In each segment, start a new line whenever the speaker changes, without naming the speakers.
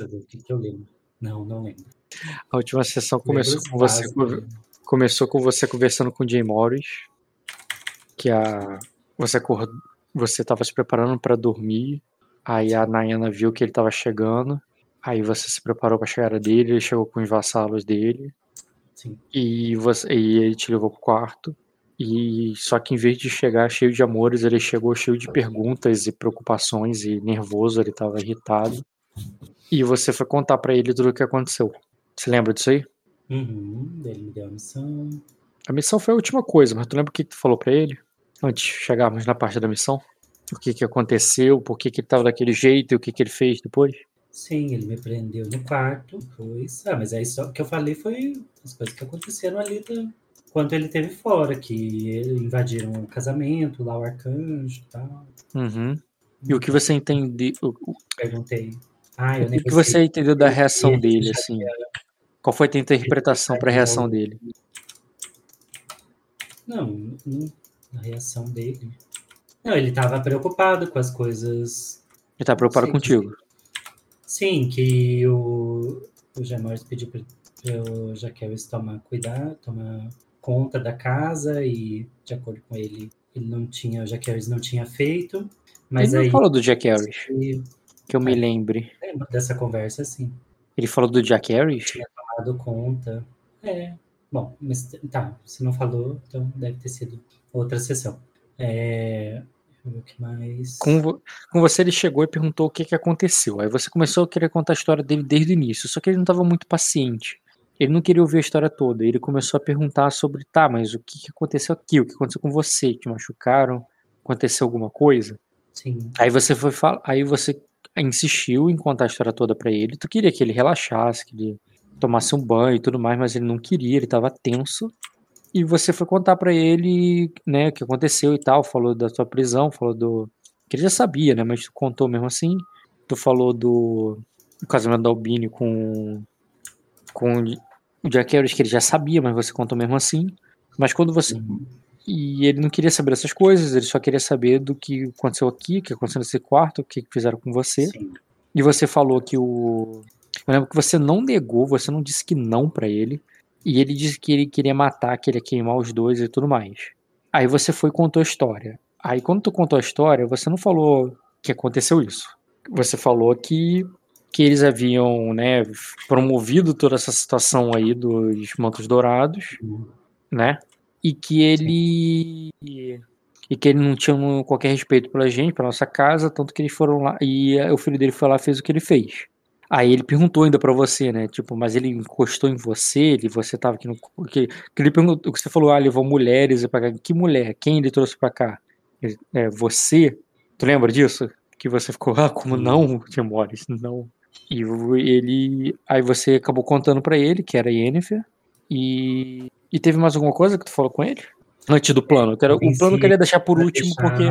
Deixa eu ver o que, que eu lembro. Não, não lembro.
A última sessão começou com você começou com você conversando com o Jay Morris, que a você acordou, você estava se preparando para dormir, aí a Nayana viu que ele estava chegando, aí você se preparou para a chegada dele, ele chegou com os vassalos dele.
Sim.
E você e ele te levou pro quarto. E só que em vez de chegar cheio de amores, ele chegou cheio de perguntas e preocupações e nervoso, ele estava irritado. E você foi contar para ele tudo o que aconteceu. Você lembra disso aí?
Uhum, ele me deu a missão.
A missão foi a última coisa, mas tu lembra o que tu falou para ele? Antes de chegarmos na parte da missão? O que que aconteceu, por que que ele tava daquele jeito e o que que ele fez depois?
Sim, ele me prendeu no quarto, pois. Ah, mas aí só o que eu falei foi as coisas que aconteceram ali da, quando ele teve fora, que invadiram o casamento, lá o arcanjo e tal.
Uhum. E o que você entendeu?
Perguntei. Ah, eu
O que você entendeu da reação
Ele
dele, assim? Qual foi a tua interpretação para a reação dele?
Não, não, a reação dele. Não, ele tava preocupado com as coisas.
Ele tá preocupado
Sim,
contigo.
Sim, que o, o Jamors pediu para o Jaquelis tomar cuidado, tomar conta da casa e, de acordo com ele, ele não tinha, o Jaquelis não tinha feito. Mas
ele não
aí.
falou do Jack Harris, que eu me
É.
lembre.
Lembro dessa conversa, sim.
Ele falou do Jack Harris?
Tinha tomado conta. É. Bom, mas tá, se não falou, então deve ter sido outra sessão. É. O que mais.
Com, vo- com você ele chegou e perguntou o que que aconteceu. Aí você começou a querer contar a história dele desde o início, só que ele não estava muito paciente. Ele não queria ouvir a história toda. Ele começou a perguntar sobre, tá, mas o que, que aconteceu aqui? O que aconteceu com você? Te machucaram? Aconteceu alguma coisa?
Sim.
Aí você foi falar, aí você insistiu em contar a história toda pra ele. Tu queria que ele relaxasse, que ele tomasse um banho e tudo mais, mas ele não queria, ele tava tenso. E você foi contar pra ele, né, o que aconteceu e tal, falou da sua prisão, falou do que ele já sabia, né, mas tu contou mesmo assim. Tu falou do, do casamento da Albini com com o Jack Harris, que ele já sabia, mas você contou mesmo assim. Mas quando você
Uhum.
E ele não queria saber dessas coisas, ele só queria saber do que aconteceu aqui, o que aconteceu nesse quarto, o que fizeram com você.
Sim.
E você falou que o. Eu lembro que você não negou, você não disse que não pra ele. E ele disse que ele queria matar, que ele ia queimar os dois e tudo mais. Aí você foi e contou a história. Aí quando tu contou a história, você não falou que aconteceu isso. Você falou que, que eles haviam, né, promovido toda essa situação aí dos mantos dourados,
Uhum.
né? E que ele e que ele não tinha qualquer respeito pela gente, pela nossa casa, tanto que eles foram lá e eh, o filho dele foi lá e fez o que ele fez. Aí ele perguntou ainda pra você, né? Tipo, mas ele encostou em você, ele, você tava aqui no. Que, que ele perguntou, que você falou, ah, levou mulheres pra cá. Que mulher? Quem ele trouxe pra cá? É, você? Tu lembra disso? Que você ficou, ah, como não, Tim Morris? Não. E ele. Aí você acabou contando pra ele que era Yennefer. E. E teve mais alguma coisa que tu falou com ele? Antes do plano. Eu quero, o plano eu queria deixar por último,
deixar-
porque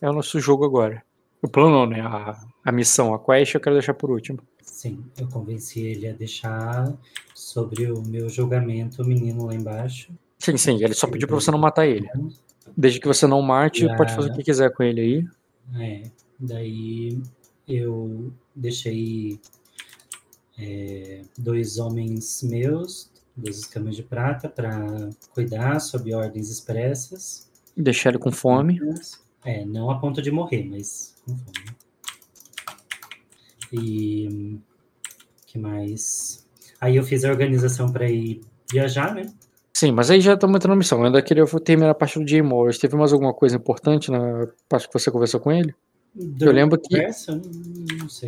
é o nosso jogo agora. O plano não, né? A, a missão, a quest, eu quero deixar por último.
Sim, eu convenci ele a deixar sobre o meu julgamento o menino lá embaixo.
Sim, sim, ele só pediu pra você não matar ele. Desde que você não mate,
E
pode
a-
fazer o que quiser com ele aí.
É, daí eu deixei é, dois homens meus, duas escamas de prata, para cuidar sob ordens expressas.
Deixar ele com fome.
É, não a ponto de morrer, mas com fome. E que mais? Aí eu fiz a organização para ir viajar, né?
Sim, mas aí já estamos entrando na missão. Eu ainda queria terminar a parte do Jay Morris. Teve mais alguma coisa importante na parte que você conversou com ele?
Durante
lembro que-.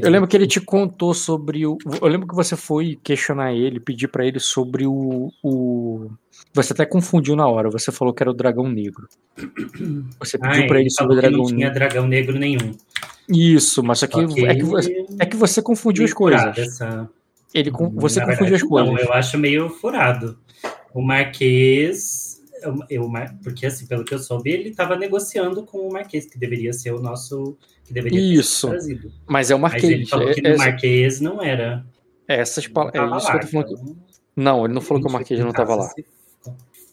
Eu lembro que ele te contou sobre o. Eu lembro que você foi questionar ele, pedir pra ele sobre o, o. Você até confundiu na hora. Você falou que era o dragão negro. Você
Ah,
pediu pra ele sobre o dragão
não tinha
negro.
dragão negro nenhum.
Isso, mas só que,
que
é, que você, é que você confundiu as coisas.
essa-
Ele, você
Na
confundiu as
verdade,
coisas.
Não, eu acho meio furado. O Marquês, eu, porque assim, pelo que eu soube, ele estava negociando com o Marquês, que deveria ser o nosso, que deveria
Isso.
trazido.
Mas é o
Mas ele
Marquês.
falou que
É-
no
essa-
Marquês não era.
é essas pal-
não
é isso
lá,
que eu tô falando.
então,
Não, ele não falou que o Marquês não
em
tava
casa
lá.
se-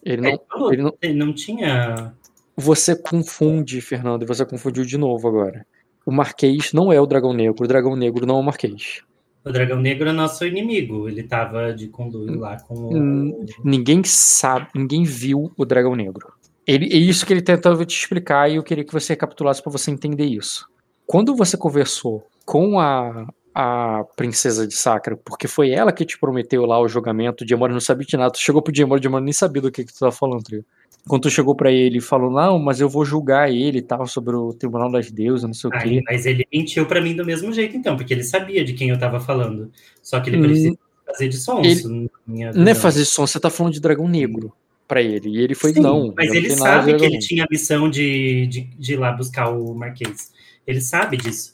Ele
Ele
não.
falou,
Ele não.
ele não tinha.
Você confunde, Fernando, e você confundiu de novo agora. O Marquês não é o Dragão Negro, o Dragão Negro não é o Marquês.
O Dragão Negro é nosso inimigo. Ele tava de conluio lá com o.
Hum, Ninguém sabe, ninguém viu o Dragão Negro. Ele, é isso que ele tentava te explicar e eu queria que você recapitulasse para você entender isso. Quando você conversou com a, a princesa de Sacra, porque foi ela que te prometeu lá o julgamento, o Diamore não sabia de nada, tu chegou pro Diamore, o nem sabia do que, que tu tava falando, trio. Quando tu chegou para ele e falou, não, mas eu vou julgar ele e tal, sobre o Tribunal das Deusas, não sei o quê.
Mas ele mentiu para mim do mesmo jeito, então, porque ele sabia de quem eu tava falando. Só que ele hum, precisa fazer de sonso.
Ele, não é fazer sonso, você tá falando de dragão negro para ele. E ele foi, Sim, não.
Mas ele sabe que ele tinha a missão de, de, de ir lá buscar o Marquês. Ele sabe disso.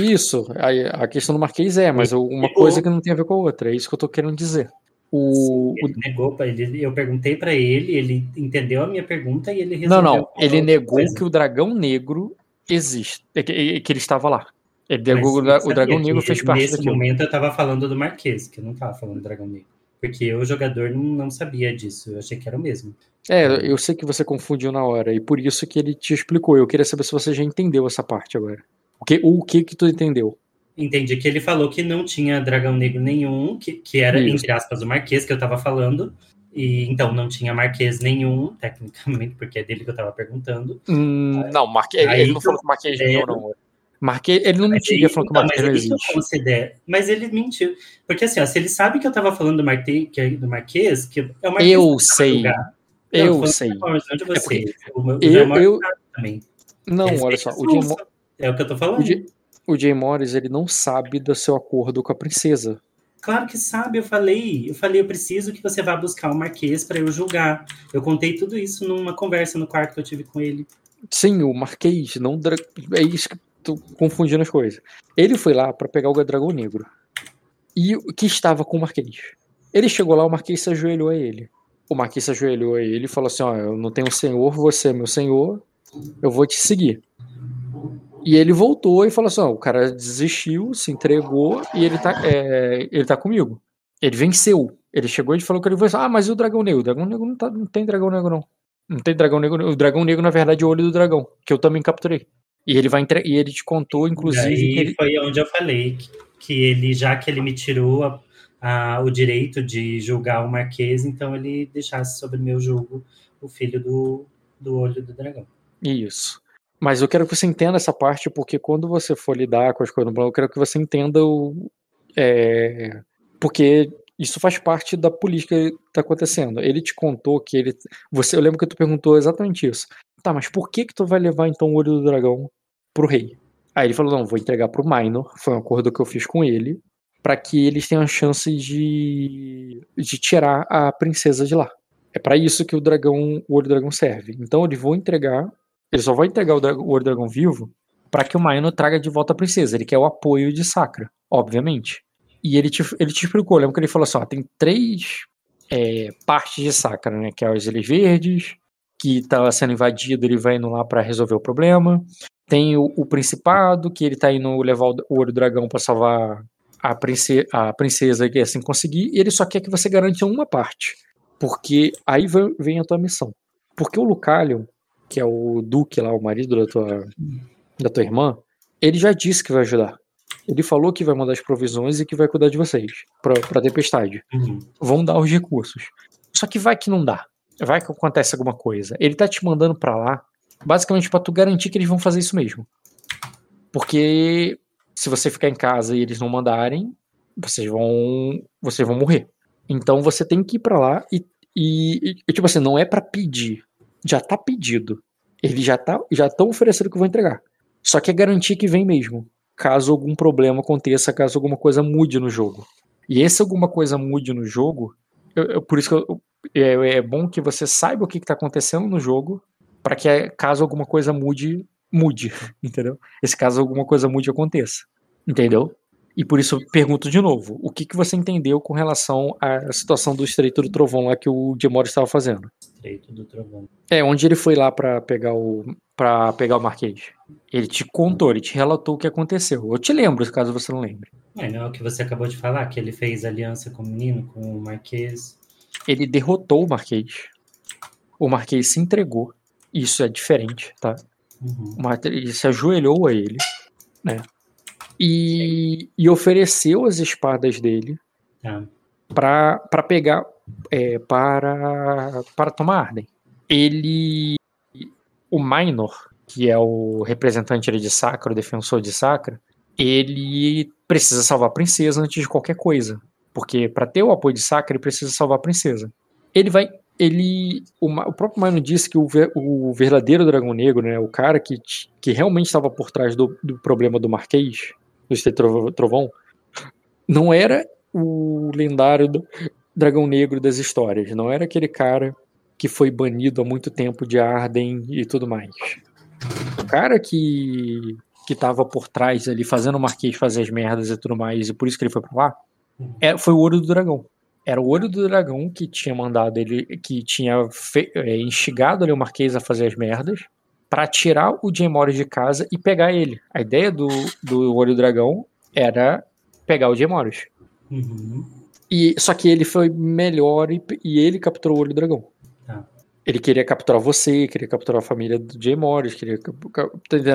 Isso, a, a questão do Marquês é, mas uma coisa que não tem a ver com a outra, é isso que eu tô querendo dizer. O,
Sim, ele o... negou ele, eu perguntei para ele, ele entendeu a minha pergunta e ele resolveu.
Não, não, ele negou coisa. que o dragão negro existe, que, que ele estava lá. Ele negou, o dragão negro fez parte
Nesse daquilo. momento eu estava falando do Marquês, que eu não estava falando do dragão negro. Porque eu, jogador, não, não sabia disso. Eu achei que era o mesmo.
É, eu sei que você confundiu na hora, e por isso que ele te explicou. Eu queria saber se você já entendeu essa parte agora. O que, o que que tu entendeu?
Entendi que ele falou que não tinha dragão negro nenhum, que, que era, Isso. entre aspas, o Marquês que eu tava falando. E então não tinha Marquês nenhum, tecnicamente, porque é dele que eu tava perguntando.
Hum, não, Marque... ele não falou que Marquês nenhum, não. Marquês, ele não mentiu, ele falou que o Marquês não
existe. Mas ele mentiu. Porque assim, ó, se ele sabe que eu tava falando do, Marte, que é do Marquês, que é o Marquês
Eu sei. Eu não, sei.
Você? É
eu, eu... também. Não, olha só. O Jim,
é o que eu tô falando.
O Jay Morris, ele não sabe do seu acordo com a princesa.
Claro que sabe, eu falei. Eu falei, eu preciso que você vá buscar o Marquês para eu julgar. Eu contei tudo isso numa conversa no quarto que eu tive com ele.
Sim, o Marquês, não é isso que tô confundindo as coisas. Ele foi lá para pegar o dragão negro. E que estava com o Marquês. Ele chegou lá, o Marquês se ajoelhou a ele. O Marquês se ajoelhou a ele e falou assim: Ó, eu não tenho senhor, você é meu senhor, eu vou te seguir. E ele voltou e falou assim: o cara desistiu, se entregou e ele tá, é, ele tá comigo. Ele venceu. Ele chegou e falou que ele venceu. Ah, mas e o dragão negro? O dragão negro não, tá, não tem dragão negro, não. Não tem dragão negro. O dragão negro, na verdade, é o olho do dragão, que eu também capturei. E ele vai entre... e ele te contou, inclusive. E
aí ele... foi onde eu falei que, que ele, já que ele me tirou a, a, o direito de julgar o Marquês, então ele deixasse sobre meu julgo o filho do, do olho do dragão.
Isso. Mas eu quero que você entenda essa parte, porque quando você for lidar com as coisas no plano, eu quero que você entenda o. É, porque isso faz parte da política que está acontecendo. Ele te contou que ele. Você, eu lembro que tu perguntou exatamente isso. Tá, mas por que que tu vai levar então o olho do dragão pro rei? Aí ele falou: não, vou entregar pro Minor. Foi um acordo que eu fiz com ele. para que eles tenham a chance de, de tirar a princesa de lá. É para isso que o dragão, o olho do dragão serve. Então eles vão entregar ele só vai entregar o, o Dragão vivo para que o Maino traga de volta a princesa. Ele quer o apoio de Sakra, obviamente. E ele te, ele te explicou, lembra que ele falou assim: ó, tem três é, partes de Sakra, né? Que é os Ilhas Verdes, que tá sendo invadido, ele vai indo lá para resolver o problema. Tem o, o, Principado, que ele tá indo levar o, Ouro Dragão para salvar a, prince, a princesa que assim conseguir. E ele só quer que você garante uma parte. Porque aí vem a tua missão. Porque o Lucalion, que é o Duque lá, o marido da tua, da tua irmã, ele já disse que vai ajudar. Ele falou que vai mandar as provisões e que vai cuidar de vocês pra, pra tempestade. Uhum. Vão dar os recursos. Só que vai que não dá. Vai que acontece alguma coisa. Ele tá te mandando para lá, basicamente para tu garantir que eles vão fazer isso mesmo. Porque se você ficar em casa e eles não mandarem, vocês vão, vocês vão morrer. Então você tem que ir para lá e, e, e, tipo assim, não é para pedir, já tá pedido. Eles já tá, já estão oferecendo que vão entregar. Só que é garantir que vem mesmo. Caso algum problema aconteça, caso alguma coisa mude no jogo. E esse alguma coisa mude no jogo, eu, eu, por isso que eu, é, é, bom que você saiba o que está acontecendo no jogo, para que caso alguma coisa mude, mude, entendeu? Esse caso alguma coisa mude aconteça, entendeu? E por isso eu pergunto de novo, o que, que você entendeu com relação à situação do Estreito do Trovão lá que o Demore estava fazendo?
Estreito do Trovão.
É, onde ele foi lá para pegar o para pegar o Marquês. Ele te contou, ele te relatou o que aconteceu. Eu te lembro, caso você não lembre.
É, não é o que você acabou de falar, que ele fez aliança com o menino, com o Marquês.
Ele derrotou o Marquês. O Marquês se entregou. Isso é diferente, tá? Uhum. Ele se ajoelhou a ele, né? E, e ofereceu as espadas dele
Tá.
para pegar é, para para tomar Arden. Ele o Minor, que é o representante de Sacra, o defensor de Sacra, ele precisa salvar a princesa antes de qualquer coisa, porque para ter o apoio de Sacra ele precisa salvar a princesa. Ele vai ele o, o próprio Minor disse que o, o verdadeiro dragão negro, né, o cara que, que realmente estava por trás do, do problema do Marquês, do Estreito Trovão- Trovão, não era o lendário do dragão negro das histórias. Não era aquele cara que foi banido há muito tempo de Arden e tudo mais. O cara que que tava por trás ali fazendo o Marquês fazer as merdas e tudo mais, e por isso que ele foi pra lá, é, foi o Olho do Dragão. Era o Olho do Dragão que tinha mandado ele, que tinha fe- é, instigado ali o Marquês a fazer as merdas, pra tirar o Jay Morris de casa e pegar ele. A ideia do, do Olho do Dragão era pegar o Jay Morris.
Uhum.
E, só que ele foi melhor e, e ele capturou o olho dragão.
Tá.
Ele queria capturar você, queria capturar a família do Jay Morris, queria. tá?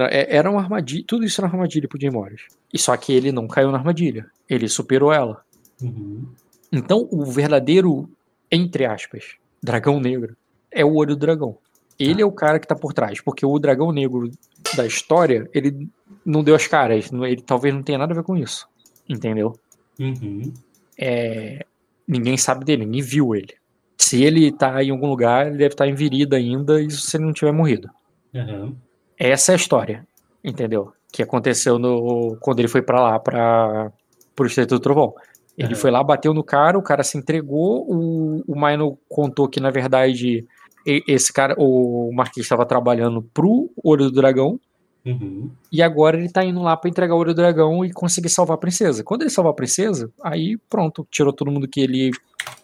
É- Era uma armadilha, tudo isso era uma armadilha pro Jay Morris. E só que ele não caiu na armadilha. Ele superou ela.
Uhum.
Então, o verdadeiro, entre aspas, dragão negro é o olho do dragão. Ele é o cara que tá por trás, porque o dragão negro da história, ele não deu as caras, ele talvez não tenha nada a ver com isso. Entendeu?
Uhum.
é, ninguém sabe dele, ninguém viu ele. Se ele tá em algum lugar, ele deve estar em Virida ainda, isso se ele não tiver morrido.
Aham.
Essa é a história, entendeu? Que aconteceu no quando ele foi pra lá, para pro Estreito do Trovão. Ele
Aham.
foi lá, bateu no cara, o cara se entregou, o, o Mino contou que, na verdade, esse cara, o Marquês estava trabalhando pro Olho do Dragão,
Uhum.
e agora ele tá indo lá pra entregar o olho do dragão e conseguir salvar a princesa. Quando ele salvar a princesa, aí pronto, tirou todo mundo que ele.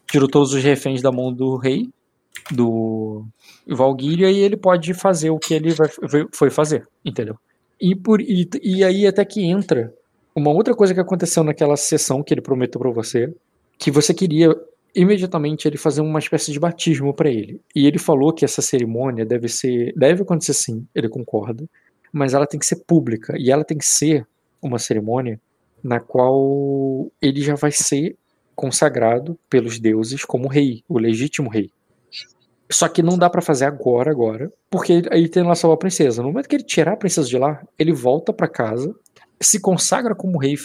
Tirou todos os reféns da mão do rei, do Valguíria, e ele pode fazer o que ele vai, foi fazer, entendeu? E, por, e, e aí até que entra uma outra coisa que aconteceu naquela sessão que ele prometeu pra você, que você queria imediatamente ele fazer uma espécie de batismo pra ele. E ele falou que essa cerimônia deve ser, deve acontecer sim, ele concorda, mas ela tem que ser pública e ela tem que ser uma cerimônia na qual ele já vai ser consagrado pelos deuses como rei, o legítimo rei. Só que não dá pra fazer agora, agora, porque ele- tem lá salvar a princesa. No momento que ele tirar a princesa de lá, ele volta pra casa, se consagra como rei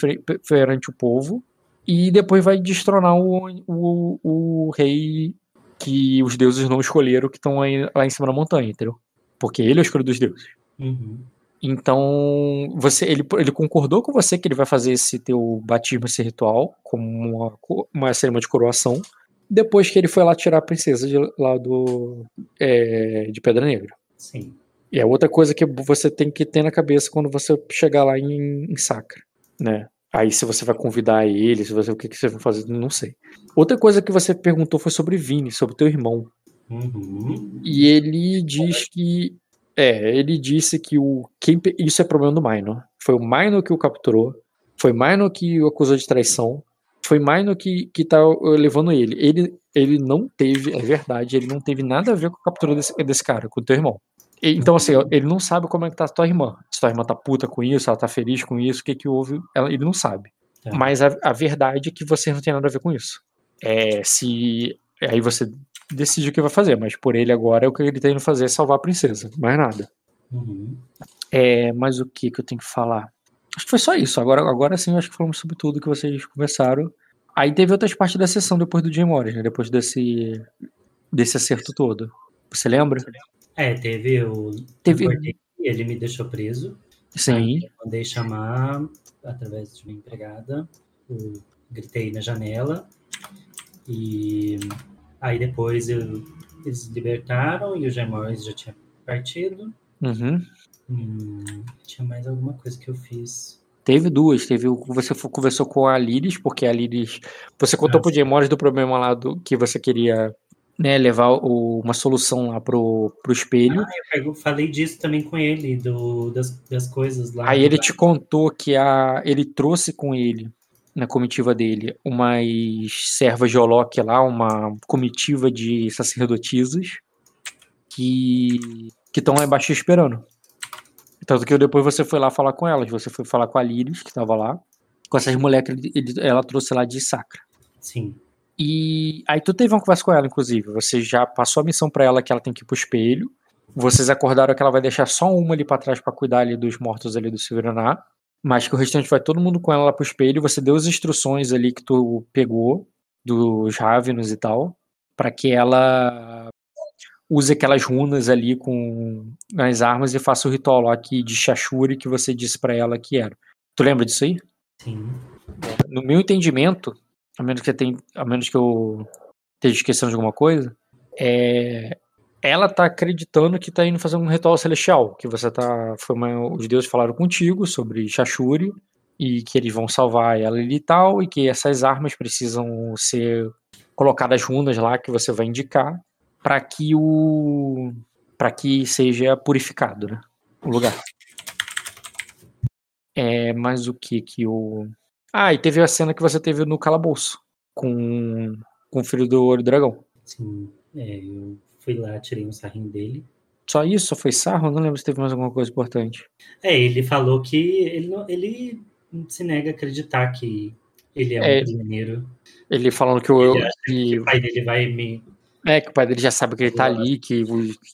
perante o povo e depois vai destronar o, o, o rei que os deuses não escolheram, que estão lá em cima da montanha, entendeu? Porque ele é o escolhido dos deuses.
Uhum.
Então, você, ele, ele concordou com você que ele vai fazer esse teu batismo, esse ritual, como uma, uma cerimônia de coroação, depois que ele foi lá tirar a princesa de, lá do, é, de Pedra Negra.
Sim.
E é outra coisa que você tem que ter na cabeça quando você chegar lá em, em Sacra, né? Aí se você vai convidar ele, se você, o que, que você vai fazer, não sei. Outra coisa que você perguntou foi sobre Vini, sobre teu irmão.
Uhum.
E ele diz que. É, ele disse que o. Quem, isso é problema do Minor. Foi o Minor que o capturou. Foi Minor que o acusou de traição. Foi Minor que, que tá uh, levando ele. ele. Ele não teve, é verdade, ele não teve nada a ver com a captura desse, desse cara, com o teu irmão. Então, assim, ele não sabe como é que tá a tua irmã. Se tua irmã tá puta com isso, ela tá feliz com isso, o que que houve, ela- ele não sabe.
Tá.
Mas a, a verdade é que você não tem nada a ver com isso. É, se. Aí você decide o que vai fazer, mas por ele agora o que ele tá indo fazer é salvar a princesa, mais nada.
Uhum.
É, mas o que que eu tenho que falar? Acho que foi só isso. Agora, agora sim, eu acho que falamos sobre tudo que vocês conversaram. Aí teve outras partes da sessão depois do Jim Morris, né? Depois desse, desse acerto todo. Você lembra?
É, teve o.
Teve-
Ele me deixou preso.
Sim.
Mandei chamar através de uma empregada. Eu gritei na janela. E aí depois eu- eles libertaram e o Gemóis já tinha partido.
Uhum.
Hum, tinha mais alguma coisa que eu fiz.
Teve duas. Teve o você conversou com a Liris, porque a Liris. Você contou
Ah,
pro Morris do problema lá do que você queria né, levar o- uma solução lá pro, pro espelho.
Eu pego- falei disso também com ele, do, das, das coisas lá.
Aí ele te contou que a, ele trouxe com ele, na comitiva dele, umas servas de Olok lá, uma comitiva de sacerdotisas que que estão lá embaixo esperando. Tanto que depois você foi lá falar com elas. Você foi falar com a Liris, que tava lá. Com essas mulheres que ele, ele- ela trouxe lá de Sacra.
Sim.
E aí tu teve uma conversa com ela, inclusive. Você já passou a missão pra ela que ela tem que ir pro espelho. Vocês acordaram que ela vai deixar só uma ali pra trás pra cuidar ali dos mortos ali do Silveraná. Mas que o restante vai todo mundo com ela lá pro espelho. Você deu as instruções ali que tu pegou dos Ravenos e tal. Pra que ela use aquelas runas ali com as armas e faça o ritual lá que, de Shashuri que você disse pra ela que era. Tu lembra disso aí?
Sim.
no meu entendimento, a menos que eu, a menos que eu esteja esquecendo de alguma coisa, é, ela tá acreditando que tá indo fazer um ritual celestial, que você tá, foi uma- os deuses falaram contigo sobre Shashuri e que eles vão salvar ela e tal, e que essas armas precisam ser colocadas runas lá que você vai indicar para que o para que seja purificado, né, o lugar. É, mas o que que o ah, e teve a cena que você teve no calabouço com, com o filho do Olho Dragão.
Sim. É, eu fui lá, tirei um sarrinho dele.
Só isso? Só foi sarro? Eu não lembro se teve mais alguma coisa importante.
É, ele falou que ele, não- ele se nega a acreditar que ele é um
É.
prisioneiro.
Ele falando que
Ele acha que
que,
o pai dele vai me.
é, que o pai dele já sabe que ele tá ali, que,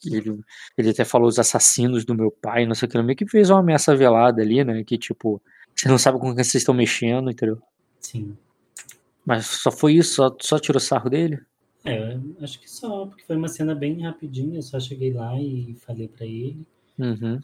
que ele, ele até falou os assassinos do meu pai, não sei o que, meio que fez uma ameaça velada ali, né? Que tipo, você não sabe com quem vocês estão mexendo, entendeu?
Sim.
Mas só foi isso? Só, só tirou sarro dele?
É, acho que só, porque foi uma cena bem rapidinha. Eu só cheguei lá e falei pra ele
Uhum.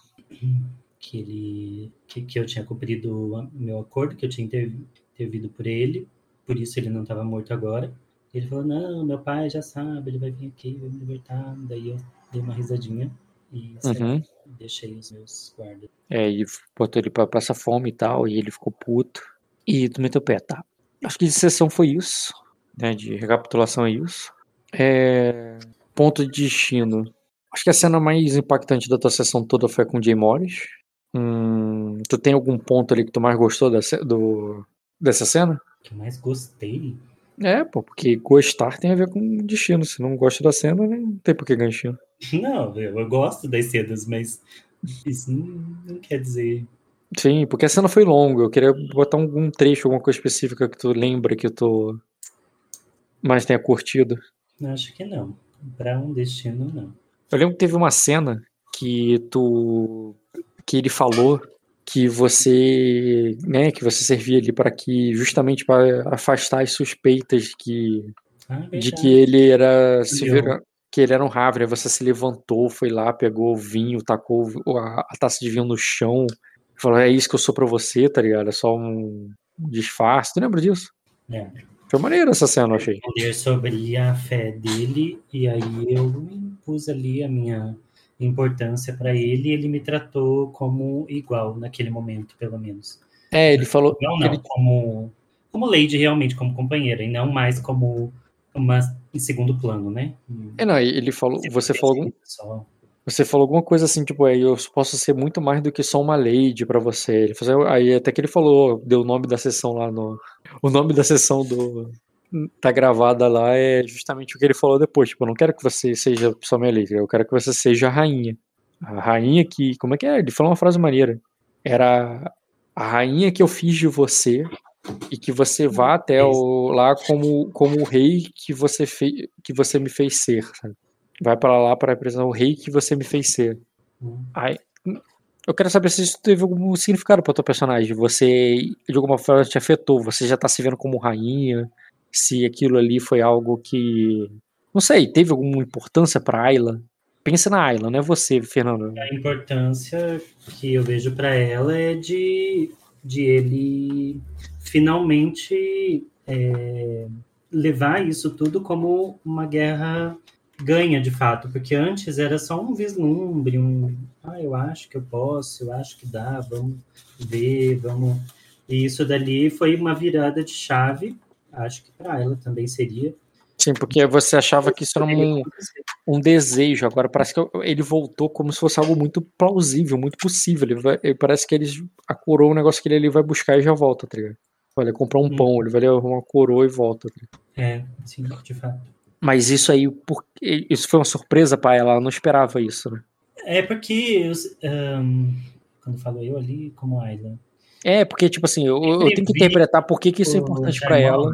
que ele que, que eu tinha cumprido o meu acordo, que eu tinha inter, intervido por ele, por isso ele não estava morto agora. Ele falou: Não, meu pai já sabe, ele vai vir aqui, vai me libertar. Daí eu dei uma risadinha e
Uhum.
Deixei os meus guardas.
É, e botou ele pra passar fome e tal, e ele ficou puto. E tu meteu o pé, tá? Acho que de sessão foi isso, né? De recapitulação é isso. É... Ponto de destino. Acho que a cena mais impactante da tua sessão toda foi com o Jay Morris. Hum, tu tem algum ponto ali que tu mais gostou dessa, do, dessa cena?
Que eu mais gostei
É, pô, porque gostar tem a ver com destino. Se não gosta da cena, não tem por que ganhar destino.
Não, eu, gosto das cenas, mas isso não, não quer dizer.
Sim, porque a cena foi longa. Eu queria botar algum trecho, alguma coisa específica que tu lembra que tu mais tenha curtido.
Acho que não. Para um destino, não.
Eu lembro que teve uma cena que tu que ele falou que você, né, que você servia ali para que justamente para afastar as suspeitas que
Ah,
de que ele era se vira- que ele era um Havre, você se levantou, foi lá, pegou o vinho, tacou a, a taça de vinho no chão, falou: "É isso que eu sou pra você", tá ligado? É só um disfarce. Tu lembra disso?
Lembro.
Foi maneiro essa cena, eu achei.
Poder sobre a fé dele, e aí eu impus ali a minha importância para ele, e ele me tratou como igual naquele momento, pelo menos.
É, ele falou.
Não, não,
ele-
como, como Lady realmente, como companheira, e não mais como uma em segundo plano, né?
É, não, ele falou. Você falou, algum-
Só,
você falou alguma coisa assim, tipo, aí eu posso ser muito mais do que só uma lady pra você. Ele falou, aí até que ele falou, deu o nome da sessão lá no. O nome da sessão do. Tá gravada lá é justamente o que ele falou depois. Tipo, eu não quero que você seja só minha lady, eu quero que você seja a rainha. A rainha que. Como é que é? Ele falou uma frase maneira. Era a rainha que eu fiz de você e que você vá até o, lá como, como o rei que você, fez, que você me fez ser. Sabe? Vai para lá para representar o rei que você me fez ser.
hum,
Aí, eu quero saber se isso teve algum significado para tua personagem. Você, de alguma forma, te afetou. Você já tá se vendo como rainha. Se aquilo ali foi algo que. Não sei, teve alguma importância pra Ayla? Pensa na Ayla, não é você, Fernando.
a importância que eu vejo para ela é de, de ele finalmente é, levar isso tudo como uma guerra ganha de fato, porque antes era só um vislumbre, um ah, eu acho que eu posso, eu acho que dá, vamos ver, vamos. E isso dali foi uma virada de chave, acho que para ela também seria.
Sim, porque você achava que isso era um, um desejo. Agora parece que ele voltou como se fosse algo muito plausível, muito possível. Ele vai- ele- parece que ele a coroa é um negócio que ele, ele vai buscar e já volta, tá ligado? Olha, comprar um
Hum.
pão, ele vai levar uma coroa e volta. tá?
É, sim, de fato.
Mas isso aí, isso foi uma surpresa pra ela, ela não esperava isso, né?
É porque, ahn, quando falo eu ali, como Ayla.
É, porque, tipo assim, eu, eu tenho que interpretar por que, que isso é importante para ela,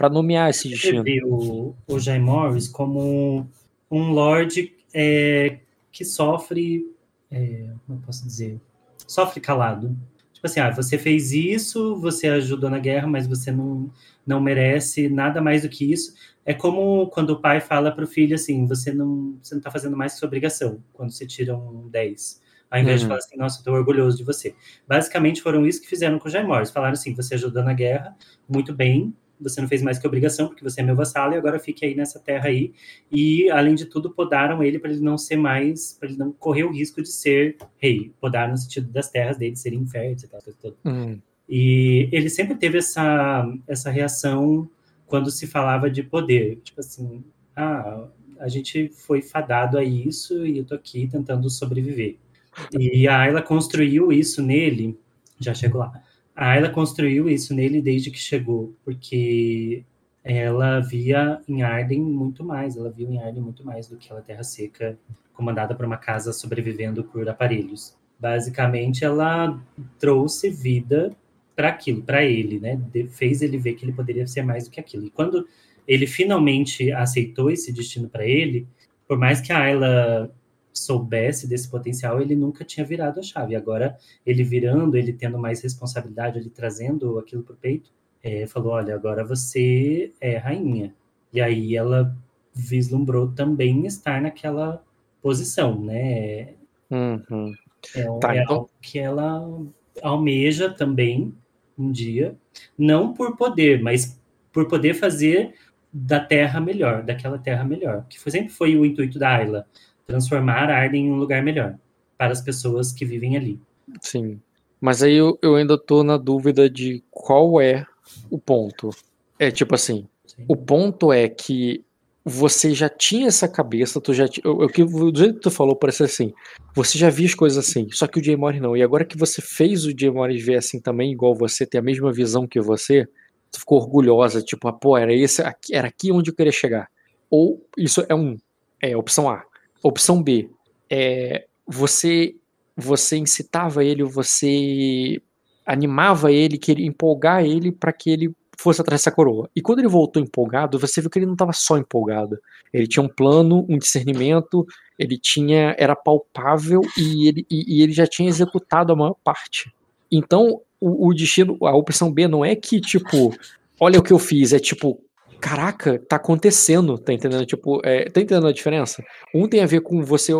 para nomear esse destino.
O, o Jay Morris como um lord é, que sofre, é, como eu posso dizer, sofre calado. Tipo assim, ah, você fez isso, você ajudou na guerra, mas você não, não merece nada mais do que isso. É como quando o pai fala para o filho assim, você não você não está fazendo mais sua obrigação, quando você tira um 10. Ao invés uhum. de falar assim, nossa, estou orgulhoso de você. Basicamente foram isso que fizeram com o Jaime Morris. Falaram assim, você ajudou na guerra, muito bem, você não fez mais que obrigação, porque você é meu vassalo, e agora fique aí nessa terra aí. E, além de tudo, podaram ele para ele não ser mais, para ele não correr o risco de ser rei. Podaram no sentido das terras dele serem férteis, aquela coisa toda.
Uhum.
E ele sempre teve essa, essa reação quando se falava de poder. Tipo assim, ah, a gente foi fadado a isso e eu tô aqui tentando sobreviver. E a Ayla construiu isso nele, já chego lá a Ayla construiu isso nele desde que chegou, porque ela via em Arden muito mais, ela viu em Arden muito mais do que aquela terra seca comandada por uma casa sobrevivendo por aparelhos. Basicamente, ela trouxe vida para aquilo, para ele, né? De, fez ele ver que ele poderia ser mais do que aquilo. E quando ele finalmente aceitou esse destino para ele, por mais que a Ayla soubesse desse potencial, ele nunca tinha virado a chave. Agora, ele virando, ele tendo mais responsabilidade, ele trazendo aquilo para o peito, é, falou: Olha, agora você é rainha. E aí ela vislumbrou também estar naquela posição, né?
Uhum.
É, tá, é então... algo que ela almeja também um dia, não por poder, mas por poder fazer da terra melhor, daquela terra melhor, que foi, sempre foi o intuito da Ayla transformar Arden em um lugar melhor para as pessoas que vivem ali.
Sim. Mas aí eu, eu ainda tô na dúvida de qual é o ponto. É tipo assim, Sim. o ponto é que você já tinha essa cabeça, tu já eu, eu, do jeito que tu falou parece assim, você já via as coisas assim, só que o Jay Morris não. E agora que você fez o Jay Morris ver assim também, igual você, ter a mesma visão que você, tu ficou orgulhosa, tipo, ah, pô, era esse, era aqui onde eu queria chegar. Ou isso é um, é opção A. Opção B, é, você você incitava ele, você animava ele, queria empolgar ele para que ele fosse atrás dessa coroa. E quando ele voltou empolgado, você viu que ele não estava só empolgado. Ele tinha um plano, um discernimento, ele tinha era palpável e ele, e, e ele já tinha executado a maior parte. Então, o, o destino, a opção B não é que tipo, olha o que eu fiz, é tipo, caraca, tá acontecendo, tá entendendo? Tipo, é, tá entendendo a diferença? Um tem a ver com você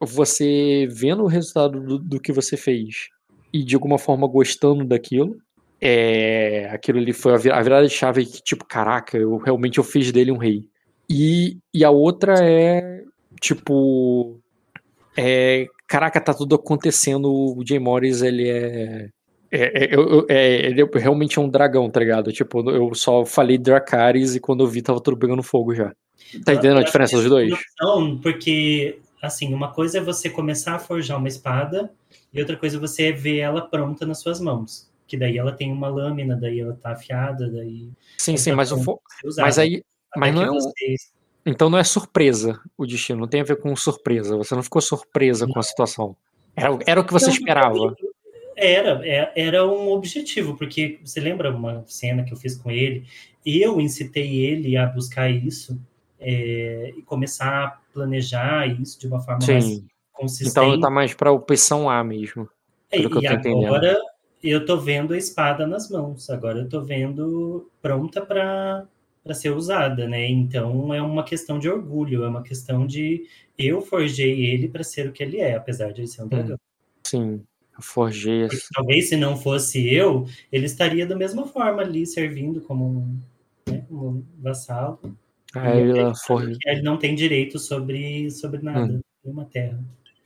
você vendo o resultado do, do que você fez e de alguma forma gostando daquilo. É, aquilo ali foi a virada de chave que, tipo, caraca, eu realmente eu fiz dele um rei. E, e a outra é, tipo, é, caraca, tá tudo acontecendo, o Jay Morris, ele é é, é, eu, é, ele realmente é um dragão, tá ligado? Tipo, eu só falei Dracarys e quando eu vi tava tudo pegando fogo já. Tá entendendo a diferença dos dois?
Não, porque, assim, uma coisa é você começar a forjar uma espada e outra coisa é você ver ela pronta nas suas mãos. Que daí ela tem uma lâmina, daí ela tá afiada, daí.
Sim, sim, mas, fo... mas aí. Mas não é você... Então não é surpresa o destino, não tem a ver com surpresa. Você não ficou surpresa não. com a situação. Era, era o que você não, esperava.
Era, é, era um objetivo, porque você lembra uma cena que eu fiz com ele? Eu incitei ele a buscar isso é, e começar a planejar isso de uma forma Sim. mais consistente.
Então tá mais para opção A mesmo.
É, e eu agora eu tô vendo a espada nas mãos, agora eu tô vendo pronta para para ser usada, né? Então é uma questão de orgulho, é uma questão de eu forjei ele para ser o que ele é, apesar de ele ser um dragão.
Sim. Forjei
Porque, Talvez se não fosse eu, ele estaria da mesma forma ali, servindo como um, né, um vassalo.
Ah, ela forja...
Ele não tem direito sobre, sobre nada, hum. nenhuma terra.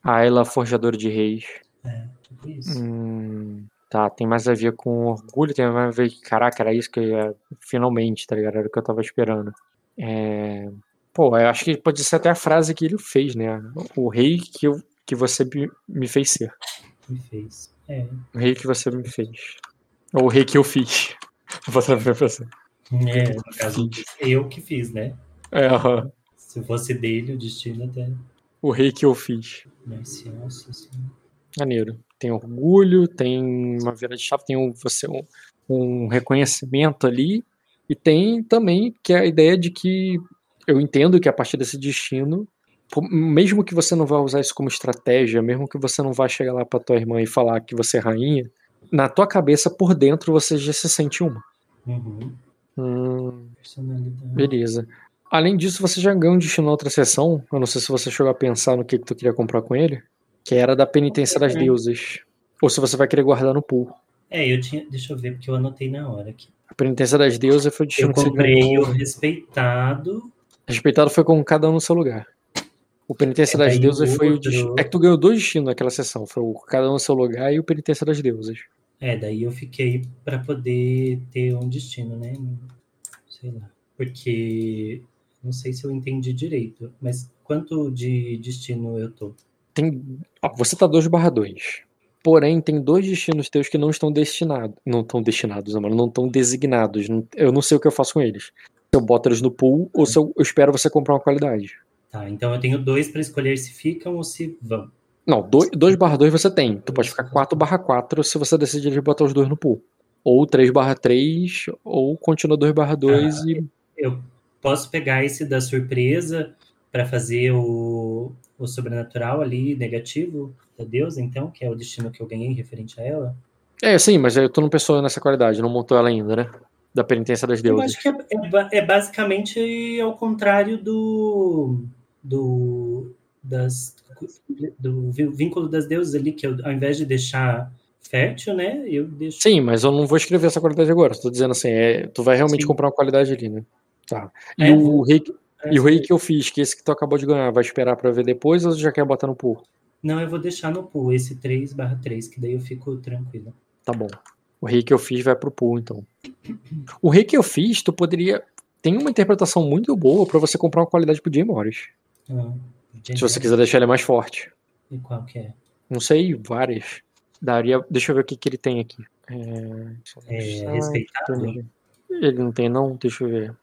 Ah, ela é forjador de reis.
É, tipo isso.
Hum, tá, tem mais a ver com orgulho, tem mais a ver que, caraca, era isso que eu ia, finalmente, tá ligado? Era o que eu tava esperando. É... Pô, eu acho que pode ser até a frase que ele fez, né? O rei que, eu, que você me fez ser
me fez. É.
O rei que você me fez. Ou o rei que eu fiz. Vou botar pra você.
É, no caso, eu que fiz, né?
É, uhum.
Se fosse dele, o destino até.
O rei que eu fiz.
Mas, nossa
Maneiro. Tem orgulho, tem uma vira de chave, tem um, você, um, um reconhecimento ali, e tem também que é a ideia de que eu entendo que a partir desse destino, mesmo que você não vá usar isso como estratégia, mesmo que você não vá chegar lá pra tua irmã e falar que você é rainha, na tua cabeça, por dentro, você já se sente uma.
Uhum.
Hum, beleza. Além disso, você já ganhou um destino na outra sessão. Eu não sei se você chegou a pensar no que, que tu queria comprar com ele. Que era da penitência das deusas. Ou se você vai querer guardar no pool.
É, eu tinha. Deixa eu ver, porque eu anotei na hora aqui.
A penitência das deusas foi o destino
Eu
que você
comprei
ganhou.
o respeitado.
Respeitado foi com cada um no seu lugar. O Penitência
É,
das Deusas foi o destino. É que tu ganhou dois destinos naquela sessão. Foi o cada um no seu lugar e o Penitência das Deusas.
É, daí eu fiquei pra poder ter um destino, né? Sei lá. Porque não sei se eu entendi direito, mas quanto de destino eu tô?
Tem. ó, você tá 2 barra 2. Porém, tem dois destinos teus que não estão destinados. Não estão destinados, mano. Não estão designados. Não- Eu não sei o que eu faço com eles. Se eu boto eles no pool ou se eu, eu espero você comprar uma qualidade.
Tá, então eu tenho dois pra escolher se ficam ou se vão.
Não, 2 barra 2 você tem. Tu pode ficar 4 barra 4 se você decidir botar os dois no pool. Ou 3 barra 3, ou continua 2 barra 2 e
Eu posso pegar esse da surpresa pra fazer o, o sobrenatural ali, negativo da deusa, então, que é o destino que eu ganhei referente a ela?
É, sim, mas aí tu não pensou nessa qualidade, não montou ela ainda, né? Da penitência das
Eu
deusas.
acho que é, é é basicamente ao contrário do, do, das, do vínculo das deusas ali, que eu, ao invés de deixar fértil, né, eu deixo...
Sim, mas eu não vou escrever essa qualidade agora. Tô dizendo assim, é, tu vai realmente
Sim.
comprar uma qualidade ali, né? Tá. E
É,
o rei,
É,
e o rei que eu fiz, que esse que tu acabou de ganhar, vai esperar pra ver depois ou já quer botar no pool?
Não, eu vou deixar no pool esse 3 barra 3, que daí eu fico tranquilo.
Tá bom. O rei que eu fiz vai pro pool, então. O rei que eu fiz, tu poderia. Tem uma interpretação muito boa pra você comprar uma qualidade pro Jay Morris.
Ah,
Se você quiser deixar ele mais forte.
E qual que é?
Não sei, várias. Daria. Deixa eu ver o que, que ele tem aqui. É,
É, respeitado?
Ele não tem, não? Deixa eu ver.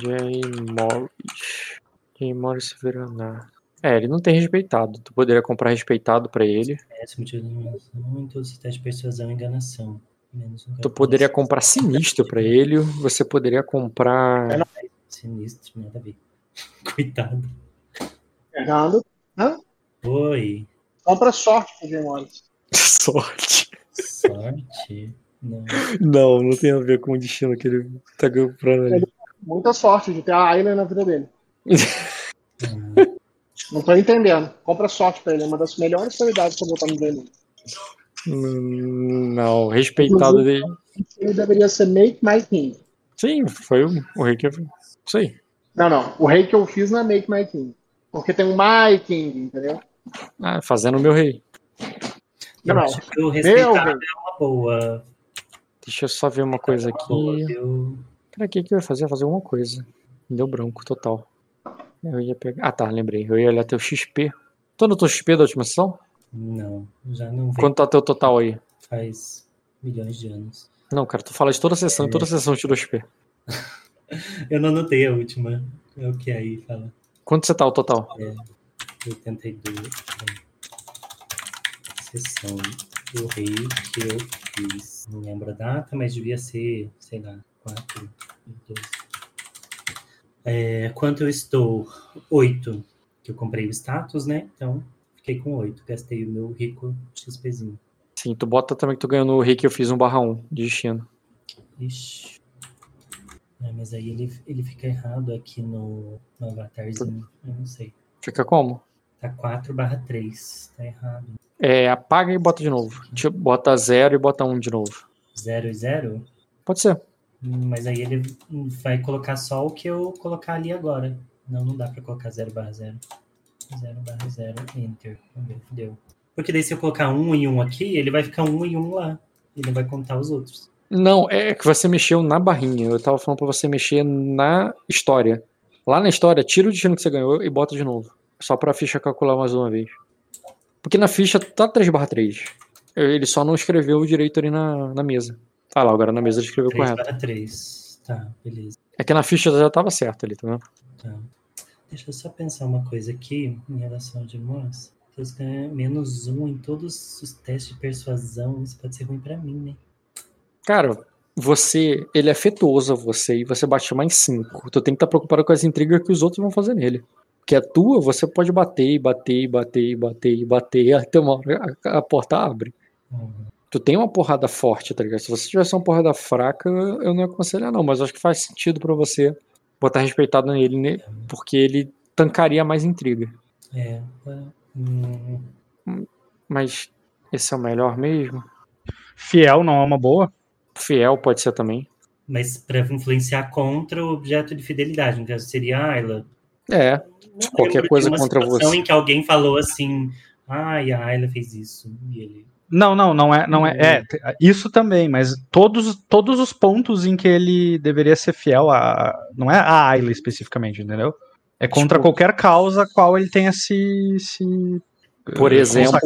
Jay Morris. Jay Morris Veraná. É, ele não tem respeitado. Tu poderia comprar respeitado pra ele.
De persuasão e enganação. Menos um
Tu poderia comprar sinistro pra ele. Você poderia comprar.
Sinistro, nada a ver. Coitado.
Fernando,
Oi.
compra sorte pro Jay Morris.
Sorte.
Sorte? Não.
Não, não tem a ver com o destino que ele tá comprando ali.
Muita sorte de ter a Ayla na vida dele. Não tô entendendo. Compra sorte pra ele. É uma das melhores qualidades pra botar no dele.
Hum, Não, respeitado dele.
Ele deveria ser Make My King.
Sim, foi o, o rei que eu. Isso aí.
Não, não. O rei que eu fiz não é Make My King. Porque tem um My King, entendeu?
Ah, fazendo o meu rei.
Não, não.
acho que o respeitar
rei.
é uma boa.
Deixa eu só ver uma coisa
boa,
aqui. Pra que que eu ia fazer? Eu ia fazer alguma coisa. Me deu branco total. Eu ia pegar. Ah, tá, lembrei. Eu ia olhar teu XP. Tu anotou XP da última sessão?
Não, já não vem
Quanto tá teu total aí?
faz milhões de anos.
Não, cara, tu fala de toda a sessão, e toda a sessão tirou XP.
Eu não anotei a última. É o que aí fala.
Quanto você tá o total?
82. é, Sessão do rei que eu fiz. Não lembro a data, mas devia ser, sei lá, 4, 12. É, quanto eu estou? 8. Que eu comprei o status, né? Então, fiquei com 8. Gastei o meu rico XPzinho.
Sim, tu bota também que tu ganhou no rei que eu fiz um barra 1 de destino.
Ixi. É, mas aí ele, ele fica errado aqui no, no avatarzinho. Eu não sei.
Fica como?
Tá 4 barra 3. Tá errado.
É, apaga e bota de novo. Tipo, Bota 0 e bota 1 um de novo.
0 e 0?
Pode ser.
Hum, Mas aí ele vai colocar só o que eu colocar ali agora. Não, não dá pra colocar 0 barra 0. 0 barra 0, enter. Vamos ver, deu. Porque daí se eu colocar 1 um e 1 um aqui, ele vai ficar 1 um e 1 um lá. Ele vai contar os outros.
Não, é que você mexeu na barrinha. Eu tava falando pra você mexer na história. Lá na história, tira o destino que você ganhou e bota de novo. Só pra ficha calcular mais uma vez. Porque na ficha tá 3 barra 3. Ele só não escreveu direito ali na, na mesa. Ah lá, agora na mesa ele escreveu
3
correto.
barra 3. Tá, beleza.
É que na ficha já tava certo ali, tá vendo?
Tá. Deixa eu só pensar uma coisa aqui em relação de irmãs. Deus, é menos um em todos os testes de persuasão. Isso pode ser ruim pra mim, né?
Cara, você, ele é afetuoso a você e você bate mais 5. Tu tem que estar preocupado com as intrigas que os outros vão fazer nele. Que é tua, você pode bater, e bater, e bater, e bater, e bater, até uma hora a, a porta abre.
Uhum.
Tu tem uma porrada forte, tá ligado? Se você tivesse uma porrada fraca, eu não ia aconselhar, não, mas acho que faz sentido pra você botar respeitado nele, né? Porque ele tancaria mais intriga.
É. é, hum,
Mas esse é o melhor mesmo?
Fiel não é uma boa?
Fiel pode ser também.
mas pra influenciar contra o objeto de fidelidade, no caso seria a Ayla.
É,
Não
qualquer coisa
uma
contra
situação
você.
em que alguém falou assim, ai, a Ayla fez isso. E ele.
Não, não, não é, não é, é, isso também, mas todos, todos os pontos em que ele deveria ser fiel a, não é a Ayla especificamente, entendeu? É contra
Tipo-
qualquer causa a qual ele tenha se, se
Por
eh,
exemplo,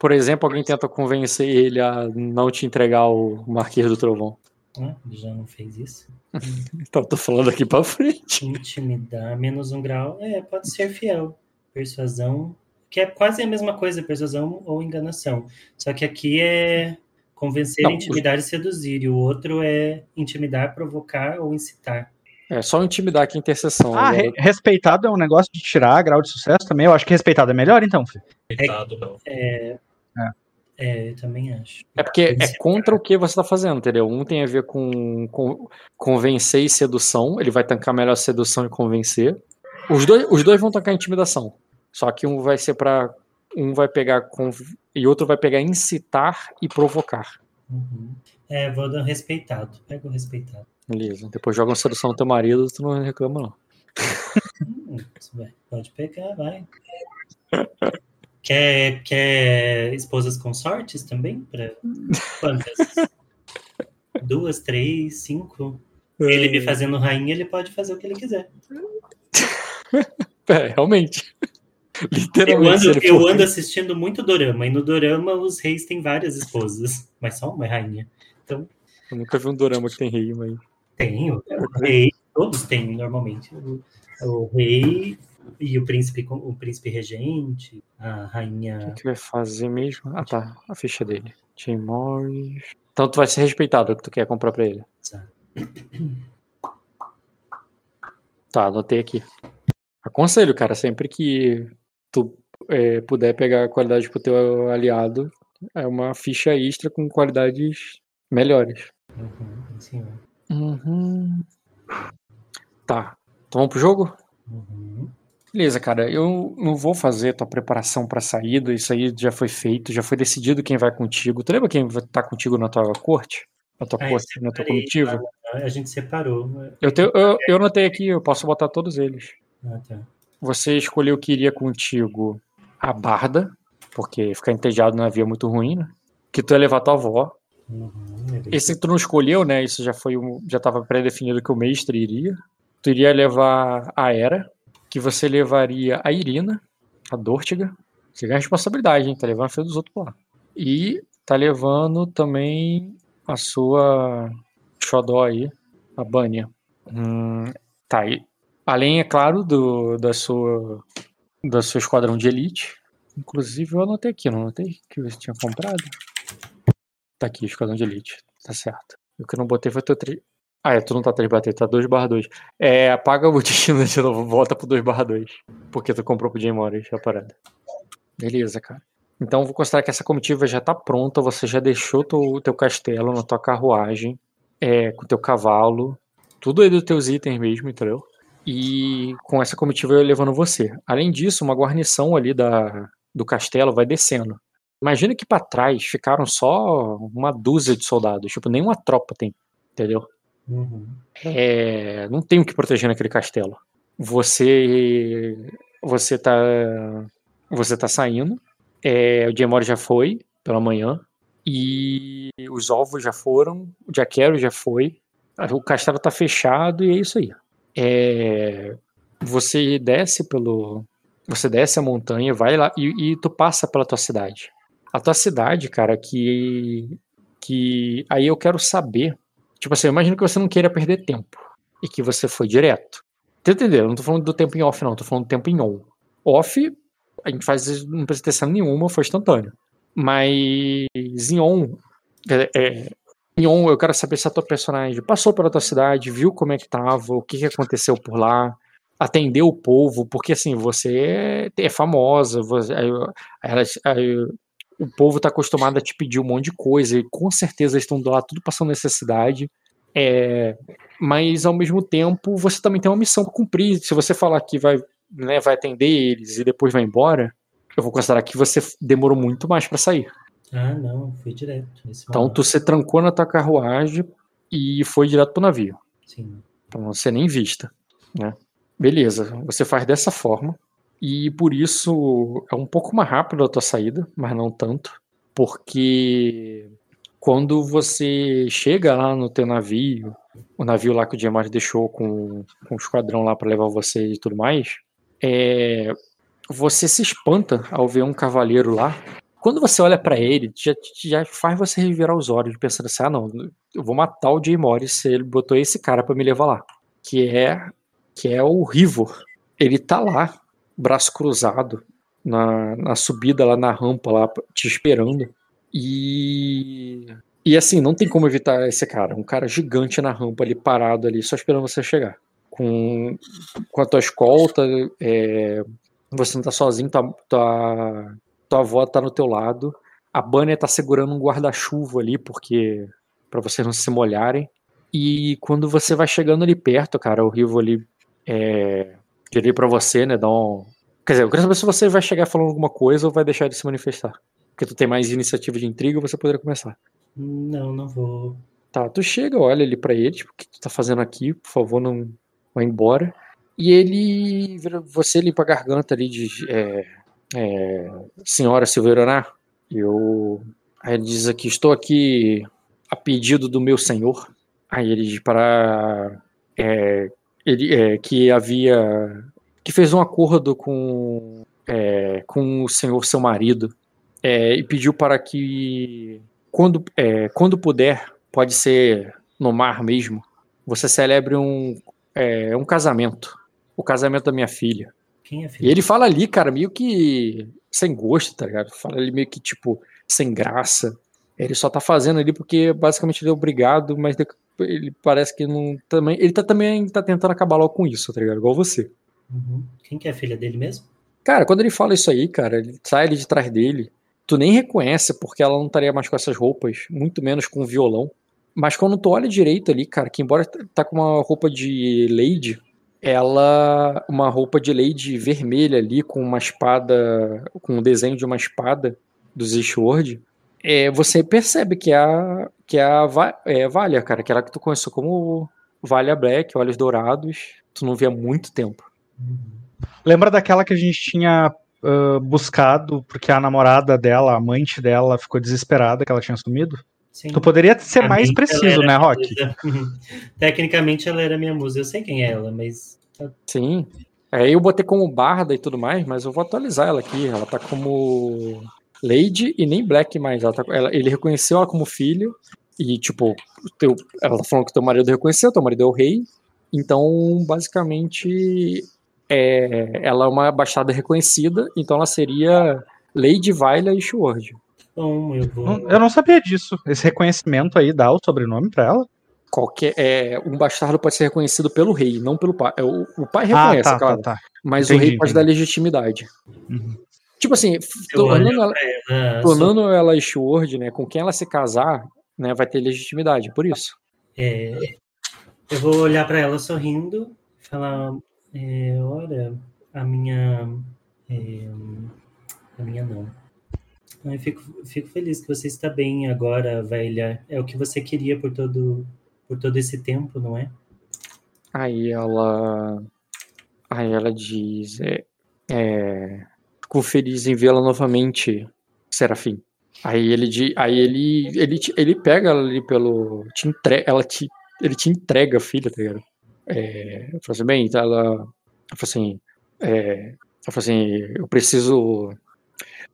por exemplo, alguém tenta convencer ele a não te entregar o Marquês do Trovão.
Ah, ele já não fez isso.
Então, tô falando aqui pra frente.
Intimidar, menos um grau. É, pode ser fiel. Persuasão, que é quase a mesma coisa, persuasão ou enganação. Só que aqui é convencer,
Não,
intimidar e seduzir. E o outro é intimidar, provocar ou incitar.
É só intimidar aqui a intercessão.
Ah, re- respeitado é um negócio de tirar grau de sucesso também. Eu acho que respeitado é melhor, então. filho.
Coitado, não.
É, eu também acho.
É porque é contra o que você tá fazendo, entendeu? Um tem a ver com, com convencer e sedução. Ele vai tancar melhor sedução e convencer. Os dois, os dois vão tancar intimidação. Só que um vai ser pra. Um vai pegar. conv- E outro vai pegar incitar e provocar.
Uhum. É, vou dar um respeitado. Pega o respeitado.
Beleza. Depois joga uma sedução no teu marido, tu não reclama, não.
Hum. Pode pegar, vai. Quer, quer esposas consortes também? Pra quantas? Duas, três, cinco? Ele me fazendo rainha, ele pode fazer o que ele quiser.
É, realmente.
Eu
Literalmente. se
ando, eu ando assistindo muito dorama, e no dorama os reis têm várias esposas, mas só uma é rainha.
Eu nunca vi um dorama que tem rei, mas.
Tem, o, rei, todos têm normalmente. O, o rei e o príncipe, o príncipe regente, a
O
rainha.
que vai fazer mesmo? Ah, tá. A ficha dele. Jim Morris. Então tu vai ser respeitado o que tu quer comprar pra ele. Tá, anotei aqui. Aconselho, cara, sempre que tu é, puder pegar qualidade pro teu aliado, é uma ficha extra com qualidades melhores.
Uhum, sim,
Uhum. Tá. Então vamos pro jogo?
uhum.
Beleza, cara. Eu não vou fazer tua preparação pra saída. Isso aí já foi feito, já foi decidido quem vai contigo. Tu lembra quem vai estar contigo na tua corte? Na tua
Ah, eu
corte, na tua comitiva?
A gente separou.
Eu, te, eu, eu anotei aqui, eu posso botar todos eles.
Ah, tá.
Você escolheu que iria contigo a Barda, porque ficar entediado no navio é muito ruim, né? Que tu ia levar tua avó.
Uhum.
Esse que tu não escolheu, né? Isso já foi um, já estava pré-definido que o mestre iria. Tu iria levar a Era, que você levaria a Irina, a Dortiga. Você ganha responsabilidade, hein? Tá levando a filha dos outros lá. E tá levando também a sua xodó aí, a Banya. Hum, tá aí. Além, é claro, do, da sua da seu esquadrão de elite. Inclusive, eu anotei aqui, não anotei que você tinha comprado? Tá aqui, esquadrão de elite. Tá certo. O que eu não botei foi teu 3. Ah, é, tu não tá 3 barra 3, tá 2 barra 2. É, apaga o destino de novo, volta pro 2 barra 2. Porque tu comprou pro Jay Morris a parada. Beleza, cara. Então vou considerar que essa comitiva já tá pronta, você já deixou teu, teu castelo na tua carruagem, é, com teu cavalo, tudo aí dos teus itens mesmo, entendeu? E com essa comitiva eu levando você. Além disso, uma guarnição ali da, do castelo vai descendo. Imagina que pra trás ficaram só uma dúzia de soldados, tipo, nenhuma tropa tem, entendeu?
Uhum.
É, não tem o que proteger naquele castelo. Você você tá você tá saindo. É, o Jemore já foi pela manhã e os ovos já foram, o Jaquero já foi. O castelo tá fechado e é isso aí. É, você desce pelo você desce a montanha, vai lá e, e tu passa pela tua cidade. A tua cidade, cara, que que aí eu quero saber Tipo assim, eu imagino que você não queira perder tempo. E que você foi direto. Tá entendendo? Não tô falando do tempo em off, não. Tô falando do tempo em on. Off, a gente faz, não precisa ter cena nenhuma, foi instantâneo. Mas Zion, é, é, Zion, eu quero saber se a tua personagem passou pela tua cidade, viu como é que tava, o que, que aconteceu por lá, atendeu o povo, porque assim, você é, é famosa, você, aí, o povo está acostumado a te pedir um monte de coisa, e com certeza eles estão lá tudo passando necessidade. É, mas ao mesmo tempo você também tem uma missão para cumprir. Se você falar que vai, né, vai atender eles e depois vai embora, eu vou considerar que você demorou muito mais para sair.
Ah, não, fui direto.
Então tu se trancou na tua carruagem e foi direto pro navio.
Sim.
Não ser nem vista, né? Beleza, você faz dessa forma e por isso é um pouco mais rápido a tua saída, mas não tanto, porque quando você chega lá no teu navio, o navio lá que o Diamante deixou com, com o esquadrão lá para levar você e tudo mais, é, você se espanta ao ver um cavaleiro lá. Quando você olha para ele, já, já faz você revirar os olhos, pensando assim: ah, não, eu vou matar o Jay Morris se ele botou esse cara para me levar lá. Que é, que é o Rivor. Ele tá lá, braço cruzado, na, na subida lá na rampa, lá te esperando. E. E assim, não tem como evitar esse cara. Um cara gigante na rampa ali, parado ali, só esperando você chegar. Com, com a tua escolta, é, você não tá sozinho, tua, tua, tua avó tá no teu lado. A Bunny tá segurando um guarda-chuva ali, porque. para vocês não se molharem. E quando você vai chegando ali perto, cara, o Rivo ali é, diria para você, né, dar um... Quer dizer, eu quero saber se você vai chegar falando alguma coisa ou vai deixar de se manifestar. Porque tu tem mais iniciativa de intriga, você poderia começar.
Não, não vou.
Tá, tu chega, olha ali para ele, tipo, o que tu tá fazendo aqui? Por favor, não vá embora. E ele você limpa a garganta ali de é, é, senhora Silveiraná. Eu aí ele diz aqui, estou aqui a pedido do meu senhor. Aí ele diz para é, ele é, que havia que fez um acordo com é, com o senhor seu marido é, e pediu para que quando é, quando puder pode ser no mar mesmo você celebre um é, um casamento o casamento da minha filha.
Quem é filho?
e ele fala ali cara meio que sem gosto tá ligado? Fala ali meio que tipo sem graça. Ele só tá fazendo ali porque basicamente ele é obrigado mas ele parece que não também ele tá também tá tentando acabar logo com isso tá ligado igual você
Uhum. Quem que é a filha dele mesmo?
Cara, quando ele fala isso aí, cara, ele sai ali de trás dele, tu nem reconhece porque ela não estaria mais com essas roupas, muito menos com violão. Mas quando tu olha direito ali, cara, que embora tá com uma roupa de lady, ela uma roupa de lady vermelha ali com uma espada, com um desenho de uma espada dos Ishword, é, você percebe que é a que é a Va- é, Valia, cara, que era que tu conheceu como Valia Black, Olhos Dourados, tu não via há muito tempo.
Uhum.
Lembra daquela que a gente tinha ah, buscado porque a namorada dela, a amante dela, ficou desesperada que ela tinha sumido?
Sim.
Tu poderia ser mais
mim,
preciso, né, Rock?
Tecnicamente ela era minha musa. Eu sei quem é ela, mas.
Sim. Aí eu botei como Barda e tudo mais, mas eu vou atualizar ela aqui. Ela tá como Lady e nem Black mais. Ela tá- ela- ele reconheceu ela como filho. E, tipo, o teu, ela tá falando que teu marido reconheceu, teu marido é o rei. Então, basicamente, é, ela é uma bastarda reconhecida. Então ela seria Lady Viola e Sword.
Bom, eu vou.
Não- Eu não sabia disso. Esse reconhecimento aí dá o sobrenome pra ela?
Qualquer, é, um bastardo pode ser reconhecido pelo rei, não pelo pai. É, O, o pai
Ah,
reconhece,
tá,
claro.
tá, tá.
Mas o
Entendi,
rei pode
entendi.
dar legitimidade.
Uhum.
Tipo assim,
Eu olho
tornando ela, tornando ela Sword, né, com quem ela se casar, né, vai ter legitimidade, por isso.
É, eu vou olhar para ela sorrindo, falar, é, olha, a minha, é, a minha não. Eu fico, fico feliz que você está bem agora, velha. É o que você queria por todo, por todo esse tempo, não é?
Aí ela, aí ela diz, é, é, fico feliz em vê-la novamente, Serafim. Aí ele, aí ele, ele, ele pega ela ali pelo, te entre, ela te, ele te entrega a filha, tá ligado? É, eu falo assim, bem, então ela, ela fala assim, é, assim, eu preciso,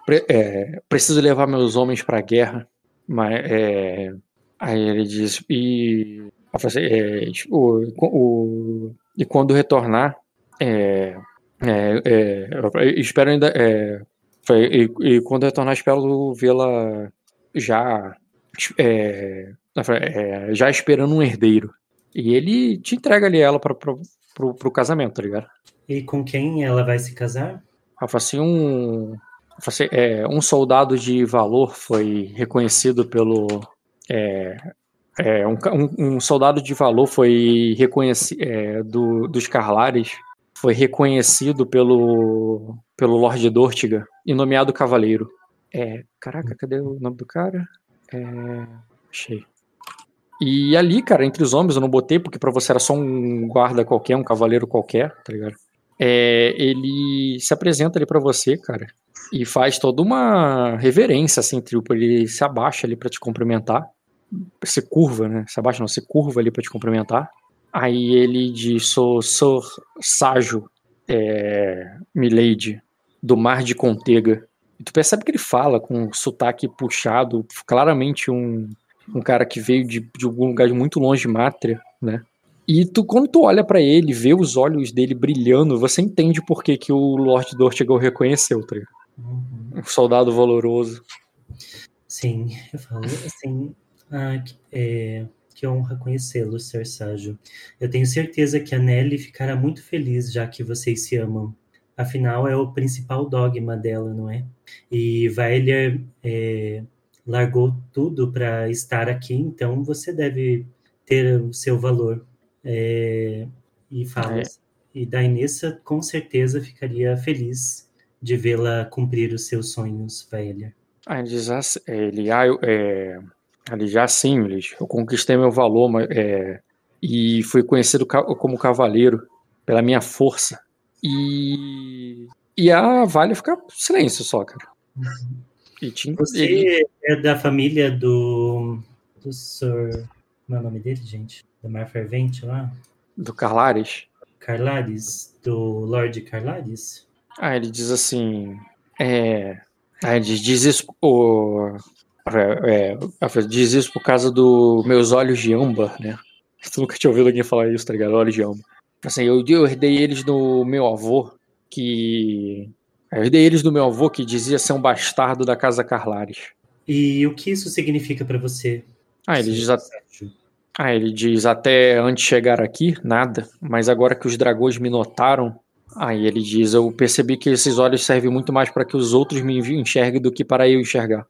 pre- é, preciso levar meus homens pra guerra, mas, é, aí ele diz, e, ela assim, é, tipo, o, o- e quando retornar, é, É, é, eu espero ainda. É, e, e, quando retornar, espero vê-la já. É, é, já esperando um herdeiro. E ele te entrega ali ela pra, pro, pro casamento, tá ligado?
E com quem ela vai se casar?
Fala assim: um, assim, é, um soldado de valor foi reconhecido pelo. É, é, um, um, soldado de valor foi reconhecido é, do, dos Carlares foi reconhecido pelo pelo Lord Dortiga e nomeado cavaleiro. É, caraca, cadê o nome do cara? É, achei. E ali, cara, entre os homens eu não botei porque para você era só um guarda qualquer, um cavaleiro qualquer, tá ligado? É, ele se apresenta ali para você, cara, e faz toda uma reverência assim, tipo, ele se abaixa ali para te cumprimentar se curva, né? Se abaixa não, se curva ali para te cumprimentar. Aí ele diz, sou, sou Ságio, é, Milady, do Mar de Contega. E tu percebe que ele fala com um sotaque puxado, claramente um, um cara que veio de, de algum lugar de muito longe de Mátria, né? E tu, quando tu olha para ele, vê os olhos dele brilhando, você entende por que, que o Lord Dortigal reconheceu, tá uhum. Um soldado valoroso.
Sim, eu falo assim, ah, que, é, que honra conhecê-lo, Ser Ságio. Eu tenho certeza que a Nelly ficará muito feliz já que vocês se amam. Afinal, é o principal dogma dela, não é? E Vaelier é, largou tudo para estar aqui, então você deve ter o seu valor. É, e fala. É. E Dainessa com certeza ficaria feliz de vê-la cumprir os seus sonhos, Vaelier.
Ah, ele assim, ele, é, Ali já simples, eu conquistei meu valor é, e fui conhecido como cavaleiro pela minha força. E, e a Vale fica silêncio só, cara.
E tinha, Você ele... é da família do, do Sir. Como é o nome dele, gente? Do Mar Fervente lá?
Do Carlares?
Carlares? Do Lord Carlares?
Ah, ele diz assim. É. Ah, ele diz isso. O, é, é, diz isso por causa dos meus olhos de âmbar, né? Tu nunca tinha ouvido alguém falar isso, tá ligado? Olhos de âmbar. Assim, eu, eu herdei eles do meu avô, que. Eu herdei eles do meu avô, que dizia ser um bastardo da casa Carlares.
E o que isso significa para você?
Ah, ele diz. A... Ah, ele diz até antes de chegar aqui, nada. Mas agora que os dragões me notaram, aí ele diz: Eu percebi que esses olhos servem muito mais para que os outros me enxerguem do que para eu enxergar.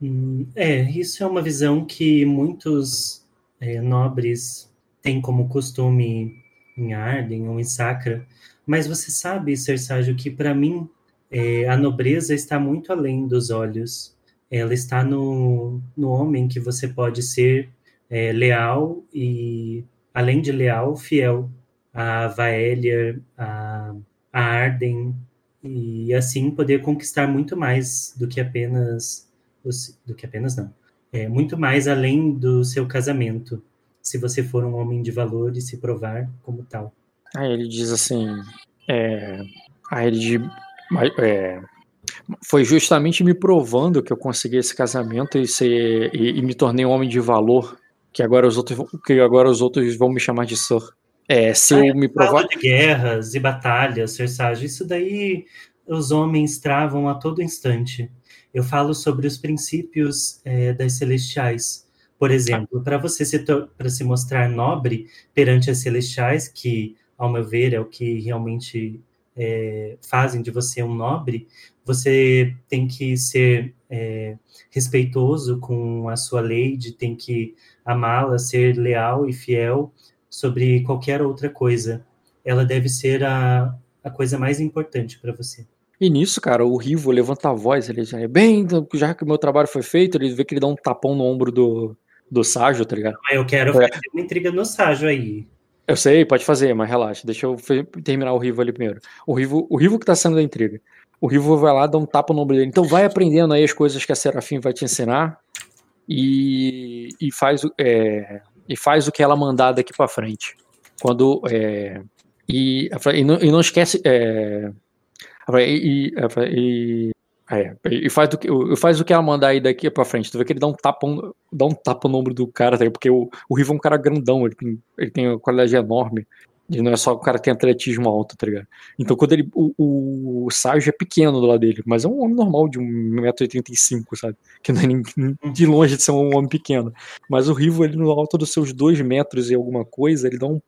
Hum, é, isso é uma visão que muitos é, nobres têm como costume em Arden ou em Sacra, mas você sabe, Serságio, que para mim é, a nobreza está muito além dos olhos. Ela está no, no homem que você pode ser é, leal e, além de leal, fiel a Vaelier, a, a Arden, e assim poder conquistar muito mais do que apenas do que apenas não. É muito mais além do seu casamento, se você for um homem de valor e se provar como tal.
Aí ele diz assim, é, aí ele diz, é, foi justamente me provando que eu consegui esse casamento e, ser, e, e, me tornei um homem de valor, que agora os outros, que agora os outros vão me chamar de Sir. É, se ah, eu me provar
de guerras e batalhas, Cersage, isso daí os homens travam a todo instante eu falo sobre os princípios é, das celestiais. Por exemplo, para você se, para se mostrar nobre perante as celestiais, que, ao meu ver, é o que realmente é, fazem de você um nobre, você tem que ser é, respeitoso com a sua lady, tem que amá-la, ser leal e fiel sobre qualquer outra coisa. Ela deve ser a, a coisa mais importante para você.
E nisso, cara, o Rivo levanta a voz, ele já é bem, já que o meu trabalho foi feito, ele vê que ele dá um tapão no ombro do, do Ságio, tá ligado?
eu quero é. fazer uma intriga no Ságio aí.
Eu sei, pode fazer, mas relaxa, deixa eu terminar o Rivo ali primeiro. O Rivo, o Rivo que tá sendo da intriga. O Rivo vai lá, dá um tapa no ombro dele. Então vai aprendendo aí as coisas que a Serafim vai te ensinar e, e, faz, é, e faz o que ela mandar daqui para frente. Quando. É, e, e, não, e não esquece. É, e, e, é, e faz, do que, faz o que ela mandar aí daqui pra frente. Tu vê que ele dá um tapa, dá um tapa no ombro do cara, tá? porque o, o Rivo é um cara grandão, ele tem, ele tem uma qualidade enorme. Ele não é só o cara que tem atletismo alto, tá ligado? Então quando ele. O, o Sage é pequeno do lado dele, mas é um homem normal de 1,85m, sabe? Que não é nem de longe de ser um homem pequeno. Mas o Rivo, ele no alto dos seus 2 metros e alguma coisa, ele dá um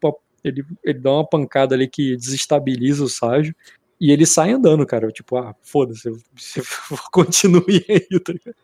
ele, ele dá uma pancada ali que desestabiliza o Sage. E ele sai andando, cara. Tipo, ah, foda-se, continue aí, tá ligado?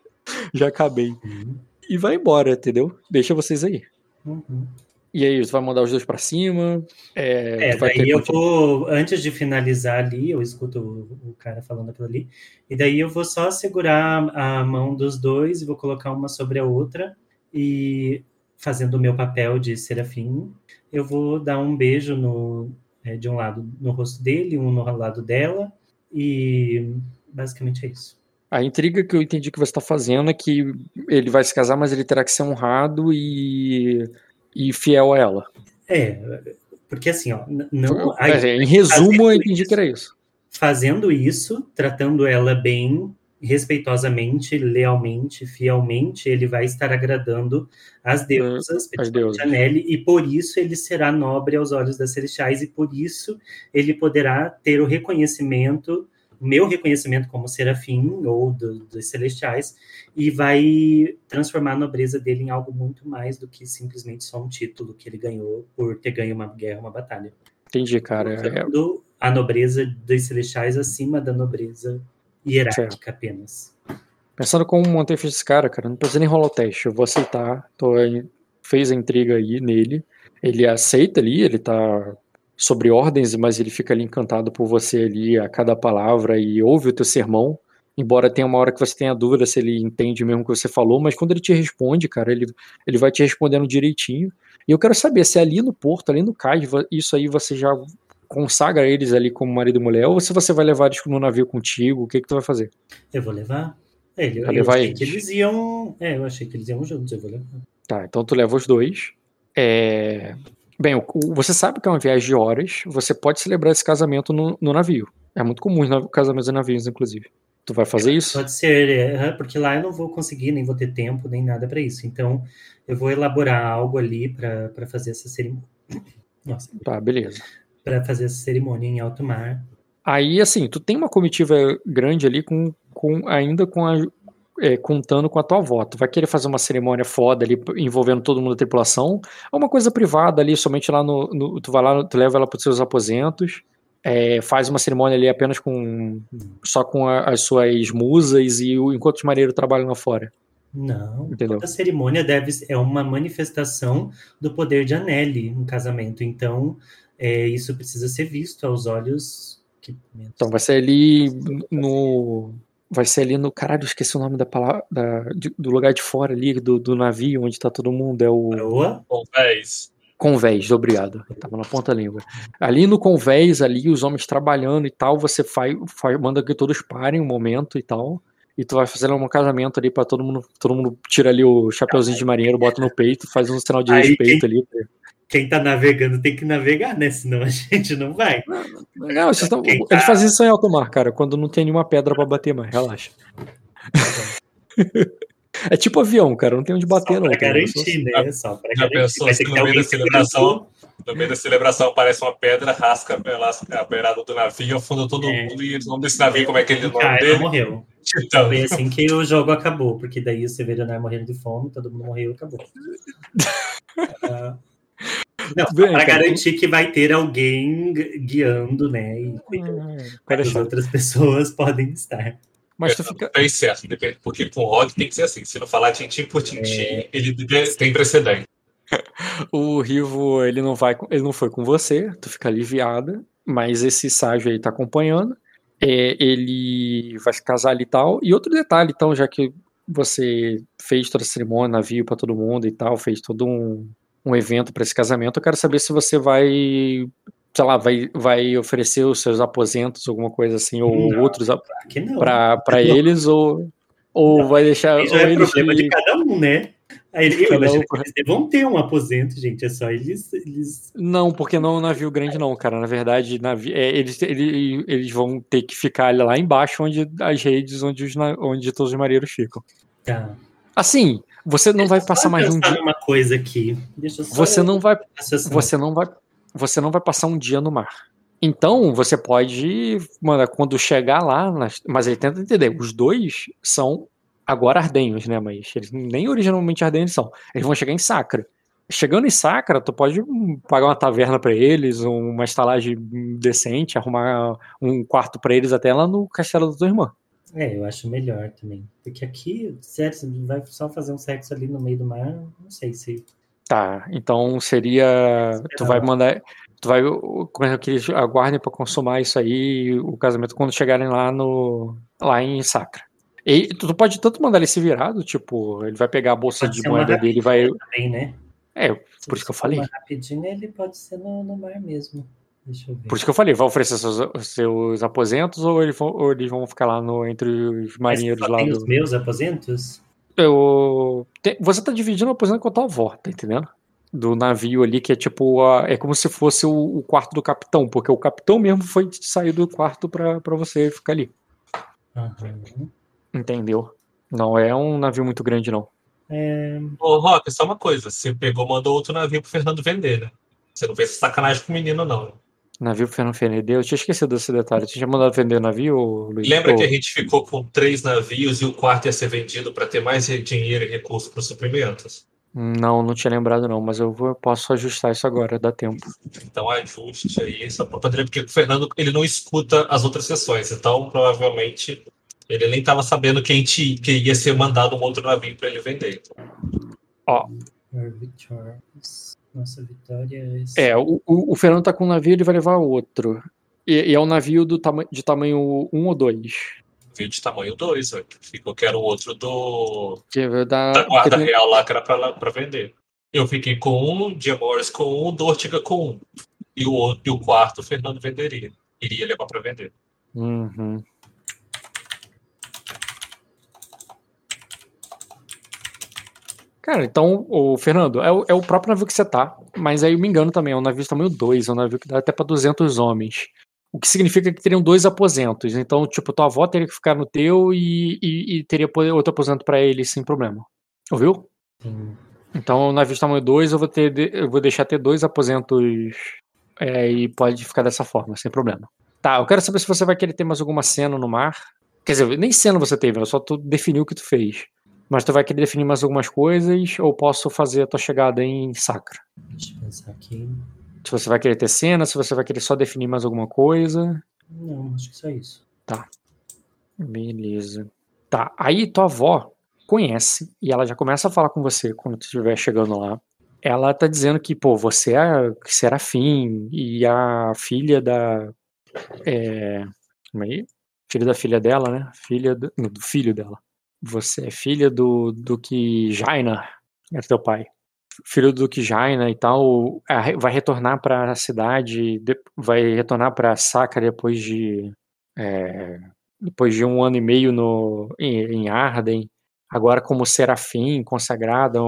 Já acabei.
Uhum.
E vai embora, entendeu? Deixa vocês aí.
Uhum.
E aí, você vai mandar os dois pra cima? É,
É, daí
ter
eu vou, antes de finalizar ali, eu escuto o, o cara falando aquilo ali, e daí eu vou só segurar a mão dos dois e vou colocar uma sobre a outra, e fazendo o meu papel de serafim, eu vou dar um beijo no, é, de um lado no rosto dele, um no lado dela, e basicamente é isso.
A intriga que eu entendi que você tá fazendo é que ele vai se casar, mas ele terá que ser honrado e, e fiel a ela.
É, porque assim, ó, não,
É, em resumo, eu entendi
isso.
que era isso.
fazendo isso, tratando ela bem, respeitosamente, lealmente, fielmente, ele vai estar agradando as deusas,
as deusas.
Janelle, e por isso ele será nobre aos olhos das celestiais, e por isso ele poderá ter o reconhecimento, meu reconhecimento como serafim, ou do- dos celestiais, e vai transformar a nobreza dele em algo muito mais do que simplesmente só um título que ele ganhou por ter ganho uma guerra, uma batalha
Entendi, cara. É,
colocando a nobreza dos celestiais acima da nobreza hierárquica apenas.
pensando como montei fiz esse cara, cara, não precisa nem rolar o teste. Eu vou aceitar. Tô fez a intriga aí nele. Ele aceita ali, ele tá sobre ordens, mas ele fica ali encantado por você ali a cada palavra e ouve o teu sermão. Embora tenha uma hora que você tenha dúvida se ele entende mesmo o que você falou, mas quando ele te responde, cara, ele, ele vai te respondendo direitinho. E eu quero saber se ali no porto, ali no cais, isso aí você já consagra eles ali como marido e mulher, ou se você vai levar eles no navio contigo, o que que tu vai fazer?
Eu vou levar? É, Ele, eu
levar
achei
eles.
que eles iam. É, eu achei que eles iam juntos, eu vou levar.
Tá, então tu leva os dois. É, Bem, o- o- você sabe que é uma viagem de horas, você pode celebrar esse casamento no, no navio. É muito comum os casamentos em navios, inclusive. Tu vai fazer isso?
Pode ser, é, porque lá eu não vou conseguir, nem vou ter tempo, nem nada para isso. Então, eu vou elaborar algo ali para fazer essa cerimônia. Nossa,
Tá, beleza.
Para fazer essa cerimônia em alto mar.
Aí, assim, tu tem uma comitiva grande ali com, com ainda com a, é, contando com a tua avó. Tu vai querer fazer uma cerimônia foda ali envolvendo todo mundo da tripulação, ou uma coisa privada ali, somente lá no. no- tu vai lá, tu leva ela para os seus aposentos, é, faz uma cerimônia ali apenas com. só com a- as suas musas e o, enquanto os marinheiros trabalham lá fora.
Não,
Entendeu?
toda cerimônia deve é uma manifestação do poder de Anneli no casamento. Então, é, isso precisa ser visto aos olhos. Que,
Então vai ser ali no. Vai ser ali no. Caralho, eu esqueci o nome da palavra. da- de- do lugar de fora ali, do, do navio, onde tá todo mundo. É o.
Coroa,
Convés.
Convés, obrigado. Tava na ponta da língua. Ali no convés, ali, os homens trabalhando e tal, você faz, faz- manda que todos parem um momento e tal. E tu vai fazer um casamento ali pra todo mundo. Todo mundo tira ali o chapeuzinho de marinheiro, bota no peito, faz um sinal de
Aí,
respeito ali.
Quem tá navegando tem que navegar, né? Senão a gente não vai.
Não, vocês tão,
Quem tá-
eles fazem isso em alto mar, cara, quando não tem nenhuma pedra pra bater mais, relaxa. é tipo avião, cara, não tem onde bater,
Só
não.
pra
cara.
garantir, né? Só pra
Já
garantir.
pensou
Vai ter que
no
ter
meio
alguém
da celebração, no meio da celebração aparece uma pedra, rasca pela a beirada do navio, afunda todo
É.
mundo e o nome desse navio, como é que ele é o nome
Caio
dele?
morreu.
Titã.
Foi assim que o jogo acabou, porque daí o Severino morrendo de fome, todo mundo morreu e acabou. Ah, não, só
Bem,
pra
cara,
garantir que vai ter alguém gu- guiando, né? E.
Hum, pode
as outras pessoas podem estar.
Mas tu fica.
Fez certo, depende- porque com o Rod tem que ser assim. Se não falar tintim por tintim,
É.
ele tem precedente.
O Rivo, ele não vai, com- ele não foi com você, tu fica aliviada, mas esse Ságio aí tá acompanhando. É, ele vai se casar ali e tal. E outro detalhe, então, já que você fez toda a cerimônia, navio pra todo mundo e tal, fez todo um, um evento pra esse casamento, eu quero saber se você vai, sei lá, vai, vai oferecer os seus aposentos, alguma coisa assim, ou
Não.
outros
Não.
eles, ou, ou
Não,
vai deixar.
Aí
Ou
já é
eles
problema de cada um, né? Aí, eu imagino
um-
que eles vão ter um aposento, gente. É só eles. eles...
Não, porque não é um navio grande, não, cara. Na verdade, navi- é, eles, ele- eles vão ter que ficar lá embaixo, onde as redes, onde, os, onde todos os marinheiros ficam.
Tá.
Assim, você não
Deixa
vai passar mais um dia.
numa coisa aqui.
Você não vai, você não vai, você não vai passar um dia no mar. Então, você pode, mano, quando chegar lá, mas ele tenta entender, os dois são agora ardenhos, né, mas eles nem originalmente ardenhos são. Eles vão chegar em Sacra. Chegando em Sacra, tu pode hum, pagar uma taverna pra eles, uma estalagem decente, arrumar um quarto pra eles até lá no castelo da tua irmã.
É, eu acho melhor também. Porque aqui, sério, você vai só fazer um sexo ali no meio do mar, não sei se.
Tá, então seria. Tu vai mandar. Tu vai. Como é que eles aguardem pra consumar isso aí, o casamento, quando chegarem lá no. lá em Sacra. E tu pode tanto mandar ele se virado, tipo, ele vai pegar a bolsa
Pode
de moeda dele e vai.
Também, né?
É,
Se
por isso que eu falei.
Rapidinho, ele pode ser no, no mar mesmo. Deixa eu ver.
Por isso que eu falei, vai oferecer seus, seus aposentos ou eles, vão, ou eles vão ficar lá no, entre os marinheiros lá
tem
do.
os meus aposentos?
Eu, tem- você tá dividindo o aposento com a tua avó, tá entendendo? Do navio ali, que é tipo. a- é como se fosse o, o quarto do capitão, porque o capitão mesmo foi sair do quarto pra, pra você ficar ali.
Aham.
Entendeu? Não é um navio muito grande, não.
É,
Ô, Rock, só uma coisa. Você pegou, mandou outro navio pro Fernando vender, né? Você não fez sacanagem com o menino, não.
Navio Fernando Fernandes, eu tinha esquecido desse detalhe. Você tinha mandado vender o navio, Luiz?
Lembra
Ou-
que a gente ficou com três navios e o quarto ia ser vendido para ter mais dinheiro e recurso para os suprimentos?
Não, não tinha lembrado, não, mas eu, vou, eu posso ajustar isso agora, dá tempo.
Então ajuste aí só para poder, porque o Fernando ele não escuta as outras sessões, então provavelmente ele nem estava sabendo que, a gente, que ia ser mandado um outro navio para ele vender.
Victorious. Nossa vitória é.
É, o, o, o Fernando tá com um navio, ele vai levar outro. E, e é um navio do tama de tamanho 1 ou 2.
Navio de tamanho 2, ficou que era o outro do
Que vai dar.
da guarda
tem-
real lá que era para vender. Eu fiquei com um, Dia Morris com um, Dortiga com um. E o, outro, e o quarto o Fernando venderia. Iria levar para vender.
Uhum. Cara, então, o Fernando, é o, é o próprio navio que você tá, mas aí eu me engano também, é um navio de tamanho 2, é um navio que dá até pra 200 homens. O que significa que teriam dois aposentos. Então, tipo, tua avó teria que ficar no teu e, e, e teria outro aposento pra ele sem problema. Ouviu?
Sim.
Então, o navio de tamanho 2, eu vou ter eu vou deixar ter dois aposentos é, e pode ficar dessa forma, sem problema. Tá, eu quero saber se você vai querer ter mais alguma cena no mar. Quer dizer, nem cena você teve, ela só tu definiu o que tu fez. Mas tu vai querer definir mais algumas coisas ou posso fazer a tua chegada em Sacra?
Deixa eu pensar aqui.
Se você vai querer ter cena, se você vai querer só definir mais alguma coisa.
Não, acho que só isso.
Beleza. Tá, aí tua avó conhece e ela já começa a falar com você quando tu estiver chegando lá. Ela tá dizendo que, pô, você é Serafim e a filha da. É, como é aí? Filha da filha dela, né? Filha do, não, do filho dela. Você é filha do, do que Jaina, era teu pai. Filho do que Jaina e tal, a- vai retornar pra cidade, de- vai retornar pra Sacra depois de. é, depois de um ano e meio no, em, Arden, agora como serafim, consagrada,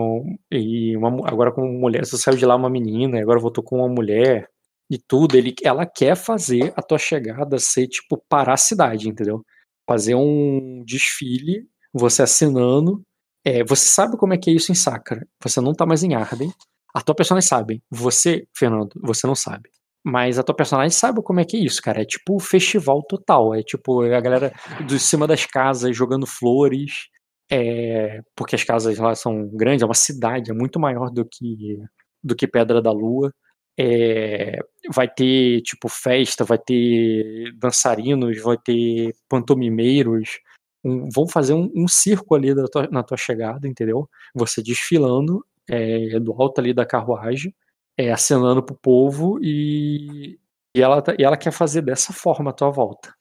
e uma agora como mulher, você saiu de lá uma menina, agora voltou com uma mulher, e tudo, ele, ela quer fazer a tua chegada ser, tipo, parar a cidade, entendeu? Fazer um desfile, você assinando, é, você sabe como é que é isso em Sacra, você não tá mais em Arden, a tua personagem sabe, você, Fernando, você não sabe. Mas a tua personagem sabe como é que é isso, cara. É tipo festival total. É tipo a galera de cima das casas jogando flores. É, porque as casas lá são grandes, é uma cidade, é muito maior do que, do que Pedra da Lua. É, vai ter tipo festa, vai ter dançarinos, vai ter pantomimeiros. Um- vão fazer um, um circo ali tua- na tua chegada, entendeu? Você desfilando é, do alto ali da carruagem é, acenando pro povo e, e, ela, tá- e ela quer fazer dessa forma a tua volta.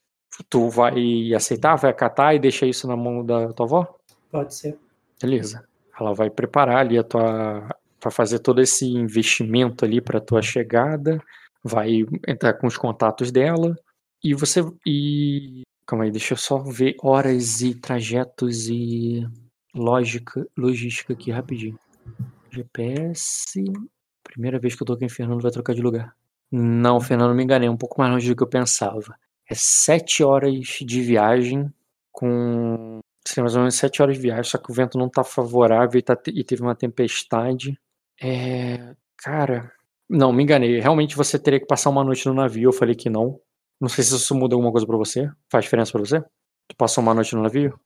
Tu vai aceitar, vai acatar e deixa isso na mão da tua avó?
Pode ser.
Beleza. Ela vai preparar ali a tua. para fazer todo esse investimento ali para tua chegada, vai entrar com os contatos dela e você. E. Calma aí, deixa eu só ver horas e trajetos e lógica, logística aqui rapidinho. GPS. Primeira vez que eu tô aqui Fernando vai trocar de lugar. Não, Fernando, me enganei, é um pouco mais longe do que eu pensava. É sete horas de viagem com. Seria mais ou menos sete horas de viagem, só que o vento não tá favorável e, tá te- e teve uma tempestade. É. Cara, Não, me enganei. Realmente você teria que passar uma noite no navio. Eu falei que não. Não sei se isso muda alguma coisa pra você. Faz diferença pra você? Tu passou uma noite no navio?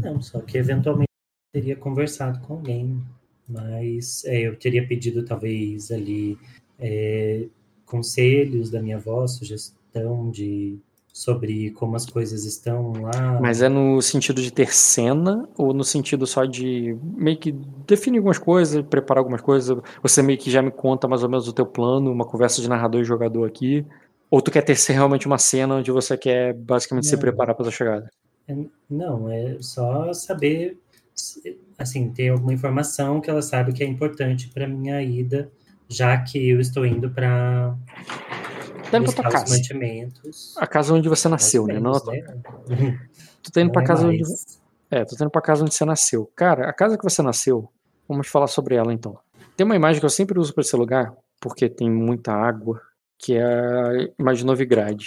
Não, só que eventualmente eu teria conversado com alguém, mas é, eu teria pedido talvez ali é, conselhos da minha avó, sugestão de sobre como as coisas estão lá.
Mas é no sentido de ter cena ou no sentido só de meio que definir algumas coisas, preparar algumas coisas? Você meio que já me conta mais ou menos o teu plano, uma conversa de narrador e jogador aqui? Ou tu quer ter realmente uma cena onde você quer basicamente se
Não.
preparar para a chegada?
É, Não, é só saber, assim, ter alguma informação que ela sabe que é importante para minha ida, já que eu estou indo para
Tá indo pra tua casa.
mantimentos.
A casa onde você nasceu, né? Não,
né?
tu tá indo pra
é
casa onde.
mais.
É, tu tá indo pra casa onde você nasceu. Cara, a casa que você nasceu, vamos falar sobre ela então. Tem uma imagem que eu sempre uso pra esse lugar, porque tem muita água, que é a imagem de Novigrad.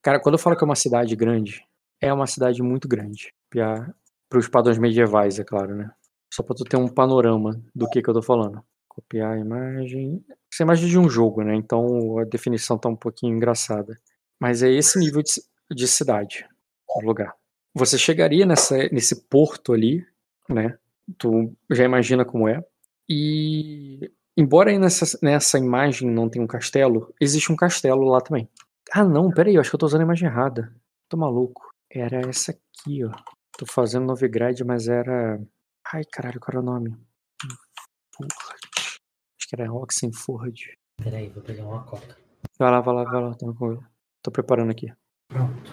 Cara, quando eu falo que é uma cidade grande, é uma cidade muito grande. Para os padrões medievais, é claro, né? Só pra tu ter um panorama do que que eu tô falando. Copiar a imagem. Essa é imagem de um jogo, né? Então a definição tá um pouquinho engraçada. Mas é esse nível de, de cidade, o lugar. Você chegaria nessa, nesse porto ali, né? Tu já imagina como é. E embora aí nessa, nessa imagem não tenha um castelo, existe um castelo lá também. Ah, não, peraí, eu acho que eu tô usando a imagem errada. Tô maluco. Era essa aqui, ó. Tô fazendo Novigrad, mas era. Ai, caralho, qual era o nome? Ford. Acho que era Oxenford.
Peraí, vou pegar uma coca.
Vai lá, vai lá, vai lá. Tô, tô preparando aqui.
Pronto.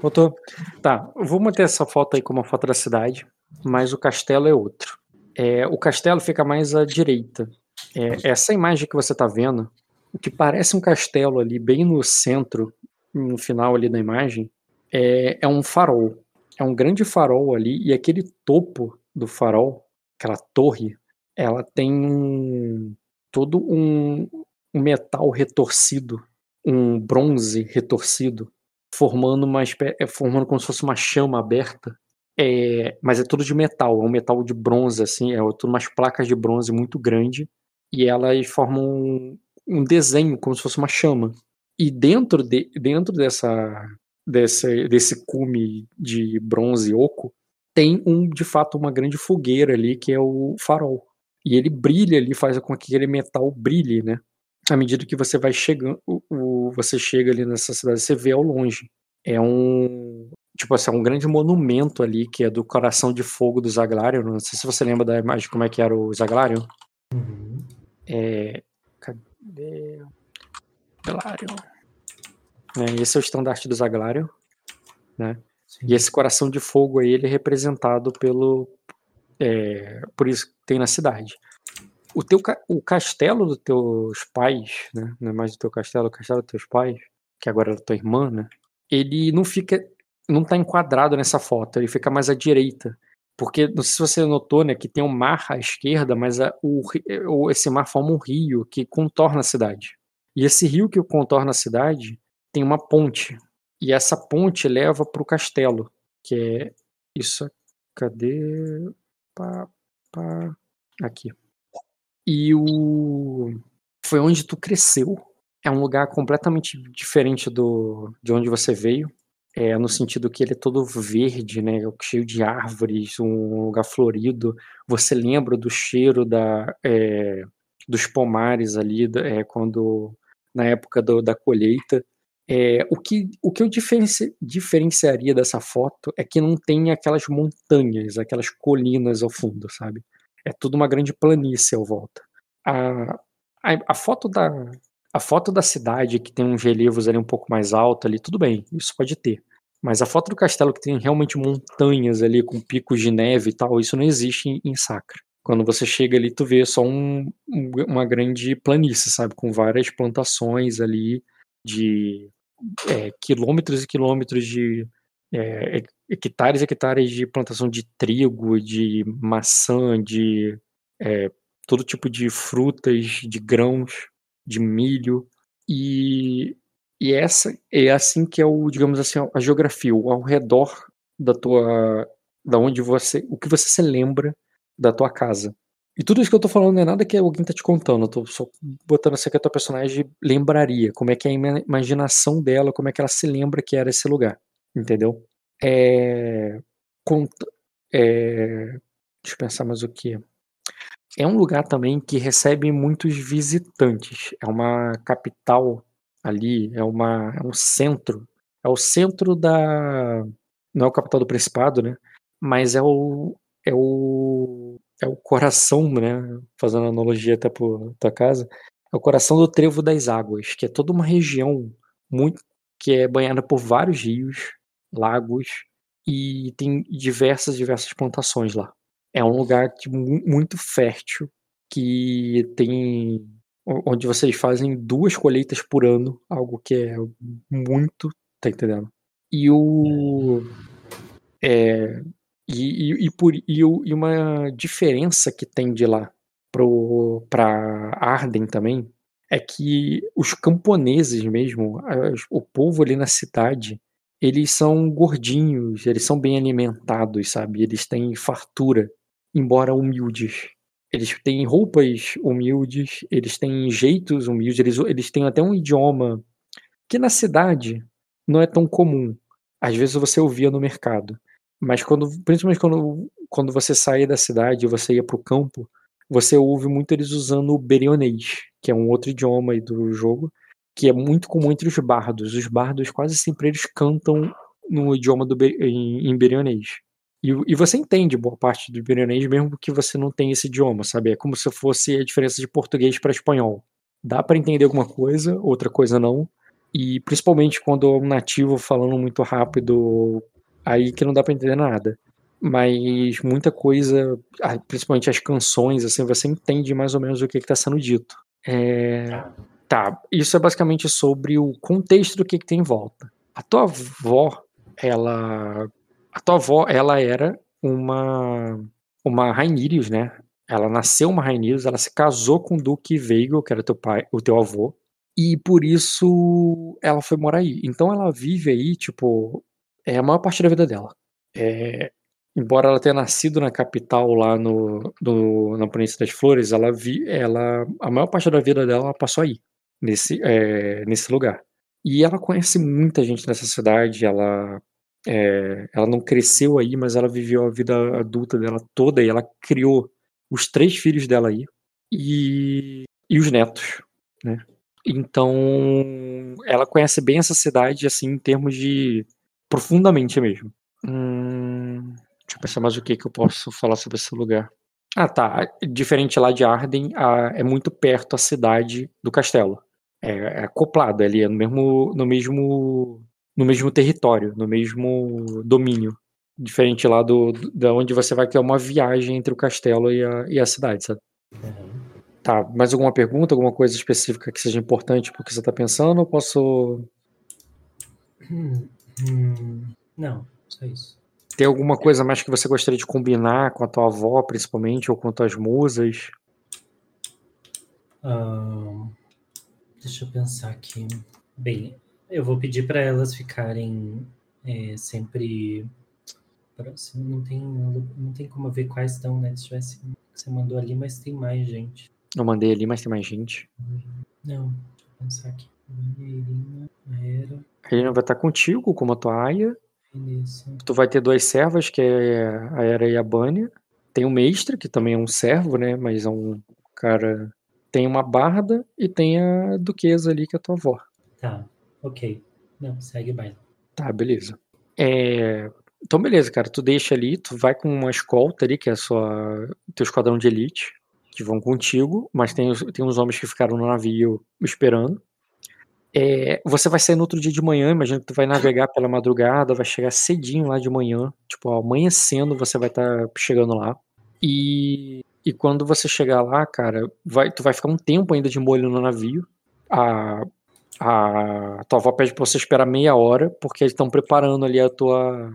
Voltou. Tá, vou manter essa foto aí como uma foto da cidade, mas o castelo é outro. É, o castelo fica mais à direita. É, essa imagem que você tá vendo, o que parece um castelo ali, bem no centro, no final ali da imagem, é, é um farol. É um grande farol ali, e aquele topo do farol, aquela torre, ela tem um, todo um, um metal retorcido, um bronze retorcido, formando uma é, formando como se fosse uma chama aberta. É, mas é tudo de metal, é um metal de bronze, assim, é tudo umas placas de bronze muito grande, e elas formam um, um desenho, como se fosse uma chama. E dentro, de, dentro dessa, desse, desse cume de bronze oco, tem um, de fato, uma grande fogueira ali, que é o farol. E ele brilha ali, faz com que aquele metal brilhe, né? À medida que você vai chegando, o, o- você chega ali nessa cidade, você vê ao longe. É um, tipo assim, é um grande monumento ali, que é do coração de fogo do Zaglarion. Não sei se você lembra da imagem, como é que era o Zaglarion.
Uhum.
É, cadê? É, esse é o estandarte do Zaglarion.
Sim.
E esse coração de fogo aí, ele é representado pelo. é, por isso que tem na cidade. O, teu, o castelo dos teus pais, né? Não é mais do teu castelo, o castelo dos teus pais, que agora é da tua irmã, né? Ele não fica. Não tá enquadrado nessa foto, ele fica mais à direita. Porque, não sei se você notou, né, que tem um mar à esquerda, mas a- o, ri- o- esse mar forma um rio que contorna a cidade. E esse rio que contorna a cidade tem uma ponte. E essa ponte leva para o castelo, que é isso. Cadê? Pá, pá, aqui. E o foi onde tu cresceu. É um lugar completamente diferente do de onde você veio. É no sentido que ele é todo verde, né, cheio de árvores, um lugar florido. Você lembra do cheiro da é, dos pomares ali, é, quando na época do- da colheita. É, o, que, o que eu diferenci- diferenciaria dessa foto é que não tem aquelas montanhas, aquelas colinas ao fundo, sabe? É tudo uma grande planície ao volta. A, a, a foto da a foto da cidade que tem uns relevos ali um pouco mais alto ali, tudo bem, isso pode ter. Mas a foto do castelo que tem realmente montanhas ali com picos de neve e tal, isso não existe em, Sacra. Quando você chega ali, tu vê só um- uma grande planície, sabe? Com várias plantações ali de é, quilômetros e quilômetros de é, hectares e hectares de plantação de trigo, de maçã, de é, todo tipo de frutas, de grãos, de milho. E, e essa é assim que é o, digamos assim, a geografia, o ao redor da tua, da onde você, o que você se lembra da tua casa. E tudo isso que eu tô falando não é nada que alguém tá te contando, eu tô só botando assim que a tua personagem lembraria, como é que é a ima- imaginação dela, como é que ela se lembra que era esse lugar, entendeu? É... Conta... é... Deixa eu pensar mais o que. É um lugar também que recebe muitos visitantes, é uma capital ali, é, uma... é um centro, é o centro da... não é o capital do Principado, né? Mas é o... é o é o coração, né? Fazendo analogia até por tua casa, é o coração do Trevo das Águas, que é toda uma região muito que é banhada por vários rios, lagos e tem diversas diversas plantações lá. É um lugar mu- muito fértil que tem onde vocês fazem duas colheitas por ano, algo que é muito, tá entendendo? E o é, e, e, e por, e, e uma diferença que tem de lá para Arden também é que os camponeses mesmo, o povo ali na cidade, eles são gordinhos, eles são bem alimentados, sabe? Eles têm fartura, embora humildes. Eles têm roupas humildes, eles têm jeitos humildes, eles, eles têm até um idioma que na cidade não é tão comum. Às vezes você ouvia no mercado. Mas quando, principalmente quando, quando você saía da cidade e você ia para o campo, você ouve muito eles usando o berionês, que é um outro idioma aí do jogo, que é muito comum entre os bardos. Os bardos quase sempre eles cantam no idioma do em, em berionês. E, e você entende boa parte do berionês mesmo que você não tem esse idioma, sabe? É como se fosse a diferença de português para espanhol. Dá para entender alguma coisa, outra coisa não. E principalmente quando é um nativo falando muito rápido, aí que não dá pra entender nada. Mas muita coisa, principalmente as canções, assim, você entende mais ou menos o que, que tá sendo dito. É, Tá, isso é basicamente sobre o contexto do que, que tem em volta. A tua avó, ela. A tua avó, ela era uma. Uma Rainirius, né? Ela nasceu uma Rainirius, ela se casou com o Duque Veigo, que era teu pai, o teu avô. E por isso ela foi morar aí. Então ela vive aí, tipo, é a maior parte da vida dela. É, embora ela tenha nascido na capital lá no, no na Planície das Flores, ela vi, ela a maior parte da vida dela ela passou aí, nesse é, nesse lugar. E ela conhece muita gente nessa cidade. Ela é, ela não cresceu aí, mas ela viveu a vida adulta dela toda e ela criou os três filhos dela aí e, e os netos, né? Então, ela conhece bem essa cidade, assim, em termos de. profundamente mesmo. Hum, deixa eu pensar mais o que, que eu posso falar sobre esse lugar. Ah, tá. Diferente lá de Arden, a- é muito perto a cidade do castelo. É, é acoplado ali, é no mesmo, no mesmo. No mesmo território, no mesmo domínio. Diferente lá do, da onde você vai ter uma viagem entre o castelo e a, e a cidade, sabe? Tá, mais alguma pergunta, alguma coisa específica que seja importante porque você tá pensando, ou posso
Hum, hum, não, só isso.
ter alguma coisa mais que você gostaria de combinar com a tua avó, principalmente, ou com tuas musas?
Ahn, deixa eu pensar aqui. Bem, eu vou pedir para elas ficarem é, sempre próximo. Não tem, não tem como ver quais estão, né? Se tivesse, você mandou ali, mas tem mais gente.
Eu mandei ali, mas tem mais gente.
Não, deixa eu pensar aqui. Irina, Era,
A Helena vai estar contigo, como a tua aia.
Vanessa.
Tu vai ter duas servas, que é a Era e a Bânia. Tem o mestre, que também é um servo, né? Mas é um cara. Tem uma barda e tem a duquesa ali, que é a tua avó.
Tá, ok. Não, segue baile.
Tá, beleza. É, Então, beleza, cara. Tu deixa ali, tu vai com uma escolta ali, que é sua... teu esquadrão de elite, que vão contigo, mas tem, tem uns homens que ficaram no navio esperando. É, Você vai sair no outro dia de manhã, imagina que tu vai navegar pela madrugada, vai chegar cedinho lá de manhã, tipo, amanhecendo você vai estar chegando lá. E, e quando você chegar lá, cara, vai, tu vai ficar um tempo ainda de molho no navio. A, a tua avó pede pra você esperar meia hora, porque eles estão preparando ali a tua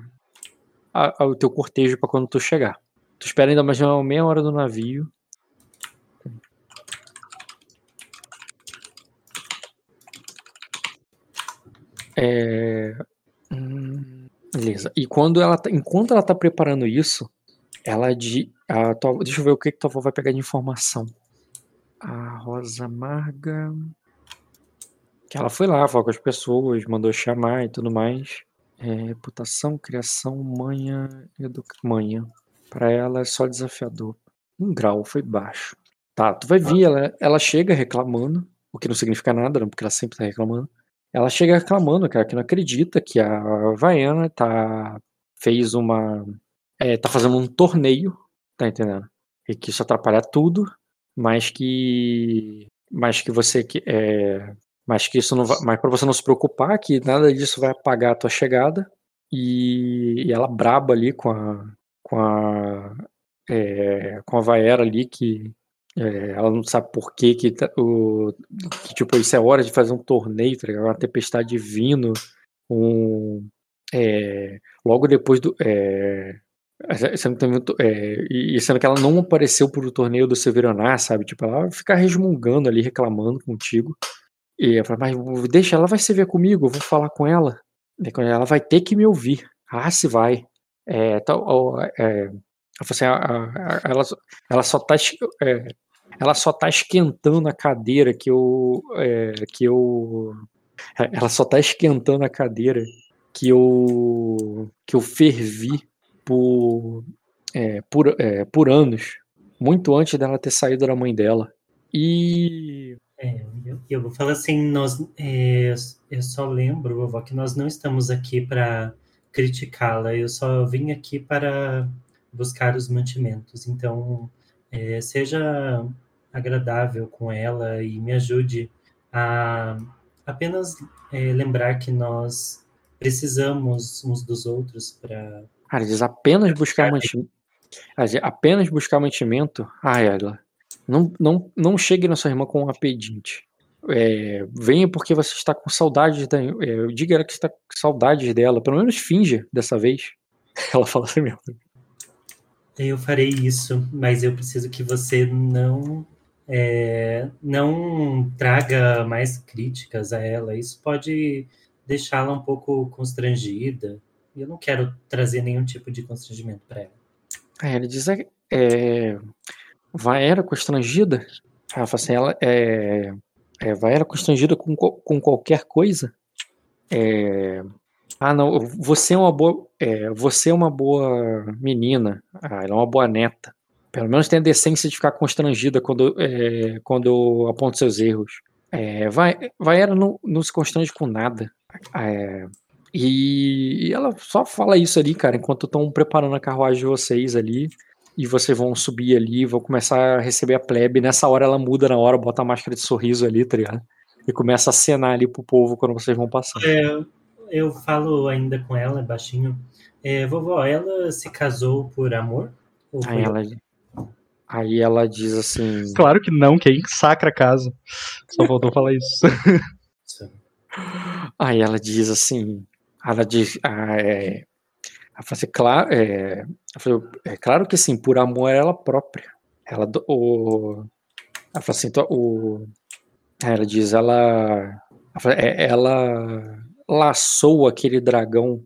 a- a- o teu cortejo pra quando tu chegar. Tu espera ainda mais uma meia hora no navio. É, hum, beleza. E quando ela tá, enquanto ela tá preparando isso, ela de a tua- deixa eu ver o que, que tua avó vai pegar de informação. A Rosa Amarga. Que ela foi lá, falou com as pessoas, mandou chamar e tudo mais. É, reputação, criação, manha, educa... manha. Pra ela é só desafiador. Um grau, foi baixo. Tá, tu vai vir, ela, ela chega reclamando, o que não significa nada, não, porque ela sempre tá reclamando. Ela chega reclamando, cara, que não acredita que a Vaiana tá. fez uma. É, tá fazendo um torneio, tá entendendo? E que isso atrapalha tudo, mas que. Mas que você. É, mas que isso não vai. Mas pra você não se preocupar, que nada disso vai apagar a tua chegada. E, e ela braba ali com a. com a. é, com a Vaera ali, que é, ela não sabe por que que, tá- o, que, tipo, isso é hora de fazer um torneio, tá? Uma tempestade vindo, um, é, logo depois do, é, sendo, também- é, e e sendo que ela não apareceu pro torneio do Severaná, sabe? Tipo, ela ficar resmungando ali, reclamando contigo. E eu falo, mas deixa, ela vai se ver comigo, eu vou falar com ela. Ela vai ter que me ouvir. Ah, se vai. É, tal, ó, é, assim, ela, ela só tá é, ela só tá esquentando a cadeira que eu é, que eu é, ela só tá esquentando a cadeira que eu que eu fervi por é, por, é, por anos muito antes dela ter saído da mãe dela e
É, eu, eu vou falar assim, nós, é, eu só lembro, vovó, que nós não estamos aqui para criticá-la, eu só vim aqui para buscar os mantimentos. Então, é, seja agradável com ela e me ajude a apenas é, lembrar que nós precisamos uns dos outros para.
Cara, diz apenas buscar mantimento. Apenas buscar mantimento. Ai, ela. Não, não, não chegue na sua irmã com uma pedinte. É, venha porque você está com saudades da. É, diga ela que está com saudades dela. Pelo menos finja dessa vez. Ela fala assim mesmo.
Eu farei isso, mas eu preciso que você não é, não traga mais críticas a ela. Isso pode deixá-la um pouco constrangida. E eu não quero trazer nenhum tipo de constrangimento para ela.
Aí ele diz: é, é, vai era constrangida? Fala assim: ela é, é, vai era constrangida com, co- com qualquer coisa? É, ah, não, você é uma boa, é, você é uma boa menina. Ah, ela é uma boa neta. Pelo menos tem a decência de ficar constrangida quando, é, quando eu aponto seus erros. É, vai, era não, não se constrange com nada. É, e ela só fala isso ali, cara, enquanto estão preparando a carruagem de vocês ali. E vocês vão subir ali, vão começar a receber a plebe. Nessa hora ela muda na hora, bota a máscara de sorriso ali, tá ligado? E começa a acenar ali pro povo quando vocês vão passar.
É, eu falo ainda com ela, baixinho. É, vovó, ela se casou por amor? Ou
Aí
foi-
ela, aí ela diz assim.
Claro que não, quem sacra a casa. Só faltou falar isso.
Aí ela diz assim. Ela diz. Ah, é, ela fala assim, claro, é, é claro que sim, por amor a ela própria. Ela, o, ela fala assim, o, ela diz, ela, é, ela laçou aquele dragão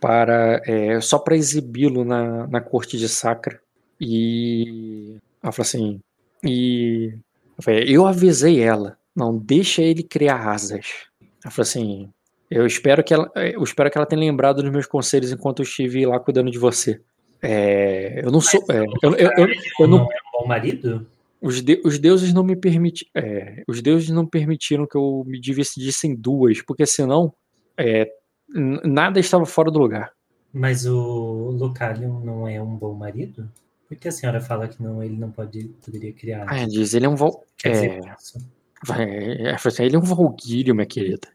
para é, só para exibi-lo na, na corte de Sacra. E ela fala assim, e eu avisei ela, não deixa ele criar asas. Ela falou assim, eu espero que ela, eu espero que ela tenha lembrado dos meus conselhos enquanto eu estive lá cuidando de você. É, eu não sou, é, eu, eu, eu, eu não,
não é um bom marido?
os, de- os deuses não me permitiram, os deuses não permitiram que eu me dividisse em duas, porque senão é, nada estava fora do lugar.
Mas o Lucalion não é um bom marido? Por que a senhora fala que não, ele não pode, poderia criar?
Ah, diz, ele é um
Quer dizer,
é, é, ele é um Valguírio, minha querida.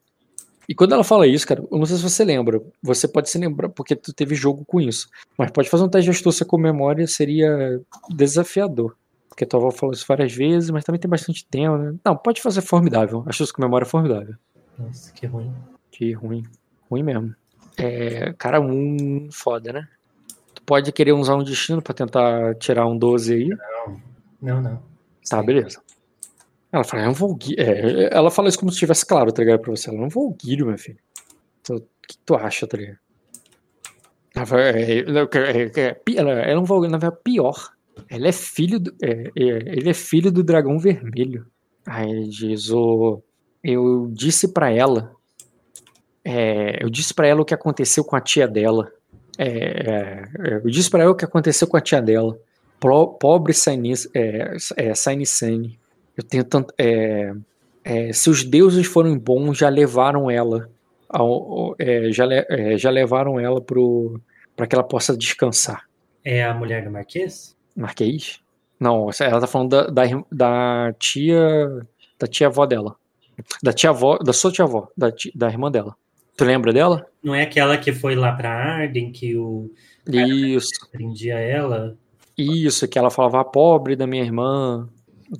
E quando ela fala isso, cara, eu não sei se você lembra, você pode se lembrar porque tu teve jogo com isso, mas pode fazer um teste de astúcia com memória, seria desafiador. Porque tua avó falou isso várias vezes, mas também tem bastante tempo, né? Não, pode fazer formidável. Astúcia com memória é formidável.
Nossa, que ruim.
Que ruim. Ruim mesmo. É, cara, um foda, né? Tu pode querer usar um destino pra tentar tirar um 12 aí.
Não, não.
Tá,
Sim.
beleza. Ela fala, é um Volguírio. É, ela fala isso como se estivesse claro, tá ligado? Pra você. Ela é um Volguírio, meu filho. Tu- O que tu acha, tá ligado? Ela, fala, é, é, é, ela, ela não vai, na verdade, pior. Ela é filho do, é, é, ele é filho do dragão vermelho. Aí ele diz: o, Eu disse pra ela. é, eu disse pra ela o que aconteceu com a tia dela. É, é, é, eu disse pra ela o que aconteceu com a tia dela. Pro- pobre Saini- é, é. Eu tenho tanto. é, é, se os deuses foram bons, já levaram ela. ao- é, já, é, já levaram ela pro, pra que ela possa descansar.
É a mulher do Marquês?
Marquês? Não, ela tá falando da, da, da tia. Da tia avó dela. Da tia avó. Da sua tia avó. Da, ti- da irmã dela. Tu lembra dela?
Não é aquela que foi lá pra Arden, que o
Isso.
prendia ela?
Isso, que ela falava "Ah, pobre da minha irmã.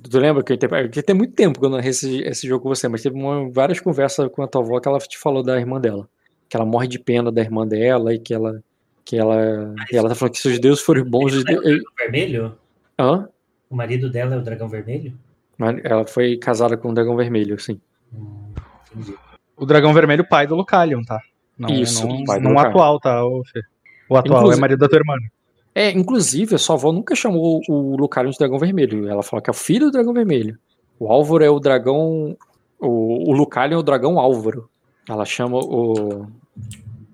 Tu lembra que eu te- porque tem muito tempo que eu não esse, esse jogo com você, mas teve uma- várias conversas com a tua avó que ela te falou da irmã dela. Que ela morre de pena da irmã dela e que ela. Que ela. E ela tá falando que se os deuses forem bons. Os
é o
de...
dragão vermelho?
Hã?
O marido dela é o dragão vermelho?
Ela foi casada com um dragão vermelho, assim.
Hum.
O dragão vermelho, pai do Lucalion, tá? Não,
Isso,
não,
pai do
não o atual, tá? O? O atual
Inclusive-
é marido da tua irmã.
É, inclusive, a sua avó nunca chamou o Lucario de dragão vermelho. Ela falou que é o filho do dragão vermelho. O Álvaro é o dragão. O, o Lucario é o dragão Álvaro. Ela chama o.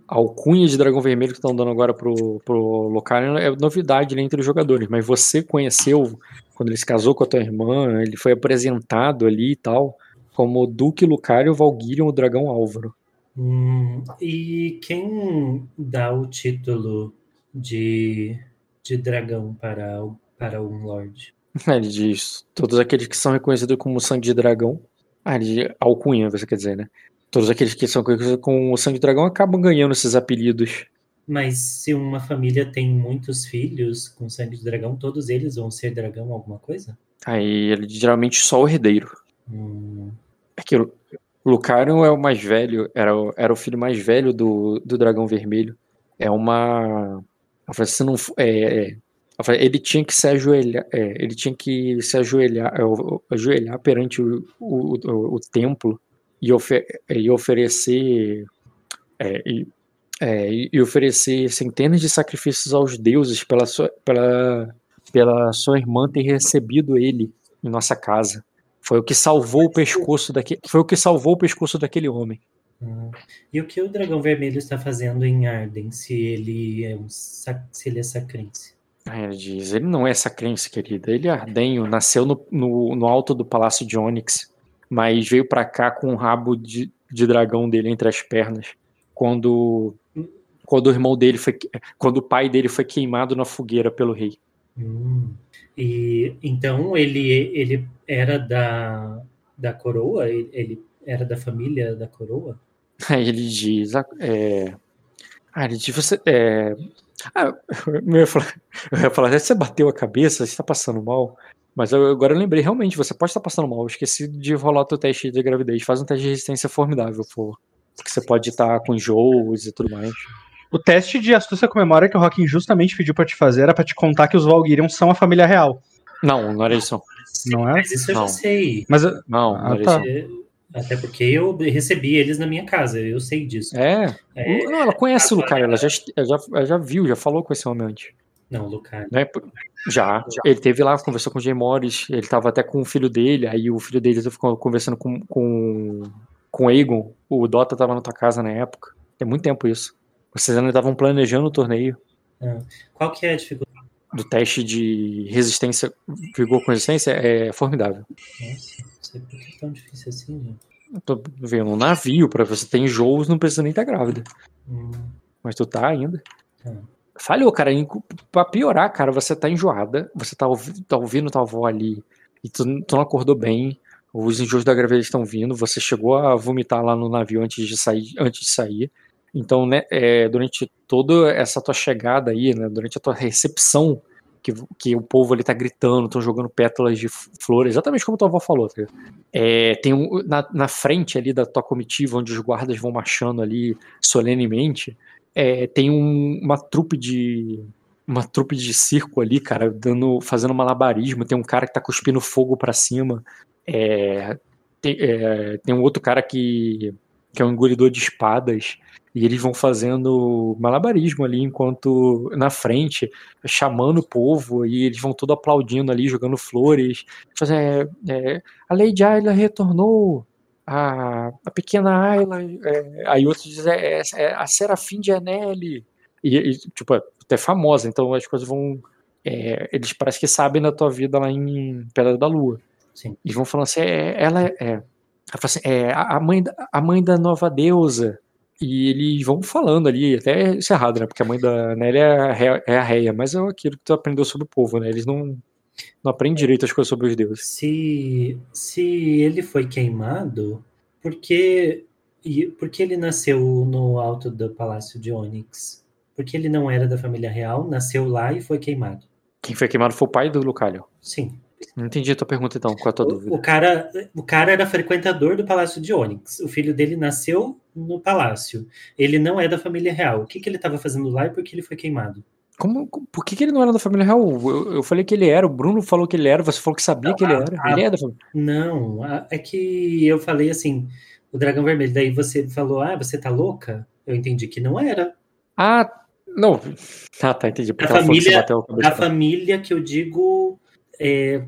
A alcunha de dragão vermelho que estão dando agora pro, pro Lucario é novidade ali entre os jogadores. Mas você conheceu, quando ele se casou com a tua irmã, ele foi apresentado ali e tal, como Duque Lucario Valguirion, o dragão Álvaro.
Hum, e quem dá o título de, de dragão para, o- para um lord?
Ele diz: todos aqueles que são reconhecidos como sangue de dragão. Ah, ele diz, alcunha, você quer dizer, né? Todos aqueles que são reconhecidos com o sangue de dragão acabam ganhando esses apelidos.
Mas se uma família tem muitos filhos com sangue de dragão, todos eles vão ser dragão alguma coisa?
Aí ele geralmente só o herdeiro.
Hum,
É que Lucario é o mais velho, era o, era o filho mais velho do, do dragão vermelho. É uma. Eu falei, Se não, é, é, eu falei, ele tinha que se ajoelhar, é, ele tinha que se ajoelhar, é, ajoelhar perante o, o, o, o templo e, ofe- oferecer é, e, é, e- e oferecer centenas de sacrifícios aos deuses pela sua, pela, pela sua irmã ter recebido ele em nossa casa. Foi o que salvou o pescoço daquele, foi o que salvou o pescoço daquele homem.
Hum. E o que o dragão vermelho está fazendo em Arden, se ele é um sac- se ele é sacrense?
Aí ele diz, ele não é essa crença, querida. Ele é ardenho, nasceu no, no, no alto do palácio de Onyx, mas veio pra cá com o rabo de, de dragão dele entre as pernas. Quando quando o irmão dele foi quando o pai dele foi queimado na fogueira pelo rei.
Hum. E então ele ele era da, da coroa? Ele, ele era da família da coroa?
Aí ele diz, ah, é... Ah, ele diz, você, é... Ah, eu ia falar, eu ia falar, você bateu a cabeça, você tá passando mal, mas eu- agora eu lembrei, realmente, você pode estar passando mal, eu esqueci de rolar o teu teste de gravidez, faz um teste de resistência formidável, pô, porque você pode estar com enjoos e tudo mais.
O teste de astúcia com memória que o Rockin justamente pediu pra te fazer era pra te contar que os Valkyrian são a família real.
Não, não era isso, não.
Não é?
Mas isso eu
Não.
já sei.
Mas
Não, não
Ah,
era
tá.
isso.
É, Até porque eu recebi eles na minha casa, eu sei disso.
É,
É,
não, ela conhece o Lucario, ela já, já, já viu, já falou com esse homem antes.
Não, Lucario.
né? Já, ele teve lá, conversou com o Jay Morris, ele tava até com o filho dele, aí o filho dele ficou conversando com, com, com o Aegon, o Dota tava na tua casa na época, tem muito tempo isso. Vocês ainda estavam planejando o torneio
Qual que é a dificuldade?
do teste de resistência, vigor com resistência, é formidável.
Nossa, sei por que é tão difícil assim, gente.
Eu tô vendo um navio, pra você ter enjoos, não precisa nem estar grávida,
Hum,
mas tu tá ainda.
Tá.
Falhou, cara. Pra piorar, cara, você tá enjoada, você tá, ouvi- tá ouvindo tua avó ali e tu, tu não acordou bem, os enjoos da gravidez estão vindo, você chegou a vomitar lá no navio antes de sair. Antes de sair. Então, né, é, durante toda essa tua chegada aí, né, durante a tua recepção, que, que o povo ali tá gritando, estão jogando pétalas de f- flores, exatamente como tua avó falou. Tá? É, tem um, na, na frente ali da tua comitiva, onde os guardas vão marchando ali solenemente, é, tem um- uma trupe de uma trupe de circo ali, cara, dando, fazendo malabarismo. Tem um cara que tá cuspindo fogo pra cima. É, tem, é, tem um outro cara que, que é um engolidor de espadas. E eles vão fazendo malabarismo ali, enquanto na frente, chamando o povo, e eles vão todo aplaudindo ali, jogando flores. Fazendo, é, é, a Lady Ayla retornou, a, a pequena Ayla. É, aí outros dizem, é, é a Serafim de Anelli. E, e, tipo, até famosa, então as coisas vão. É, eles parecem que sabem da tua vida lá em Pedra da Lua.
Sim.
Eles vão falando assim, é, ela é, ela assim, é a mãe, a mãe da nova deusa. E eles vão falando ali, até isso é errado, né? Porque a mãe da Nelly é a, é a Reia, mas é aquilo que tu aprendeu sobre o povo, né? Eles não, não aprendem direito as coisas sobre os deuses.
Se, se ele foi queimado, por que, e- por que ele nasceu no alto do Palácio de Onyx? Porque ele não era da família real, nasceu lá e foi queimado.
Quem foi queimado foi o pai do Lucalho.
Sim.
Não entendi a tua pergunta então, qual é a tua
O,
dúvida?
o cara, o cara era frequentador do Palácio de Onyx. O filho dele nasceu no palácio. Ele não é da família real. O que, que ele estava fazendo lá e por que ele foi queimado?
Como, por que, que ele não era da família real? Eu, eu falei que ele era, o Bruno falou que ele era, você falou que sabia que ele era.
a-
Ele é da família.
Não, a- é que eu falei assim, o dragão vermelho. Daí você falou, ah, você tá louca? Eu entendi que não era.
Ah, não. Ah, tá, entendi. Porque
A
ela falou que você
família-
bateu a.
Da família que eu digo, é,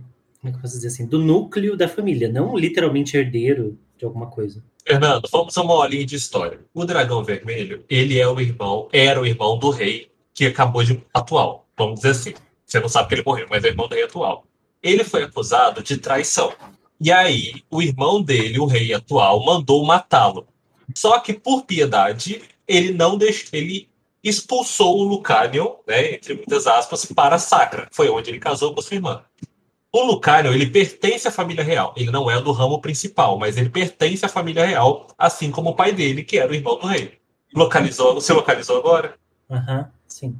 como é que eu posso dizer assim? Do núcleo da família, não literalmente herdeiro de alguma coisa.
Fernando, vamos a uma olhinha de história. O dragão vermelho, ele é o irmão, era o irmão do rei que acabou de atual. Vamos dizer assim. Você não sabe que ele morreu, mas é o irmão do rei atual. Ele foi acusado de traição. E aí, o irmão dele, o rei atual, mandou matá-lo. Só que, por piedade, ele não deixou. Ele expulsou o Lucanion, né, entre muitas aspas, para Sacra. Foi onde ele casou com sua irmã. O Lucanion, ele pertence à família real. Ele não é do ramo principal, mas ele pertence à família real, assim como o pai dele, que era o irmão do rei. Localizou, você localizou agora?
Aham, sim.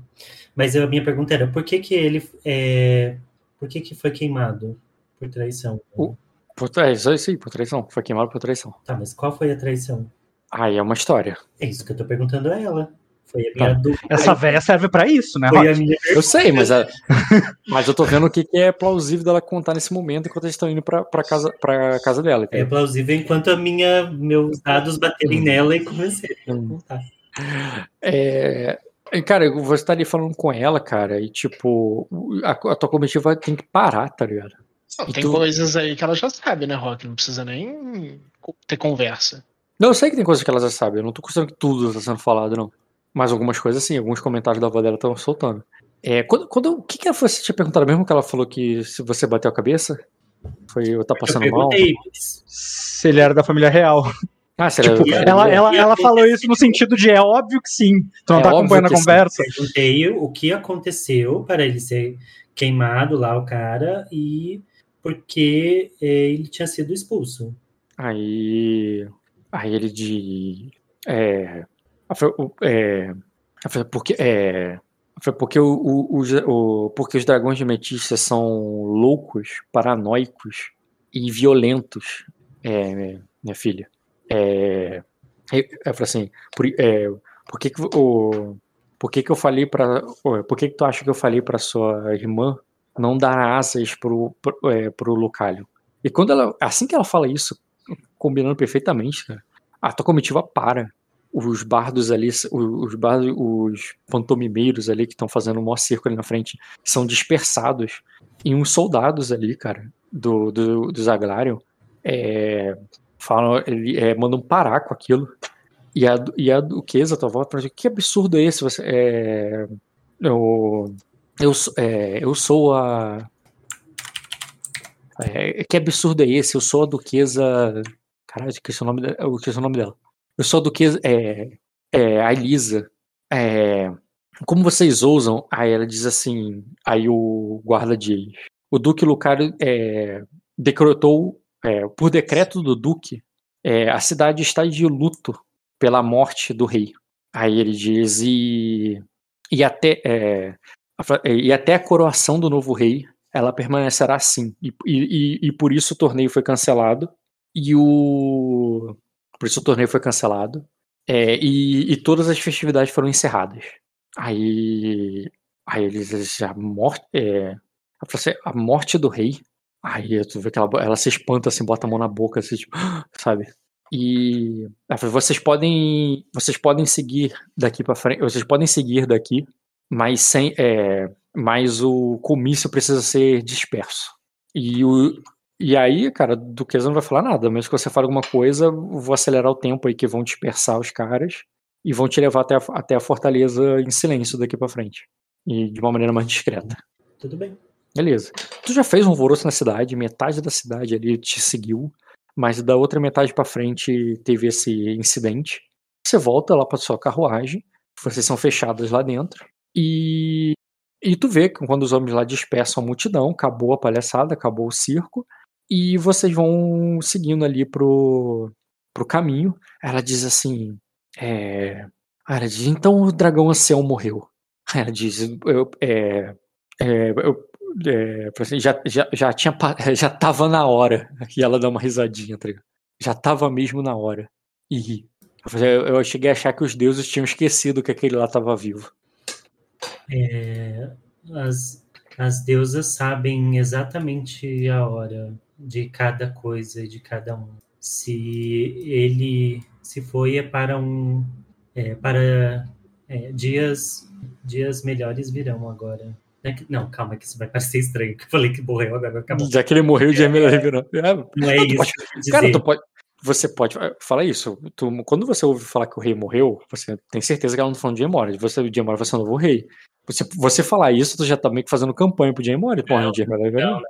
Mas a minha pergunta era, por que que ele, é, por que que foi queimado? Por traição.
O- Por, isso aí, por traição. Foi queimado por traição.
Tá, mas qual foi a traição?
Aí é uma história.
É isso que eu tô perguntando a ela. Foi a minha
Tá.
dúvida.
Essa véia serve pra isso, né,
Foi a minha
Eu sei, mas, a- mas eu tô vendo o que, que é plausível dela contar nesse momento enquanto eles estão indo pra, pra, casa, pra casa dela.
É plausível enquanto a minha, meus dados baterem
Hum.
nela e começarem a contar.
É, cara, eu vou estar ali falando com ela, cara, e tipo, a, a tua comitiva tem que parar, tá ligado?
Não,
E
tem
tu-
coisas aí que ela já sabe, né, Rock? Não precisa nem ter conversa.
Não, eu sei que tem coisas que ela já sabe, eu não tô considerando que tudo tá sendo falado, não. Mas algumas coisas sim, alguns comentários da avó dela estão soltando. É, quando, quando, o que que ela foi, você tinha perguntado mesmo que ela falou que se você bateu a cabeça? Foi eu tá
Eu
passando mal?
perguntei, mas
Se ele era da família real.
Ah, você
Tipo,
era-
ela, ela, ela falou isso no sentido de é óbvio que sim. Tu não
É
tá acompanhando a
que sim.
conversa.
perguntei o que aconteceu para ele ser queimado lá, o cara, e porque é, ele tinha sido expulso.
Aí. Aí ele de. É. ah, é ah, porque. É, porque, o, o- os- o- porque os dragões de Metícia são loucos, paranoicos e violentos, é, minha filha. É, eu, falei assim, por, é, por que que o. Por que, que eu falei pra. Por que, que tu acha que eu falei pra sua irmã não dar asas pro, pro, é, pro Lucalho? E quando ela. Assim que ela fala isso, combinando perfeitamente, cara, a tua comitiva para. Os bardos ali, os, os bardos, os pantomimeiros ali que estão fazendo o maior circo ali na frente, são dispersados. E uns soldados ali, cara, do, do, do Zaglarion, é, falam, ele, é, mandam parar com aquilo. E a, e a duquesa, tua avó, fala, que absurdo é esse? Você, é, eu, eu, é, eu sou a. É, que absurdo é esse? Eu sou a duquesa. Caralho, esqueci o nome, eu esqueci o nome dela. Eu sou a duquesa. É, é, a Elisa. É, como vocês ousam? Aí ela diz assim. Aí o guarda diz: O Duque Lucario é, decretou, é, por decreto do Duque, é, a cidade está de luto pela morte do rei. Aí ele diz: E, e, até, é, e até a coroação do novo rei ela permanecerá assim. E, e- e por isso o torneio foi cancelado. E o. Por isso o torneio foi cancelado. É, e, e todas as festividades foram encerradas. Aí. Aí eles. eles a, morte, é, assim, a morte do rei. Aí tu vê que ela, ela se espanta assim, bota a mão na boca, assim, tipo, sabe? E vocês podem, vocês podem seguir daqui para frente, vocês podem seguir daqui, mas sem, é, mas o comício precisa ser disperso. E o e aí, cara, do que não vai falar nada, mas que você fala alguma coisa, vou acelerar o tempo aí que vão dispersar os caras e vão te levar até a, até a fortaleza em silêncio daqui para frente. E de uma maneira mais discreta.
Tudo bem.
Beleza. Tu já fez um alvoroço na cidade, metade da cidade ali te seguiu, mas da outra metade para frente teve esse incidente. Você volta lá para sua carruagem, vocês são fechadas lá dentro, e, e tu vê que quando os homens lá dispersam a multidão, acabou a palhaçada, acabou o circo, e vocês vão seguindo ali pro, pro caminho. Ela diz assim: é... Ela diz, então o dragão ancião morreu. Ela diz, eu, é, é, eu, é, assim, já, já, já, tinha, já tava na hora. E ela dá uma risadinha, tá? Já tava mesmo na hora. E eu, eu cheguei a achar que os deuses tinham esquecido que aquele lá tava vivo.
É, as, as deusas sabem exatamente a hora de cada coisa, de cada um. Se ele se foi é para um é, para é, dias dias melhores virão agora. É não, calma, que isso vai parecer estranho. Que eu falei que morreu, agora acabou.
Já que ele morreu, o dia melhor virou.
Não é isso.
Pode, cara, tu pode, você pode. Fala isso. Tu, quando você ouve falar que o rei morreu, você tem certeza que ela não tá falando de Jaemora. Você, o Jaemora vai ser o novo rei. Você, você falar isso, tu já tá meio que fazendo campanha pro Jaemora. Porra, o Jaemora vai
não,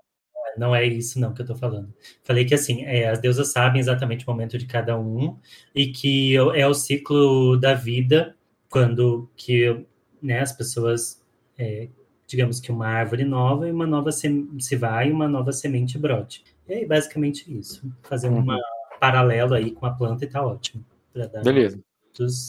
não, é isso não que eu tô falando. Falei que assim, é, as deusas sabem exatamente o momento de cada um e que é o ciclo da vida quando que né, as pessoas, é, digamos que uma árvore nova e uma nova se, se vai e uma nova semente brote. E aí, basicamente isso. Fazer uhum. uma paralelo aí com a planta e tá ótimo.
Beleza.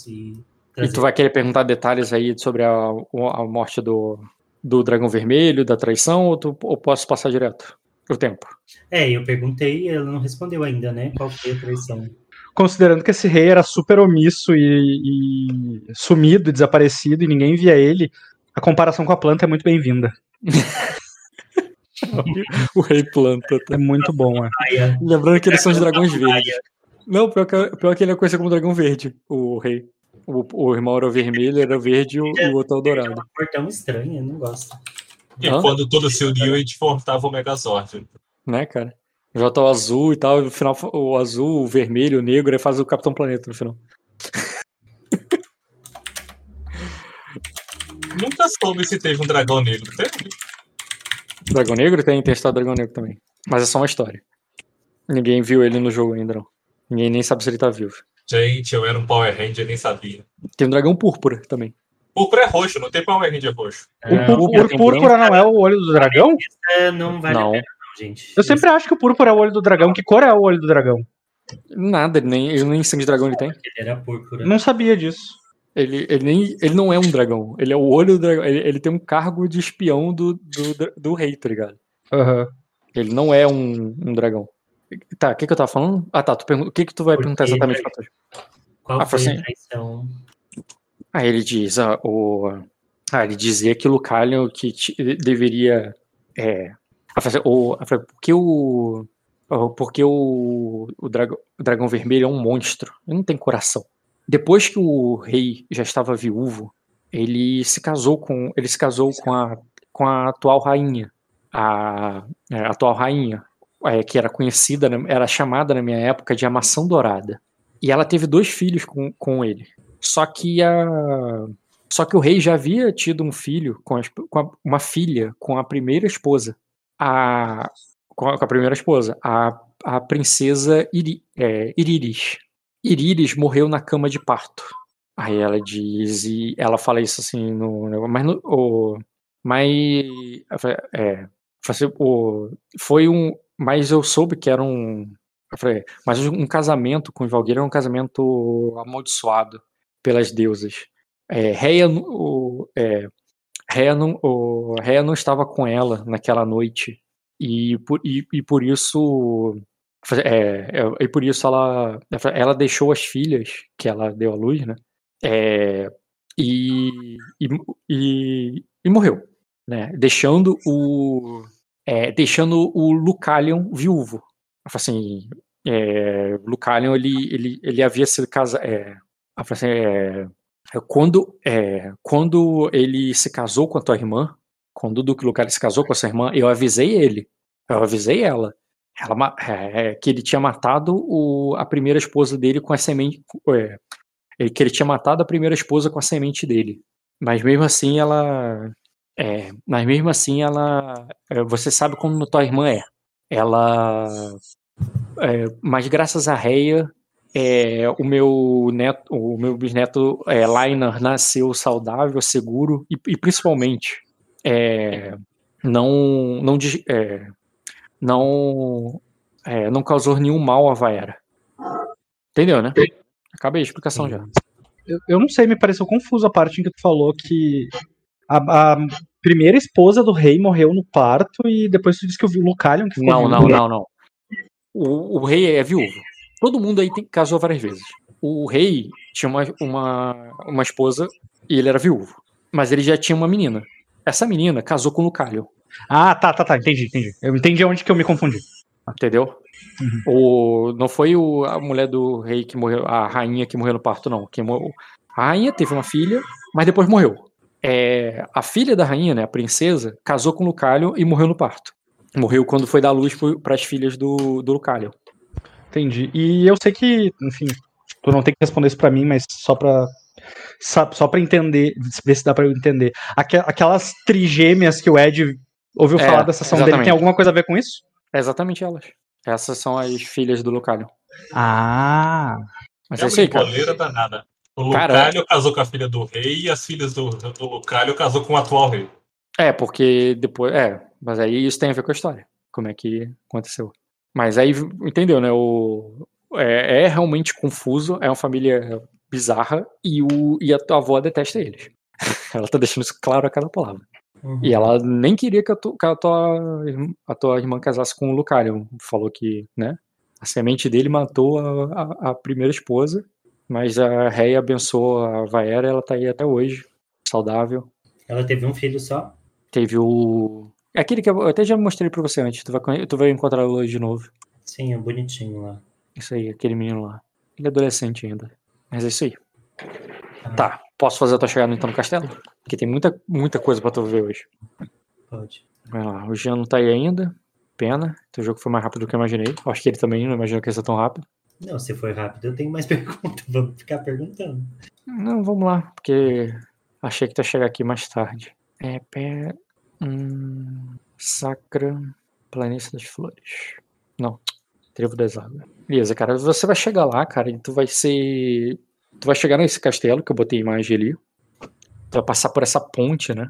E,
e tu vai querer perguntar detalhes aí sobre a, a morte do, do dragão vermelho, da traição, ou, tu, ou posso passar direto? O tempo.
É, eu perguntei e ela não respondeu ainda, né? Qual foi a traição?
Considerando que esse rei era super omisso e, e sumido, desaparecido, e ninguém via ele, a comparação com a planta é muito bem-vinda.
o rei planta.
Tá? É muito bom, é.
Lembrando que eles são de dragões verdes. Não, pior que, pior que ele é conhecido como dragão verde, o rei. O, o irmão era vermelho, era verde e o, o outro é o dourado. É uma
cor tão estranha, eu não gosto.
E Hã? quando tudo se uniu, a gente formava o Megazord.
Né, cara? Já tá o azul e tal, no final o azul, o vermelho, o negro, aí faz o Capitão Planeta no final.
Nunca soube se teve um dragão negro, teve?
Dragão negro tem, tem história do dragão negro também. Mas é só uma história. Ninguém viu ele no jogo ainda, não. Ninguém nem sabe se ele tá vivo.
Gente, eu era um Power Ranger, nem sabia.
Tem um dragão púrpura também.
Púrpura é roxo, não tem Power roxo.
É, o púrpura, púrpura não é o olho do dragão?
Não vale
não.
a pena, não, gente.
Eu sempre acho que o púrpura é o olho do dragão. Que cor é o olho do dragão?
Nada, ele nem, ele nem sangue de dragão ele tem.
Ele era púrpura.
Não sabia disso.
Ele, ele, nem, ele não é um dragão. Ele é o olho do dragão. Ele, ele tem um cargo de espião do, do, do rei, tá ligado?
Uhum.
Ele não é um, um dragão. Tá, o que, que eu tava falando? Ah, tá. Tu pergun... O que, que tu vai perguntar exatamente pra tu?
Qual ah, foi assim? a traição?
Aí ele diz, ah, o, ah, ele dizia que Lucalion que deveria. É, o, porque o. Porque o, o, dragão, o dragão vermelho é um monstro. Ele não tem coração. Depois que o rei já estava viúvo, ele se casou com. Ele se casou com a, com a atual rainha. A, é, a atual rainha, é, que era conhecida, era chamada na minha época de a maçã dourada. E ela teve dois filhos com, com ele. Só que a só que o rei já havia tido um filho com, a, com a, uma filha com a primeira esposa. A, com, a, com a primeira esposa, a, a princesa Iri, é, Iriris. Iriris morreu na cama de parto. Aí ela diz, e ela fala isso assim no. Mas no, o, mas é, o, foi um. Mas eu soube que era um. Mas um casamento com os Valgueira era um casamento amaldiçoado pelas deusas. É, Reia, o, é, Reia, não, o, estava com ela naquela noite e por, e, e por isso é, é, e por isso ela, ela deixou as filhas que ela deu à luz, né? É, e, e, e, e, morreu, né? Deixando o é, deixando o Lucalion viúvo. Assim, é, Lucalion, ele, ele, ele havia sido casado. É, assim, é, é, quando, é, quando ele se casou com a tua irmã, quando o Duque Lucalion se casou com a sua irmã, eu avisei ele, eu avisei ela, ela é, que ele tinha matado o, a primeira esposa dele com a semente. É, que ele tinha matado a primeira esposa com a semente dele. Mas mesmo assim ela. É, mas mesmo assim ela. É, você sabe como tua irmã é. Ela. É, mas graças a Reia, é, o meu neto, o meu bisneto é, Liner nasceu saudável, seguro e, e principalmente é, não não é, não é, não causou nenhum mal a Vaera. Entendeu, né? Acabei a explicação já.
Eu, eu não sei, me pareceu confuso a parte em que tu falou que a, a primeira esposa do rei morreu no parto e depois tu disse que o Lucalion que
Não, não, não, não. O, o rei é viúvo. Todo mundo aí tem, casou várias vezes. O rei tinha uma, uma, uma esposa e ele era viúvo. Mas ele já tinha uma menina. Essa menina casou com o Lucalion.
Ah, tá, tá, tá. Entendi, entendi. Eu entendi onde que eu me confundi.
Entendeu? Uhum. O, não foi o, a mulher do rei que morreu, a rainha que morreu no parto, não. Que morreu, a rainha teve uma filha, mas depois morreu. É, a filha da rainha, né, a princesa, casou com o Lucalion e morreu no parto. Morreu quando foi dar luz para as filhas do, do Lucalion.
Entendi. E eu sei que, enfim, tu não tem que responder isso para mim, mas só para só para entender, ver se dá para eu entender. Aquelas trigêmeas que o Ed ouviu é, falar da sessão exatamente. dele, tem alguma coisa a ver com isso?
É exatamente elas. Essas são as filhas do Lucalho.
Ah.
Mas é, é isso aí, cara. danada. O Lucalho casou com a filha do rei e as filhas do, do Lucalho casou com o atual rei.
É, porque depois. É, mas aí isso tem a ver com a história. Como é que aconteceu. Mas aí, entendeu, né? O, é, é realmente confuso, é uma família bizarra e, o, e a tua avó detesta eles. Ela tá deixando isso claro a cada palavra. Uhum. E ela nem queria que a, tu, que a, tua, a tua irmã casasse com o Lucarion. Falou que, né? A semente dele matou a, a, a primeira esposa, mas a Rei abençoou a Vaera ela tá aí até hoje, saudável.
Ela teve um filho só?
Teve o. É aquele que eu até já mostrei pra você antes, tu vai, tu vai encontrar hoje de novo.
Sim, é bonitinho lá.
Isso aí, aquele menino lá. Ele é adolescente ainda. Mas é isso aí. Ah. Tá, posso fazer a tua chegada então no castelo? Porque tem muita, muita coisa pra tu ver hoje.
Pode.
Vai lá, o Jean não tá aí ainda. Pena. Teu jogo foi mais rápido do que eu imaginei. Acho que ele também não imaginou que ia ser tão rápido.
Não, se foi rápido, eu tenho mais perguntas. Vamos ficar perguntando.
Não, vamos lá, porque achei que tu ia chegar aqui mais tarde. É, pé. Hum, sacra. Planície das Flores. Não. Trevo das Águas. Beleza, cara. Você vai chegar lá, cara, e tu vai ser. Tu vai chegar nesse castelo que eu botei imagem ali tu vai passar por essa ponte, né?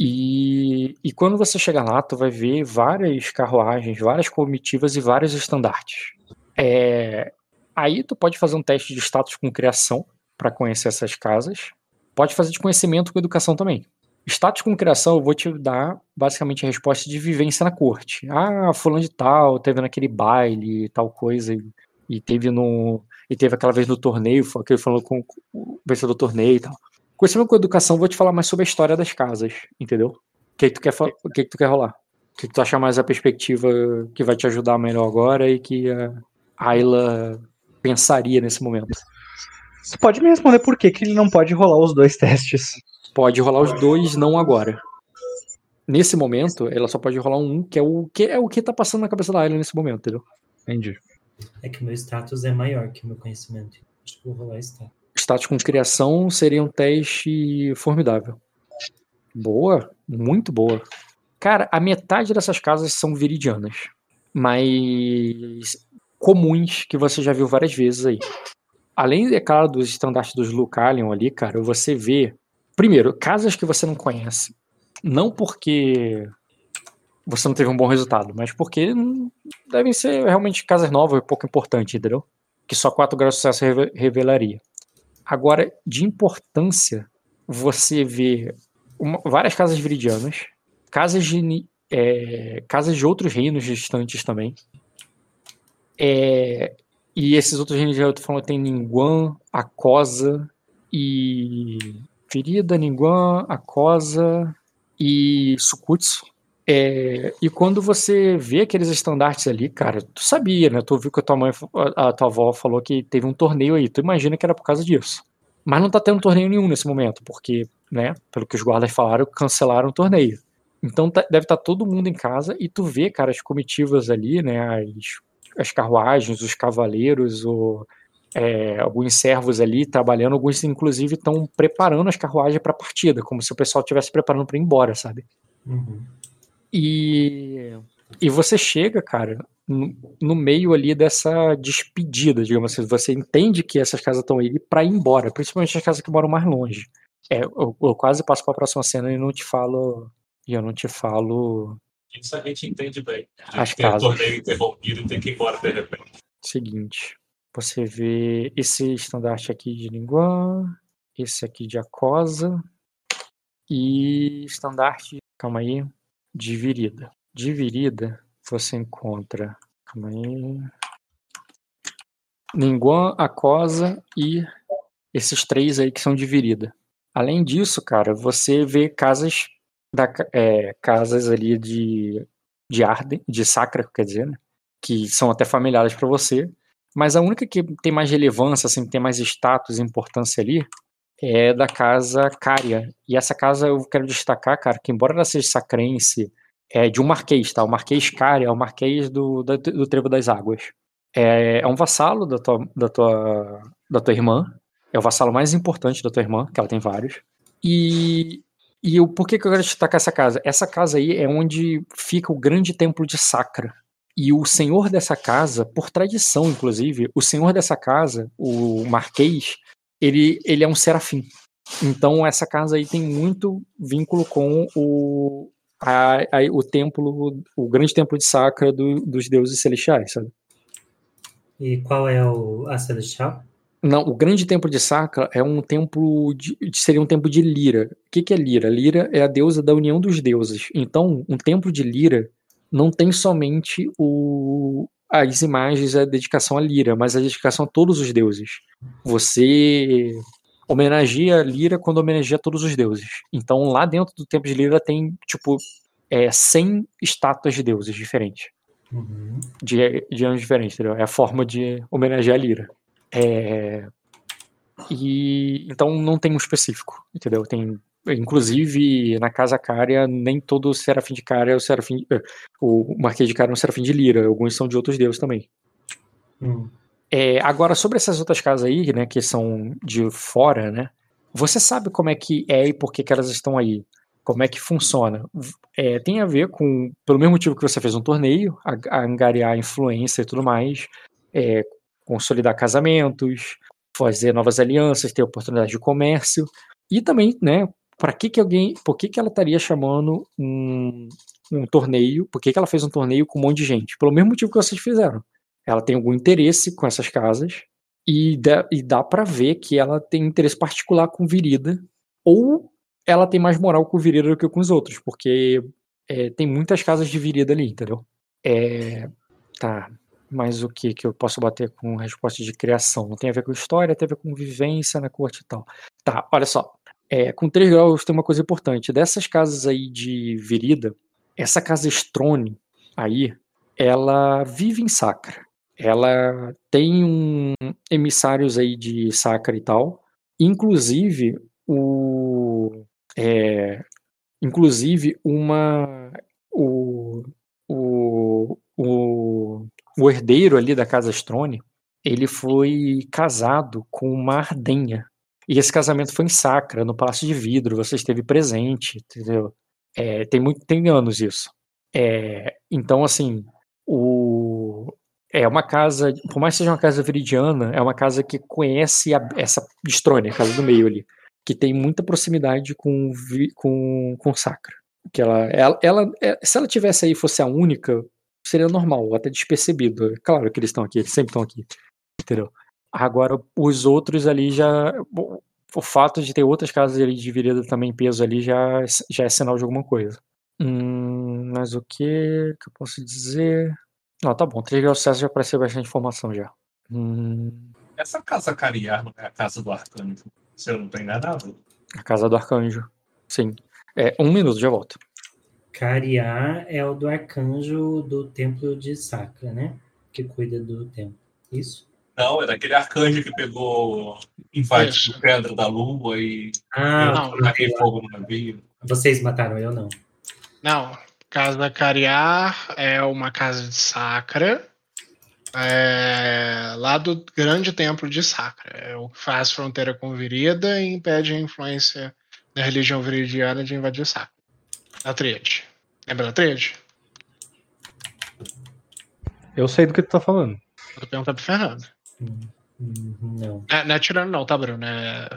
E, e quando você chegar lá, tu vai ver várias carruagens, várias comitivas e vários estandartes. É, aí tu pode fazer um teste de status com criação para conhecer essas casas. Pode fazer de conhecimento com educação também. Status com criação, eu vou te dar basicamente a resposta de vivência na corte. Ah, fulano de tal, teve naquele baile, tal coisa, e, e teve no. E teve aquela vez no torneio, que ele falou com o vencedor do torneio e tal. Conhecimento com educação, vou te falar mais sobre a história das casas, entendeu? O que, que, tu, quer, o que, que tu quer rolar? O que, que tu acha mais a perspectiva que vai te ajudar melhor agora e que a Ayla pensaria nesse momento?
Você pode me responder por que, que ele não pode rolar os dois testes?
Pode rolar os dois, não agora. Nesse momento, ela só pode rolar um, que é o que é o que tá passando na cabeça da Ayla nesse momento, entendeu?
Entendi.
É que meu status é maior que o meu conhecimento. Acho que vou rolar status
status com criação seria um teste formidável. Boa, muito boa. Cara, a metade dessas casas são viridianas, mas comuns que você já viu várias vezes aí. Além, é claro, dos estandartes dos Lucalion ali, cara, você vê, primeiro, casas que você não conhece. Não porque você não teve um bom resultado, mas porque devem ser realmente casas novas, pouco importante, entendeu? Que só 4 graus de sucesso revelaria. Agora, de importância, você vê uma, várias casas viridianas, casas de, é, casas de outros reinos distantes também. É, e esses outros reinos eu tô falando tem Ninguan, Acosa e. Ferida, Ninguan, Acosa e Sukutsu. É, e quando você vê aqueles estandartes ali, cara, tu sabia, né? Tu viu que a tua mãe, a, a tua avó falou que teve um torneio aí. Tu imagina que era por causa disso. Mas não tá tendo torneio nenhum nesse momento, porque, né, pelo que os guardas falaram, cancelaram o torneio. Então tá- deve estar todo mundo em casa e tu vê, cara, as comitivas ali, né, as, as carruagens, os cavaleiros, o, é, alguns servos ali trabalhando, alguns inclusive estão preparando as carruagens para a partida, como se o pessoal estivesse preparando para ir embora, sabe?
Uhum.
E, e você chega, cara, no, no meio ali dessa despedida, digamos assim. Você entende que essas casas estão aí para ir embora, principalmente as casas que moram mais longe. É, eu, eu quase passo para a próxima cena e não te falo. E eu não te falo.
Isso a gente entende bem. A
As
gente tem um
casas.
torneio interrompido e tem que ir embora de repente.
Seguinte. Você vê esse estandarte aqui de Linguan, esse aqui de Acosa e estandarte, calma aí, de Virida. De Virida você encontra, calma aí, Linguan, Acosa e esses três aí que são de Virida. Além disso, cara, você vê casas da, é, casas ali de de Arden, de Sacra, quer dizer, né? que são até familiares para você, mas a única que tem mais relevância, assim, tem mais status e importância ali, é da casa Cária. E essa casa eu quero destacar, cara, que embora ela seja sacrense, é de um marquês, tá? O Marquês Cária é o Marquês do, da- do Trevo das Águas. É, é um vassalo da tua, da, tua, da tua irmã, é o vassalo mais importante da tua irmã, que ela tem vários. E, e o, por que, que eu quero destacar essa casa? Essa casa aí é onde fica o grande templo de Sacra. E o senhor dessa casa, por tradição, inclusive, o senhor dessa casa, o Marquês, ele, ele é um serafim. Então essa casa aí tem muito vínculo com o, a, a- o templo, o grande templo de Sacra do- dos deuses celestiais, sabe?
E qual é o, a Celestial?
Não, o grande templo de Sacra é um templo de, seria um templo de Lira. O que, que é Lira? Lira é a deusa da união dos deuses. Então, um templo de Lira não tem somente o, as imagens, a dedicação a Lira, mas a dedicação a todos os deuses. Você homenageia Lira quando homenageia todos os deuses. Então, lá dentro do templo de Lira tem, tipo, é, 100 estátuas de deuses diferentes
Uhum.
de, de anos diferentes, entendeu? É a forma de homenagear a Lira. É, e então não tem um específico, entendeu? Tem inclusive na casa Cária nem todo serafim de Cária é o serafim eh, o Marquês de Cária é um serafim de Lira, alguns são de outros deuses também.
Hum.
É, agora sobre essas outras casas aí, né, que são de fora, né? Você sabe como é que é e por que, que elas estão aí? Como é que funciona? É, tem a ver com, pelo mesmo motivo que você fez um torneio, a, a angariar influência e tudo mais, é, consolidar casamentos, fazer novas alianças, ter oportunidade de comércio e também, né? Para que que alguém, por que que ela estaria chamando um, um torneio? Por que que ela fez um torneio com um monte de gente? Pelo mesmo motivo que vocês fizeram. Ela tem algum interesse com essas casas e dá, e dá para ver que ela tem interesse particular com Virida ou ela tem mais moral com Virida do que com os outros, porque é, tem muitas casas de Virida ali, entendeu? É, tá, mas o que que eu posso bater com resposta de criação? Não tem a ver com história, tem a ver com vivência na corte e tal. Tá, olha só. É, com 3 graus tem uma coisa importante. Dessas casas aí de Virida, essa casa Strone aí, ela vive em Sacra. Ela tem um emissários aí de Sacra e tal. Inclusive, o. É, inclusive, uma. O, o, o, o herdeiro ali da casa Strone, ele foi casado com uma ardenha. E esse casamento foi em Sacra, no Palácio de Vidro, você esteve presente, entendeu? É, tem muito, tem anos isso. É, então, assim, o, é uma casa, por mais que seja uma casa viridiana, é uma casa que conhece a, essa Strone, a casa do meio ali, que tem muita proximidade com, com, com Sacra. Que ela, ela, ela, é, se ela tivesse aí fosse a única, seria normal, até despercebido. É Claro que eles estão aqui, eles sempre estão aqui, entendeu? Agora, os outros ali já. O, fato de ter outras casas ali de virada também peso ali já, já é sinal de alguma coisa. Hum, mas o que que eu posso dizer? Não, tá bom. 3 graus Celsius já apareceu bastante informação já. Hum,
Essa casa Cariar não é a casa do Arcanjo. Se eu não tô enganado.
a casa do arcanjo. Sim. É, um minuto, já volto.
Cariá é o do arcanjo do templo de Sacra, né? Que cuida do templo. Isso?
Não, é daquele arcanjo que pegou, invadiu
Isso.
Pedra da Lua e
Ah,
taquei fogo no navio.
vocês mataram eu não.
Não, Casa Cariar é uma casa de Sacra, é, lá do grande templo de Sacra. É o que faz fronteira com Virida e impede a influência da religião viridiana de invadir Sacra. A Tríade. Lembra da Tríade?
Eu sei do que tu tá falando.
Eu tô perguntando pro Fernando.
Hum, hum, Não.
É, não é tirando não, tá, Bruno? É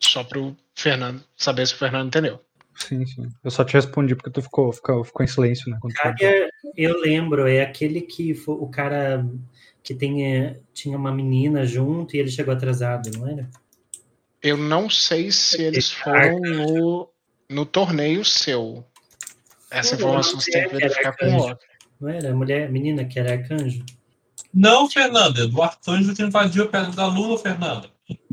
só pro Fernando saber se o Fernando entendeu.
Sim, sim. Eu só te respondi porque tu ficou, ficou, ficou em silêncio, né?
Caria, eu lembro, é aquele que foi o cara que tem, é, tinha uma menina junto e ele chegou atrasado, não era?
Eu não sei se eles foram no, no torneio seu. Essa informação
não
você tem que
é,
verificar
era
com o.
Não era? A mulher, menina que era arcanjo?
Não, Fernanda, é do arcanjo que invadiu a Pedra da Lua, Fernanda.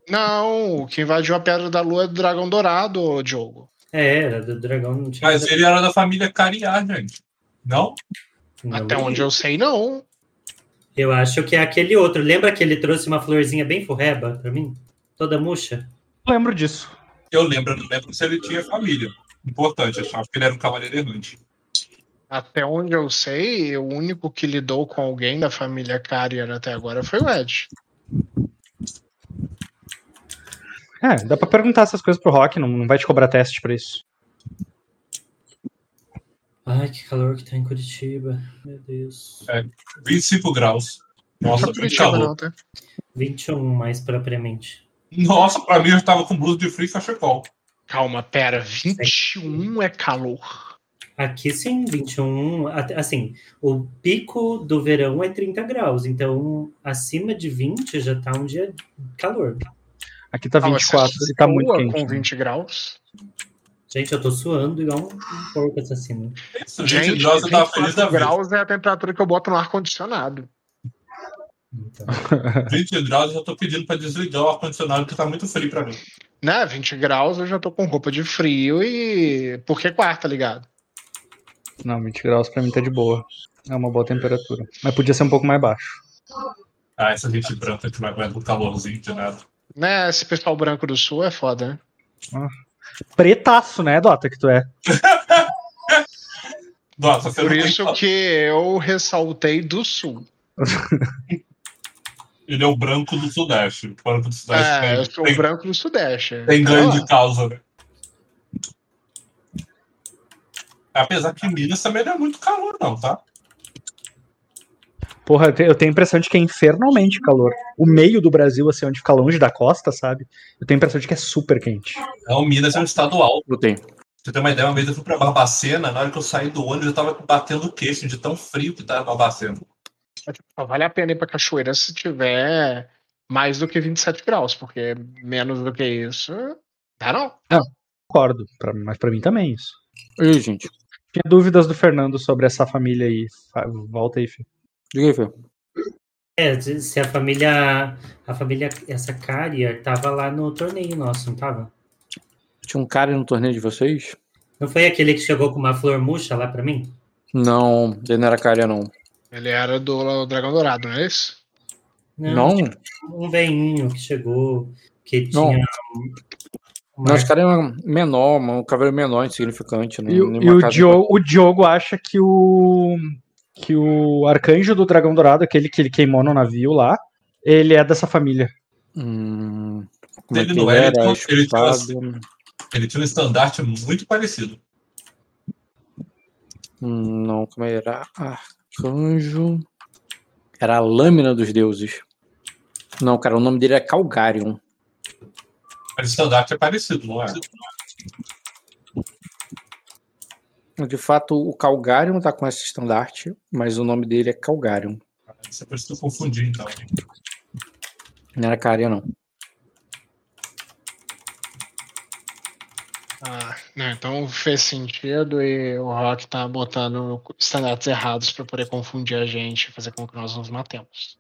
Não, o que invadiu a Pedra da Lua é do Dragão Dourado, Diogo.
É, era do dragão. Não tinha
Mas ele era da família Cariá, gente. Não?
não
Até onde eu sei, não.
Eu acho que é aquele outro. Lembra que ele trouxe uma florzinha bem furreba pra mim? Toda murcha?
Lembro disso.
Eu lembro, não lembro se ele tinha família. Importante, eu achava que ele era um cavaleiro errante.
Até onde eu sei, o único que lidou com alguém da família Carrier até agora foi o Ed.
É, dá pra perguntar essas coisas pro Rock, não, não vai te cobrar teste pra isso.
Ai, que calor que tá em Curitiba. Meu Deus.
25 graus. Nossa,
Curitiba,
calor.
não, tá?
21 mais propriamente.
Nossa, pra mim eu tava com blusa de frio e cachecol.
Calma, pera. 21 é calor.
Aqui sim, 21. até- Assim, o pico do verão é 30 graus. Então, acima de 20 já tá um dia calor.
Aqui tá
Calma,
24
você
e tá muito quente.
com
né?
20 graus.
Gente, eu tô suando igual um, um porco assassino.
Isso,
Gente,
20 graus eu tava feliz da
24
vida.
graus é a temperatura que eu boto no ar-condicionado.
Então,
20 graus eu tô pedindo pra desligar o ar-condicionado que tá muito frio pra mim.
Né, 20 graus eu já tô com roupa de frio e. Por que quarta, ligado?
Não, 20 graus pra mim tá de boa. É uma boa temperatura. Mas podia ser um pouco mais baixo.
Ah, essa gente branca que não aguenta o calorzinho de nada.
Né, esse pessoal branco do sul é foda, né?
Pretaço, né, Dota, que tu é.
Nossa, você
Por
tem
isso
fa-
que eu ressaltei do sul.
Ele é o branco do Sudeste. O branco do Sudeste
É,
tem,
eu sou o
tem,
branco do sudeste.
tem
Tá
ganho
lá.
de causa, né? Apesar que Minas também não é muito calor, não, tá?
Porra, eu te- eu tenho a impressão de que é infernalmente calor. O meio do Brasil, assim, onde fica longe da costa, sabe? Eu tenho a impressão de que é super quente.
Não, Minas é um estado alto.
Eu tenho.
Pra você ter uma ideia, uma vez eu fui pra Barbacena, na hora que eu saí do ônibus, eu tava batendo o queixo de tão frio que tava Barbacena.
Só vale a pena ir pra cachoeira se tiver mais do que 27 graus, porque menos do que isso. Dá não.
Concordo, pra- mas pra mim também isso.
Ih, gente.
Tinha dúvidas do Fernando sobre essa família aí. Volta aí, filho.
Diga aí, Fê.
é, se a família, a família, essa Carrier tava lá no torneio nosso, não tava?
Tinha um cara no torneio de vocês?
Não foi aquele que chegou com uma flor murcha lá pra mim?
Não, ele não era cara, não.
Ele era do Dragão Dourado, não é isso?
Não?
Um veinho que chegou, que
Não.
Uma-
Não, cara é menor, um cavaleiro menor, insignificante.
E, e o, Diogo, o Diogo acha que o que o arcanjo do dragão dourado, aquele que ele queimou no navio lá, ele é dessa família.
Hum, como é
Ele
que
não
ele
é,
era?
ele tinha- ele tinha. Ele tinha um estandarte muito parecido.
Hum, não, como era? Arcanjo. Era a lâmina dos deuses. Não, cara, o nome dele é Calgarion.
Mas o estandarte é parecido, não é?
De fato, o Calgarion tá com esse estandarte, mas o nome dele é Calgarion.
Isso é por isso que eu confundi, então.
Não era Caria, não.
Ah, não, então fez sentido e o Rock tá botando estandartes errados para poder confundir a gente e fazer com que nós nos matemos.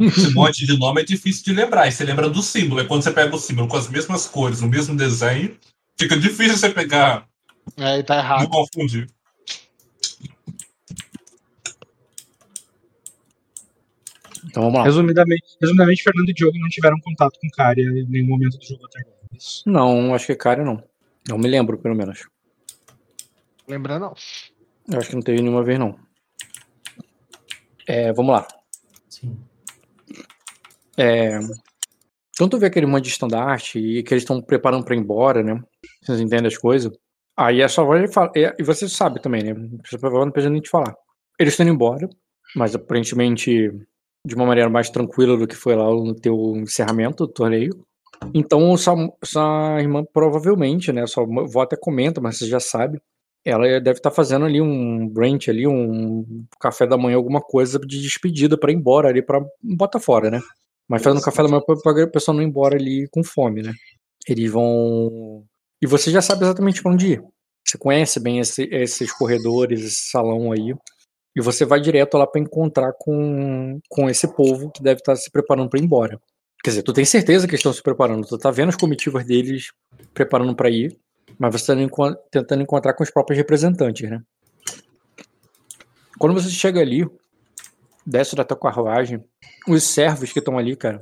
Esse monte de nome é difícil de lembrar, e você lembra do símbolo. É quando você pega o símbolo com as mesmas cores, o mesmo desenho, fica difícil você pegar.
É,
e tá
errado.
Não confundir.
Então vamos lá.
Resumidamente, resumidamente Fernando e Diogo não tiveram contato com Cária em nenhum momento do jogo até agora. É
não, acho que é não. Não me lembro, pelo menos.
Lembra não.
Eu acho que não teve nenhuma vez, não. É, vamos lá.
Sim.
É, então tu vê aquele monte de estandarte e que eles estão preparando pra ir embora, né? Vocês entendem as coisas. Aí a sua voz fala. E e você sabe também, né? Você não precisa nem te falar. Eles estão indo embora, mas aparentemente de uma maneira mais tranquila do que foi lá no teu encerramento do torneio. Então, sua, sua irmã provavelmente, né? Sua avó até comenta, mas você já sabe. Ela deve estar fazendo ali um brunch ali, um café da manhã, alguma coisa de despedida pra ir embora ali, pra botar fora, né? Mas fazendo café da manhã pra a pessoa não ir embora ali com fome, né? Eles vão. E você já sabe exatamente pra onde ir. Você conhece bem esse- esses corredores, esse salão aí. E você vai direto lá pra encontrar com, com esse povo que deve estar se preparando pra ir embora. Quer dizer, tu tem certeza que eles estão se preparando. Tu tá vendo as comitivas deles preparando pra ir. Mas você tá tentando encontrar com os próprios representantes, né? Quando você chega ali, desce da tua carruagem, os servos que estão ali, cara,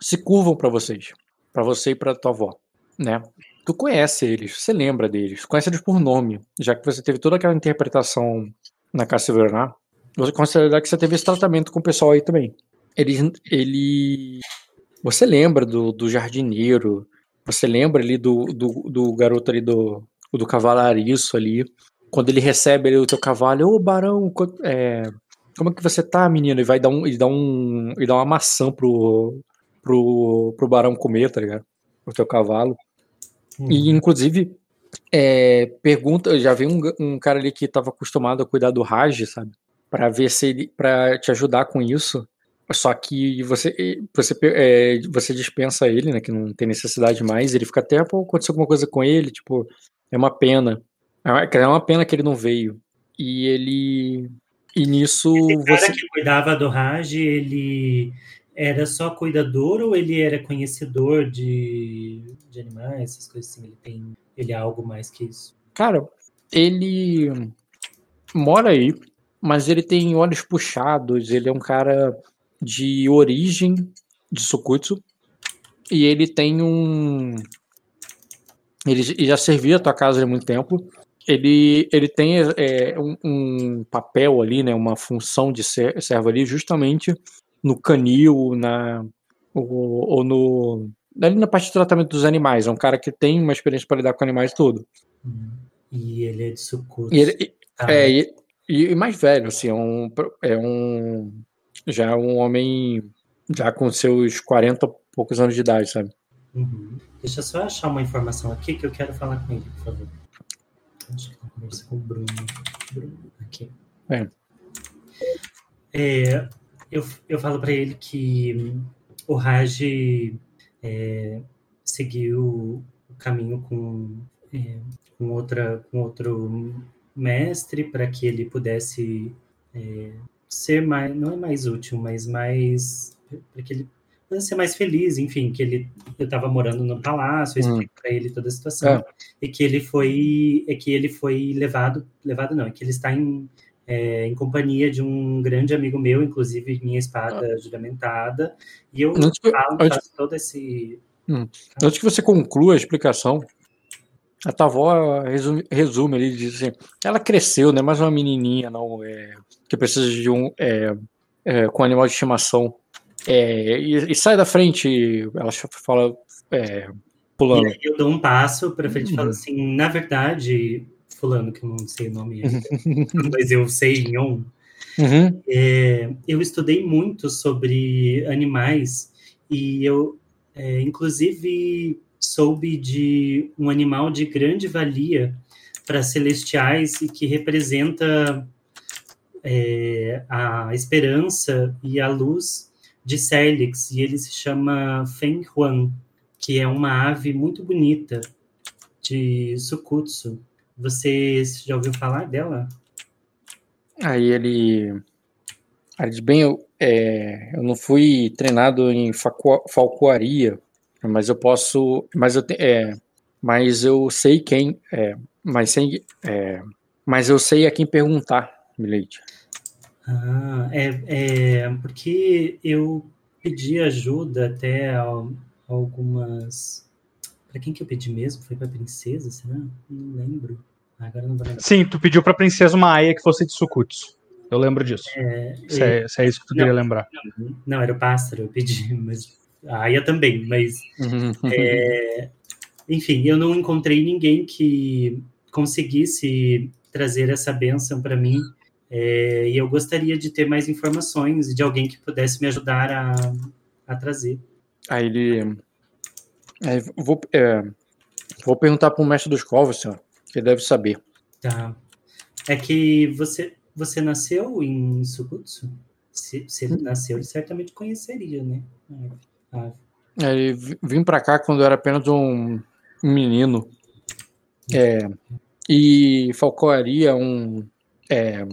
se curvam pra vocês. Pra você e pra tua avó, né? Tu conhece eles, você lembra deles, conhece eles por nome, já que você teve toda aquela interpretação na Silvernar, você considera que você teve esse tratamento com o pessoal aí também. Ele, ele você lembra do, do jardineiro, você lembra ali do, do, do garoto ali do, do cavalariço ali, quando ele recebe ali o teu cavalo, ô barão, é, como é que você tá, menino? E vai dar um, e dá um, e dá uma maçã pro, pro, pro barão comer, tá ligado? O teu cavalo. E, inclusive, é, pergunta, eu já vi um, um cara ali que estava acostumado a cuidar do Raj, sabe? Pra ver se ele, pra te ajudar com isso. Só que você, você, é, você dispensa ele, né? Que não tem necessidade mais. Ele fica até, pô, aconteceu alguma coisa com ele, tipo, é uma pena. É uma- é pena que ele não veio. E ele. E nisso
O cara
você.
que cuidava do Raj, ele era só cuidador ou ele era conhecedor de, de animais, essas coisas assim? Ele tem. Ele é algo mais que isso.
Cara, ele mora aí, mas ele tem olhos puxados, ele é um cara de origem de Sukutsu e ele tem um ele já servia a tua casa há muito tempo. Ele, ele tem é, um, um papel ali, né, uma função de ser, servo ali, justamente no canil, na ou, ou no ali na parte de tratamento dos animais. É um cara que tem uma experiência para lidar com animais tudo.
E ele é de Sukutsu.
E ele,
Tá.
é, e, e mais velho, assim, é um, é um. Já um homem já com seus 40 e poucos anos de idade, sabe?
Uhum. Deixa eu só achar uma informação aqui que eu quero falar com ele, por favor. Acho que eu converso com o Bruno. Bruno, aqui.
É.
É, eu, eu falo para ele que o Raj é, seguiu o caminho com, é, com, outra, com outro mestre para que ele pudesse é, ser mais, não é mais útil, mas mais para que ele ser mais feliz, enfim, que ele eu estava morando no palácio, eu
Hum.
expliquei para ele toda a situação
É.
e que ele foi é que ele foi levado levado não, é que ele está em é, em companhia de um grande amigo meu, inclusive minha espada juramentada, e eu
Antes que,
falo,
antes-
todo esse
antes que você conclua a explicação, a tua avó resume, resume ali, diz assim, ela cresceu, não é mais uma menininha, não, é, que precisa de um, é, é, com animal de estimação. É, e, e sai da frente, ela fala, é,
E
pulando.
eu dou um passo para frente e falo
Uhum.
assim, na verdade, fulano, que eu não sei o nome ainda, mas eu sei Nyon,
Uhum.
é, eu estudei muito sobre animais e eu, é, inclusive, soube de um animal de grande valia para celestiais e que representa é, a esperança e a luz de Serlix, e ele se chama Feng Huan, que é uma ave muito bonita de Sukutsu. Você já ouviu falar dela?
Aí ele. Aí bem, eu, é, eu não fui treinado em falcoaria, mas eu posso. Mas eu, te- é, mas eu sei quem. É, mas, sem, é, mas eu sei a quem perguntar, Milady.
Ah, é, é porque eu pedi ajuda até a, algumas. Para quem que eu pedi mesmo? Foi para princesa, será? Não lembro. Agora não vou lembrar.
Sim, tu pediu pra princesa uma aia que fosse de Sukutsu. Eu lembro disso.
É,
Se é, se é isso que tu
Não.
queria lembrar.
não, era o pássaro, eu pedi, mas a Aya também, mas É, enfim, eu não encontrei ninguém que conseguisse trazer essa benção para mim. É, e eu gostaria de ter mais informações e de alguém que pudesse me ajudar a, a trazer.
Aí ele. Aí vou, é, vou perguntar pro mestre dos covos, senhor. Que ele deve saber.
Tá. É que você, você nasceu em Sukutsu? Se, se ele nasceu, ele certamente conheceria, né? Ah,
Aí Ele vi- vim pra cá quando eu era apenas um um menino. É, e falcoaria um. É,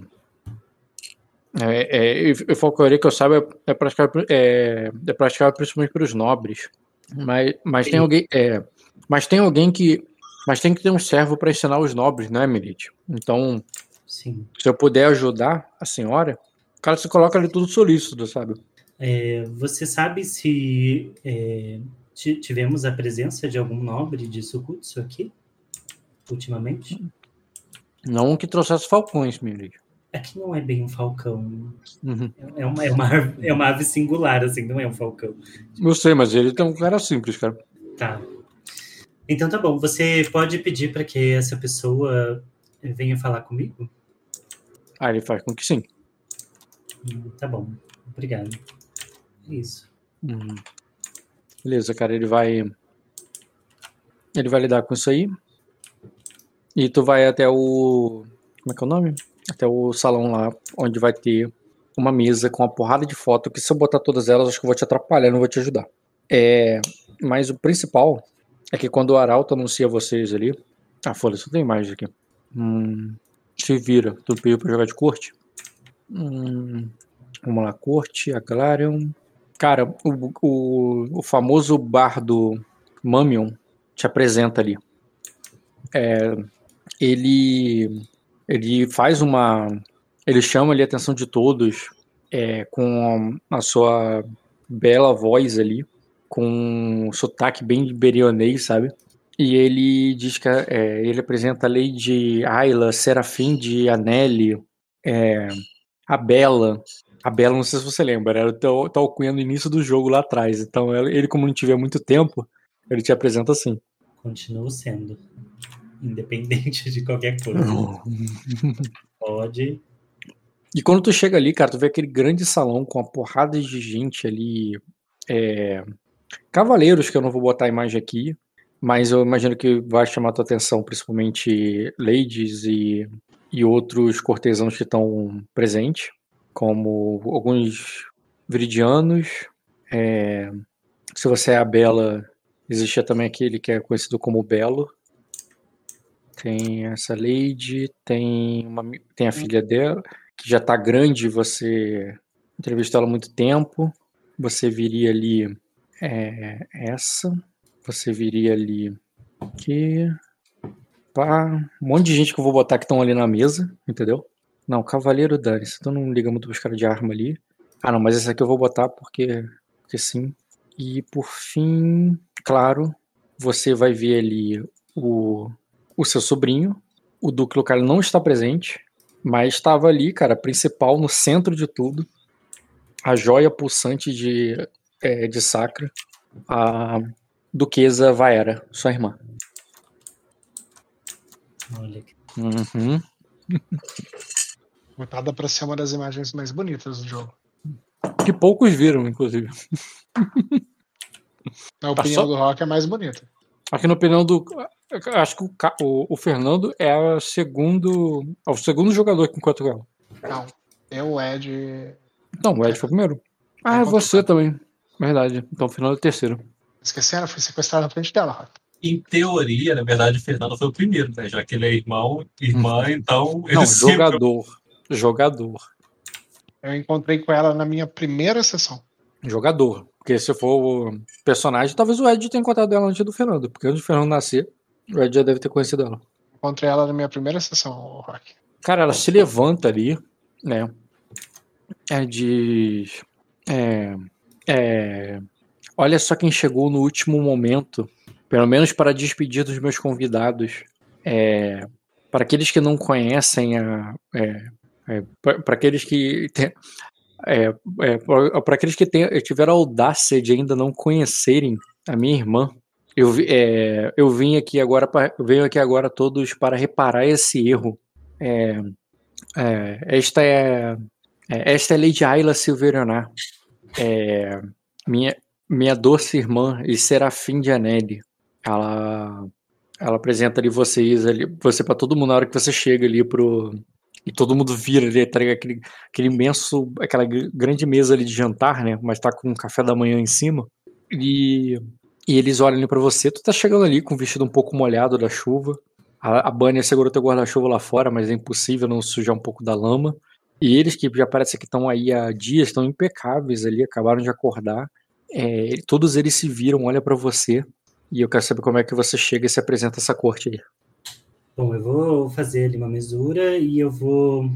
é, é, e falcoaria que eu saiba é, é praticada é, é praticada principalmente pelos nobres. Mas, mas tem alguém. É, mas tem alguém que. Mas tem que ter um servo para ensinar os nobres, né, Merit? Então,
sim.
se eu puder ajudar a senhora, o cara se coloca ali tudo solícito, sabe?
É, você sabe se é, ti- tivemos a presença de algum nobre de Sukutsu aqui? Ultimamente?
Não que trouxesse falcões, Merit.
É que não é bem um falcão.
Uhum.
É uma, é, uma, ave- é uma ave singular, assim, não é um falcão.
Eu sei, mas ele tem um cara simples, cara.
Tá. Então tá bom. Você pode pedir para que essa pessoa venha falar comigo?
Ah, ele faz com que sim.
Hum, Tá bom. Obrigado. É Isso.
Uhum. Beleza, cara, ele vai. Ele vai lidar com isso aí. E tu vai até o. Como é que é o nome? Até o salão lá, onde vai ter uma mesa com uma porrada de foto, que se eu botar todas elas, acho que eu vou te atrapalhar, não vou te ajudar. É, mas o principal é que quando o Arauto anuncia vocês ali. Ah, foda-se, não tem mais aqui. Hum, se vira. Tu pediu pra jogar de corte? Hum, vamos lá, corte, Agrarium. Cara, o, o, o famoso bardo Mamion te apresenta ali. É, ele, ele faz uma. Ele chama ali a atenção de todos é, com a sua bela voz ali, com um sotaque bem liberionês, sabe? E ele diz que é, ele apresenta a Lady Ayla, Serafim de Anelli, é, a Bela. A Bela, não sei se você lembra, era o alcunha no início do jogo lá atrás. Então ele, como não tiver muito tempo, ele te apresenta assim.
Continuo sendo. Independente de qualquer coisa. Pode.
E quando tu chega ali, cara, tu vê aquele grande salão com uma porrada de gente ali. é, Cavaleiros, que eu não vou botar a imagem aqui, mas eu imagino que vai chamar tua atenção, principalmente ladies e, e outros cortesãos que estão presentes, como alguns viridianos. é, Se você é a Bela, existia também aquele que é conhecido como Belo. Tem essa lady, tem, uma, tem a filha dela, que já tá grande, você entrevistou ela há muito tempo. Você viria ali é, essa. Você viria ali aqui. Pá, um monte de gente que eu vou botar que estão ali na mesa, entendeu? Não, Cavaleiro dane-se, então não liga muito pros caras de arma ali. Ah, não, mas esse aqui eu vou botar porque, porque sim. E por fim, claro, você vai ver ali o, o seu sobrinho. O Duque Local não está presente, mas estava ali, cara, principal, no centro de tudo. A joia pulsante de, é, de Sacra. A Duquesa Vaera, sua irmã.
Olha que
Uhum.
Botada pra ser uma das imagens mais bonitas do jogo.
Que poucos viram, inclusive.
Na
Tá
opinião
só-
do Rock é mais bonita.
Aqui na opinião do. Acho que o, o, o Fernando é o segundo. É o segundo jogador aqui enquanto ela.
Não. Eu, o Ed.
Não, o Ed foi o primeiro. Ah, é você também. Verdade. Então o Fernando é o terceiro.
Esqueceram? Fui sequestrado na frente dela.
Em teoria, na verdade, o Fernando foi o primeiro, né? Já que ele é irmão, irmã, então ele
Não,
sempre
jogador. Jogador.
Eu encontrei com ela na minha primeira sessão.
Jogador. Porque se for o personagem, talvez o Ed tenha encontrado ela antes do Fernando. Porque antes do Fernando nascer, o Ed já deve ter conhecido ela.
Encontrei ela na minha primeira sessão, Rock.
Cara, ela se levanta ali, né? Ela diz. É, é, olha só quem chegou no último momento, pelo menos para despedir dos meus convidados. É, para aqueles que não conhecem a. É, é, para aqueles que. Tem, é, é, para aqueles que tem, tiveram a audácia de ainda não conhecerem a minha irmã, eu, é, eu vim aqui agora pra, venho aqui agora todos para reparar esse erro. É, é, esta é, é, esta é Lady Ayla Silverionar, é, minha minha doce irmã e Serafim de Anelli. Ela ela apresenta ali vocês ali, você para todo mundo na hora que você chega ali pro e todo mundo vira ali, tá aquele, aquele imenso, aquela grande mesa ali de jantar, né? Mas tá com um café da manhã em cima. E, e eles olham ali pra você. Tu tá chegando ali com o vestido um pouco molhado da chuva. A, a Bunny segurou teu guarda-chuva lá fora, mas é impossível não sujar um pouco da lama. E eles, que já parece que estão aí há dias, estão impecáveis ali, acabaram de acordar. É, todos eles se viram, olham para você. E eu quero saber como é que você chega e se apresenta essa corte aí.
Bom, eu vou fazer ali uma mesura e eu vou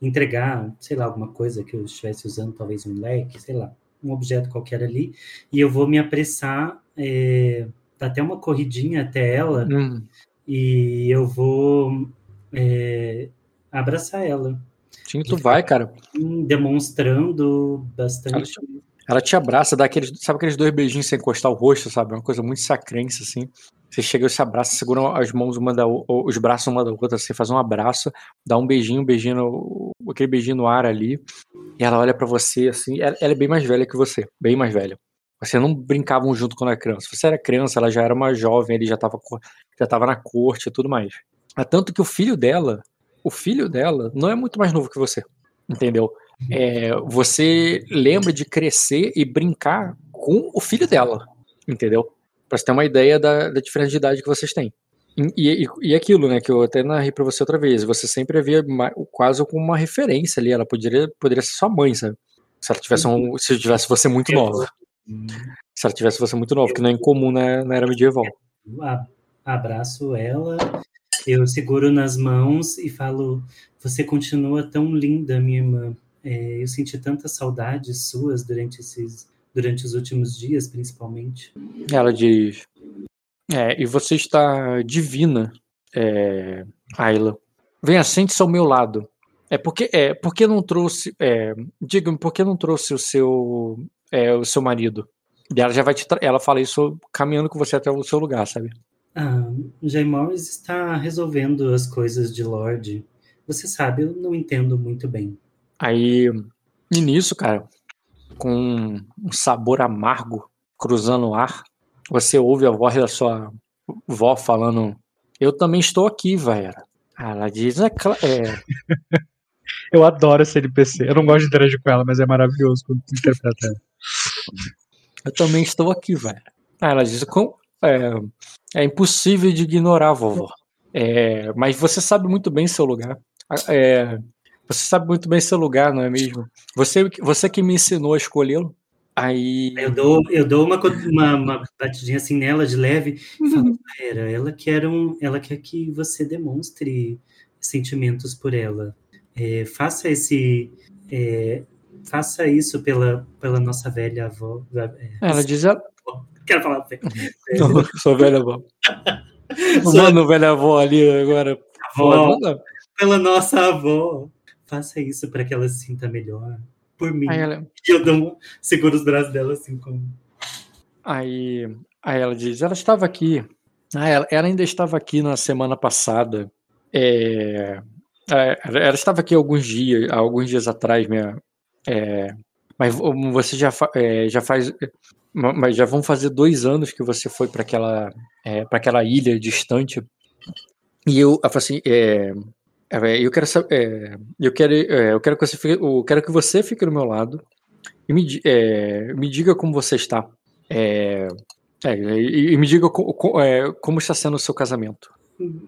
entregar, sei lá, alguma coisa que eu estivesse usando, talvez um leque, sei lá, um objeto qualquer ali, e eu vou me apressar, é, dar até uma corridinha até ela,
Hum,
e eu vou é, abraçar ela,
sim, tu vai, cara.
hum, demonstrando bastante.
Ela te abraça, dá aqueles, sabe aqueles dois beijinhos sem encostar o rosto, sabe? Uma coisa muito sacrense, assim. Você chega e se abraça, segura as mãos uma da os braços uma da outra, você faz um abraço, dá um beijinho, um beijinho, no- aquele beijinho no ar ali, e ela olha pra você, assim, ela, ela é bem mais velha que você, bem mais velha. Você não brincavam junto quando era criança. Você era criança, ela já era uma jovem, ele já tava, co- já tava na corte e tudo mais. É tanto que o filho dela, o filho dela, não é muito mais novo que você, entendeu? É, você lembra de crescer e brincar com o filho dela, entendeu? Pra você ter uma ideia da, da diferença de idade que vocês têm. E, e, e aquilo, né, que eu até narrei pra você outra vez, você sempre via ma- quase como uma referência ali, ela poderia, poderia ser sua mãe, sabe? Se ela tivesse, um, se tivesse você muito nova. Se ela tivesse você muito nova, que não é incomum na, na era medieval.
Abraço ela, eu seguro nas mãos e falo: Você continua tão linda, minha irmã. É, eu senti tantas saudades suas durante esses, durante os últimos dias, principalmente.
Ela diz: É, e você está divina, é, Ayla. Venha, sente-se ao meu lado. É porque, é, por que não trouxe. É, Diga-me, por que não trouxe o seu, é, o seu marido? E ela já vai te. Ela fala isso caminhando com você até o seu lugar, sabe?
Ah, Jay Morris está resolvendo as coisas de Lorde. Você sabe, eu não entendo muito bem.
Aí, e nisso, cara, com um sabor amargo cruzando o ar, você ouve a voz da sua vó falando: Eu também estou aqui, Vaera. Ela diz: é, é,
Eu adoro esse NPC. Eu não gosto de interagir com ela, mas é maravilhoso quando interpreta ela.
Eu também estou aqui. Aí ela diz: "Com- é, é impossível de ignorar, vovó. É, mas você sabe muito bem seu lugar. É, você sabe muito bem seu lugar, não é mesmo? Você, você que me ensinou a escolhê-lo. Aí.
Eu dou, eu dou uma, uma, uma batidinha assim nela de leve e falo, Vera, ela quer, um, ela quer que você demonstre sentimentos por ela. É, faça esse. é, faça isso pela, pela nossa velha avó. É,
Ela diz: "Ah,
quero falar.
Não, sou velha avó.
Sou-
Mano, velha avó ali agora.
Avó, pela nossa avó. Faça isso para que ela se sinta melhor. Por mim.
Aí ela,
E eu dou seguro os braços dela assim como.
Aí, aí ela diz, ela estava aqui. Ah, ela, ela ainda estava aqui na semana passada. É, é, ela estava aqui alguns dias, alguns dias atrás, minha. é, mas vo- você já, é, já faz, ma- mas já vão fazer dois anos que você foi para aquela, para aquela ilha distante. E eu, eu assim, é, é, eu quero saber, é, eu quero, é, eu quero que você, fique, eu quero que você fique do meu lado e me, é, me diga como você está. É, é, e, e me diga co- co- é, como está sendo o seu casamento.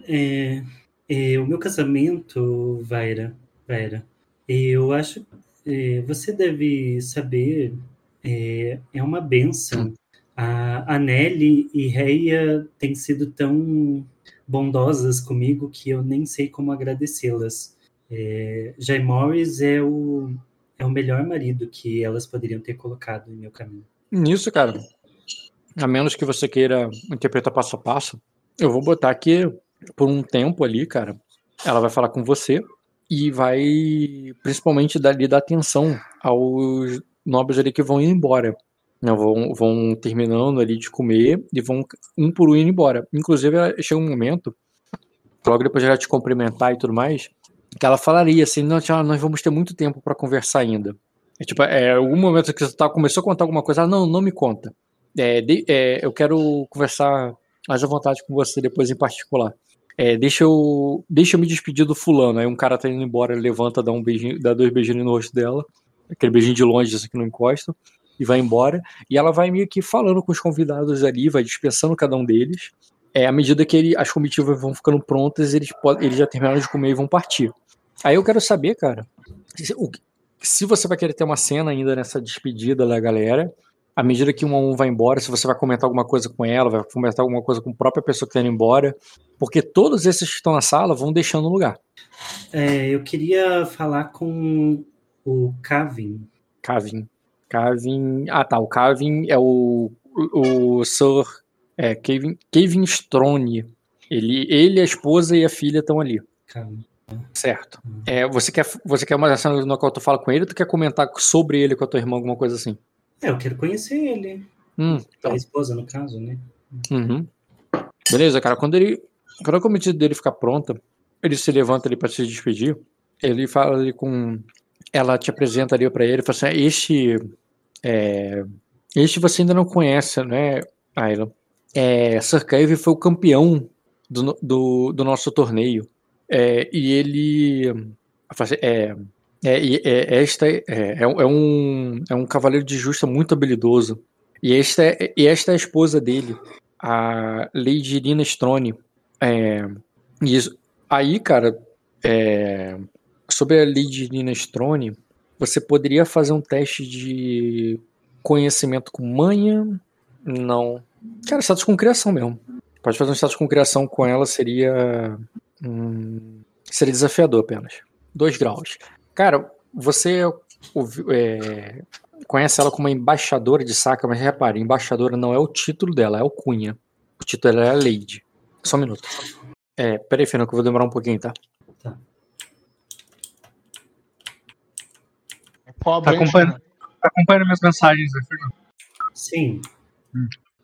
É, é, o meu casamento, Vaira, Vaira, eu acho é, você deve saber, é, é uma benção. A, a Nelly e Reia têm sido tão bondosas comigo que eu nem sei como agradecê-las. É, Jay Morris é o, é o melhor marido que elas poderiam ter colocado em meu caminho.
Nisso, cara, a menos que você queira interpretar passo a passo, eu vou botar aqui por um tempo ali, cara. Ela vai falar com você e vai principalmente lhe dar atenção aos nobres ali que vão ir embora. Né, vão, vão terminando ali de comer e vão um por um ir embora. Inclusive, chega um momento, logo depois de ela te cumprimentar e tudo mais, que ela falaria assim: tia, nós vamos ter muito tempo para conversar ainda. É, tipo, é, algum momento que você tá, começou a contar alguma coisa, ela, não, não me conta. É, de, é, eu quero conversar mais à vontade com você depois em particular. É, deixa eu deixa eu me despedir do fulano. Aí um cara tá indo embora, ele levanta, dá um beijinho, dá dois beijinhos no rosto dela, aquele beijinho de longe, assim que não encosta, e vai embora. E ela vai meio que falando com os convidados ali, vai dispensando cada um deles. É, à medida que ele, as comitivas vão ficando prontas, eles, podem, eles já terminaram de comer e vão partir. Aí eu quero saber, cara, se, o, se você vai querer ter uma cena ainda nessa despedida da galera, à medida que um a um vai embora, se você vai comentar alguma coisa com ela, vai comentar alguma coisa com a própria pessoa que está indo embora, porque todos esses que estão na sala vão deixando o lugar.
É, eu queria falar com o Kavin.
Kavin. Kavin. Ah, tá. O Kavin é o, o, Sir é, Kevin, Kevin Strone. Ele, ele, a esposa e a filha estão ali.
Kavin.
Certo. É, você, quer, você quer uma cena no qual tu fala com ele ou tu quer comentar sobre ele com a tua irmã, alguma coisa assim?
É, eu quero conhecer ele.
Hum,
A esposa, no caso, né?
Uhum. Beleza, cara. Quando ele. Quando a comitiva dele ficar pronta, ele se levanta ali para se despedir. Ele fala ali com. Ela te apresenta ali para ele e fala assim: "Ah, Este. É, este você ainda não conhece, né, Ayla? É, Sir foi o campeão do, do, do nosso torneio. É, e ele. assim, É, é, e- é, esta é, é, um- é um, é um cavaleiro de justa muito habilidoso. E esta, é, e esta é a esposa dele, a Lady Irina Strone. É, e isso, aí, cara, é, sobre a Lady Irina Strone, você poderia fazer um teste de conhecimento com manha? Não. Cara, status com criação mesmo. Pode fazer um status com criação com ela, seria. hum, seria desafiador apenas. Dois graus. Cara, você é, conhece ela como uma embaixadora de saca, mas repare, embaixadora não é o título dela, é o cunha. O título dela é a Lady. Só um minuto. É, peraí, Fernando, que eu vou demorar um pouquinho, tá?
Cobra,
Tá acompanhando. Tá acompanhando minhas mensagens, né, Fernando?
Sim.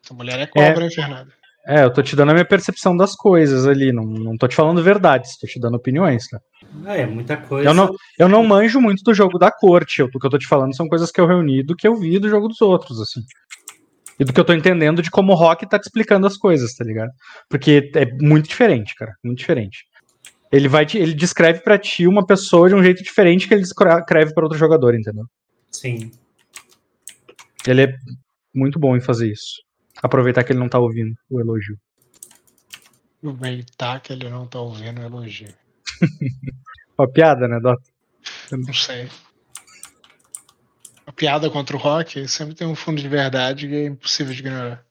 Essa mulher é cobra, hein, Fernando?
É, eu tô te dando a minha percepção das coisas ali, não, não tô te falando verdades, tô te dando opiniões, tá?
Ah, é muita coisa.
Eu não, eu não manjo muito do jogo da corte, o que eu tô te falando são coisas que eu reuni do que eu vi do jogo dos outros, assim. E do que eu tô entendendo de como o Rock tá te explicando as coisas, tá ligado? Porque é muito diferente, cara, muito diferente. Ele vai te, ele descreve pra ti uma pessoa de um jeito diferente que ele descreve pra outro jogador, entendeu?
Sim.
Ele é muito bom em fazer isso. Aproveitar que ele não tá ouvindo o elogio.
Aproveitar que ele não tá ouvindo o elogio.
Uma piada, né, Dota?
Não sei. A piada contra o rock sempre tem um fundo de verdade que é impossível de ignorar.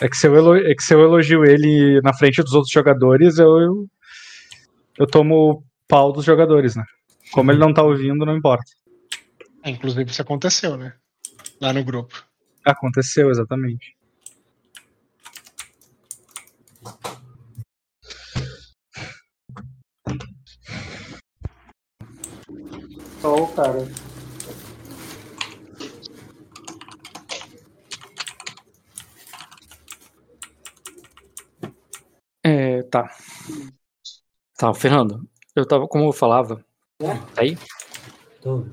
É que, se eu elo- é que se eu elogio ele na frente dos outros jogadores, eu, eu, eu tomo o pau dos jogadores, né? Como ele não tá ouvindo, não importa.
É, inclusive isso aconteceu, né? Lá no grupo.
Aconteceu, exatamente.
Só o cara. É, tá. Tá, Fernando, eu tava, como eu falava, tá aí?
Tô.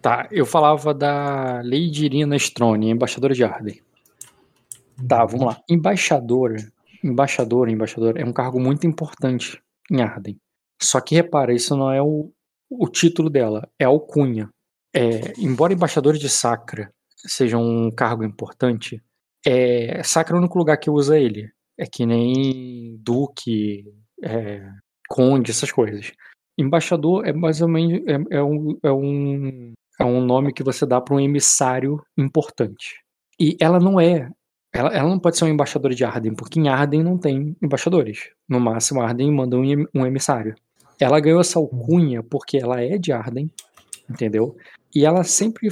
Tá, eu falava da Lady Irina Strone, embaixadora de Arden. Tá, vamos lá. Embaixadora, embaixadora, embaixadora é um cargo muito importante em Arden. Só que repara, isso não é o, o título dela, é a alcunha. É, embora embaixador de Sacra seja um cargo importante, é, Sacra é o único lugar que usa ele. É que nem Duque, é, Conde, essas coisas. Embaixador é mais ou menos é, é um, é, um, é um nome que você dá para um emissário importante. E ela não é. Ela, ela não pode ser uma embaixadora de Arden, porque em Arden não tem embaixadores. No máximo, Arden manda um, um emissário. Ela ganhou essa alcunha porque ela é de Arden, entendeu? E ela sempre,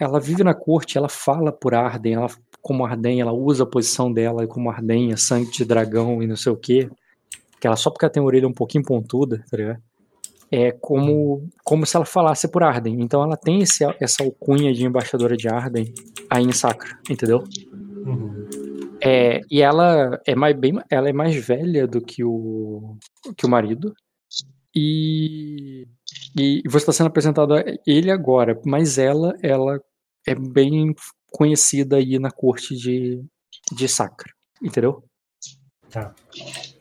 ela vive na corte, ela fala por Arden, ela como Arden, ela usa a posição dela como Arden, sangue de dragão e não sei o quê. Que ela só porque ela tem a orelha um pouquinho pontuda, tá ligado? É como, como se ela falasse por Arden. Então ela tem esse, essa alcunha de embaixadora de Arden aí em Sacra, entendeu?
Uhum.
É, e ela é mais bem, ela é mais velha do que o que o marido. E, e você está sendo apresentado a ele agora, mas ela ela é bem conhecida aí na corte de, de Sacra, entendeu?
Tá.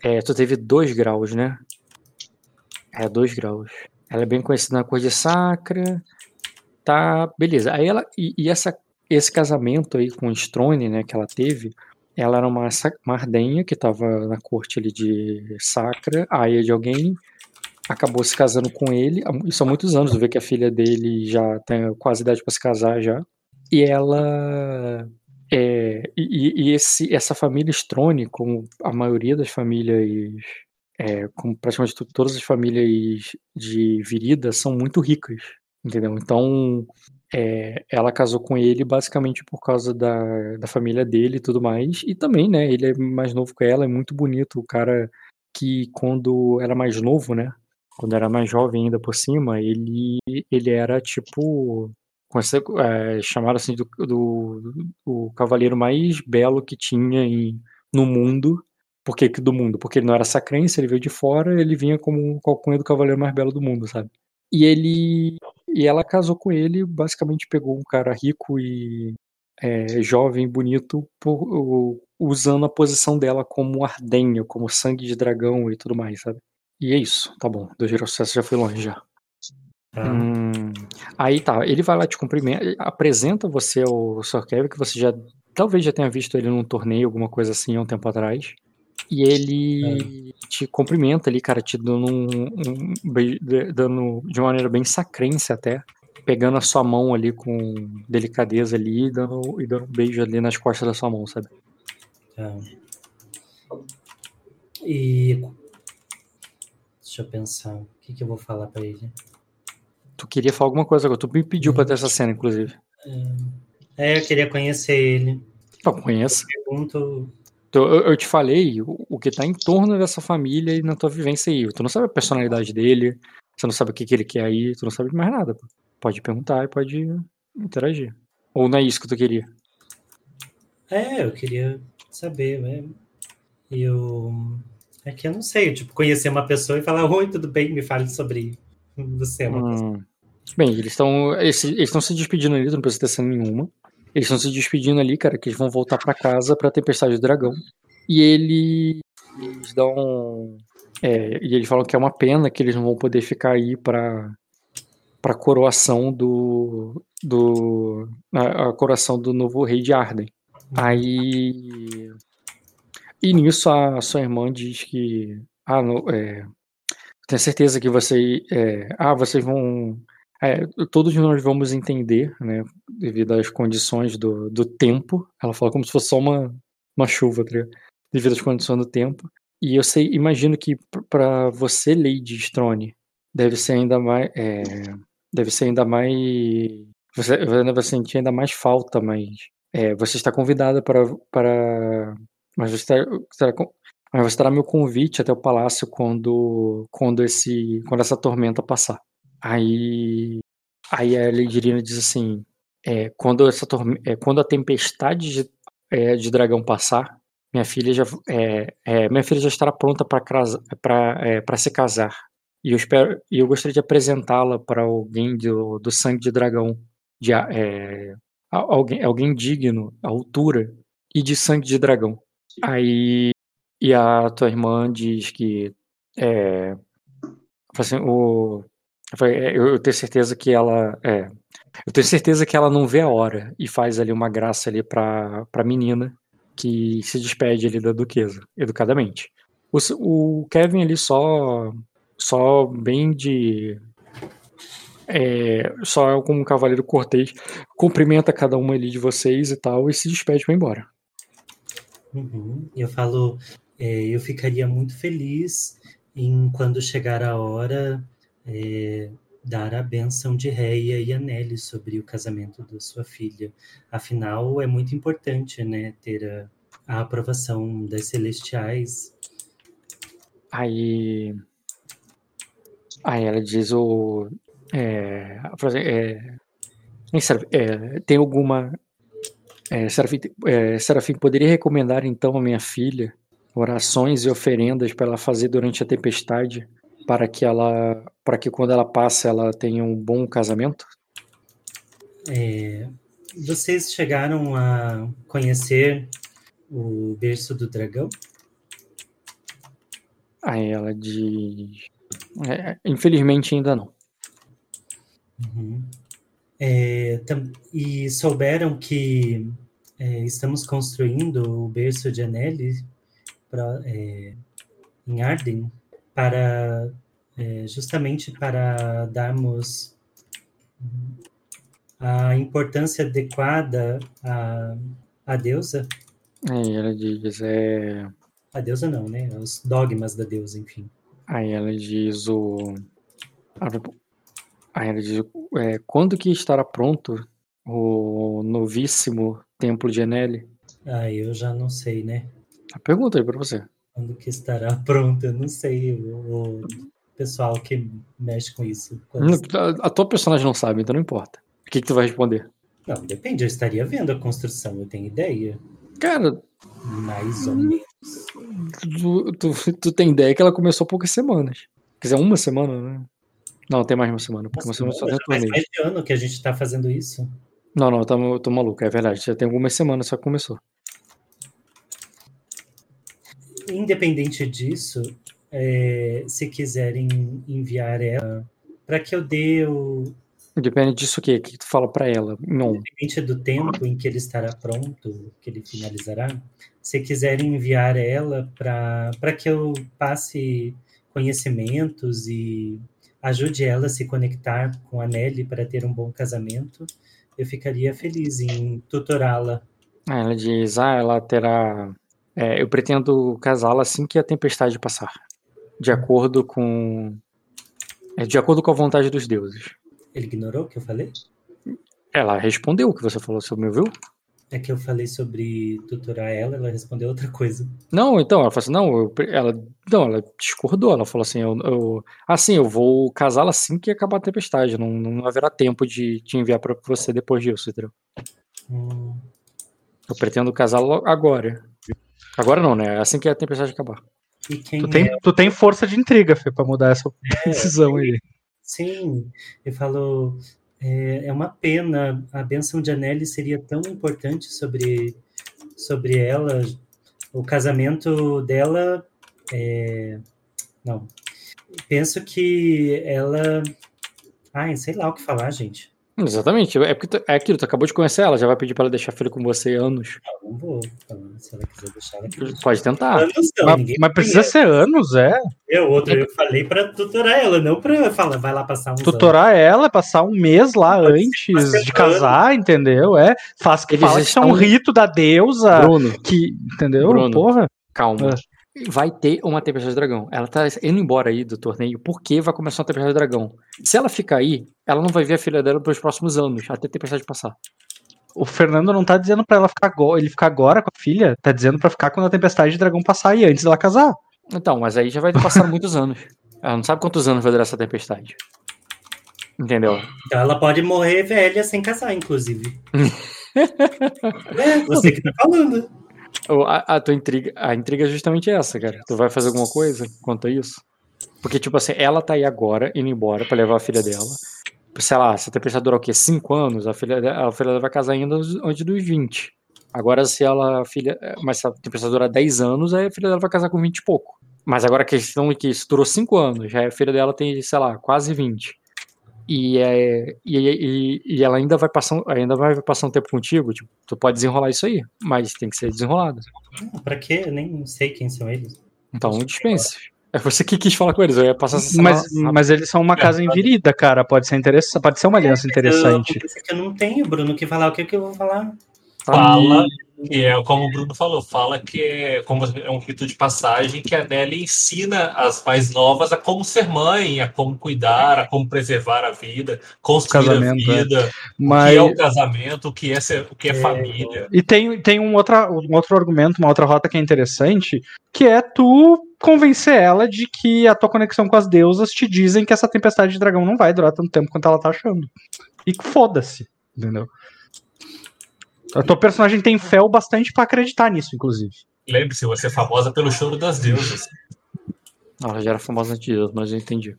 É, tu teve dois graus, né? É, dois graus. Ela é bem conhecida na corte de Sacra. Tá, beleza. Aí ela. E, e essa, esse casamento aí com o Strone, né, que ela teve, ela era uma, uma ardenha que tava na corte ali de Sacra, aia de alguém, acabou se casando com ele. Isso há muitos anos, tu vê que a filha dele já tem quase idade para se casar já. E ela. É, e, e esse, essa família Strone, como a maioria das famílias, é, como praticamente todas as famílias de Virida, são muito ricas, entendeu? Então, é, ela casou com ele basicamente por causa da, da família dele e tudo mais. E também, né, ele é mais novo que ela, é muito bonito. O cara que, quando era mais novo, né, quando era mais jovem ainda por cima, ele, ele era tipo é, chamado assim do, do, do, cavaleiro mais belo que tinha em, no mundo. Por que do mundo? Porque ele não era sacrense, ele veio de fora, ele vinha como o alcunha do cavaleiro mais belo do mundo, sabe? E ele e ela casou com ele, basicamente pegou um cara rico e é, jovem, bonito, por, usando a posição dela como ardenha, como sangue de dragão e tudo mais, sabe? E é isso, tá bom. Do Girocess já foi longe já. Hum, aí tá, ele vai lá te cumprimentar, apresenta você ao Sr. Kevin, que você já talvez já tenha visto ele num torneio, alguma coisa assim, há um tempo atrás. E ele é. te cumprimenta ali, cara, te dando um, um, dando de uma maneira bem sacrense até, pegando a sua mão ali com delicadeza ali e dando, e dando um beijo ali nas costas da sua mão, sabe?
Tá. E deixa eu pensar, o que, que eu vou falar para ele?
Tu queria falar alguma coisa agora. Tu me pediu pra ter essa cena, inclusive.
É, eu queria conhecer ele.
Então, conheça.
Eu pergunto.
Eu, eu, te falei o, o que tá em torno dessa família e na tua vivência aí. Tu não sabe a personalidade dele, você não sabe o que, que ele quer aí, tu não sabe mais nada. Pode perguntar e pode interagir. Ou não é isso que tu queria?
É, eu queria saber, né? E eu. É que eu não sei, tipo, conhecer uma pessoa e falar, oi, tudo bem, me fale sobre você. É uma hum.
Bem, eles estão eles estão se despedindo ali, não precisa ter cena nenhuma. Eles estão se despedindo ali, cara, que eles vão voltar para casa pra Tempestade do Dragão. E ele, eles dão. É, e eles falam que é uma pena que eles não vão poder ficar aí pra, pra coroação do. do a, a coroação do novo rei de Arden. Aí. E nisso a sua irmã diz que. Ah, no, é, tenho certeza que você. É, ah, vocês vão. É, todos nós vamos entender, né? Devido às condições do, do tempo. Ela fala como se fosse só uma, uma chuva, tá devido às condições do tempo. E eu sei, imagino que para você, Lady Strone, deve ser ainda mais. É, deve ser ainda mais. Você, vai sentir ainda mais falta, mas. É, você está convidada para. para mas você está, mas você terá meu convite até o palácio quando, quando, esse, quando essa tormenta passar. Aí, aí a Lady Irina diz assim: é, quando, essa é, quando a tempestade de, é, de dragão passar, minha filha já, é, é, minha filha já estará pronta para é, se casar. E eu, espero, eu gostaria de apresentá-la para alguém do, do sangue de dragão, de, alguém, alguém digno, à altura, e de sangue de dragão. Aí e a tua irmã diz que é, assim, o, eu, eu tenho certeza que ela é, eu tenho certeza que ela não vê a hora e faz ali uma graça ali para a menina que se despede ali da duquesa, educadamente. O, o Kevin ali só só bem de é, só como um cavaleiro cortês, cumprimenta cada uma ali de vocês e tal e se despede para ir embora.
Uhum. Eu falo, é, eu ficaria muito feliz em quando chegar a hora é, dar a benção de Reia e Anelli sobre o casamento da sua filha. Afinal, é muito importante, né, ter a, a aprovação das celestiais.
Aí. Aí ela diz o. É, é, é, tem alguma. É, Serafim, é, Serafim, poderia recomendar então à minha filha orações e oferendas para ela fazer durante a tempestade para que ela para que quando ela passe ela tenha um bom casamento?
É, vocês chegaram a conhecer o berço do dragão?
Aí ela diz. é, infelizmente ainda não.
Uhum. É, e souberam que é, estamos construindo o berço de Anneli pra- é, em Arden para é, justamente para darmos a importância adequada à, à deusa.
Aí ela diz, é.
A deusa não, né? Os dogmas da deusa, enfim.
Aí ela diz o. Aí ela diz é, quando que estará pronto o novíssimo templo de Enel?
Ah, eu já não sei, né?
A pergunta aí pra você.
Quando que estará pronto? Eu não sei. O, o pessoal que mexe com isso.
A, a tua personagem não sabe, então não importa. O que, que tu vai responder?
Não, depende. Eu estaria vendo a construção. Eu tenho ideia.
Cara,
Mais ou menos.
tu, tu, tu tem ideia que ela começou há poucas semanas. Quer dizer, uma semana, né? Não, tem mais uma semana, porque uma semana só tem
mais de ano que a gente tá fazendo isso.
Não, não, eu tô, eu tô maluco, é verdade. Já tem algumas semanas só que começou.
Independente disso, é, se quiserem enviar ela para que eu dê o.
Depende disso o quê? O que tu fala pra ela? Não.
Independente do tempo em que ele estará pronto, que ele finalizará, se quiserem enviar ela para que eu passe conhecimentos e ajude ela a se conectar com a Nelly para ter um bom casamento, eu ficaria feliz em tutorá-la.
Ela diz, ah, ela terá. É, eu pretendo casá-la assim que a tempestade passar. De acordo com. É de acordo com a vontade dos deuses.
Ele ignorou o que eu falei?
Ela respondeu o que você falou, você me ouviu?
É que eu falei sobre tutorar ela, ela respondeu outra coisa.
Não, então, ela falou assim, não, eu ela, não, ela discordou, ela falou assim, eu, eu, assim, eu vou casá-la assim que acabar a tempestade, não, não haverá tempo de te enviar pra você depois disso, entendeu?
Hum,
Eu pretendo casá-la agora. Agora não, né? Assim que a tempestade acabar.
e quem
Tu tem,
é?
tu tem força de intriga, Fê, pra mudar essa decisão aí.
Sim, ele falou, é, é uma pena, a benção de Anneli seria tão importante sobre, sobre ela, o casamento dela, é, não, penso que ela, ai, sei lá o que falar, gente,
Exatamente, é, porque tu- é aquilo, tu acabou de conhecer ela, já vai pedir pra ela deixar filho com você anos.
não, não vou falar, se ela quiser deixar, ela deixe.
Pode tentar.
Anos não,
Mas,
ninguém
mas precisa ser anos, é.
Eu, outro, eu falei pra tutorar ela, não pra falar, vai lá passar uns anos.
Tutorar ela, passar um mês lá
Pode
antes de casar, entendeu? É. Faz que
Eles
fala que isso é um rito da deusa.
Bruno,
Que, entendeu?
Bruno.
Porra.
calma. Vai ter uma tempestade de dragão. Ela tá indo embora aí do torneio porque vai começar uma tempestade de dragão. Se ela ficar aí, ela não vai ver a filha dela pelos próximos anos, até a tempestade passar.
O Fernando não tá dizendo pra ela ficar agora, ele ficar agora com a filha, tá dizendo pra ficar quando a tempestade de dragão passar e antes dela casar.
Então, mas aí já vai ter passado muitos anos. Ela não sabe quantos anos vai durar essa tempestade. Entendeu?
Então ela pode morrer velha sem casar, inclusive. é, você que tá falando.
A, a tua intriga, a intriga é justamente essa, cara. Tu vai fazer alguma coisa quanto a isso? Porque, tipo assim, ela tá aí agora, indo embora pra levar a filha dela. Sei lá, se a tempestade durar o quê? 5 anos, a filha, a filha dela vai casar ainda antes dos 20. Agora, se ela, a filha. Mas se a tempestade durar 10 anos, aí a filha dela vai casar com 20 e pouco. Mas agora a questão é que isso durou 5 anos, já a filha dela tem, sei lá, quase 20. E, é, e, e, e ela ainda vai passar, um- ainda vai passar um tempo contigo, tipo, tu pode desenrolar isso aí, mas tem que ser desenrolado.
Pra quê? Eu nem sei quem são eles.
Então, dispense. É você que quis falar com eles, eu ia passar essa
Mas,
semana-
mas eles são uma casa envirida, cara. Pode ser interessante, pode ser uma aliança interessante.
Eu, que eu não tenho, Bruno, o que falar. O que, que eu vou falar?
Fala que é como o Bruno falou, fala que é como é um rito de passagem que a Nelly ensina as mais novas a como ser mãe, a como cuidar, a como preservar a vida, construir
Casamento,
a
é.
vida, o
Mas
que é o casamento, o que é ser, o que é, família.
E tem, tem um, outra, um outro argumento, uma outra rota que é interessante, que é tu convencer ela de que a tua conexão com as deusas te dizem que essa tempestade de dragão não vai durar tanto tempo quanto ela tá achando. E que foda-se, entendeu? A tua personagem tem fé o bastante pra acreditar nisso, inclusive.
Lembre-se, você é famosa pelo choro das deusas.
Ela já era famosa antes disso, mas eu entendi.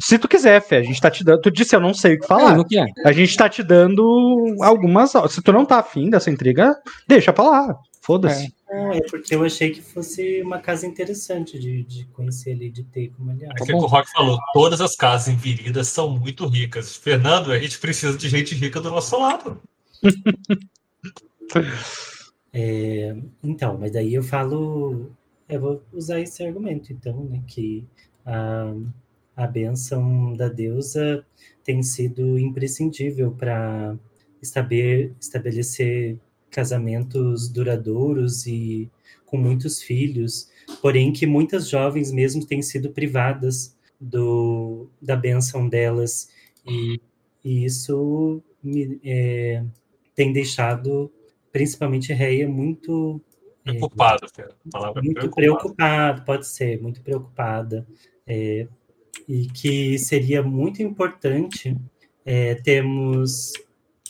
Se tu quiser, Fé, a gente tá te dando. Tu disse eu não sei o que falar.
não quer.
A gente tá te dando algumas. Se tu não tá afim dessa intriga, deixa pra lá. Foda-se.
Não, é porque eu achei que fosse uma casa interessante de, de conhecer ali, de ter como aliás.
É que o Rock falou, todas as casas em Viridas são muito ricas. Fernando, a gente precisa de gente rica do nosso lado.
É, então, mas daí eu falo, eu vou usar esse argumento, então, né, que a, a benção da deusa tem sido imprescindível para estabelecer casamentos duradouros e com muitos filhos, porém que muitas jovens mesmo têm sido privadas do, da benção delas e, e isso me, é, tem deixado principalmente Reia muito é,
Preocupado, Fernando. A palavra é
muito
preocupado.
preocupada, pode ser, muito preocupada. é, e que seria muito importante é, termos,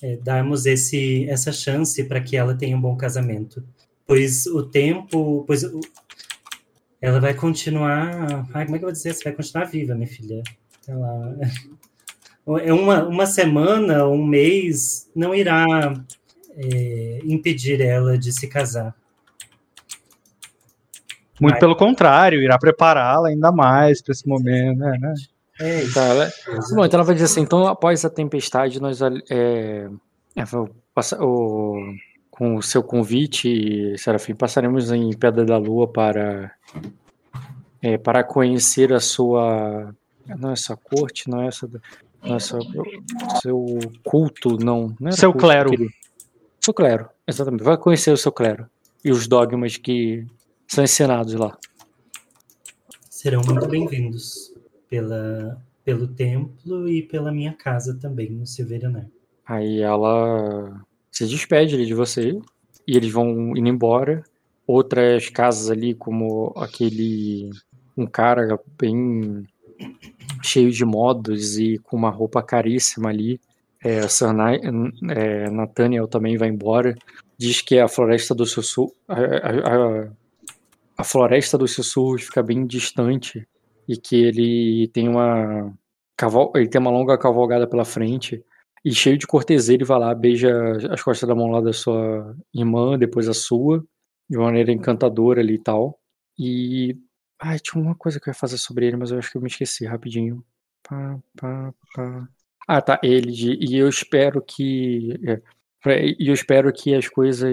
é, darmos esse, essa chance para que ela tenha um bom casamento. Pois o tempo, pois o- ela vai continuar. Ai, como é que eu vou dizer? Você vai continuar viva, minha filha. Lá. É uma, uma semana, um mês, não irá é, impedir ela de se casar.
Muito pelo contrário, irá prepará-la ainda mais pra esse momento, né? né?
É isso.
Tá, ela... Bom, então ela vai dizer assim, então após a tempestade, nós é, é, o- com o seu convite, Serafim, passaremos em Pedra da Lua para é, para conhecer a sua não é essa corte, não é essa não é essa, seu culto, não, não
Seu
culto,
clero.
querido. Seu clero, exatamente. Vai conhecer o seu clero e os dogmas que são ensinados lá.
serão muito bem-vindos pela, pelo templo e pela minha casa também, no Silveranar.
Aí ela se despede de você e eles vão indo embora. Outras casas ali, como aquele. Um cara bem cheio de modos e com uma roupa caríssima ali. É, a Sir é, Nathaniel também vai embora. Diz que a floresta do sussurro. A, a- a- a floresta dos sussurros fica bem distante e que ele tem uma. Ele tem uma longa cavalgada pela frente e cheio de cortesia, ele vai lá, beija as costas da mão lá da sua irmã, depois a sua, de uma maneira encantadora ali e tal. E. Ai, tinha uma coisa que eu ia fazer sobre ele, mas eu acho que eu me esqueci rapidinho. Pá, pá, pá. Ah, tá. Ele. de- E eu espero que. é, E eu espero que as coisas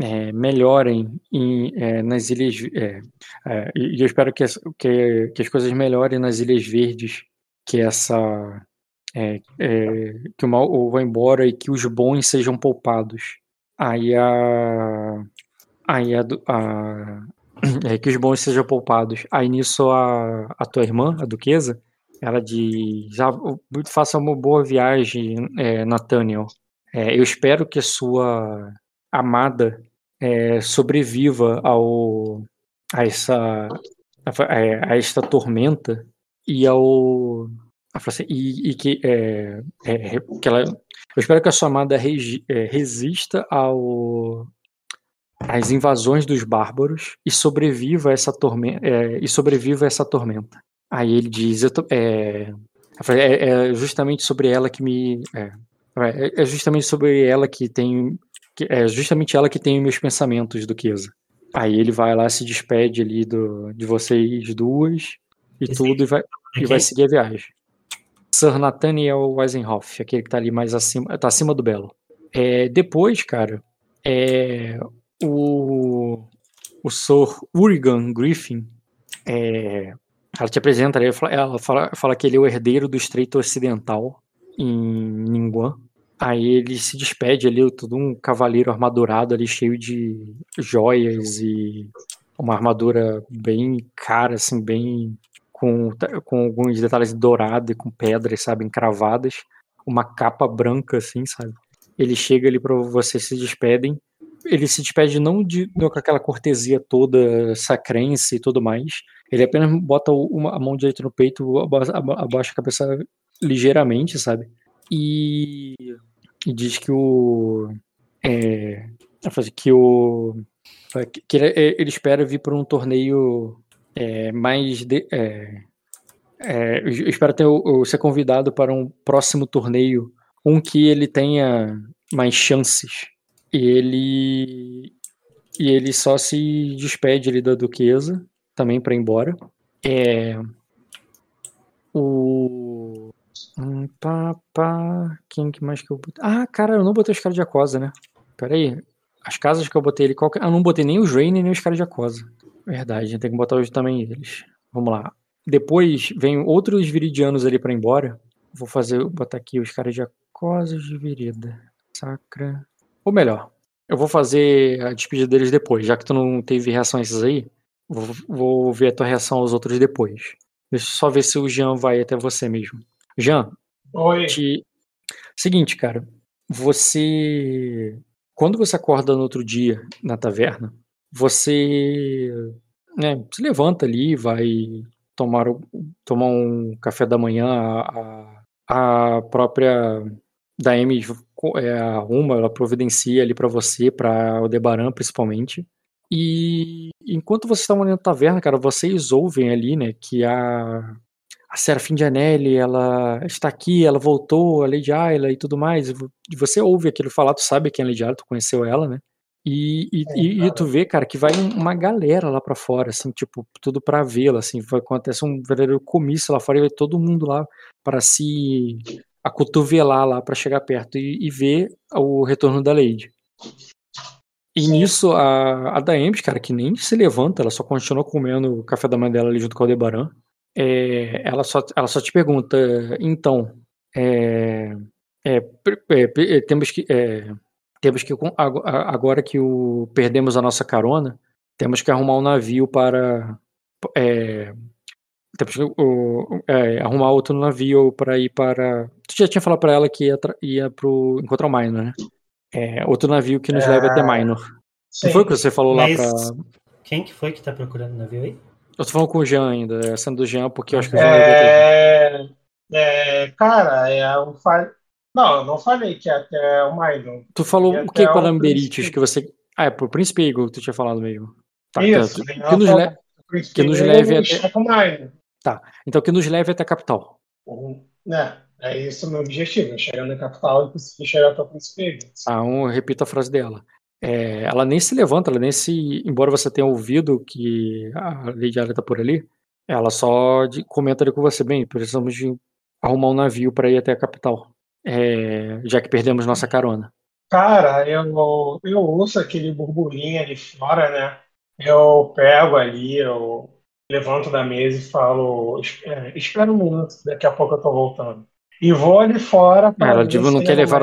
é, melhorem em, é, nas ilhas. é, é, e eu espero que que, que as coisas melhorem nas Ilhas Verdes, que essa é, é, que o mal vá embora e que os bons sejam poupados. Aí a. Aí a, a que os bons sejam poupados. Aí nisso a, a tua irmã, a duquesa, ela diz: ah, faça uma boa viagem, é, Nathaniel. É, eu espero que sua amada é, sobreviva ao a essa a, a esta tormenta e ao assim, e, e que, é, é, que ela, eu espero que a sua amada regi- é, resista ao às invasões dos bárbaros e sobreviva a essa tormenta e sobreviva essa tormenta. Aí ele diz, eu é, é, é justamente sobre ela que me é, é, é justamente sobre ela que tem é justamente ela que tem meus pensamentos, Duquesa. Aí ele vai lá, se despede ali do, de vocês duas e
Esse-
tudo e vai, e vai seguir a viagem. Sir Nathaniel Weisenhoff, aquele que tá ali mais acima, tá acima do Belo. É, depois, cara, é, o, o Sir Urigan Griffin, é, ela te apresenta, ela fala, ela fala, fala que ele é o herdeiro do Estreito Ocidental em Ningguan. Aí ele se despede ali, todo um cavaleiro armadurado ali, cheio de joias e uma armadura bem cara, assim, bem com, com alguns detalhes dourados e com pedras, sabe, encravadas, uma capa branca, assim, sabe? Ele chega ali para vocês se despedem. Ele se despede não, de, não com aquela cortesia toda sacrense e tudo mais. Ele apenas bota uma, a mão direita no peito, abaixa, a cabeça ligeiramente, sabe? E, e diz que o. É, que o. Que ele, ele espera vir para um torneio é, mais. De, é, é, eu espero ter, eu, ser convidado para um próximo torneio, um que ele tenha mais chances. E ele. E ele só se despede ali da duquesa, também para ir embora. É. O. Hum, pá, pá. Quem que mais que eu botei? Ah, cara, eu não botei os caras de Acosa, né? Pera aí. As casas que eu botei ali, qual que... Eu não botei nem os Rain nem os caras de Acosa. Verdade, tem que botar hoje também eles. Vamos lá. Depois vem outros viridianos ali para embora. Vou fazer, botar aqui os caras de Acosos de Virida. Sacra. Ou melhor, eu vou fazer a despedida deles depois, já que tu não teve reação a esses aí. Vou, vou ver a tua reação aos outros depois. Deixa eu só ver se o Jean vai até você mesmo. Jean.
Oi.
Te... Seguinte, cara. Você. Quando você acorda no outro dia na taverna, você né, se levanta ali, vai tomar, tomar um café da manhã, a, a própria Daemi é, arruma, ela providencia ali para você, para o Debaran principalmente. E enquanto vocês estão ali na taverna, cara, vocês ouvem ali, né, que a a Serafim de Anelli, ela está aqui, ela voltou, a Lady Ayla e tudo mais. E você ouve aquilo falar, tu sabe quem é a Lady Ayla, tu conheceu ela, né? E, e, é, e, e, tu vê, cara, que vai uma galera lá para fora, assim, tipo, tudo para vê-la, assim, vai acontecer um verdadeiro comício lá fora e vai todo mundo lá para se acotovelar lá para chegar perto e, ver o retorno da Lady. E Sim. nisso a, a Daemis, cara, que nem se levanta, ela só continua comendo o café da manhã dela ali junto com o Aldebaran. É, ela, só, ela só te pergunta, então, é, é, é temos que é, temos que agora que o perdemos a nossa carona, temos que arrumar um navio para é, temos que o, é, arrumar outro navio para ir para. Tu já tinha falado para ela que ia, ia pro encontrar o Minor, né? É, outro navio que nos é... leve até Minor. Sim. Não foi o que você falou Mas... lá para.
Quem que foi que tá procurando o navio aí?
Eu tô falando com o Jean ainda, sendo do Jean, porque eu acho que o Jean
é... é, cara, é um falho. Não, eu não falei que é até o Maidon.
Tu falou o que para Amberites que você. Ah, é pro Príncipe Eagle que tu tinha falado mesmo.
Tá, Isso,
tá. que, nos le... que nos leve até. Tá, então que nos leve até a capital.
Uhum. É, é isso o meu objetivo, é chegar na capital e chegar até o Príncipe Eagle.
Ah, um, repito a frase dela. É, ela nem se levanta, ela nem se. Embora você tenha ouvido que a Lady Arya tá por ali, ela só de, comenta ali com você: bem, precisamos de arrumar um navio para ir até a capital é, já que perdemos nossa carona?
Cara, eu, eu ouço aquele burburinho ali fora, né? Eu pego ali, eu levanto da mesa e falo: é, espera um minuto, daqui a pouco eu tô voltando. E vou ali fora
para. Ela digo, não, quer levar,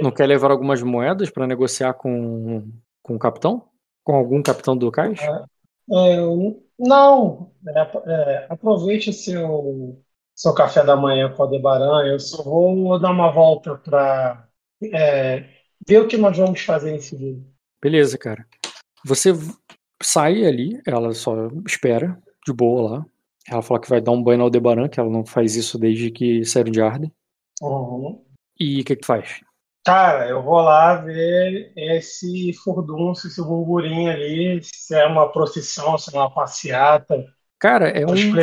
não quer levar algumas moedas para negociar com, com o capitão? Com algum capitão do cais? É,
é, não, é, é, aproveite seu seu café da manhã com a Aldebaran, eu só vou dar uma volta para é, ver o que nós vamos fazer em seguida.
Beleza, cara. Você sai ali, ela só espera, de boa lá. Ela fala que vai dar um banho na Aldebaran, que ela não faz isso desde que saiu de Arden.
Uhum.
E o que que faz?
Cara, eu vou lá ver esse furdunço, esse burburinho ali, se é uma procissão, se é uma passeata.
Cara, é um, tipo,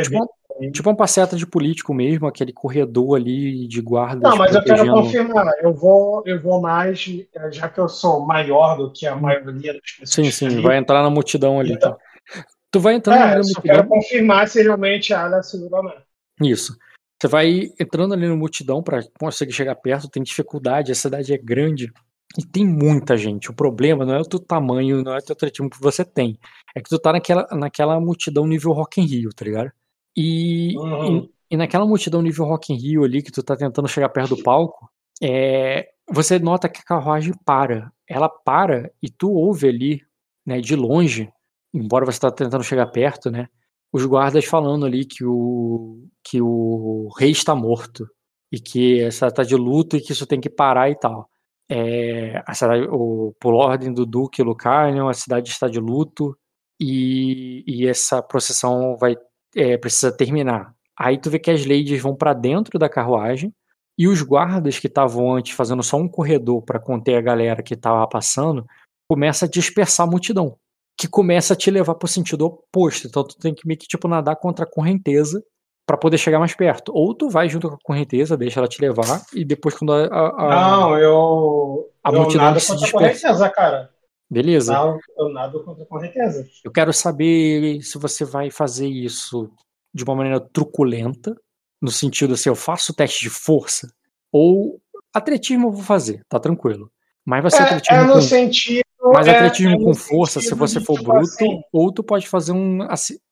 Tipo uma passeata de político mesmo, aquele corredor ali de guarda.
Não, mas eu quero confirmar. Eu vou, eu vou mais, já que eu sou maior do que a maioria das pessoas.
Sim, sim, ali. vai entrar na multidão ali. Então, tá. Tu vai entrando
é, na multidão. Eu quero confirmar se realmente a área segura ou não.
Isso. Você vai entrando ali na multidão para conseguir chegar perto, tem dificuldade, a cidade é grande e tem muita gente. O problema não é o teu tamanho, não é o teu atletismo que você tem. É que tu tá naquela, naquela multidão nível Rock in Rio, tá ligado? E, uhum. e, e, naquela multidão nível Rock in Rio ali, que tu tá tentando chegar perto do palco, é, você nota que a carruagem para. Ela para e tu ouve ali, né, de longe, embora você tá tentando chegar perto, né, os guardas falando ali que o que o rei está morto e que essa tá de luto e que isso tem que parar e tal. É, a cidade, o, por ordem do Duque Lucarnion, a cidade está de luto e, e essa procissão vai é, precisa terminar. Aí tu vê que as ladies vão para dentro da carruagem e os guardas que estavam antes fazendo só um corredor para conter a galera que estava passando começa a dispersar a multidão, que começa a te levar para o sentido oposto. Então tu tem que meio que tipo nadar contra a correnteza para poder chegar mais perto. Ou tu vai junto com a correnteza, deixa ela te levar e depois quando a, a, a
Não, eu.
a
eu
multidão
nado
se
contra a
dispersa.
correnteza, cara.
beleza?
Não, eu nado contra a correnteza.
Eu quero saber se você vai fazer isso de uma maneira truculenta, no sentido assim, eu faço teste de força, ou atletismo eu vou fazer, tá tranquilo. Mas vai ser
É,
atletismo
é no
com
sentido.
Mas
é-
atletismo
é
com força, se você for
tipo
bruto,
assim,
ou tu pode fazer um,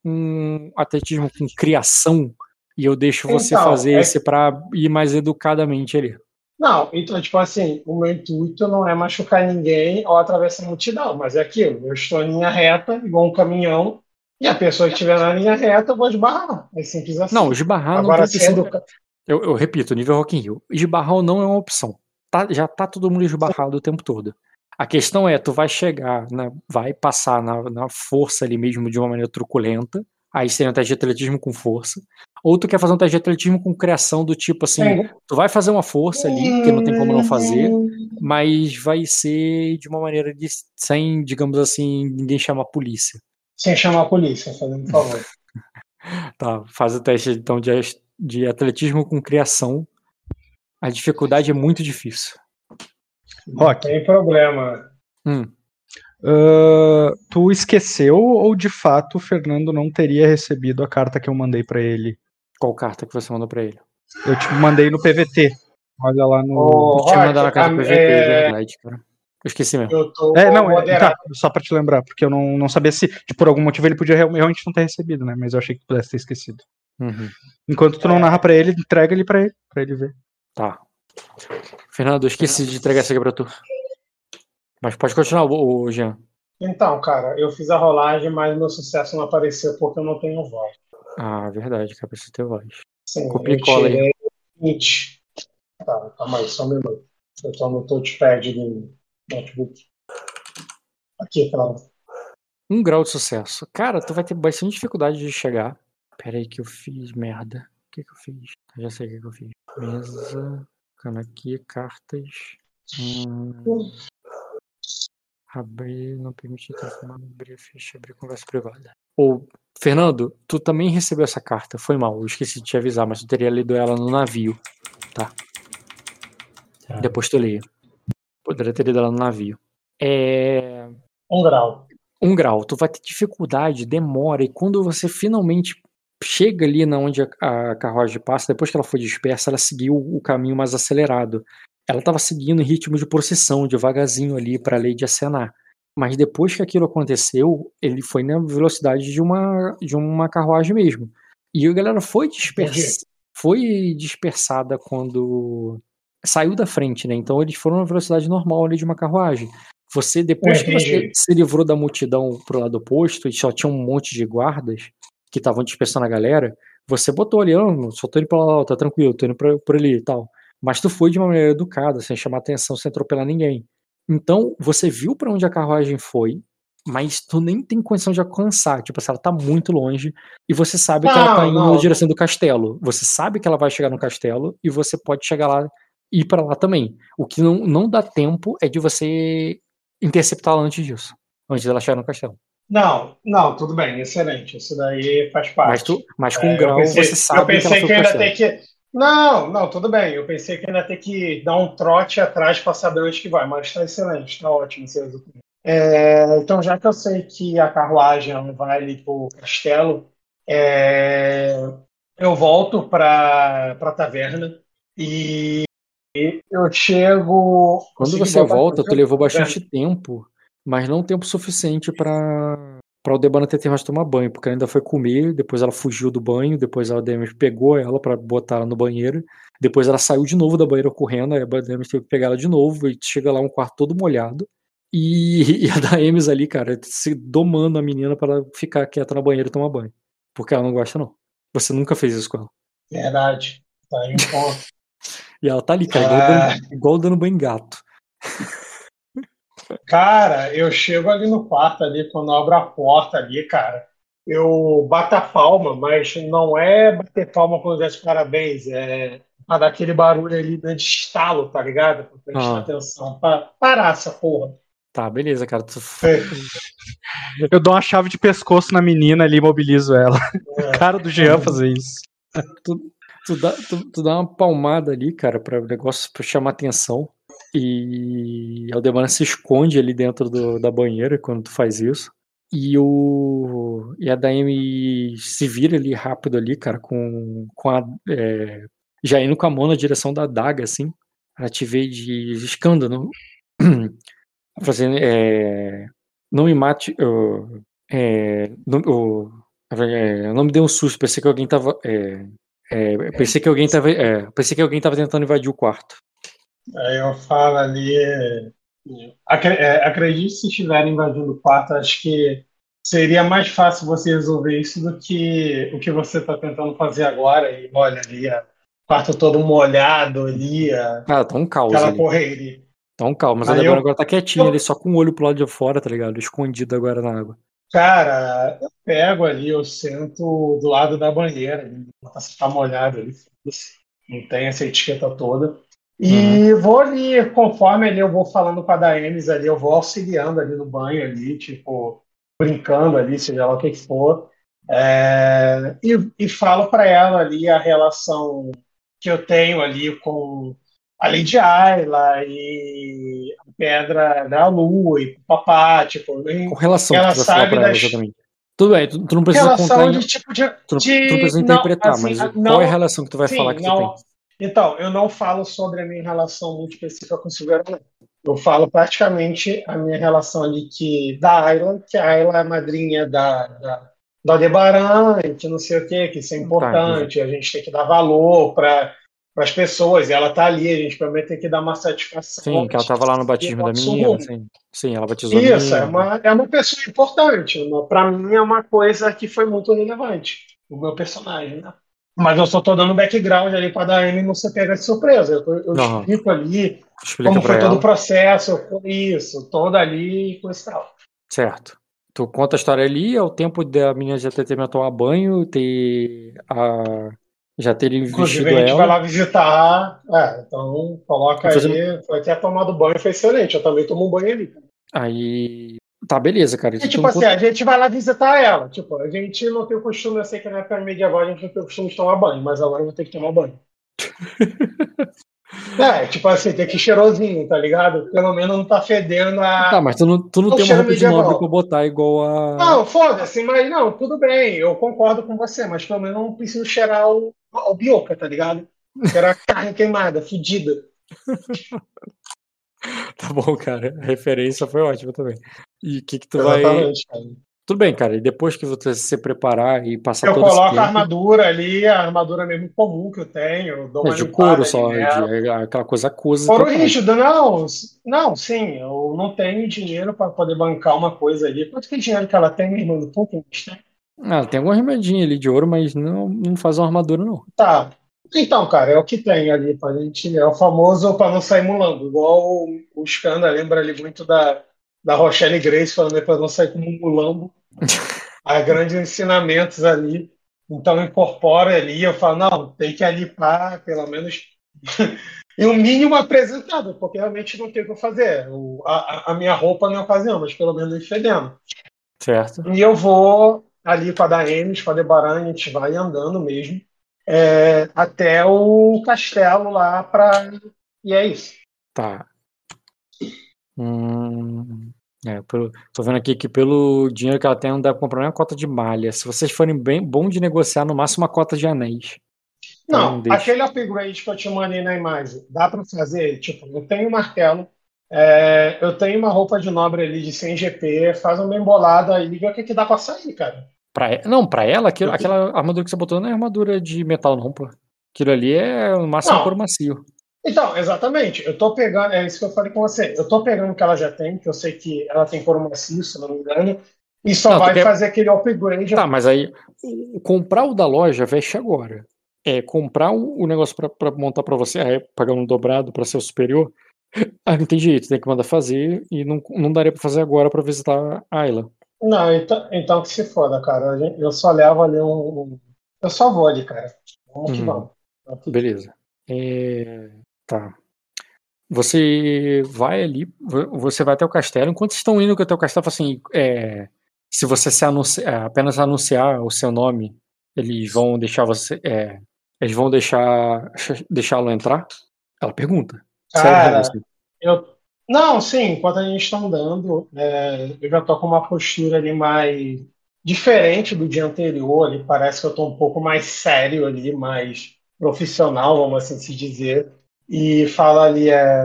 um atletismo com criação e eu deixo você
Então,
fazer
é-
esse pra ir mais educadamente ali.
Não, então, tipo assim, o meu intuito não é machucar ninguém ou atravessar a multidão, mas é aquilo. Eu estou em linha reta, igual um caminhão, e a pessoa que estiver na linha reta, eu vou esbarrar. É simples assim.
Não, esbarrar não
Agora,
tem
se é
sido.
educa-
Eu, eu repito, nível Rock in Rio. Esbarrar não é uma opção. Tá- já tá todo mundo esbarrado o tempo todo. A questão é, tu vai chegar, na- vai passar na, na força ali mesmo de uma maneira truculenta. Aí seria um teste de atletismo com força. Ou tu quer fazer um teste de atletismo com criação do tipo assim,
Tem-
tu vai fazer uma força ali, porque não tem como não fazer, mas vai ser de uma maneira de, sem, digamos assim, ninguém chamar a polícia.
Sem chamar a polícia, fazendo favor.
Tá, faz o teste então de, de atletismo com criação. A dificuldade é muito difícil.
Rock,
Tem problema.
Hum.
ah, tu esqueceu ou de fato o Fernando não teria recebido a carta que eu mandei pra ele?
Qual carta que você mandou pra ele?
Eu te mandei no PVT. Olha lá no.
Ô,
Eu tinha mandado a carta pro PVP, é
é,
verdade, cara. Eu esqueci mesmo.
Eu
É, não, é,
moderado.
tá, só pra te lembrar, porque eu não, não sabia se, de, por algum motivo, ele podia real- realmente não ter recebido, né? Mas eu achei que pudesse ter esquecido.
Uhum.
Enquanto tu não narra pra ele, entrega ele pra ele, pra ele ver.
Tá. Fernando, eu esqueci de entregar isso aqui pra tu. Mas pode continuar, o, o Jean.
Então, cara, eu fiz a rolagem, mas meu sucesso não apareceu porque eu não tenho voz.
Ah, verdade, que precisa ter voz.
Sim,
Copia
eu
e cola aí.
tirei 20. Tá, calma aí, só um minuto. Eu tô no touchpad do notebook. Aqui, claro.
Um grau de sucesso. Cara, tu vai ter bastante dificuldade de chegar. Pera aí que eu fiz merda. O que que eu fiz? Eu já sei o que que eu fiz. Mesa. Ficando aqui, cartas. Hum, abrir, não permitir transformar, abrir a ficha, abrir conversa privada. Ô, Fernando, tu também recebeu essa carta. Foi mal, eu esqueci de te avisar, mas tu teria lido ela no navio.
Tá.
Depois tu leia. Poderia ter lido ela no navio. É
Um grau.
um grau, tu vai ter dificuldade, demora, e quando você finalmente chega ali na onde a, carruagem passa, depois que ela foi dispersa, ela seguiu o caminho mais acelerado. Ela estava seguindo em ritmo de procissão, devagarzinho ali para a lei de acenar. Mas depois que aquilo aconteceu, ele foi na velocidade de uma, de uma carruagem mesmo. E a galera foi, dispersa, foi dispersada quando saiu da frente, né? Então eles foram na velocidade normal ali de uma carruagem. Você, depois que você se livrou da multidão pro lado oposto e só tinha um monte de guardas que estavam dispersando a galera, você botou ali, ah, só tô indo pra lá, tá tranquilo, tô indo pra, por ali e tal. Mas tu foi de uma maneira educada, sem chamar atenção, sem atropelar ninguém. Então, você viu pra onde a carruagem foi, mas tu nem tem condição de alcançar. Tipo assim, ela tá muito longe e você sabe que ela
Não,
tá indo
não.
na direção do castelo. Você sabe que ela vai chegar no castelo e você pode chegar lá e ir pra lá também. O que não, não dá tempo é de você interceptá-la antes disso. Antes dela chegar no castelo.
Não, não, tudo bem, excelente. Isso daí faz parte.
Mas, tu, mas com
É,
grau
pensei-
você sabe
eu
que ela
pensei que eu
pro
ainda
castelo.
ter que. Não, não, tudo bem. Eu pensei que ainda ter que dar um trote atrás para saber onde que vai, mas tá excelente, tá ótimo esse resultado. É, então, já que eu sei que a carruagem vai ali pro castelo, é, eu volto para a taverna e eu chego.
Quando você volta, tu levou bastante tempo, mas não tempo suficiente pra pra Aldebana ter terminado de tomar banho, porque ela ainda foi comer, depois ela fugiu do banho, depois a Demis pegou ela pra botar ela no banheiro, depois ela saiu de novo da banheira correndo, aí a Demis teve que pegar ela de novo, e chega lá um quarto todo molhado, e, e a Daemis ali, cara, se domando a menina pra ela ficar quieta na banheira e tomar banho, porque ela não gosta não. Você nunca fez isso com ela.
Verdade. Tá aí um ponto.
E ela tá ali, cara, igual,
Ah.
dando, igual dando banho gato.
Cara, eu chego ali no quarto ali, quando abro a porta ali, cara, eu bato a palma, mas não é bater palma quando desse parabéns, é pra dar aquele barulho ali de estalo, tá ligado? Pra prestar
Ah.
atenção, pra parar essa porra.
Tá, beleza, cara. Tu,
Eu dou uma chave de pescoço na menina ali e imobilizo ela.
É.
Cara do Jean fazer isso.
tu, dá, tu, tu dá uma palmada ali, cara, para o negócio pra chamar atenção. E a Aldemana se esconde ali dentro do- da banheira quando tu faz isso. E o. E a Daemi se vira ali rápido ali, cara, com, com a. é, já indo com a mão na direção da adaga, assim. Ela te vê de escândalo. Fazendo. É, não me mate. eu- é, não, eu- é, não me dê um susto, pensei que alguém tava. é, é, pensei que alguém tava. é, pensei que alguém tava tentando invadir o quarto.
Aí eu falo ali. é, Acredite se estiverem invadindo o quarto, acho que seria mais fácil você resolver isso do que o que você está tentando fazer agora. E olha ali, o quarto todo molhado ali,
Ah, tá um caos
aquela
ali.
correria.
Tá um caos. Mas a
Aí
Débora
eu-
agora tá quietinha
eu-
ali, só com o olho pro lado de fora, tá ligado? Escondido agora na água.
Cara, eu pego ali, eu sento do lado da banheira, se tá molhado ali, não tem essa etiqueta toda. E vou ali, conforme ali eu vou falando com a Daemis ali, eu vou auxiliando ali no banho ali, tipo, brincando ali, seja lá o que for. É, e, e falo para ela ali a relação que eu tenho ali com a Lady Ayla e a Pedra da Lua e o papá, tipo,
Com relação
Ela sabe das-
exatamente. Tudo bem, tu, tu não precisa
relação
contar.
de tipo de,
Tu, não-
de-
tu não precisa
não,
interpretar,
assim,
mas
a-
qual
não-
é a relação que tu vai
sim,
falar que
não-
tu tem?
Então, eu não falo sobre a minha relação muito específica com o Silveira, não. Eu falo praticamente a minha relação ali que, da Ayla, que a Ayla é a madrinha da, da, da Aldebaran, que não sei o quê, que isso é importante, a gente tem que dar valor para as pessoas, e ela tá ali, a gente também tem que dar uma satisfação.
Sim, que ela tava lá no batismo da menina. Sim, sim ela batizou
Isso, é uma, é uma pessoa importante. Para mim é uma coisa que foi muito relevante, o meu personagem, né? Mas eu só tô dando background ali para dar ele não ser pega de surpresa. Eu, tô- eu
Não.
explico ali
Explica
como foi todo
ela.
o processo, isso, todo ali e coisa e tal.
Certo. Tu conta a história ali, é o tempo da menina já ter terminado tomar banho, ter a. Já terem
Inclusive,
vestido
a gente vai
ela.
lá visitar. É, então, coloca aí. Foi até tomado banho, foi excelente. Eu também tomo um banho ali.
Aí. Tá, beleza, cara.
E, tipo assim,
conta-
a gente vai lá visitar ela. Tipo, a gente não tem o costume, eu sei que na época medieval a gente não tem o costume de tomar banho, mas agora eu vou ter que tomar banho. É, tipo assim, tem que ir cheirosinho, tá ligado? Pelo menos não tá fedendo a.
Tá, mas tu não, tu não tem uma roupa de
medieval.
nobre pra botar igual a.
Não, foda-se, mas não, tudo bem, eu concordo com você, mas pelo menos não preciso cheirar o, o bioca, tá ligado? Cheirar a carne queimada, fedida.
Tá bom, cara. A referência foi ótima também. E o que que tu vai.
Exatamente, cara.
Tudo bem, cara. E depois que você se preparar e passar
Eu
todo esse
coloco a
tempo.
armadura ali, a armadura mesmo comum que eu tenho, eu
É
uma
de couro só, de- é aquela coisa acusa.
Couro rígido, não, não, sim, eu não tenho dinheiro para poder bancar uma coisa ali. Quanto que é dinheiro que ela tem, meu irmão? Pouco tem?
Ah, tem alguma remedinha ali de ouro, mas não, não faz uma armadura, não.
Tá. Então, cara, é o que tem ali pra gente. É o famoso para não sair mulambo. Igual o, o Skanda lembra ali muito da, da Rochelle Grace falando para não sair como um mulambo. Há grandes ensinamentos ali. Então incorpora ali. Eu falo, não, tem que ali para pelo menos. E o mínimo apresentável, porque realmente não tem o que fazer. O- a, a- minha roupa não é ocasião, mas pelo menos ir fedendo.
Certo?
E eu vou ali com a Daemis, com a Debaran, a gente vai andando mesmo é, até o castelo lá pra. E é isso.
Tá. Hum, é, pelo- tô vendo aqui que pelo dinheiro que ela tem, não dá pra comprar nem uma cota de malha. Se vocês forem bem bom de negociar, no máximo uma cota de anéis.
Não,
Então, deixa.
aquele upgrade que eu te mandei na imagem, dá pra fazer? Tipo, eu tenho um martelo, É, eu tenho uma roupa de nobre ali de 100 GP, faz uma bem bolada e vê o que, que dá pra sair, cara.
Pra, não, pra ela, aquilo- aquela armadura que você botou não é armadura de metal, não, pô. Aquilo ali é o máximo
Não.
couro macio.
Então, exatamente. Eu tô pegando, é isso que eu falei com você. Eu tô pegando o que ela já tem, que eu sei que ela tem couro macio, se não me engano, e só
Não,
vai
quer-
fazer aquele upgrade.
Tá, mas aí, comprar o da loja, veste agora. É, comprar o, o negócio pra, pra montar pra você, aí pagar um dobrado pra ser o superior. Ah, não tem jeito, tem que mandar fazer e não, não daria pra fazer agora pra visitar a Ayla.
Não, então, então que se foda, cara. Eu só levo ali um. Eu só vou ali, cara. Vamos que
Uhum.
vamos.
Beleza. É, tá. Você vai ali, vo- você vai até o castelo. Enquanto estão indo até o castelo, assim, é, se você se é, apenas anunciar o seu nome, eles vão deixar você, é, eles vão deixar deixá-lo entrar? Ela pergunta. Sério,
Cara,
você.
eu. Não, sim, enquanto a gente está andando, é, eu já tô com uma postura ali mais diferente do dia anterior. Ali, parece que eu tô um pouco mais sério ali, mais profissional, vamos assim se dizer. E fala ali, é,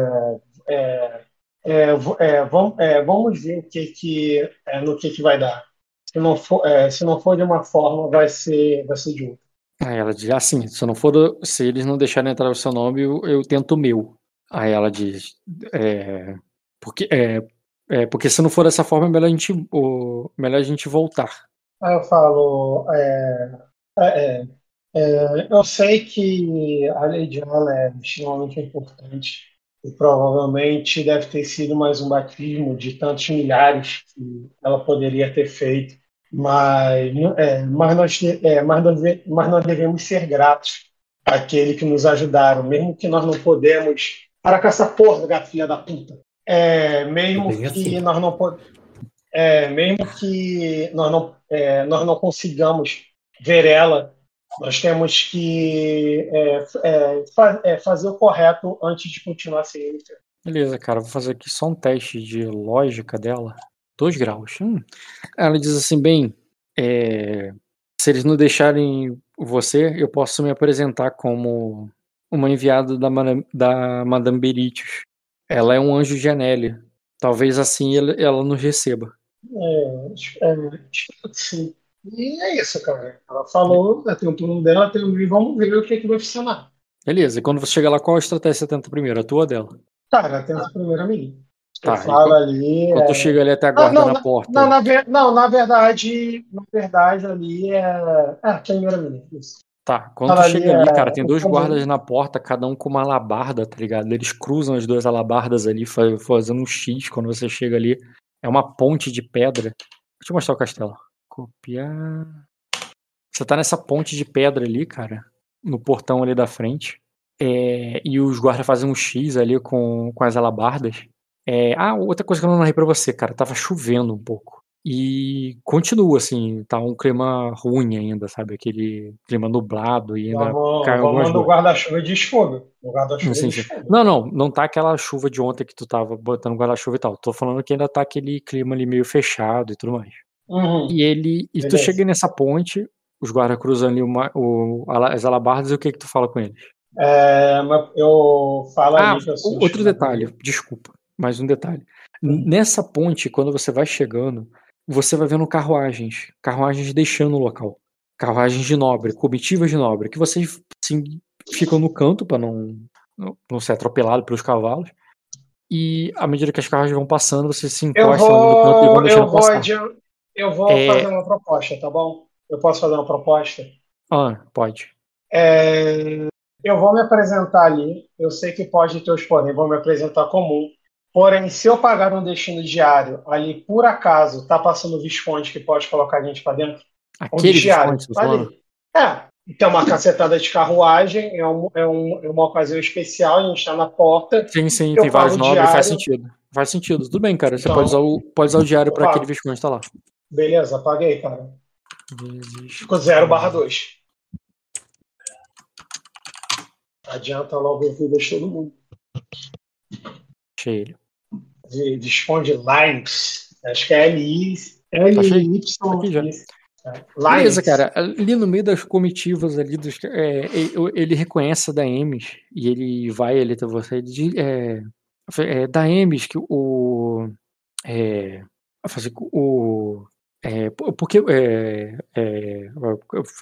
é, é, vo- é, vamos, é, vamos ver o que que, é, no que que vai dar. Se não for, se não for de uma forma, vai ser, vai ser de outra.
Aí ela diz assim, se não for, se eles não deixarem entrar o seu nome, eu, eu tento o meu. Aí ela diz, é, porque, é, porque se não for dessa forma, é melhor a gente, melhor a gente voltar.
Aí eu falo, é, é, eu sei que a Lady Ala é extremamente importante e provavelmente deve ter sido mais um batismo de tantos milhares que ela poderia ter feito, mas, é, mas, nós, é, mas, nós, mas nós devemos ser gratos àquele que nos ajudaram, mesmo que nós não podemos. Para com essa porra, gato filha da puta. É, mesmo que
assim.
nós não podemos. É, mesmo que nós não, é, nós não consigamos ver ela, nós temos que é, é, fa- é, fazer o correto antes de continuar seguindo.
Beleza, cara, vou fazer aqui só um teste de lógica dela. Dois graus. Hum. Ela diz assim, bem, é, se eles não deixarem você, eu posso me apresentar como uma enviada da, Madame- da Madame Beritius. Ela é um anjo de Anélia. Talvez assim ela, ela nos receba.
É, é, sim. E é isso, cara. Ela falou, né, tem o turno dela, tem o e vamos ver o que, que vai funcionar.
Beleza, e quando você chegar lá, qual a estratégia você tenta primeiro? A tua ou dela?
Cara, tenta primeiro a mim. Eu
Tá,
falo
enquanto-
ali.
Quando
é,
tu chega ali até a
Não,
guarda
não,
na porta.
Não, na, ver- não, na verdade, na verdade ali é. É, tem a minha isso.
Tá, quando
Fala
tu
ali,
chega ali,
é,
cara, tem dois guardas na porta, cada um com uma alabarda, tá ligado? Eles cruzam as duas alabardas ali, fa- fazendo um X quando você chega ali. É uma ponte de pedra. Deixa eu mostrar o castelo. Copiar. Você tá nessa ponte de pedra ali, cara, no portão ali da frente. É, e os guardas fazem um X ali com, com as alabardas. É, ah, outra coisa que eu não narrei pra você, cara, tava chovendo um pouco. E continua, assim, tá um clima ruim ainda, sabe? Aquele clima nublado e ainda
Vamos, vamos no guarda-chuva de fogo. Guarda-chuva
Sim. Não, não, não tá aquela chuva de ontem que tu tava botando guarda-chuva e tal. Tô falando que ainda tá aquele clima ali meio fechado e tudo mais.
Uhum.
E ele. E tu chega nessa ponte, os guardas cruzam ali uma- o, as alabardas e o que que tu fala com eles?
É, eu falo
Ah,
ali que eu sou
o- outro
chuva.
detalhe, desculpa, mais um detalhe. Nessa ponte, quando você vai chegando, você vai vendo carruagens, carruagens deixando o local. Carruagens de nobre, comitivas de nobre, que vocês assim, ficam no canto para não, não não ser atropelado pelos cavalos. E à medida que as carruagens vão passando, vocês se
Eu
encostam ali no canto e vão
vou,
deixando
eu vou,
passar.
adian- eu vou
É.
fazer uma proposta, tá bom? Eu posso fazer uma proposta?
Ah, pode.
É, eu vou me apresentar ali. Eu sei que pode ter os porém, vou me apresentar comum. Porém, se eu pagar um destino diário ali, por acaso, tá passando o Visconde que pode colocar a gente pra dentro, um
Aquele
diário,
Visconde, você tá
ali. É, tem uma cacetada de carruagem, é, um- é um- é uma ocasião especial, a gente tá na porta.
Sim, sim, tem vários nobres, faz
diário.
sentido. Faz sentido. Tudo bem, cara. Você
Então,
pode usar o, pode usar o diário para aquele Visconde que tá lá.
Beleza, paguei, cara.
Vezes-
Ficou 0 barra 2. Adianta logo o vida de todo mundo.
Achei ele.
de Visconde Limes. Acho que é L-I. L-Y.
Tá já.
Limes.
Beleza, cara. Ali no meio das comitivas ali, dos, é, ele, reconhece a da Emes e ele vai ali até você. Diz- é, É, da Emes, que o. É, fazer o. É, porque. É, é,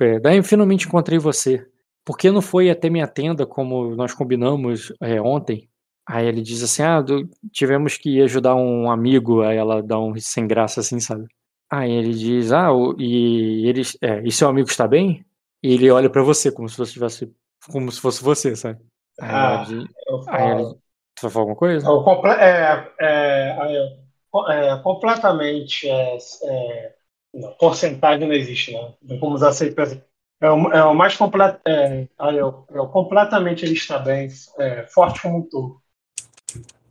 é, daí finalmente encontrei você. Por que não foi até minha tenda como nós combinamos é, ontem? Aí ele diz assim: Ah, do, tivemos que ajudar um amigo. Aí ela dá um sem graça assim, sabe? Aí ele diz: Ah, o, e, ele, é, e seu amigo está bem? E ele olha para você como se você tivesse. Como se fosse você, sabe? Aí,
Ah,
diz-
eu
aí ele.
falo.
Tu vai falar alguma coisa?
Eu é, é, eu- é, completamente. É, não, porcentagem não existe, né? Não Vamos aceitar. É o, é o mais completo. É, aí eu, eu completamente ele está bem, é, forte como um touro.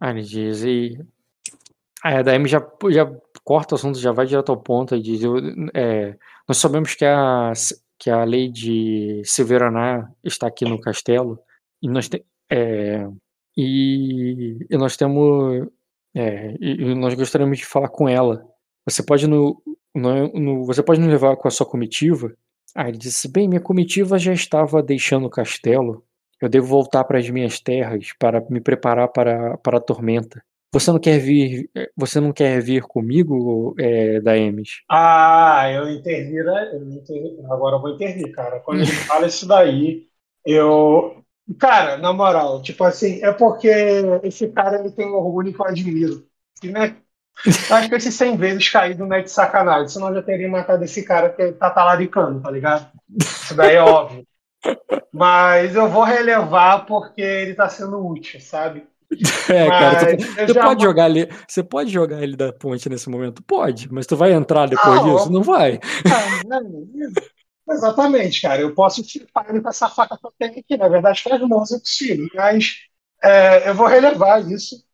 Aí ele diz, e. A DM já, já corta o assunto, já vai direto ao ponto e diz: é, Nós sabemos que a, que a lei de Severaná está aqui no castelo e nós, te, é, e, e nós temos. É, e, e nós gostaríamos de falar com ela. Você pode no, no, no- você pode nos levar com a sua comitiva? Aí ele disse: Bem, minha comitiva já estava deixando o castelo. Eu devo voltar para as minhas terras para me preparar para, para a tormenta. Você não quer vir? Você não quer vir comigo, é, Daemis?
Ah, eu intervir, né? Eu intervir. Agora eu vou intervir, cara. Quando ele fala isso daí, eu. Cara, na moral, tipo assim, é porque esse cara ele tem um orgulho que eu admiro. E, né, acho que esse 100 vezes caído não é de sacanagem, senão eu já teria matado esse cara que tá talaricando, tá ligado? Isso daí é óbvio. Mas eu vou relevar porque ele tá sendo útil, sabe?
É, cara, tu,
Mas
tu
já-
pode jogar ele, você pode jogar ele da ponte nesse momento? Pode, mas tu vai entrar depois disso? Não vai.
Ah, não, Exatamente, cara. Eu posso chipar ele com essa faca que eu tenho aqui. Na verdade, faz mãos eu possível. Mas é, eu vou relevar isso.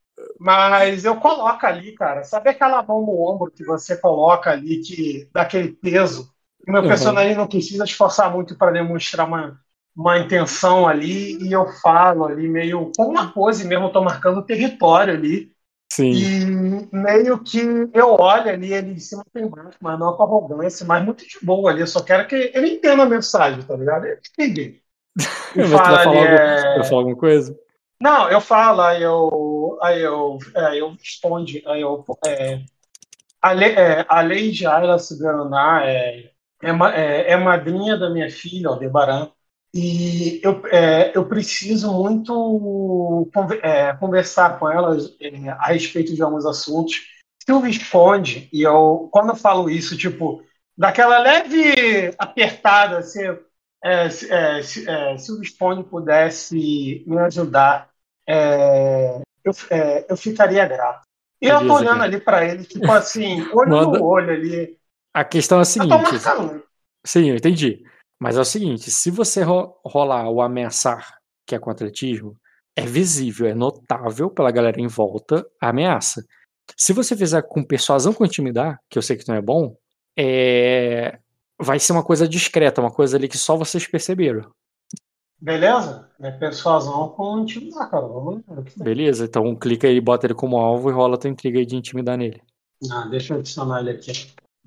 Mas eu coloco ali, cara. Sabe aquela mão no ombro que você coloca ali, que dá aquele peso? E meu
Uhum.
personagem não precisa esforçar muito para demonstrar uma, uma intenção ali. E eu falo ali, meio com uma pose mesmo, eu tô marcando território ali.
Sim.
E meio que eu olho ali ele de cima para embaixo, mas não com arrogância, mas muito de boa ali. Eu só quero que ele entenda a mensagem, tá ligado? Ele entende. E
Mas tu vai
fala
falar,
ali,
algum-
é...
vai falar alguma coisa?
Não, eu falo, aí eu, aí eu, é, eu responde, aí eu, é, a, lei, é, a lei de Ayla Sugaraná é, é, é, é madrinha da minha filha, Aldebaran, e eu, é, eu preciso muito é, conversar com ela é, a respeito de alguns assuntos. Se eu responde, e eu, quando eu falo isso, tipo, daquela leve apertada, assim, é, se, é, se, é, se o Responde pudesse me ajudar, é, eu, é, eu ficaria grato. E eu tô olhando
cara.
ali pra ele, tipo assim, olho
Manda-
no olho ali.
A questão é a
Eu
seguinte.
marcando.
Sim, eu entendi. Mas é o seguinte, se você ro- rolar o ameaçar, que é com atletismo, é visível, é notável pela galera em volta a ameaça. Se você fizer com persuasão com intimidar, que eu sei que não é bom, é... vai ser uma coisa discreta, uma coisa ali que só vocês perceberam.
Beleza? É persuasão com intimidar, cara. Vamos ver. o que tem.
Beleza? Então clica aí, bota ele como alvo e rola a tua intriga aí de intimidar nele.
Ah, deixa eu adicionar ele aqui.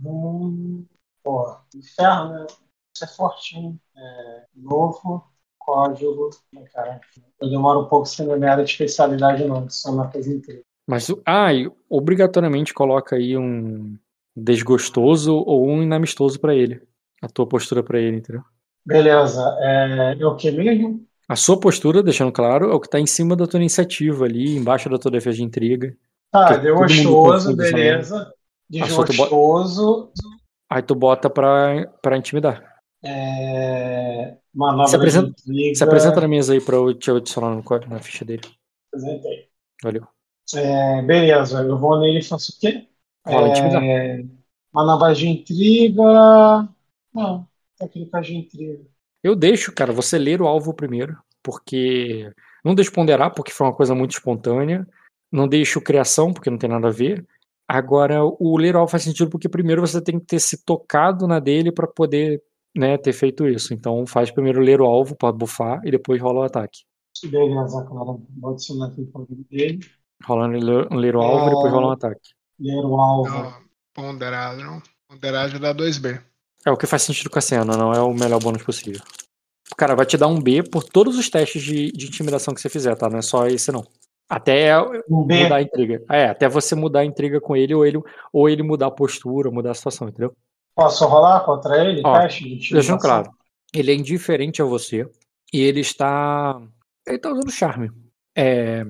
Hum, pô, ferro, né? Isso é fortinho. É, novo, código. Ai, Cara, eu demoro um pouco sem minha área de especialidade, não. Adicionar coisa inteira.
Mas, ah, obrigatoriamente coloca aí um desgostoso ou um inamistoso pra ele. A tua postura pra ele, entendeu?
Beleza. É, é o que mesmo?
A sua postura, deixando claro, é o que tá em cima da tua iniciativa ali, embaixo da tua defesa de intriga.
Tá,
confunde essa
beleza. Desgostoso.
Aí tu bota pra, pra intimidar.
É, manobra
Se apresenta-
de intriga.
Se apresenta na mesa aí pra eu te adicionar no, na ficha dele.
Apresentei.
Valeu.
É, beleza, eu vou nele e faço o quê?
Rola intimidar.
É, manobra de intriga. Não, técnica de intriga.
Eu deixo, cara, você ler o alvo primeiro, porque não deixo ponderar, porque foi uma coisa muito espontânea. Não deixo criação, porque não tem nada a ver. Agora, o ler o alvo faz sentido porque primeiro você tem que ter se tocado na dele pra poder né, ter feito isso. Então faz primeiro ler o alvo pra bufar e depois rola o ataque.
Beleza, cara. Vou adicionar aqui o código dele.
Rola ler, ler o alvo e depois rola um ataque.
Ler o alvo.
Não, ponderado, não. Ponderado dá 2B.
É o que faz sentido com a cena, não é o melhor bônus possível. Cara, vai te dar um B por todos os testes de, de intimidação que você fizer, tá? Não é só esse não. Até
Um B.
mudar a intriga. É, até você mudar a intriga com ele ou ele, ou ele mudar a postura, mudar a situação, entendeu?
Posso rolar contra ele?
Ó,
Teste de
Deixando
intimidação?
claro. Ele é indiferente a você e ele está. Ele tá usando charme. É,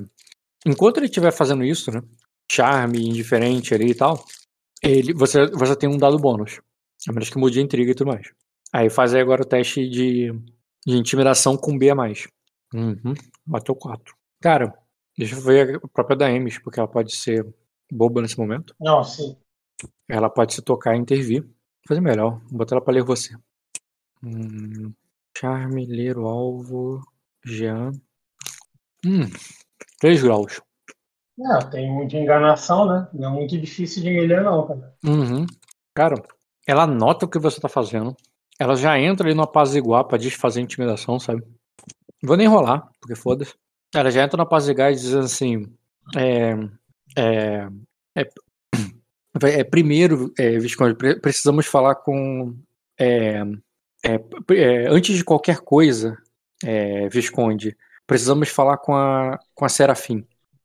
enquanto ele estiver fazendo isso, né? Charme, indiferente ali e tal, ele, você, você tem um dado bônus. A menos que mude a intriga e tudo mais. Aí faz aí agora o teste de, de intimidação com B a mais. Uhum, bateu 4. Cara, deixa eu ver a própria da Emes, porque ela pode ser boba nesse momento.
Não, sim.
Ela pode se tocar e intervir. Vou fazer melhor. Vou botar ela pra ler você. Hum, charme, ler o alvo. Jean. Hum, 3 graus.
É, tem muita enganação, né? Não é muito difícil de me ler, não, cara.
Uhum. Cara, ela nota o que você tá fazendo. Ela já entra ali no apaziguar pra desfazer a intimidação, sabe? Vou nem rolar, porque foda-se. Ela já entra no apaziguar e diz assim: é. É. É, é, primeiro, é, Visconde, pre- precisamos falar com. É, é, é, antes de qualquer coisa, é, Visconde, precisamos falar com a, com a Serafim.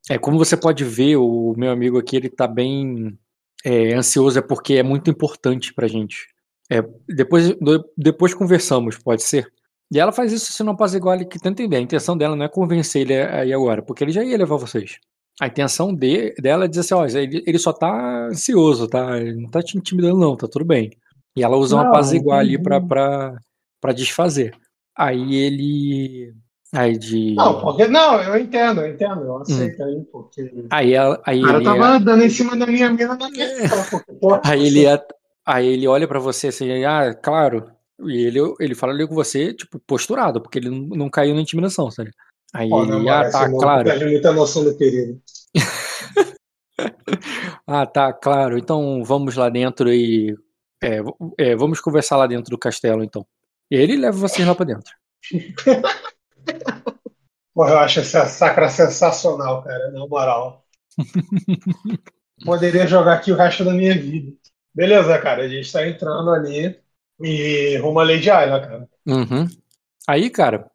É, como você pode ver, o meu amigo aqui, ele tá bem é, ansioso, é porque é muito importante pra gente. É, depois, depois conversamos, pode ser? E ela faz isso se não apaziguar ele que tenta entender. A intenção dela não é convencer ele aí agora, porque ele já ia levar vocês. A intenção de, dela é dizer assim, ó, ele, ele só tá ansioso, tá? Ele não tá te intimidando não, tá tudo bem. E ela usa
Não,
apaziguar ali pra,
entendi.
pra, pra desfazer. Aí ele... Aí de...
Não, porque, não, eu entendo, eu entendo, eu aceito aí, porque.
Aí, ela, aí
O cara tava dando em cima da minha mina na minha cara, porque, pô,
Aí ele, é- aí ele olha pra você assim, ah, claro. E ele, ele fala ali com você, tipo, posturado, porque ele não, não caiu na intimidação, sabe? Aí
na
ele, ah, tá, claro.
Perde muita noção do perigo.
Ah, tá, claro. Então vamos lá dentro e. é, é, vamos conversar lá dentro do castelo, então. E ele leva vocês lá pra dentro.
Pô, eu acho essa sacra sensacional, cara, na moral. Poderia jogar aqui o resto da minha vida. Beleza, cara, a gente tá entrando ali e rumo a Lady Ayla, cara.
Uhum. Aí, cara,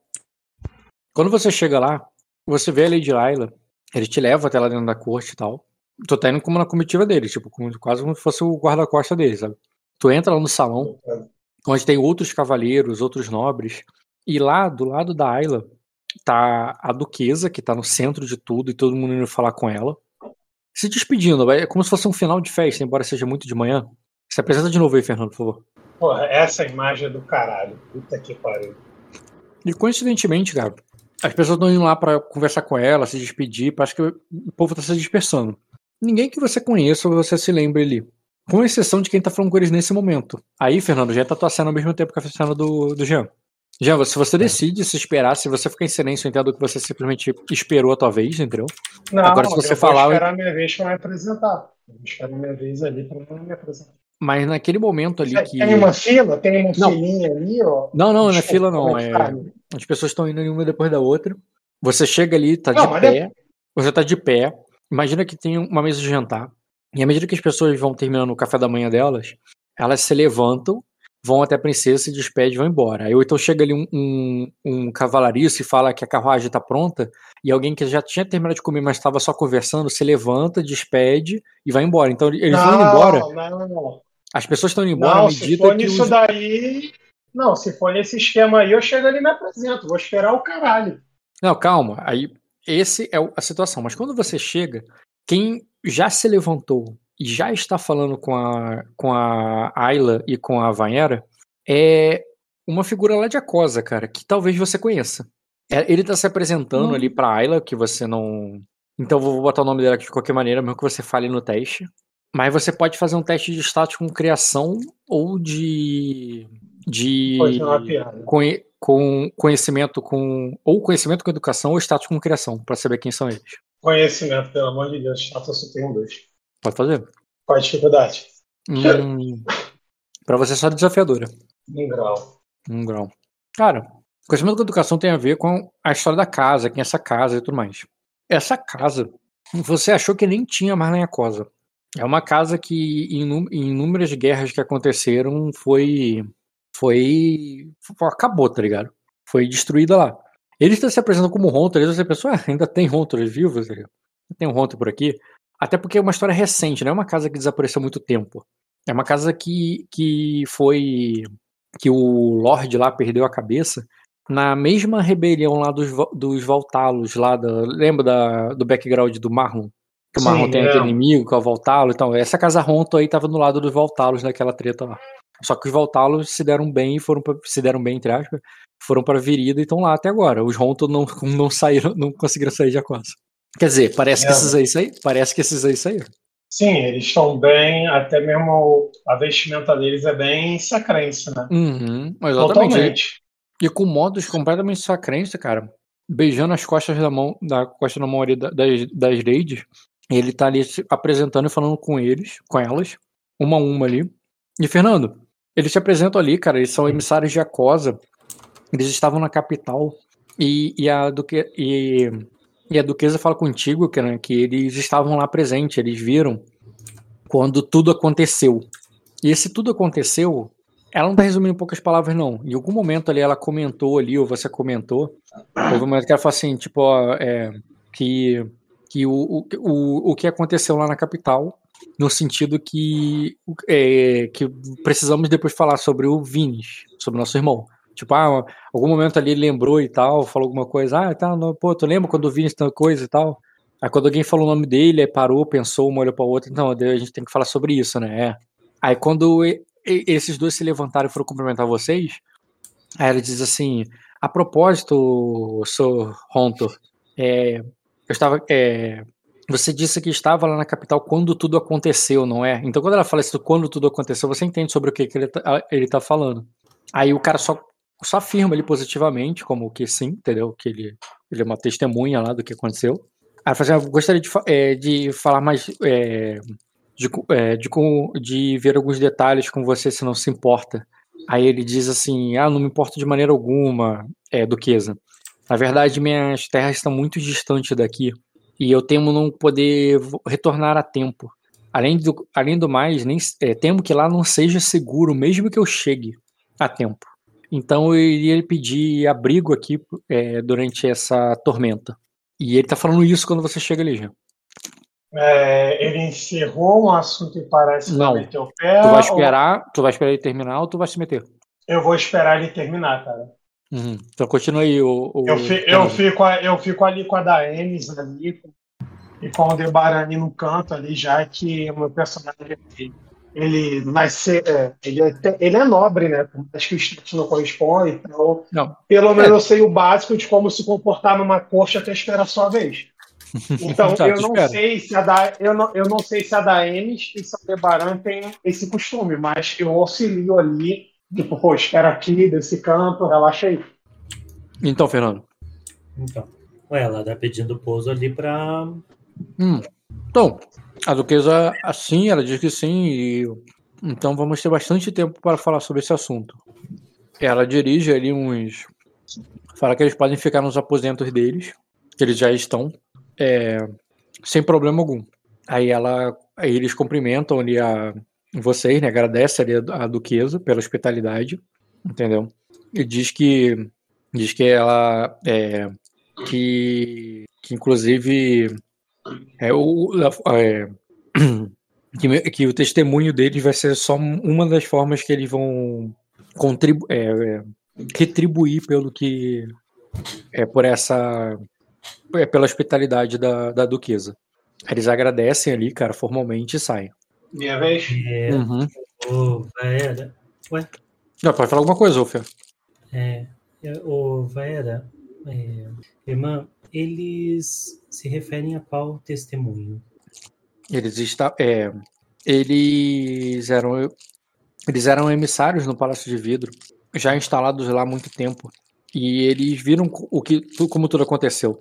quando você chega lá, você vê a Lady Laila, ele te leva até lá dentro da corte e tal. Tu tá indo como na comitiva dele, tipo, como- quase como se fosse o guarda-costa dele, sabe? Tu entra lá no salão, onde tem outros cavaleiros, outros nobres, e lá, do lado da Ayla, tá a duquesa, que tá no centro de tudo, e todo mundo indo falar com ela. Se despedindo, é como se fosse um final de festa, embora seja muito de manhã. Se apresenta de novo aí, Fernando, por favor.
Porra, essa imagem é do caralho. Puta que pariu.
E coincidentemente, cara, as pessoas estão indo lá pra conversar com ela, se despedir, parece que o povo tá se dispersando. Ninguém que você conheça ou você se lembre ali. Com exceção de quem tá falando com eles nesse momento. Aí, Fernando, já tá tua cena ao mesmo tempo que a cena do, do Jean. Jean, se você decide se esperar, se você ficar em silêncio, eu entendo que você simplesmente esperou a tua vez, entendeu?
Não,
Agora, se você
eu
falar,
vou esperar a minha vez pra me apresentar. Eu vou esperar a minha vez ali pra me apresentar.
Mas naquele momento ali que.
Tem uma fila? Tem uma
Não.
filinha ali, ó?
Não, não, não é
Desculpa,
fila, não.
é
É...
tá?
As pessoas estão indo uma depois da outra. Você chega ali, tá
Não,
de pé. Você tá de pé. Imagina que tem uma mesa de jantar. E à medida que as pessoas vão terminando o café da manhã delas, elas se levantam, vão até a princesa, se despedem e vão embora. Aí ou então chega ali um, um, um cavalariço e fala que a carruagem tá pronta, e alguém que já tinha terminado de comer, mas estava só conversando, se levanta, despede e vai embora. Então eles vão indo embora.
Não, não, não.
As pessoas estão indo embora
Não,
à
se
medida
for
que os...
daí. Não, se for nesse esquema aí, eu chego ali e me apresento. Vou esperar o caralho.
Não, calma. Aí, esse é a situação. Mas quando você chega, quem já se levantou já está falando com a, com a Ayla e com a Vanhera é uma figura lá de Acosa, cara, que talvez você conheça. É, Ele tá se apresentando
Hum.
ali pra Ayla, que você não. Então vou botar o nome dela aqui de qualquer maneira, mesmo que você fale no teste. Mas você pode fazer um teste de status com criação ou de. de. Conhe- com conhecimento com. ou conhecimento com educação ou status com criação, pra saber quem são eles.
Conhecimento, pelo amor de Deus. Status eu só tenho dois.
Pode fazer.
Qual a dificuldade?
Hum, pra você é só desafiadora.
Um grau.
Um grau. Cara, conhecimento com educação tem a ver com a história da casa, quem é essa casa e tudo mais. Essa casa, você achou que nem tinha mais na Yakosa. É uma casa que, em, inú- em inúmeras guerras que aconteceram, foi. Foi. acabou, tá ligado? Foi destruída lá. Ele está se apresentando como Hunter, e você pensou, ah, ainda tem Hunters vivos? Tem um Hunter por aqui? Até porque é uma história recente, não é uma casa que desapareceu há muito tempo. É uma casa que, que foi. que o Lorde lá perdeu a cabeça na mesma rebelião lá dos, dos Voltalos, lá da. Lembra da, do background do Marlon? Que o
Sim,
Marlon tem
é.
aquele inimigo, que é o Voltalo então Essa casa Ronto aí tava no lado dos Voltalos naquela treta lá. Só que os Voltalos se deram bem e foram pra, se deram bem, entre aspas, foram pra Virida e estão lá até agora. Os Ronto não, não saíram, não conseguiram sair de Aquasa. Quer dizer, parece que
É.
esses aí saíram. Parece que esses aí saíram.
Sim, eles estão bem, até mesmo a vestimenta deles é bem sacrense, né?
Uhum, exatamente.
Totalmente.
E com modos completamente sacrense, cara. Beijando as costas da mão, da costa da mão ali da- das, das ladies. Ele tá ali se apresentando e falando com eles, com elas, uma a uma ali. E, Fernando, eles se apresentam ali, cara, eles são emissários de Acosa. Eles estavam na capital. E, e, a, duque, e, e a duquesa fala contigo, que, né, que eles estavam lá presentes, eles viram quando tudo aconteceu. E esse tudo aconteceu ela não tá resumindo em poucas palavras, não. Em algum momento ali ela comentou ali, ou você comentou, houve um momento que ela falou assim, tipo, ó, é, que, que o, o, o, o que aconteceu lá na capital, no sentido que, é, que precisamos depois falar sobre o Vinis, sobre nosso irmão. Tipo, ah, algum momento ali ele lembrou e tal, falou alguma coisa, ah, tá, não, pô, tu lembra quando o Vinis tal coisa e tal? Aí quando alguém falou o nome dele, aí parou, pensou, uma olhou pra outra, então, a gente tem que falar sobre isso, né? É. Aí quando esses dois se levantaram e foram cumprimentar vocês, aí ela diz assim: a propósito, Sr. Hontor, é, eu estava. é, você disse que estava lá na capital quando tudo aconteceu, não é? Então, quando ela fala isso, quando tudo aconteceu, você entende sobre o que, que ele, tá, ele tá falando. Aí o cara só, só afirma ele positivamente, como que sim, entendeu? Que ele, ele é uma testemunha lá do que aconteceu. Aí ela fala assim, "Ah, gostaria de, é, de falar mais. é, de, é, de, de ver alguns detalhes com você, se não se importa. Aí ele diz assim: Ah, não me importo de maneira alguma, é, Duquesa. Na verdade, minhas terras estão muito distantes daqui e eu temo não poder retornar a tempo. Além do, além do mais, nem, é, temo que lá não seja seguro, mesmo que eu chegue a tempo. Então eu iria pedir abrigo aqui é, durante essa tormenta. E ele tá falando isso quando você chega ali, Jean.
É, ele encerrou um assunto e parece que
Não.
meter o pé.
Tu vai
ou-
esperar, tu vai esperar ele terminar ou tu vai se meter?
Eu vou esperar ele terminar, cara.
Uhum. Então continua aí o. o
Eu, fi- eu, fico, eu fico ali com a Daemis ali e com o Debarani no canto ali, já que o meu personagem ele nasce, é, ele, é, ele é nobre, né? Mais que o status não corresponde, então
Não.
pelo
É.
menos eu sei o básico de como se comportar numa coxa até esperar a sua vez. Então
Tá,
eu não sei se a da, eu não, eu não sei se a Daemis e a Debaran tem esse costume, mas eu auxilio ali, tipo, pô, espera aqui desse canto, relaxa aí.
Então, Fernando.
Então, ué, ela tá pedindo pouso ali pra.
Hum. Então, a duquesa, assim, ela diz que sim, e então vamos ter bastante tempo para falar sobre esse assunto. Ela dirige ali uns. Fala que eles podem ficar nos aposentos deles, que eles já estão, é, sem problema algum. Aí ela. Aí eles cumprimentam ali a vocês, né? Agradece ali a, a duquesa pela hospitalidade, entendeu? E diz que. Diz que ela. É, que. Que inclusive. É, o, é, que, que o testemunho deles vai ser só uma das formas que eles vão contribu é, é, retribuir pelo que é por essa é, pela hospitalidade da, da duquesa. Eles agradecem ali, cara, formalmente e saem.
Minha vez?
É,
Uhum.
Ô, Vaera. Ué,
Não, pode falar alguma coisa, Ofia.
é, é, ô, Vaera. É, irmã, eles se referem a qual testemunho?
Eles está, é, eles eram eles eram emissários no Palácio de Vidro, já instalados lá há muito tempo, e eles viram o que como tudo aconteceu,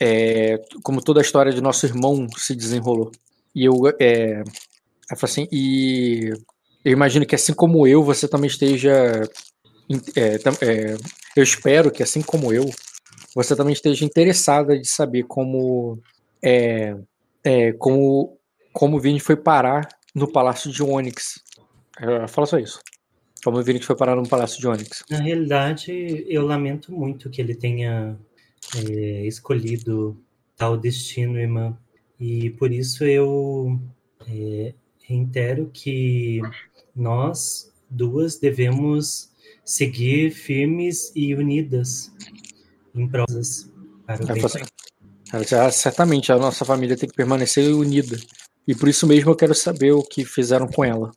é, como toda a história de nosso irmão se desenrolou. E eu, é, eu assim, e eu imagino que assim como eu, você também esteja, é, é, eu espero que assim como eu, você também esteja interessada de saber como é, é, como, como o Vini foi parar no Palácio de Onyx. É, Fala só isso. Como o Vini foi parar no Palácio de Onyx.
Na realidade, eu lamento muito que ele tenha é, escolhido tal destino, irmã. E por isso eu é, reitero que nós duas devemos seguir firmes e unidas em bem.
Ela, certamente a nossa família tem que permanecer unida. E por isso mesmo eu quero saber o que fizeram com ela.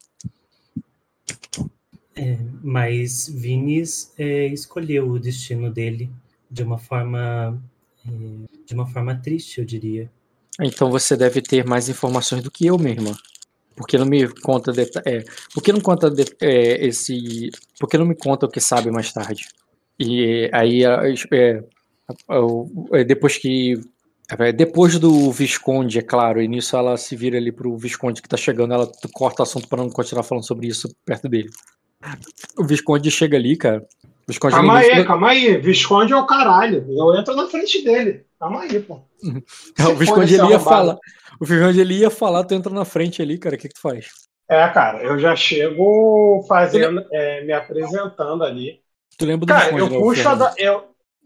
É, mas Vinis é, escolheu o destino dele de uma forma é, de uma forma triste, eu diria.
Então você deve ter mais informações do que eu mesma. Porque não me conta é, porque não conta é, esse, porque não me conta o que sabe mais tarde. E aí é, é, depois que é, depois do Visconde, é claro, e nisso ela se vira ali pro Visconde que tá chegando, ela corta o assunto para não continuar falando sobre isso perto dele. O Visconde chega ali, cara.
Visconde calma aí, fica... calma aí. Visconde é o caralho. Eu entro na frente dele. Calma aí, pô.
o Visconde ele ia falar. O Visconde ele ia falar, tu entra na frente ali, cara. O que, que tu faz?
É, cara, eu já chego fazendo, é, me apresentando ali.
Tu lembra do
cara, Visconde, eu puxo a da, eu...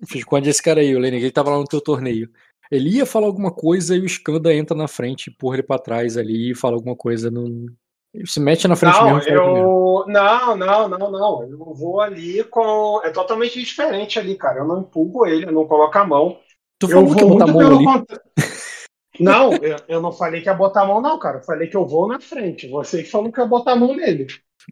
O Visconde é esse cara aí, o Lenny, ele tava lá no teu torneio. Ele ia falar alguma coisa e o Skanda entra na frente, empurra ele pra trás ali e fala alguma coisa. No... Se mete na frente
não,
mesmo.
Eu... Não, não, não, não. Eu vou ali com. É totalmente diferente ali, cara. Eu não empurro ele, eu não coloco a mão.
Tu falou eu que ia botar a mão ali? Contra...
Não, eu, eu, não falei que ia botar a mão, não, cara. Eu falei que eu vou na frente. Você que falou que ia botar a mão nele.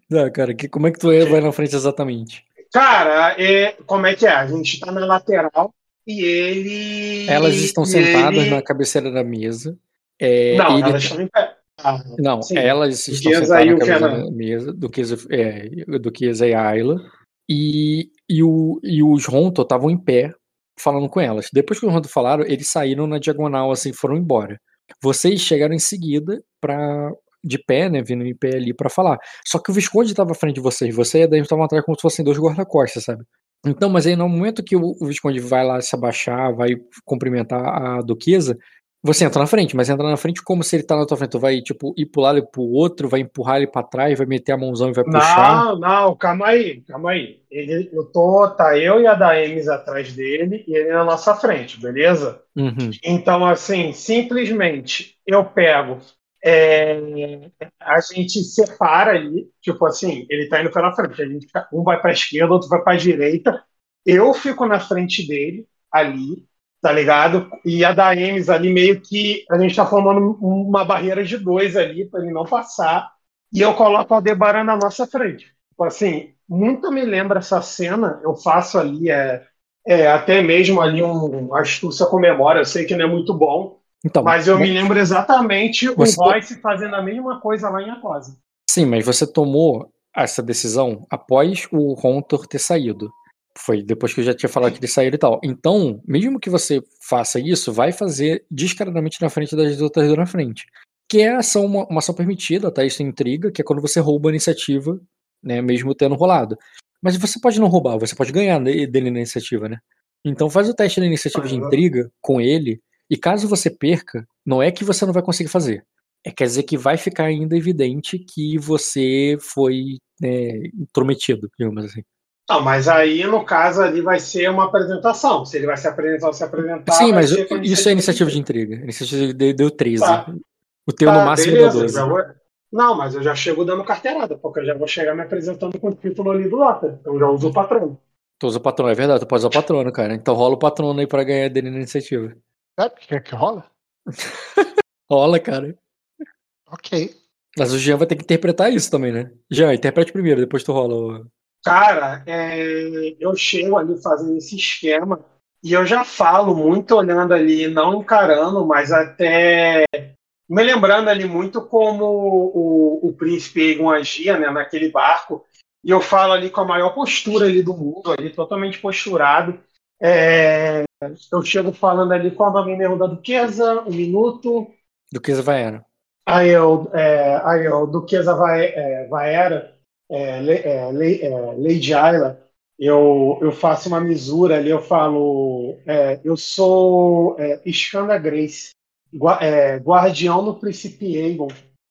Não, cara, que, como é que tu vai na frente exatamente?
Cara, é, como é que é? A gente tá na lateral e ele.
Elas estão sentadas ele... na cabeceira da mesa. É,
não, ele... elas estão em pé.
Ah, não, sim. elas estão sentadas na cabeceira da mesa do que é, do que e Ayla. E, e, o, e os Ronto estavam em pé falando com elas. Depois que os Ronto falaram, eles saíram na diagonal, assim, foram embora. Vocês chegaram em seguida para de pé, né, vindo em pé ali para falar. Só que o Visconde estava à frente de vocês, você e a Dani estavam atrás como se fossem dois guarda-costas, sabe? Então, mas aí no momento que o, o Visconde vai lá se abaixar, vai cumprimentar a Duquesa, você entra na frente, mas entra na frente como se ele tá na tua frente. Tu vai, tipo, ir pular ele pro outro, vai empurrar ele pra trás, vai meter a mãozão e vai puxar.
Não, não, calma aí, calma aí. Ele, eu tô, tá eu e a Daemis atrás dele e ele na nossa frente, beleza?
Uhum.
Então, assim, simplesmente eu pego, é, a gente separa ali, tipo assim, ele tá indo pela frente, a gente, um vai pra esquerda, outro vai pra direita, eu fico na frente dele, ali, tá ligado? E a da Emes ali meio que a gente tá formando uma barreira de dois ali para ele não passar. E eu coloco o Aldebaran na nossa frente. Tipo assim, muito me lembra essa cena, eu faço ali, é, é até mesmo ali um astúcia com memória, eu sei que não é muito bom, então, mas eu me lembro exatamente o Royce fazendo a mesma coisa lá em Acosa.
Sim, mas você tomou essa decisão após o Rontor ter saído. Foi depois que eu já tinha falado que ele saiu e tal. Então, mesmo que você faça isso, vai fazer descaradamente na frente das outras na frente. Que é ação, uma, uma ação permitida, tá? Isso intriga, que é quando você rouba a iniciativa, né? Mesmo tendo rolado. Mas você pode não roubar, você pode ganhar dele na iniciativa, né? Então faz o teste da iniciativa de intriga com ele, e caso você perca, não é que você não vai conseguir fazer. É quer dizer que vai ficar ainda evidente que você foi né, intrometido, digamos assim.
Não, mas aí, no caso, ali vai ser uma apresentação. Se ele vai se apresentar ou se apresentar.
Sim, mas isso é iniciativa de intriga. iniciativa de, deu 13. Tá. O teu tá, no máximo beleza, deu 12.
Vou... Não, mas eu já chego dando carteirada, porque eu já vou chegar me apresentando com o título ali do Lota. Então já uso o patrono.
Tu usa o patrono, é verdade, tu pode usar o patrono, cara. Então rola o patrono aí pra ganhar dele na iniciativa.
É, porque é que rola?
rola, cara.
Ok.
Mas o Jean vai ter que interpretar isso também, né? Jean, interprete primeiro, depois tu rola.
Cara, é, eu chego ali fazendo esse esquema e eu já falo muito olhando ali, não encarando, mas até me lembrando ali muito como o, o príncipe Egon agia né, naquele barco. E eu falo ali com a maior postura ali do mundo, ali totalmente posturado. É, eu chego falando ali qual é o nome mesmo da Duquesa, um minuto.
Duquesa Vaera.
Aí eu, é, aí eu Duquesa Vaera é, é, é, Lady Ayla, eu, eu faço uma misura ali, eu falo, é, eu sou é, Grace, é, guardião do príncipe Aegon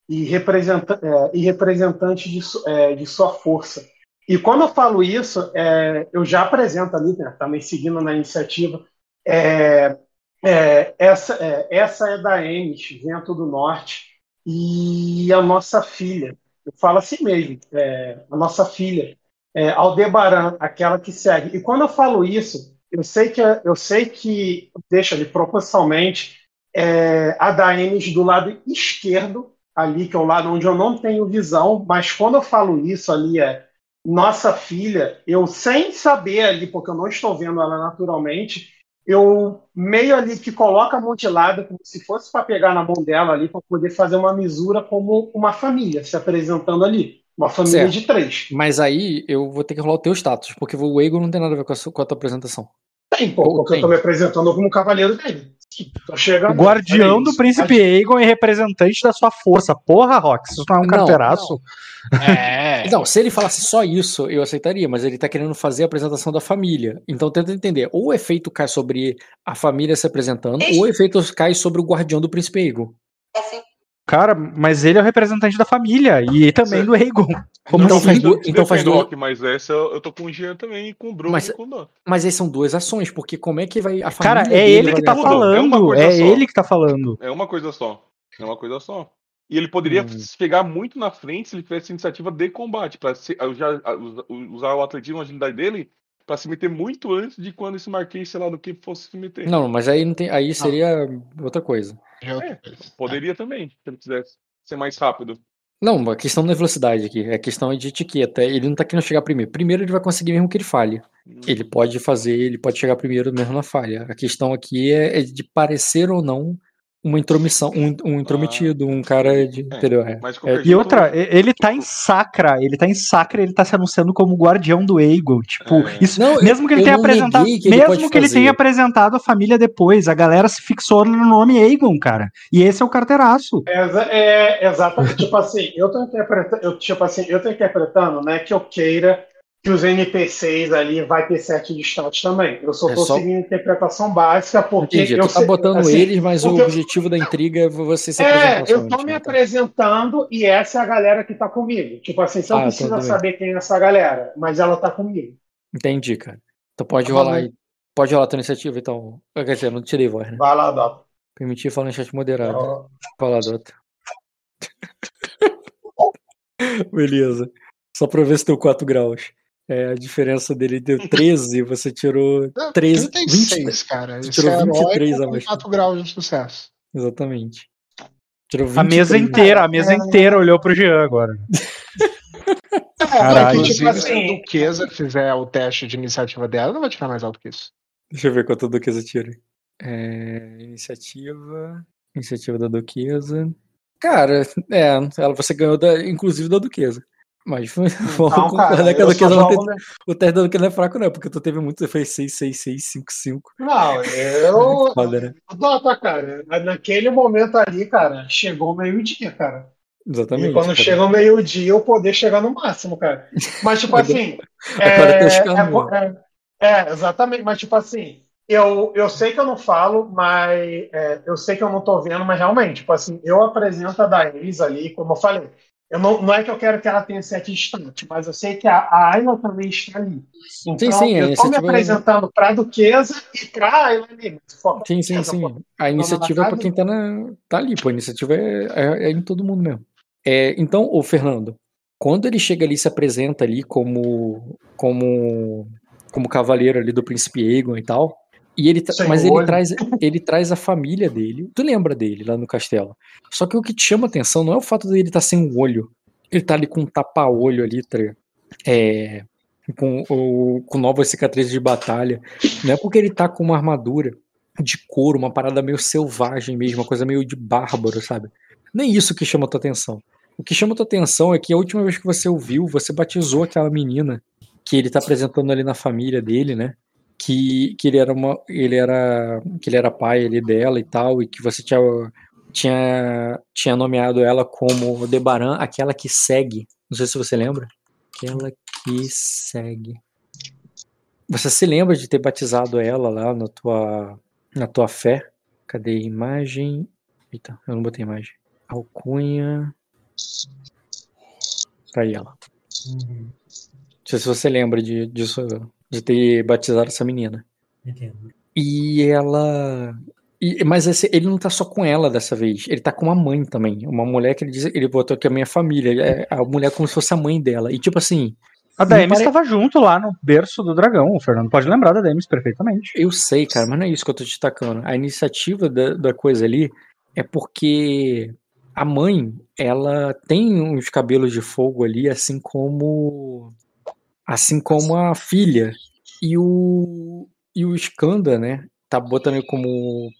e, representa, é, e representante de, é, de sua força. E quando eu falo isso, é, eu já apresento ali, né, também seguindo na iniciativa, é, é, essa, é, essa é da Emes, Vento do Norte, e a nossa filha, eu falo assim mesmo, é, a nossa filha, é, Aldebaran, aquela que segue. E quando eu falo isso, eu sei que eu sei que deixa ali proporcionalmente é, a da Emes do lado esquerdo, ali, que é o lado onde eu não tenho visão, mas quando eu falo isso ali é nossa filha, eu sem saber ali, porque eu não estou vendo ela naturalmente, eu meio ali que coloca a mão de lado, como se fosse para pegar na mão dela ali, para poder fazer uma misura como uma família se apresentando ali. Uma família
Certo.
de três.
Mas aí eu vou ter que rolar o teu status, porque o Egon não tem nada a ver com a, sua- com a tua apresentação.
Tem, pô,
Ou
porque
tem.
eu tô me apresentando como cavaleiro dele. Tô chegando.
O guardião do
isso.
príncipe Aegon é representante da sua força. Porra, Rox, isso não é um
Não,
carteiraço?
É.
Não, se ele falasse só isso, eu aceitaria, mas ele tá querendo fazer a apresentação da família. Então tenta entender, ou o efeito cai sobre a família se apresentando, ou o efeito cai sobre o guardião do príncipe Egon.
Cara, mas ele é o representante da família e também do Aegon. Como
Então
assim?
faz du- então faz
Defendo o
duas-
Rock, Mas essa eu tô com o Jean também, com o Bruno
Mas-
e com o Dan.
Mas aí são duas ações, porque como é que vai a família
Cara, é ele que tá
tudo, é
falando. É
só.
ele que tá falando.
É uma coisa só. É uma coisa só. E ele poderia
Hum.
se pegar muito na frente se ele tivesse iniciativa de combate, para usar, o atletismo, a agilidade dele, pra se meter muito antes de quando esse marquês, sei lá, do que fosse se meter.
Não, mas aí não tem, aí seria outra coisa.
É,
coisa.
Poderia também, se ele quisesse ser mais rápido.
Não, a questão não é velocidade aqui, é questão de etiqueta. Ele não tá querendo chegar primeiro. Primeiro ele vai conseguir mesmo que ele falhe.
Hum.
Ele pode fazer, ele pode chegar primeiro mesmo na falha. A questão aqui é, é de parecer ou não uma intromissão, um, um intrometido, um cara de.
É,
Entendeu? É. É,
E outra, e- ele tá em Sacra, ele tá em Sacra, ele tá se anunciando como guardião do Aegon. Tipo,
É.
isso,
Não,
mesmo que ele tenha apresentado,
que ele
mesmo que ele
fazer.
tenha apresentado a família depois, a galera se fixou no nome Aegon, cara. E esse é o carteiraço.
É, exa- é exatamente. tipo assim, eu tô interpretando, eu, tipo assim, eu tô interpretando, né, que eu queira que os NPCs ali vai ter sete de status também. Eu só
É
tô
só-
seguindo a interpretação básica porque
Entendi,
eu
tá botando
assim,
eles, mas o
porque eu-
objetivo da intriga é você se
É, eu tô me
né?
apresentando e essa é a galera que tá comigo. Tipo assim, você não
Ah,
precisa saber quem é essa galera, mas ela tá comigo.
Entendi, cara. Então pode
Tá
rolar aí. Pode rolar a tua iniciativa, então. Quer dizer, eu não tirei voz, né?
Vai lá, Dota.
Permitir falar em chat moderado.
Ó,
Fala, Dota. Beleza. Só pra ver se deu 4 graus. É, a diferença dele deu 13, você tirou
Não,
13,
36,
20.
cara.
Você tirou
é
23
heróico
a mais.
4 graus de sucesso.
Exatamente. Tirou
A mesa
23.
inteira, a mesa inteira olhou pro Jean agora.
É,
Caralho.
tipo
se a
assim,
Duquesa fizer o teste de iniciativa dela, ela vai tirar mais alto que isso.
Deixa eu ver quanto a Duquesa tira. É, iniciativa. Iniciativa da Duquesa. Cara, é, ela, você ganhou da, inclusive da Duquesa. Mas vamos
então, cara,
que
jogo, né?
o teste da Duquesa não é fraco, não, porque tu teve muito, foi 6, 6, 6, 5, 5.
Não, eu.
Foda, né?
Dota, cara. Naquele momento ali, cara, chegou meio-dia, cara.
Exatamente.
E quando
cara.
chega o meio-dia, eu poder chegar no máximo, cara. Mas, tipo assim. é,
os caminhos.
é, é, é, exatamente. Mas, tipo assim, eu, eu sei que eu não falo, mas é, eu sei que eu não tô vendo, mas realmente, tipo assim, eu apresento a Daenerys ali, como eu falei. Eu não, não é que eu quero que ela tenha sete instantes, mas eu sei que a, a Ayla também está ali. Então,
sim, a
eu tô me
iniciativa-
apresentando pra Duquesa e pra Ayla ali.
Sim, sim, sim. A iniciativa é
casa.
quem tá, na, tá ali, pô. A iniciativa é, é, é em todo mundo mesmo. É, então, ô Fernando, quando ele chega ali e se apresenta ali como, como, como cavaleiro ali do príncipe Aegon e tal, e ele,
Sem
mas ele traz, ele traz a família dele. Tu lembra dele lá no castelo? Só que o que te chama atenção não é o fato dele estar sem um olho. Ele tá ali com um tapa-olho ali, tá é, com, o, com novas cicatrizes de batalha. Não é porque ele tá com uma armadura de couro, uma parada meio selvagem mesmo, uma coisa meio de bárbaro, sabe? Nem isso que chama tua atenção. O que chama tua atenção é que a última vez que você ouviu, você batizou aquela menina que ele tá apresentando ali na família dele, né? Que, que ele era uma. Ele era. Que ele era pai ali dela e tal, e que você tinha, tinha, tinha nomeado ela como Debaran, aquela que segue. Não sei se você lembra. Aquela que segue. Você se lembra de ter batizado ela lá na tua, na tua fé? Cadê a imagem? Eita, eu não botei imagem. Alcunha. Tá aí ela. Não sei se você lembra de, disso, de ter batizado essa menina.
Entendo.
E ela. e- mas esse- ele não tá só com ela dessa vez, ele tá com uma mãe também. Uma mulher que ele diz. Ele botou que é a minha família. É a mulher como se fosse a mãe dela. E tipo assim,
A
Não
Daemis
pare-
estava junto lá no berço do dragão. O Fernando pode lembrar da Daemis perfeitamente.
Eu sei, cara, mas não é isso que eu tô destacando. A iniciativa da, da coisa ali é porque a mãe, ela tem uns cabelos de fogo ali, assim como assim como a filha. E o e o Skanda, né, tá botando como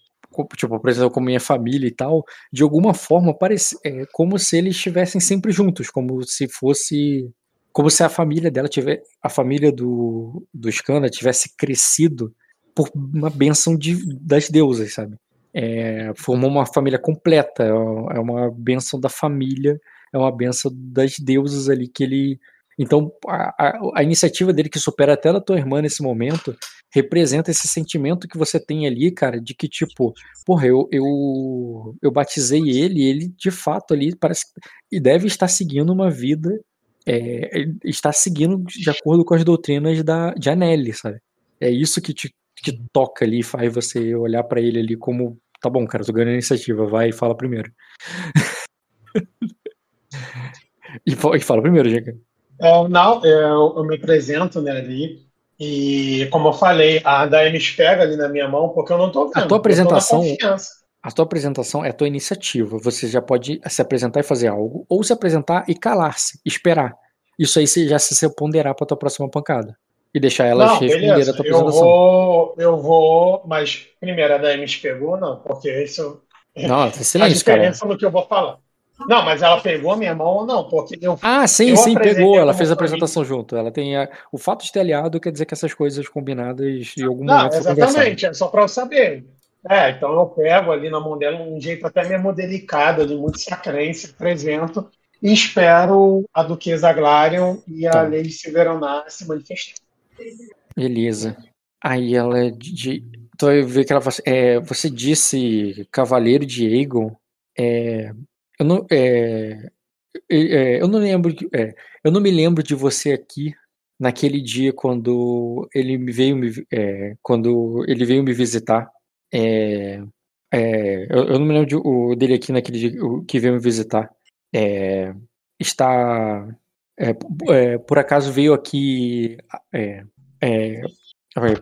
tipo, apresentou como minha família e tal, de alguma forma parece é como se eles estivessem sempre juntos, como se fosse como se a família dela tiver a família do do Skanda tivesse crescido por uma benção de, das deusas, sabe? É, formou uma família completa, é uma- é uma benção da família, é uma benção das deusas ali que ele. Então, a, a- a iniciativa dele, que supera até a da tua irmã nesse momento, representa esse sentimento que você tem ali, cara, de que, tipo, porra, eu, eu, eu batizei ele, ele de fato ali parece. E deve estar seguindo uma vida. é, está seguindo de acordo com as doutrinas da, de Anelli, sabe? É isso que te, que toca ali, faz você olhar pra ele ali como, tá bom, cara, tô ganhando a iniciativa, vai e fala primeiro. e, fa- e fala primeiro, Jeca.
É, não, eu, eu me apresento né, ali. E como eu falei, a Daemis pega ali na minha mão, porque eu não tô vendo.
tua
eu tô na
apresentação-. A tua apresentação é a tua iniciativa. Você já pode se apresentar e fazer algo, ou se apresentar e calar-se, esperar. Isso aí já se você ponderar pra tua próxima pancada. E deixar ela
Não,
responder a tua
Eu
apresentação.
vou, eu vou, mas primeiro a Daemis pegou, não, porque isso
Não, tá
a
silêncio, cara.
diferença no que eu vou falar. Não, mas ela pegou a minha mão ou não, porque eu
Ah, sim,
Eu
sim, pegou. Ela fez a apresentação junto. Ela tem a- o fato de ter aliado quer dizer que essas coisas combinadas em algum
Não,
momento
exatamente, é só para eu saber. É, então eu pego ali na mão dela um jeito até mesmo delicado, de muito sacrência, apresento e espero a Duquesa Glarion e a
Tá.
Lady Silveronar se manifestar.
Beleza. Aí ela é de. de- Tu vai ver que ela fala assim, é, você disse Cavaleiro de Aegon. É, eu, não, é, é, eu não lembro. é, eu não me lembro de você aqui naquele dia quando ele veio me, é, quando ele veio me visitar. É, é, eu, eu não me lembro de- o, dele aqui naquele dia o- que veio me visitar. É, está. é, é, por acaso veio aqui.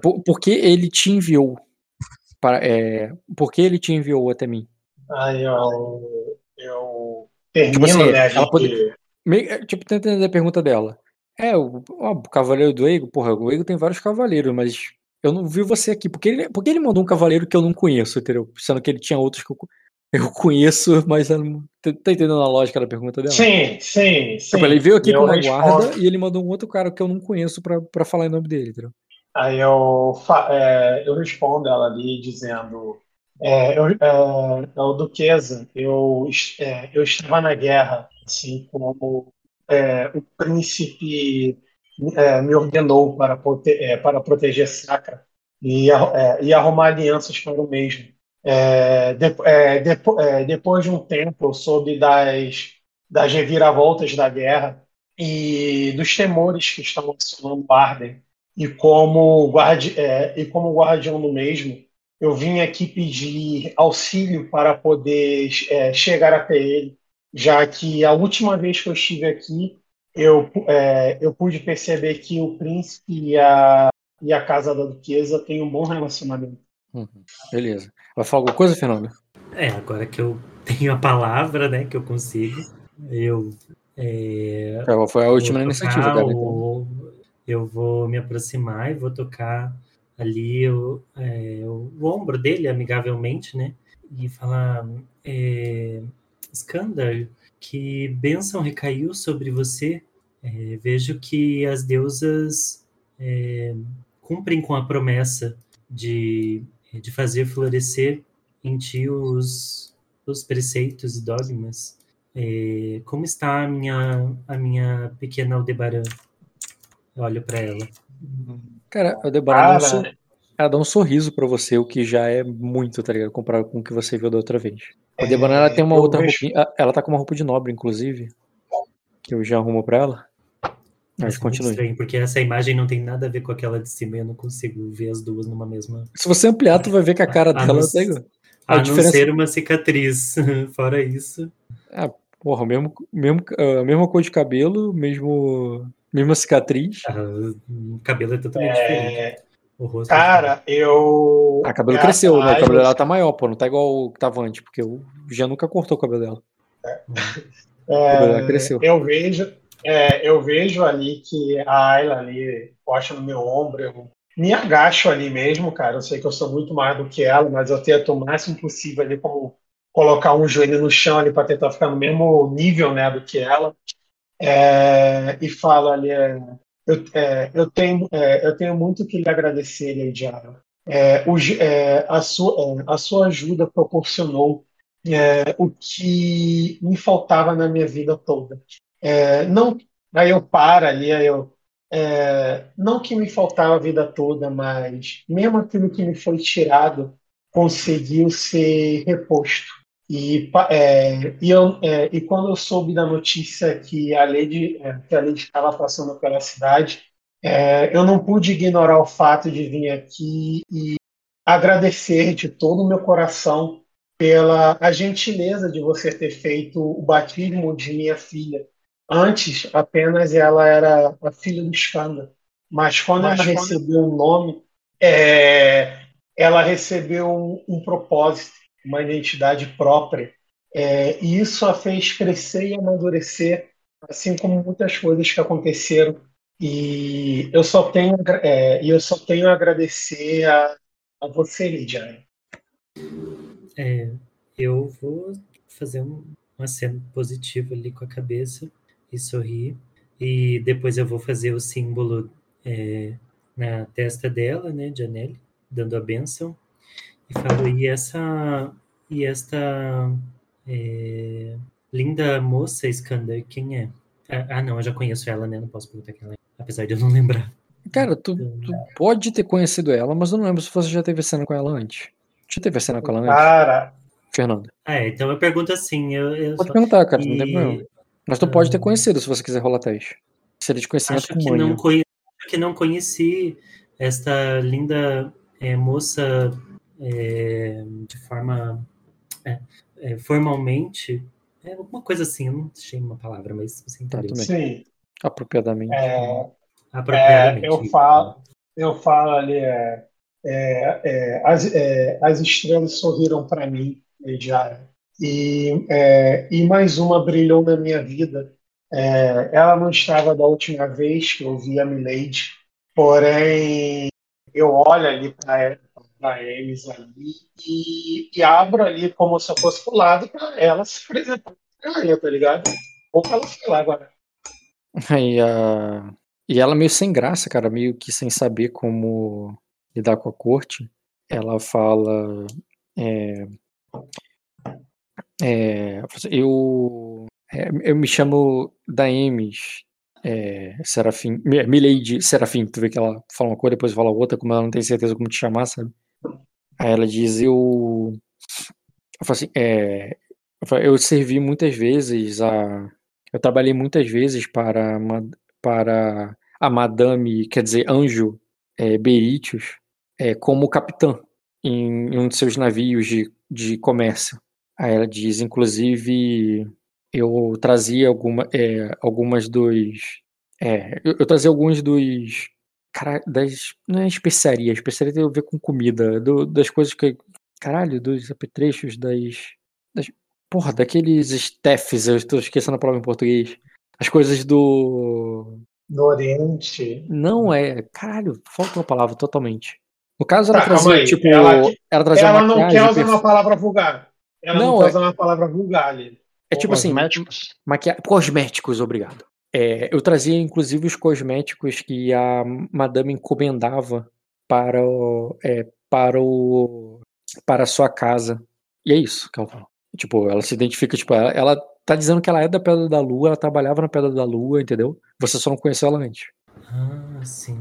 Por, por que ele te enviou? Para, é, por que ele te enviou até mim?
Aí eu, eu termino,
Tipo assim,
né, a gente-
pode- Meio- é, tipo, tenta entender a pergunta dela. É, o, ó, o Cavaleiro do Ego, porra, o Ego tem vários cavaleiros, mas eu não vi você aqui. Por que ele, por que ele mandou um cavaleiro que eu não conheço, entendeu? Sendo que ele tinha outros que eu, eu conheço, mas eu não- tá tá entendendo a lógica da pergunta dela?
Sim, sim, sim.
Tipo, ele veio aqui com uma
respondo-
guarda e ele mandou um outro cara que eu não conheço pra, pra falar em nome dele, entendeu?
Aí eu, é, eu respondo ela ali dizendo: é, eu, é, é, Duquesa, eu, é, eu estava na guerra, assim como é, o príncipe é, me ordenou para, prote- é, para proteger Sacra e, e arrumar alianças para o mesmo. De- depo- depois de um tempo, eu soube das, das reviravoltas da guerra e dos temores que estavam assolando Arden. E como, guardi e como guardião do mesmo, eu vim aqui pedir auxílio para poder é, chegar até ele, já que a última vez que eu estive aqui, eu, é, eu pude perceber que o príncipe e a, e a casa da duquesa têm um bom relacionamento.
Uhum, Beleza. Vai falar alguma coisa, Fernando?
É, agora que eu tenho a palavra, né, que eu consigo, eu é,
É, Foi a última
vou
iniciativa dela. então.
o- eu vou me aproximar e vou tocar ali o, é, o, o ombro dele amigavelmente, né? E falar: é, Skandar, que bênção recaiu sobre você. É, vejo que as deusas é, cumprem com a promessa de, de fazer florescer em ti os, os preceitos e dogmas. É, como está a minha, a minha pequena Aldebaran? Eu olho para ela.
Cara, a Debora dá um,
Cara,
sor- ela dá um sorriso pra você, o que já é muito, tá ligado? Comparado com o que você viu da outra vez. A Debora ela tem uma outra
vejo-
roupinha. Ela tá com uma roupa de nobre, inclusive. Que eu já arrumo pra ela. Mas
é muito
continue.
estranho, porque essa imagem não tem nada a ver com aquela de cima e eu não consigo ver as duas numa mesma.
Se você ampliar, tu vai ver que a cara
A
dela
não
tá igual. A
A não
diferença-
ser uma cicatriz. Fora isso.
Porra, mesmo, mesmo, a mesma cor de cabelo, mesmo, mesma cicatriz.
ah, o cabelo é totalmente diferente.
É,
O rosto.
cara, eu.
A cabelo
a-
cresceu, né? O cabelo dela tá maior, pô. Não tá igual o que tava antes, porque o Jean nunca cortou o cabelo dela.
É,
cabelo dela cresceu.
Eu vejo, é, eu vejo ali que a Ayla ali posta no meu ombro, eu me agacho ali mesmo, cara. Eu sei que eu sou muito mais do que ela, mas eu tento o máximo possível ali como colocar um joelho no chão ali para tentar ficar no mesmo nível, né, do que ela. É, e falo ali, é, eu, é, eu tenho, é, eu tenho muito que lhe agradecer, Ayla. É, é, a, sua, é, a sua ajuda proporcionou é, o que me faltava na minha vida toda. Não, aí eu paro ali, aí eu, é, não que me faltava a vida toda, mas mesmo aquilo que me foi tirado conseguiu ser reposto. E, é, e, eu, é, e quando eu soube da notícia que a Lady, é, que a Lady estava passando pela cidade, é, eu não pude ignorar o fato de vir aqui e agradecer de todo o meu coração pela a gentileza de você ter feito o batismo de minha filha. Antes, apenas ela era a filha do Skanda. Mas quando
Mas
ela
quando-
recebeu um nome, é, ela recebeu um, um propósito, uma identidade própria. É, e isso a fez crescer e amadurecer, assim como muitas coisas que aconteceram. E eu só tenho, é, eu só tenho a agradecer a, a você, Lidiane.
É, eu vou fazer um, uma cena positiva ali com a cabeça e sorrir. E depois eu vou fazer o símbolo é, na testa dela, né, de dando a bênção. E falo, e essa. E esta é, linda moça, Skander, quem é? Ah, ah, não, eu já conheço ela, né? Não posso perguntar quem ela é. Apesar de eu não lembrar.
Cara, tu, tu pode ter conhecido ela, mas eu não lembro se você já teve cena com ela antes. Já teve cena com ela antes,
Cara,
Fernanda?
Ah, é, então eu pergunto assim, eu, eu
Pode
só-
perguntar, cara, não tem
e-
problema. Mas tu pode ter conhecido se você quiser rolar teste. Seria de conhecimento
Acho que, não conhe- acho que não conheci esta linda eh, moça eh, de forma é, é, formalmente. É alguma coisa assim, eu não achei uma palavra, mas você
Tá,
entendeu.
bem.
sim.
Apropriadamente.
É,
Apropriadamente.
É, eu falo, eu falo ali, é, é, é, as, é, as estrelas sorriram para mim, Ediara, e, é, e mais uma brilhou na minha vida. É, ela não estava da última vez que eu vi a Milady, porém eu olho ali para eles ali e, e abro ali como se eu fosse pro lado para ela se apresentar pra tá ligado? Ou pra ela foi lá agora.
E, a... e ela meio sem graça, cara, meio que sem saber como lidar com a corte. Ela fala. É... É... Eu. é, eu me chamo Daemis é... Serafim. Mi- Milady Serafim. Tu vê que ela fala uma coisa, depois fala outra, como ela não tem certeza como te chamar, sabe? Aí ela diz: Eu. Eu assim: é... eu, servi muitas vezes a. Eu trabalhei muitas vezes para, para a Madame, quer dizer, Anjo é, Beritius, é, como capitã em, em um de seus navios de, de comércio. Aí ela diz, inclusive, eu trazia alguma, é, algumas dos. É, eu, eu trazia alguns dos. Cara, das. Não é especiaria, especiaria tem a ver com comida, do- das coisas que. Caralho, dos apetrechos, das. das porra, daqueles staffs, eu estou esquecendo a palavra em português. As coisas do.
No Oriente.
Não é. Caralho, falta uma palavra totalmente. No caso, ela
Tá,
trazia,
aí.
tipo.
Ela-
Ela, trazia
Ela não
maquiagem.
quer usar uma palavra vulgar. Ela não,
Não,
quer
é-
usar uma palavra vulgar ali.
É tipo assim,
Cosméticos.
Maquia... Cosméticos, obrigado. É, eu trazia inclusive os cosméticos que a madame encomendava para o, é, para o para a sua casa. E é isso que ela fala. Tipo, ela se identifica, tipo, ela, ela tá dizendo que ela é da Pedra da Lua, ela trabalhava na Pedra da Lua, entendeu? Você só não conheceu ela antes.
Ah, sim.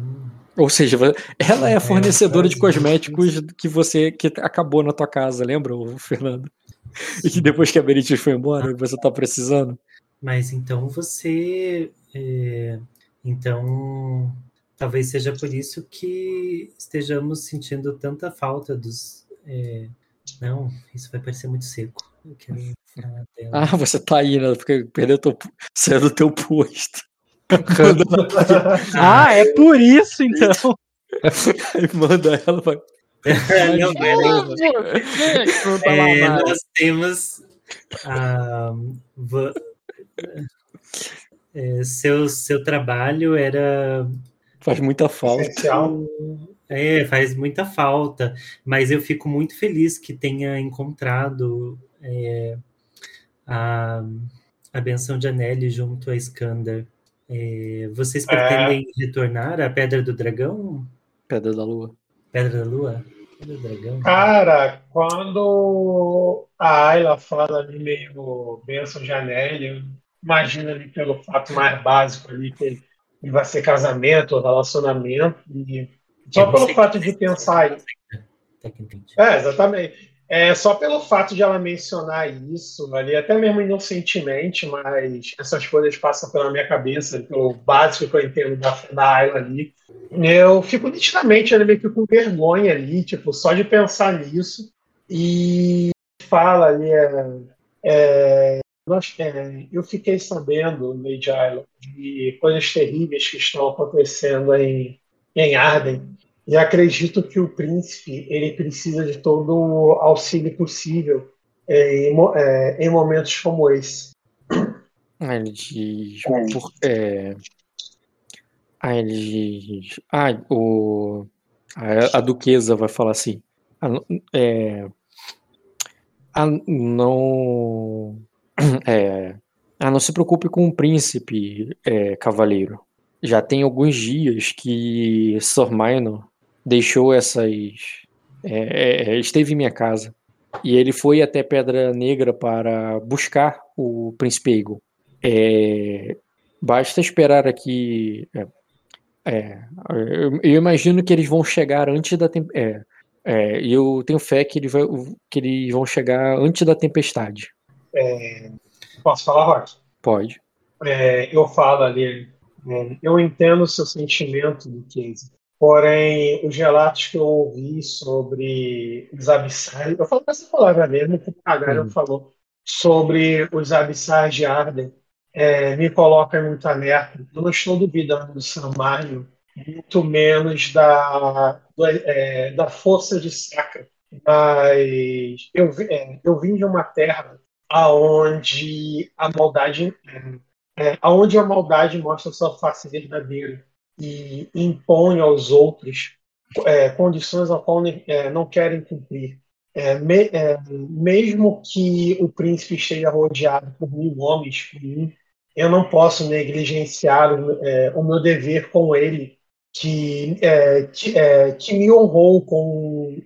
Ou seja, ela é a fornecedora de
faz
cosméticos que você que acabou na tua casa, lembra, Fernando? E que depois que a Berites foi embora, você tá precisando.
Mas então você é, Então, talvez seja por isso que estejamos sentindo tanta falta dos. é, Não, isso vai parecer muito seco. Eu quero falar dela.
Ah, você tá aí, né? Porque perdeu teu, saiu do teu posto.
Ah, é por isso então.
Aí manda ela, vai.
Não,
Não lá
É, nós temos ah, é, seu, seu trabalho era
Faz muita falta.
Essencial.
é, faz muita falta, mas eu fico muito feliz que tenha encontrado é, a, a benção de Anelli junto a Skander. É, vocês pretendem retornar à Pedra do Dragão?
Pedra da Lua.
Pedra da Lua? Pedra do Dragão?
Cara, quando a Ayla fala ali meio benção Janelle, eu imagino ali pelo fato mais básico ali que vai ser casamento, relacionamento, e só
Eu
pelo fato de pensar
Tecnicamente.
É, exatamente. É, só pelo fato de ela mencionar isso ali, até mesmo inocentemente, mas essas coisas passam pela minha cabeça, pelo básico que eu entendo da, da Ayla ali. Eu fico nitidamente ali, meio que com vergonha ali, tipo, só de pensar nisso. E fala ali, é, é, nós, é, eu fiquei sabendo, Lady Ayla, de coisas terríveis que estão acontecendo em, em Arden. E acredito que o príncipe ele precisa de todo o auxílio possível é, em, é, em momentos como esse.
Aí ele diz. por- é... Aí ele diz. Ah, o... a, a duquesa vai falar assim. Ah, não- é... Ah, não. É... Ah, não se preocupe com o príncipe, é, cavaleiro. Já tem alguns dias que Sir Minor deixou essas. é, é, esteve em minha casa. E ele foi até Pedra Negra para buscar o príncipe Aegon. É, basta esperar aqui. É, é, eu, eu imagino que eles vão chegar antes da é, é, eu tenho fé que, ele vai, que eles vão chegar antes da tempestade.
Posso falar, Rock?
Pode.
É, eu falo ali, é, eu entendo o seu sentimento do. Porém, os relatos que eu ouvi sobre os abissais, eu falo essa palavra mesmo, que o Magarion
Uhum.
falou, sobre os abissais de Arden, é, me coloca muito alerta. Eu não estou duvidando do Samário, muito menos da, do- é, da força de Sacra. Mas eu, é, eu vim de uma terra aonde a maldade é, aonde a maldade mostra sua face verdadeira e impõe aos outros é, condições a qual é, não querem cumprir. É, me- é, mesmo que o príncipe esteja rodeado por mil homens, por mim, eu não posso negligenciar o, é, o meu dever com ele, que, que, que me honrou com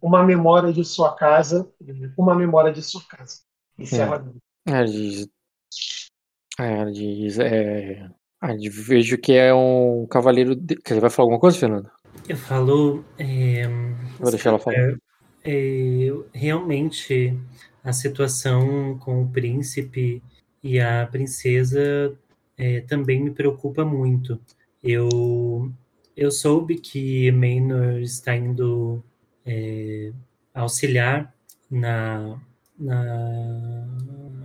uma memória de sua casa, uma memória de sua casa. Encerra
Aí ele diz. Ele diz. É, ele diz, vejo que é um cavaleiro. De... Quer dizer, vai falar alguma coisa, Fernando?
Eu falo. é,
Vou deixar ela falar.
é, é, realmente, a situação com o príncipe e a princesa é, também me preocupa muito. Eu, eu soube que Maynor está indo é, auxiliar na, na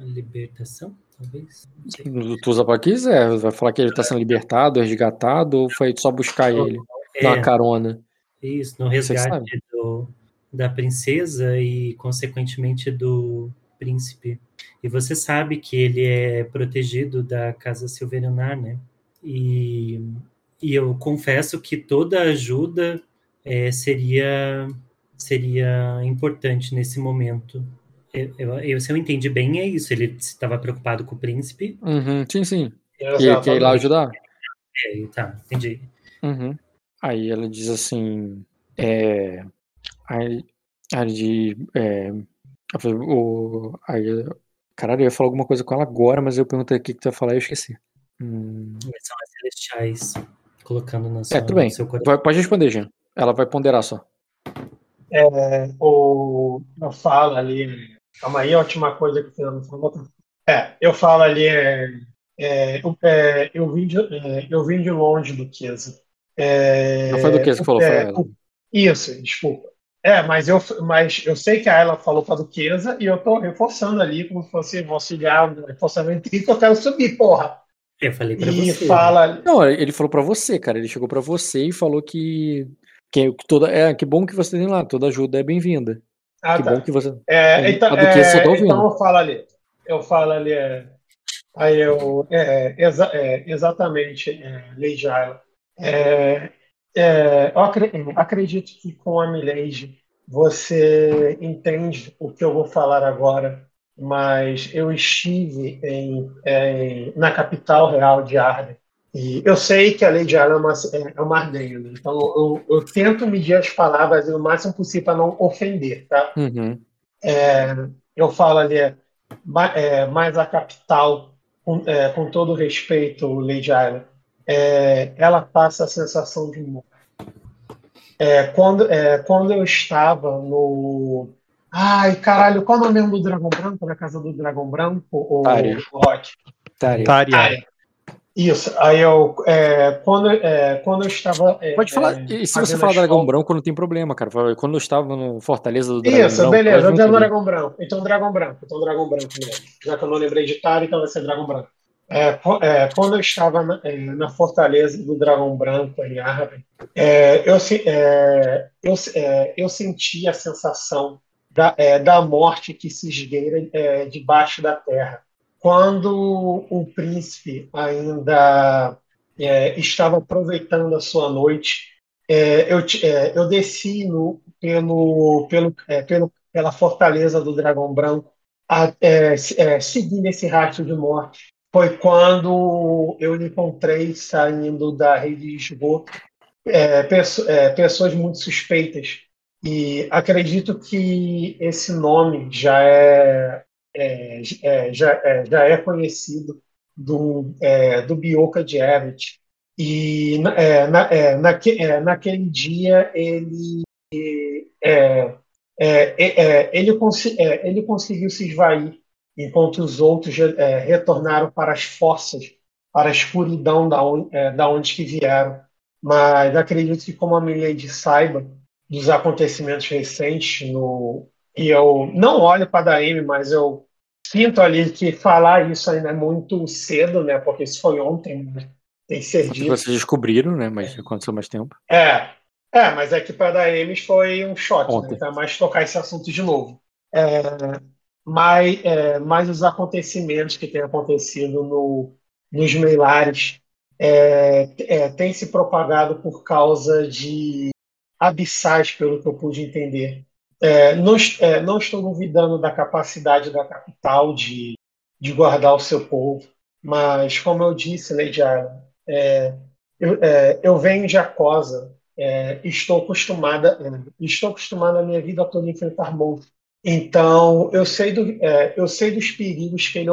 libertação, talvez? Não sei.
Tu usa pra quiser, vai falar que ele tá sendo libertado, resgatado, ou foi só buscar ele? Dar uma
É,
carona.
Isso, no resgate do, da princesa e, consequentemente, do príncipe. E você sabe que ele é protegido da Casa Silveranar, né? E, e eu confesso que toda ajuda eh, seria, seria importante nesse momento. Eu, eu, eu- se eu entendi bem, é isso. Ele estava preocupado com o príncipe.
Uhum, sim, sim. E ele
Exatamente.
quer ir lá ajudar?
É, tá, entendi.
Uhum. Aí ela diz assim. É, aí, aí. É, fala, o, aí, caralho, eu ia falar alguma coisa com ela agora, mas eu perguntei o que, que tu ia falar e eu esqueci. Hum,
São as celestiais colocando na sua,
é, tudo bem.
no seu coração.
Vai- pode responder, Jean. Ela vai ponderar só.
É, o, eu falo ali. Calma aí, a última coisa que o Fernando falou. É, eu falo ali. É, É, eu, é, eu, vim de, é, eu vim de longe, Duquesa. É,
Não foi a Duquesa que falou, foi
é,
ela.
o- Isso, desculpa. É, mas eu, mas eu sei que a ela falou para a Duquesa e eu tô reforçando ali como se fosse vou auxiliar reforçamento que eu quero subir, porra.
Eu falei pra
E
você.
fala.
Não, ele falou pra você, cara. Ele chegou pra você e falou que, que que toda é que bom que você tem lá, toda ajuda é bem-vinda.
Ah,
que
tá.
bom que você.
É, então,
só tá
é, então eu falo ali. Eu falo ali. é, aí eu. É, exa- é, exatamente, é. É, é, eu acre- acredito que com a Milady você entende o que eu vou falar agora, mas eu estive em, em- na capital real de Arden. E eu sei que a Lady Ayla é uma, é uma Ardenha, né? então eu, eu tento medir as palavras o máximo possível para não ofender, tá?
Uhum.
É, eu falo ali, é, é, mais a capital, com, é, com todo respeito, Lady Ayla, é, ela passa a sensação de morte. É, quando, é, quando eu estava no. Ai, caralho, qual é o nome do Dragão Branco? Na casa do Dragão Branco? O,
Tária.
o Rock?
Tária.
Tária.
Tária. Isso, aí eu. é, quando, é, quando eu estava. é,
Pode falar.
é,
E se você falar Dragão Branco, não tem problema, cara. Quando eu estava no Fortaleza do Dragão
Isso,
Branco.
beleza,
pode
eu Dragão Branco. Então, Dragão Branco. Então, Dragão Branco mesmo. Já que eu não lembrei de Tara, então vai ser Dragão Branco. É, é, quando eu estava na, na fortaleza do Dragão Branco, em é, eu, eu, eu senti a sensação da, da morte que se esgueira debaixo da terra. Quando o príncipe ainda é, estava aproveitando a sua noite, é, eu, é, eu desci no, pelo, pelo, é, pelo, pela fortaleza do Dragão Branco, a- é, é, seguindo esse rastro de morte. Foi quando eu encontrei saindo da rede de esgoto pesso- pessoas muito suspeitas. E acredito que esse nome já é, é, é, já, é, já é conhecido do, é, do Bioka de Everett. E na- é, é, naque- é, naquele dia ele ele, ele conseguiu se esvair, enquanto os outros retornaram para as forças, para a escuridão da é, da onde que vieram. Mas acredito que, como a Milady saiba dos acontecimentos recentes, no, e eu não olho para a Daime, mas eu sinto ali que falar isso ainda é muito cedo, né? Porque isso foi ontem, né? tem que ser dito.
vocês descobriram, né? Mas aconteceu mais tempo.
É, é, mas é que para da Emes foi um choque,
Ontem.
né? Então é mais tocar esse assunto de novo. É, mas, é, mas os acontecimentos que têm acontecido no, nos Meilares é, é, têm se propagado por causa de abissais, pelo que eu pude entender. É, não, é, não estou duvidando da capacidade da capital de, de guardar o seu povo, mas, como eu disse, Lady Ayla, é, eu, é, eu venho de Acosa, é, estou acostumada, estou acostumada a minha vida toda a enfrentar monstros. Então, eu sei, do, é, eu sei dos perigos que, ele,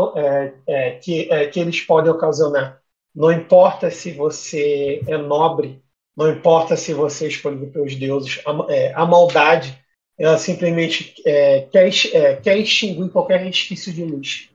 que, que eles podem ocasionar. Não importa se você é nobre, não importa se você é escolhido pelos deuses, a, a maldade, ela simplesmente é, quer, é, quer extinguir qualquer resquício de luz.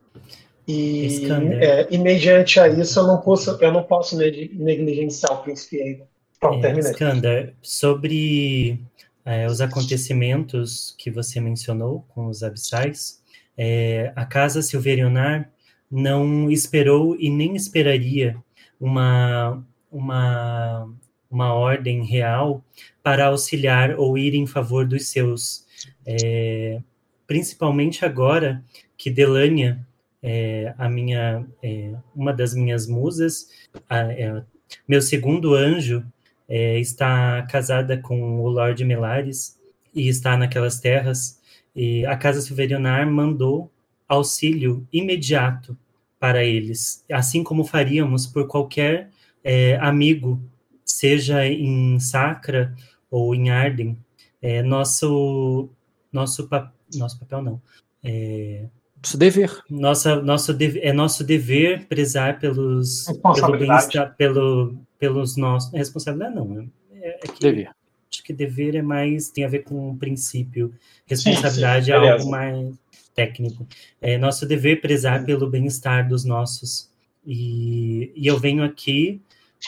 E, é, e mediante a isso, eu não posso, eu não posso neg- negligenciar o príncipe
É,
terminei.
Skander, sobre é, os acontecimentos que você mencionou com os abissais, é, a Casa Silverionar não esperou e nem esperaria uma, uma, uma ordem real para auxiliar ou ir em favor dos seus. É, principalmente agora que Delania, é, a minha, é, uma das minhas musas, a- é, meu segundo anjo, é, está casada com o Lord Melares e está naquelas terras. E a Casa Silverionar mandou auxílio imediato para eles, assim como faríamos por qualquer é, amigo, seja em Sacra ou em Arden. É, nosso, nosso, pa- nosso papel não. É,
Isso dever.
nossa, nosso deve- é nosso dever prezar pelos pelo pelo, pelos nossos. Responsabilidade não. É, é que
Dever.
acho que dever é mais tem a ver com um princípio. Responsabilidade
sim,
é
beleza.
algo mais técnico. É nosso dever prezar pelo bem-estar dos nossos E, e eu venho aqui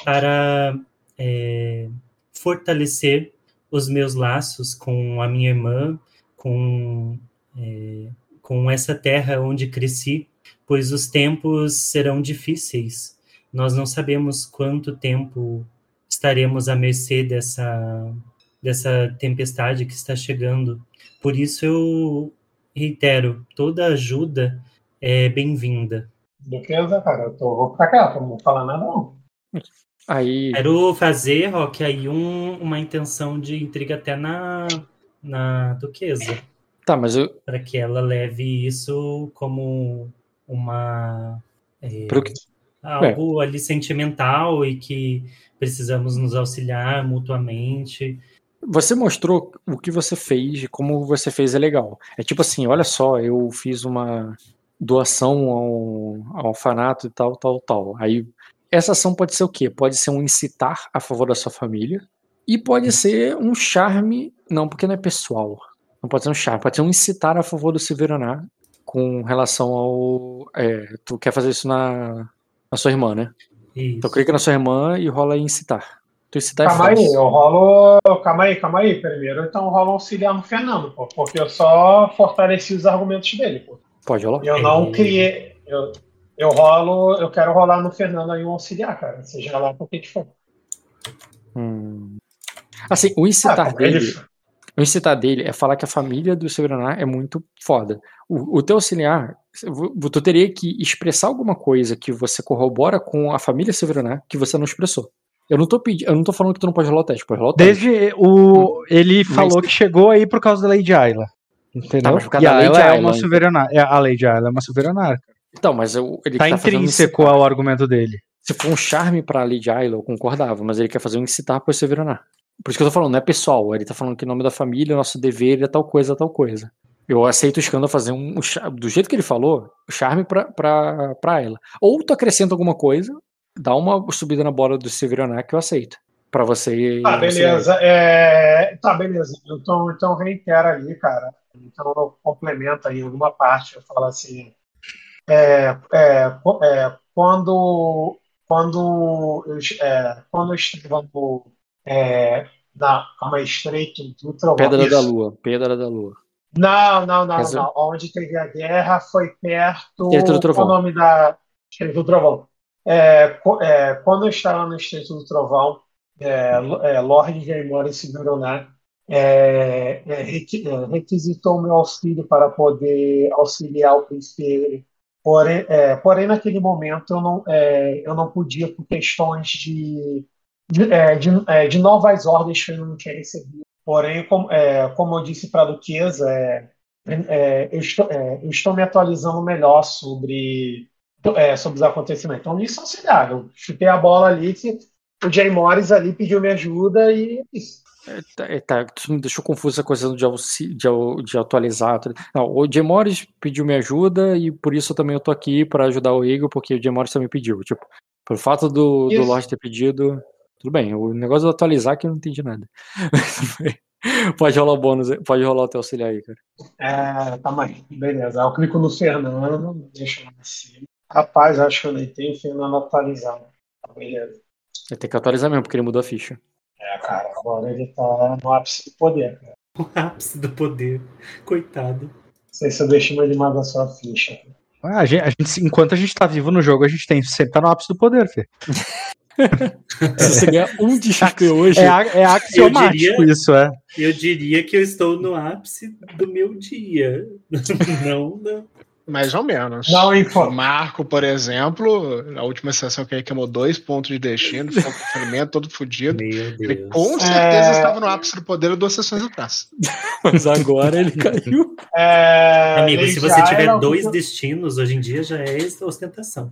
para é, fortalecer os meus laços com a minha irmã, com, é, com essa terra onde cresci, pois os tempos serão difíceis. Nós não sabemos quanto tempo estaremos à mercê dessa, dessa tempestade que está chegando. Por isso eu reitero, toda ajuda é bem-vinda.
Beleza, cara, eu tô, vou ficar quieto, não vou falar nada não.
Aí,
Quero fazer, Rock, aí um, uma intenção de intriga até na, na duquesa,
tá, mas eu,
para que ela leve isso como uma é,
que-
algo ali sentimental e que precisamos nos auxiliar mutuamente.
você mostrou o que você fez e como você fez é legal. É tipo assim, olha só, eu fiz uma doação ao, ao orfanato e tal, tal, tal. Aí essa ação pode ser o quê? Pode ser um incitar a favor da sua família e pode ser um charme, não, porque não é pessoal. Não pode ser um charme, pode ser um incitar a favor do Severaná com relação ao. é, tu quer fazer isso na, na sua irmã, né?
Isso.
Então clica na sua irmã e rola em incitar. Tu incitar é
Calma aí,
fácil.
eu rolo. Calma aí, calma aí. Primeiro, então rola auxiliar no Fernando, pô, porque eu só fortaleci os argumentos dele, pô.
Pode rolar?
Eu não criei. Eu, eu rolo, eu quero rolar no Fernando aí um auxiliar, cara. Seja lá por que for.
Hum. Assim, o incitar
Ah,
dele.
ele-
O incitar dele é falar que a família do Severaná é muito foda. O, o teu auxiliar, tu teria que expressar alguma coisa que você corrobora com a família Severaná que você não expressou. Eu não tô pedindo, eu não tô falando que tu não pode rolar o teste, pode rolar o teste.
Desde o. Ele falou
Mas-
que chegou aí por causa da Lady Ayla. Entendeu?
Tá, mas por causa
e
da
a
Lady
Ayla é uma
então.
soberana. é, A Lady Ayla é uma soberana.
Então, mas eu, ele
Tá
tá um
intrínseco ao argumento dele.
Se for um charme pra Lady Ayla, eu concordava, mas ele quer fazer um incitar pro Severaná. Por isso que eu tô falando, não é pessoal, ele tá falando que em nome da família, nosso dever é tal coisa, tal coisa. Eu aceito o Skanda fazer um, um do jeito que ele falou, o charme pra, pra, pra ela. Ou tu acrescenta alguma coisa, dá uma subida na bola do Severaná que eu aceito. Pra você.
Tá,
você-
beleza. É, Tá, beleza. Então, então reitera ali, cara. Então eu complemento aí alguma parte. Eu falo assim. É, é, é, quando, quando, eu, é, quando eu estava no, é, na cama estreito do trovão.
Pedra da
Isso.
Lua. Pedra da Lua.
Não, não, não,
Mas
não. Onde teve a guerra foi perto.
Do Trovão.
O nome da. Estreito do Trovão. É, é, quando eu estava no Estreito do Trovão, é, é, Lorde Jaimori Sibironá é, é, requi- é, requisitou meu auxílio para poder auxiliar o príncipe. Porém, é, porém naquele momento eu não, é, eu não podia por questões de, de, é, de, é, de novas ordens que eu não tinha recebido. Porém, como, é, como eu disse para a Duquesa, eu, estou, eu estou me atualizando melhor sobre, sobre os acontecimentos. Então, nisso auxiliar. Eu chutei a bola ali, que o Jay Morris ali pediu minha ajuda e isso.
É, tá, é, tá, tu me deixou confuso essa coisa de, de, de atualizar. Não, o Morris pediu minha ajuda e por isso também eu tô aqui pra ajudar o Igor, porque o Morris também pediu. Tipo, pelo fato do, do. Lorde ter pedido. Tudo bem, o negócio de atualizar que eu não entendi nada. pode rolar o bônus, pode rolar o teu auxiliar aí, cara.
É, tá aí, beleza. Eu clico no Fernando, deixa cima. Rapaz, acho que eu nem tenho Fernando atualizado. Tá, beleza.
Ter que atualizar mesmo, porque ele mudou a ficha.
É, cara, agora ele tá no ápice do poder, cara.
O ápice do poder. Coitado.
Não sei se eu deixo mais demais da sua ficha.
Ah, a gente, a gente- enquanto a gente tá vivo no jogo, a gente tem sempre tá no ápice do poder, filho.
Se você ganhar um de XP hoje,
É, a- é axiomático
diria-
isso, é.
Eu diria que eu estou no ápice do meu dia. Não, não.
Mais ou menos.
Não,
O
info.
Marco, por exemplo, na última sessão que ele queimou dois pontos de destino, ficou com ferimento todo fudido.
Meu
Ele com certeza
É.
estava no ápice do poder duas sessões atrás.
mas agora ele caiu.
É,
Amigo,
Lady
se você tiver dois destinos, hoje em dia já é ostentação.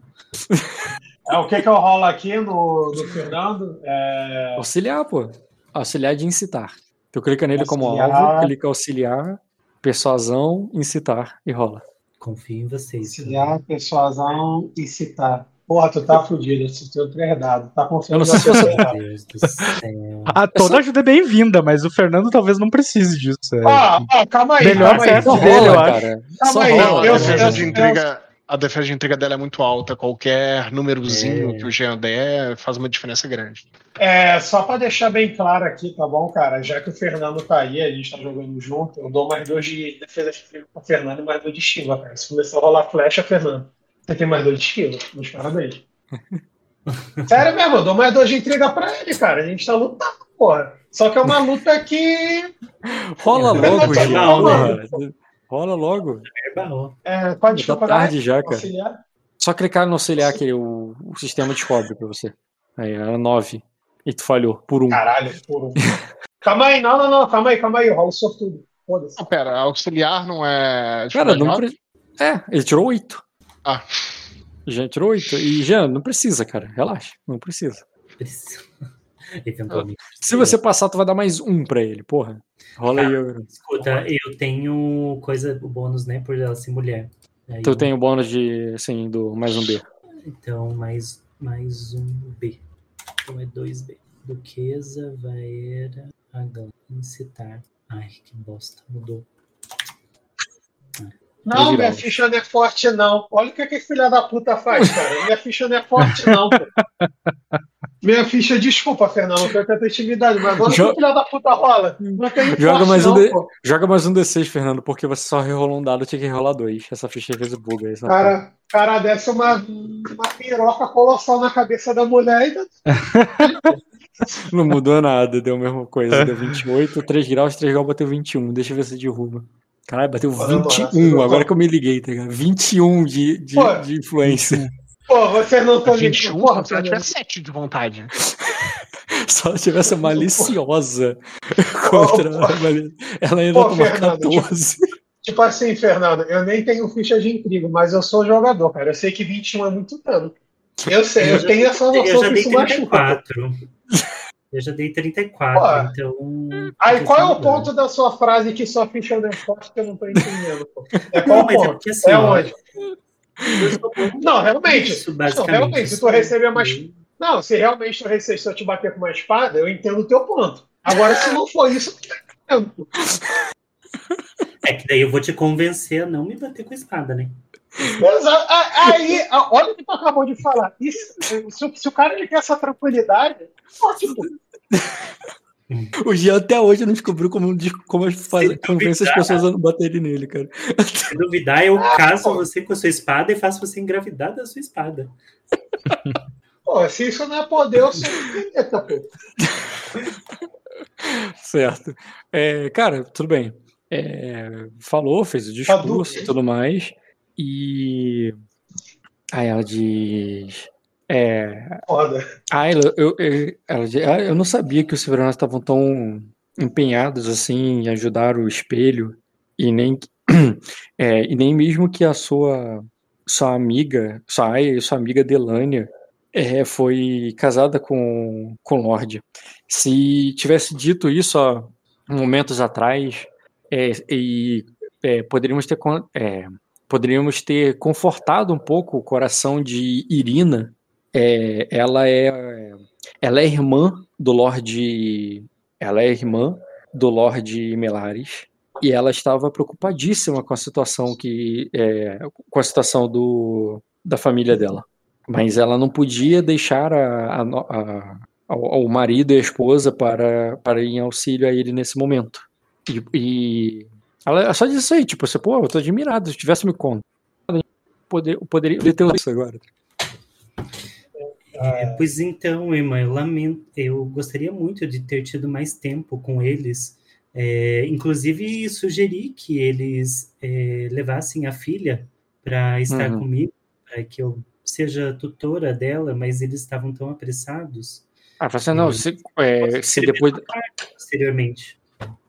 É, o que que eu rolo aqui no, no Fernando? É,
Auxiliar, pô. Auxiliar de incitar. Tu clica nele como
Auxiliar.
alvo, clica auxiliar, persuasão, incitar e rola.
Confio em vocês.
auxiliar, persuasão e citar. Porra, tu tá fudido, esse teu três dados. Tá
Eu
confiando no
você-
teu errado.
Meu Deus do céu.
Ah, toda ajuda é bem-vinda, mas o Fernando talvez não precise disso. é.
Ó, ó, calma aí,
Melhor
calma aí.
dele, eu
rola,
acho.
cara.
Calma
Só
aí,
rola.
a
eu- eu-
de intriga, a defesa de intriga dela é muito alta. Qualquer númerozinho
É.
que o Jean der faz uma diferença grande.
É, só pra deixar bem claro aqui, tá bom, cara? Já que o Fernando tá aí, a gente tá jogando junto, eu dou mais dois de defesa de intriga pra Fernando e mais dois de esquiva, cara. Se começar a rolar flecha, Fernando, você tem mais dois de esquiva. Meus parabéns. Sério mesmo, eu dou mais dois de intriga pra ele, cara. A gente tá lutando, porra. Só que é uma luta que.
Rola logo, porra. Rola logo.
Verbal.
É, qual
Tá tarde já, cara.
Auxiliar?
Só clicar no auxiliar que o, o sistema descobre pra você. Aí, era 9. E tu falhou, por um.
Caralho, porra. Calma aí, não, não, não, calma aí, calma aí, rola o sortudo. Foda-se.
Não, pera, auxiliar não é.
Cara, não pre... É, ele tirou 8.
Ah.
Já tirou 8. E já, não precisa, cara. Relaxa, não precisa.
Precisa. Eventualmente.
Se você passar, tu vai dar mais um pra ele, porra. Rola aí. eu-
Escuta, eu tenho coisa, o bônus, né, por ela ser mulher. Aí
Tu
eu-
tem o bônus de, assim, do mais um B.
Então, mais, mais um B. Então é 2B. Duquesa, Vaera, Agan, incitar. Ai, que bosta, mudou.
Não, minha ficha não é forte, não. Olha o que aquele filho da puta faz, cara. Minha ficha não é forte, não, pô. Minha ficha, desculpa, Fernando, tanta intimidade, mas olha o que
Jo-
o filho da puta rola. Tem
Joga mais um
não,
de-
pô.
Joga mais um D6, Fernando, porque você só rerolou um dado, tinha que rolar dois. Essa ficha às vezes buga. Essa
Cara, cara desce uma, uma piroca colossal na cabeça da mulher e
Não mudou nada, deu a mesma coisa. Deu 28, 3 graus, 3 graus bateu 21. Deixa eu ver se derruba. Caralho, bateu
Olha, mano,
21.
você-
Agora que eu me liguei, tá ligado? 21 de, de,
Pô.
de influência.
Pô, você não tá
21,
Porra,
se ela tiver
Fernando.
7 de vontade.
Se ela tivesse maliciosa contra
Pô,
ela, ela ia
Pô, Fernando,
14.
Tipo assim, Fernando, eu nem tenho ficha de intrigo, mas eu sou jogador, cara. Eu sei que 21 é muito dano. Eu sei, eu,
já-
tenho essa
Eu
noção
já
que
dei
isso machuca.
34. Eu já dei 34,
Pô.
então.
Aí qual é o
Não,
ponto da sua frase que sua ficha não é forte que eu não tô entendendo? Pô? É qual o
mas é
ponto?
porque assim,
É
ó,
onde? Não, realmente.
Isso,
Não, realmente, se tu receber mais. Não, se realmente tu receber, se eu te bater com uma espada, eu entendo o teu ponto. Agora, se não for isso, eu não tô entendendo. pô.
É que daí eu vou te convencer a não me bater com a espada, né?
Exa- a- Aí, olha o que tu acabou de falar. Isso, se, o- se o cara ele quer essa tranquilidade, pô, tipo,
O Jean até hoje não descobriu como, como faz,
Se
convence as pessoas a não baterem nele, cara.
Se duvidar, eu caso você com a sua espada e faço você engravidar da sua espada.
pô, se isso não é poder, eu sou planeta, pô.
Certo. É, cara, tudo bem. É, falou, fez o discurso e tudo mais. E. Aí ela diz. É,
Foda.
ah, eu, eu, ela "Ah, eu não sabia que os Silveranos estavam tão empenhados assim em ajudar o espelho. E nem, é, e nem mesmo que a sua, sua amiga, sua Aya e sua amiga Delânia é, foi casada com, com o Lorde. Se tivesse dito isso há momentos atrás, é, e é, poderíamos ter é, poderíamos ter confortado um pouco o coração de Irina. É, ela é ela é irmã do Lorde ela é irmã do Lorde Melares e ela estava preocupadíssima com a situação que é, com a situação do, da família dela mas ela não podia deixar a, a, a- ao, ao marido e a esposa para, para ir em auxílio a ele nesse momento. E, e ela só disse isso aí, tipo, assim, pô, eu tô admirado, se tivesse me contado, poder, poderia ter isso agora.
É, pois então, Emma, eu lamento, eu gostaria muito de ter tido mais tempo com eles. É, inclusive, sugeri que eles é, levassem a filha para estar
Uhum.
comigo, para que eu seja tutora dela, mas eles estavam tão apressados.
Ah, assim, não, se, é, se depois.
Posteriormente.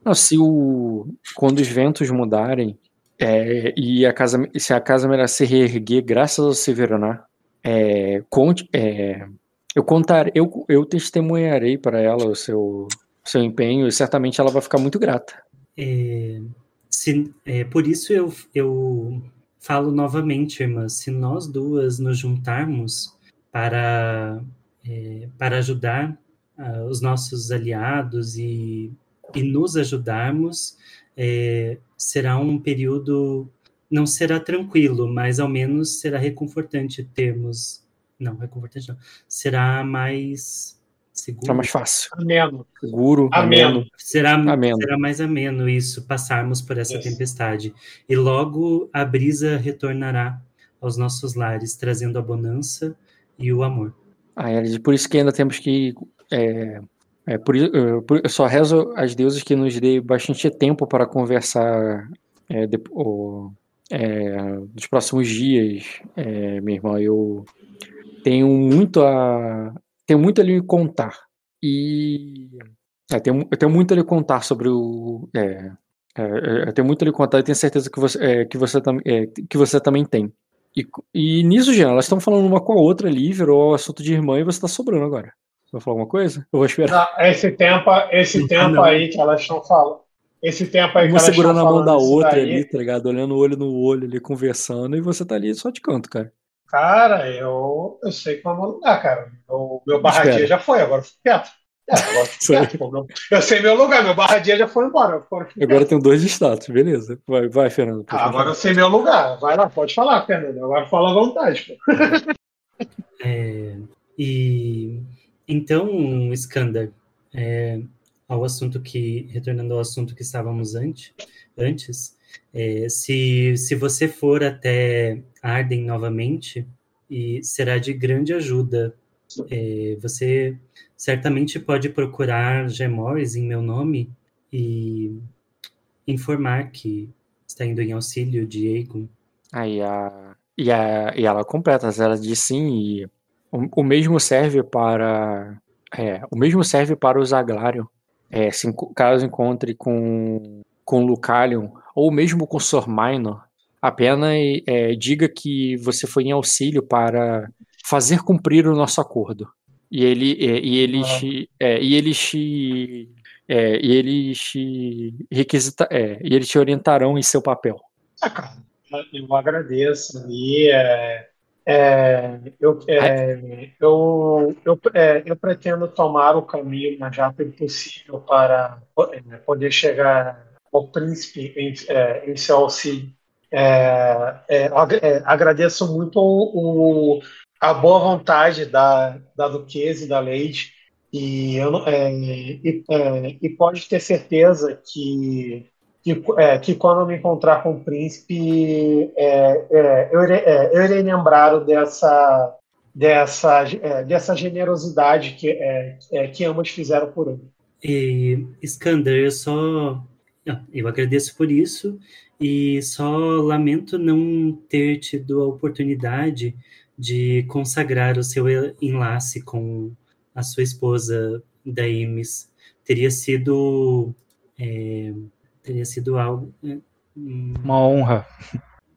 Não, se o. Quando os ventos mudarem é, e a casa. Se a casa se reerguer graças ao Severanar, é, conte. é, eu contar, eu, eu testemunharei para ela o seu, seu empenho e certamente ela vai ficar muito grata.
É, se- é, por isso eu, eu falo novamente, irmã, se nós duas nos juntarmos para, é, para ajudar ah, os nossos aliados e, e nos ajudarmos, é, será um período não será tranquilo, mas ao menos será reconfortante termos. Não, reconfortante não. Será mais seguro.
Será mais fácil.
Ameno.
Seguro,
Ameno.
ameno.
Será,
Ameno.
será mais ameno isso, passarmos por essa
Isso.
tempestade. E logo a brisa retornará aos nossos lares, trazendo a bonança e o amor.
Ah, é por isso que ainda temos que. É, é, por, i- eh, por- eu só rezo às deusas que nos dê bastante tempo para conversar é, dep- o- é, nos próximos dias, é, meu irmão. Eu tenho muito a. Tenho muito a lhe contar. E. é, tenho, eu tenho muito a lhe contar sobre o. É, é, eu tenho muito a lhe contar e tenho certeza que você, é, que você, tam, é, que você também tem. E, e nisso, Jean, elas estão falando uma com a outra ali, virou assunto de irmã e você tá sobrando agora. Você vai falar alguma coisa? Eu vou esperar.
Não, esse tempo, esse tempo
não.
aí que elas estão falando. Esse tempo aí que
Uma segurando a
estão
mão da outra
daí,
ali, tá ligado? Olhando o olho no olho ali, conversando, e você tá ali só de canto, cara.
Cara, eu, eu sei qual é o meu lugar, cara. O meu barradinha já foi, agora eu fico quieto. É, agora eu fico quieto. Eu sei meu lugar, meu barradinha já foi embora. Agora,
Agora tem dois status, beleza. Vai, vai Fernando.
Ah, agora eu sei meu lugar. Vai lá, pode falar, Fernando. Agora fala à vontade. Pô.
É, e então, Skander, é, ao assunto que, retornando ao assunto que estávamos antes, antes é, se, se você for até Arden novamente, e será de grande ajuda. É, você certamente pode procurar Gemores em meu nome e informar que está indo em auxílio de Aegon.
Aí a, e, a, e ela completa, ela diz sim, e o, o mesmo serve para. É, o mesmo serve para o Zaglarion. É, se, caso encontre com, com Lucalion, ou mesmo com Sor Minor, apenas é, diga que você foi em auxílio para fazer cumprir o nosso acordo. E ele, é, e eles,
Ah.
te- é, e eles te. É, e eles te requisita, é, e eles te orientarão em seu papel.
Ah, cara, eu agradeço ali. É, eu, é, eu, eu, é, eu pretendo tomar o caminho mais rápido possível para é, poder chegar ao príncipe em, é, em seu auxílio. É, ag- agradeço muito o, o- a boa vontade da, da Duquesa e da Lady. E, eu, e, e pode ter certeza que que, é, que quando eu me encontrar com o príncipe, é, é, eu, irei, é, eu irei lembrá-lo dessa, dessa, é, dessa generosidade que, é, que ambos fizeram por ele.
E, eu só. Eu agradeço por isso e só lamento não ter tido a oportunidade de consagrar o seu enlace com a sua esposa, Daimes. Teria sido. É, teria sido algo. é, hum,
Uma honra.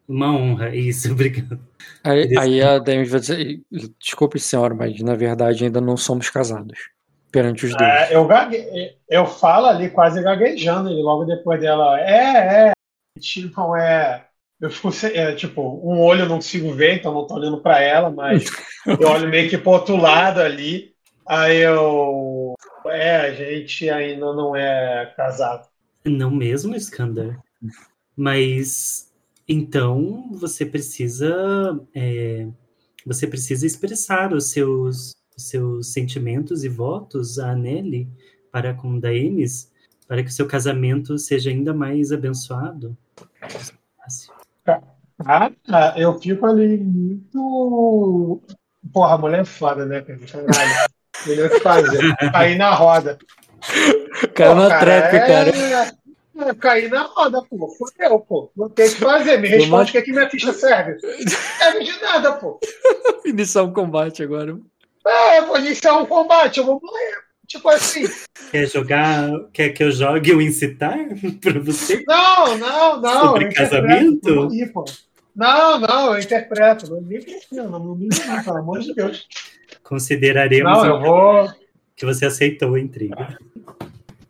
Uma honra, isso, obrigado.
Aí, aí a Demi vai dizer, desculpe senhora, mas na verdade ainda não somos casados perante os deuses.
É, eu, gague, eu falo ali quase gaguejando, e logo depois dela, é, é, tipo, é. Eu fico, é, tipo, um olho eu não consigo ver, então não tô olhando para ela, mas eu olho meio que pro outro lado ali. Aí eu. É, a gente ainda não é casado.
Não mesmo, Skander. Mas então você precisa é, você precisa expressar os seus, os seus sentimentos e votos a Nelly para com Daemis, para que o seu casamento seja ainda mais abençoado.
Ah, ah, eu fico ali muito. Porra, a mulher é foda, né, cara? Caralho. Melhor que fazer. Cair na roda.
Caiu na trap, cara.
É, é, cair na roda, pô. Fudeu, pô. Não tem o que fazer. Me responde o que, é que minha ficha serve. Serve de nada, pô.
Iniciar um combate agora.
É, eu vou iniciar um combate, eu vou morrer. Tipo assim.
Quer jogar? Quer que eu jogue o incitar para você?
Não, não, não.
Sobre
eu
casamento?
Não, não, não, eu interpreto. Não li, não, não não, pelo amor de Deus.
Consideraremos
Não, eu vou.
Que você aceitou a intriga.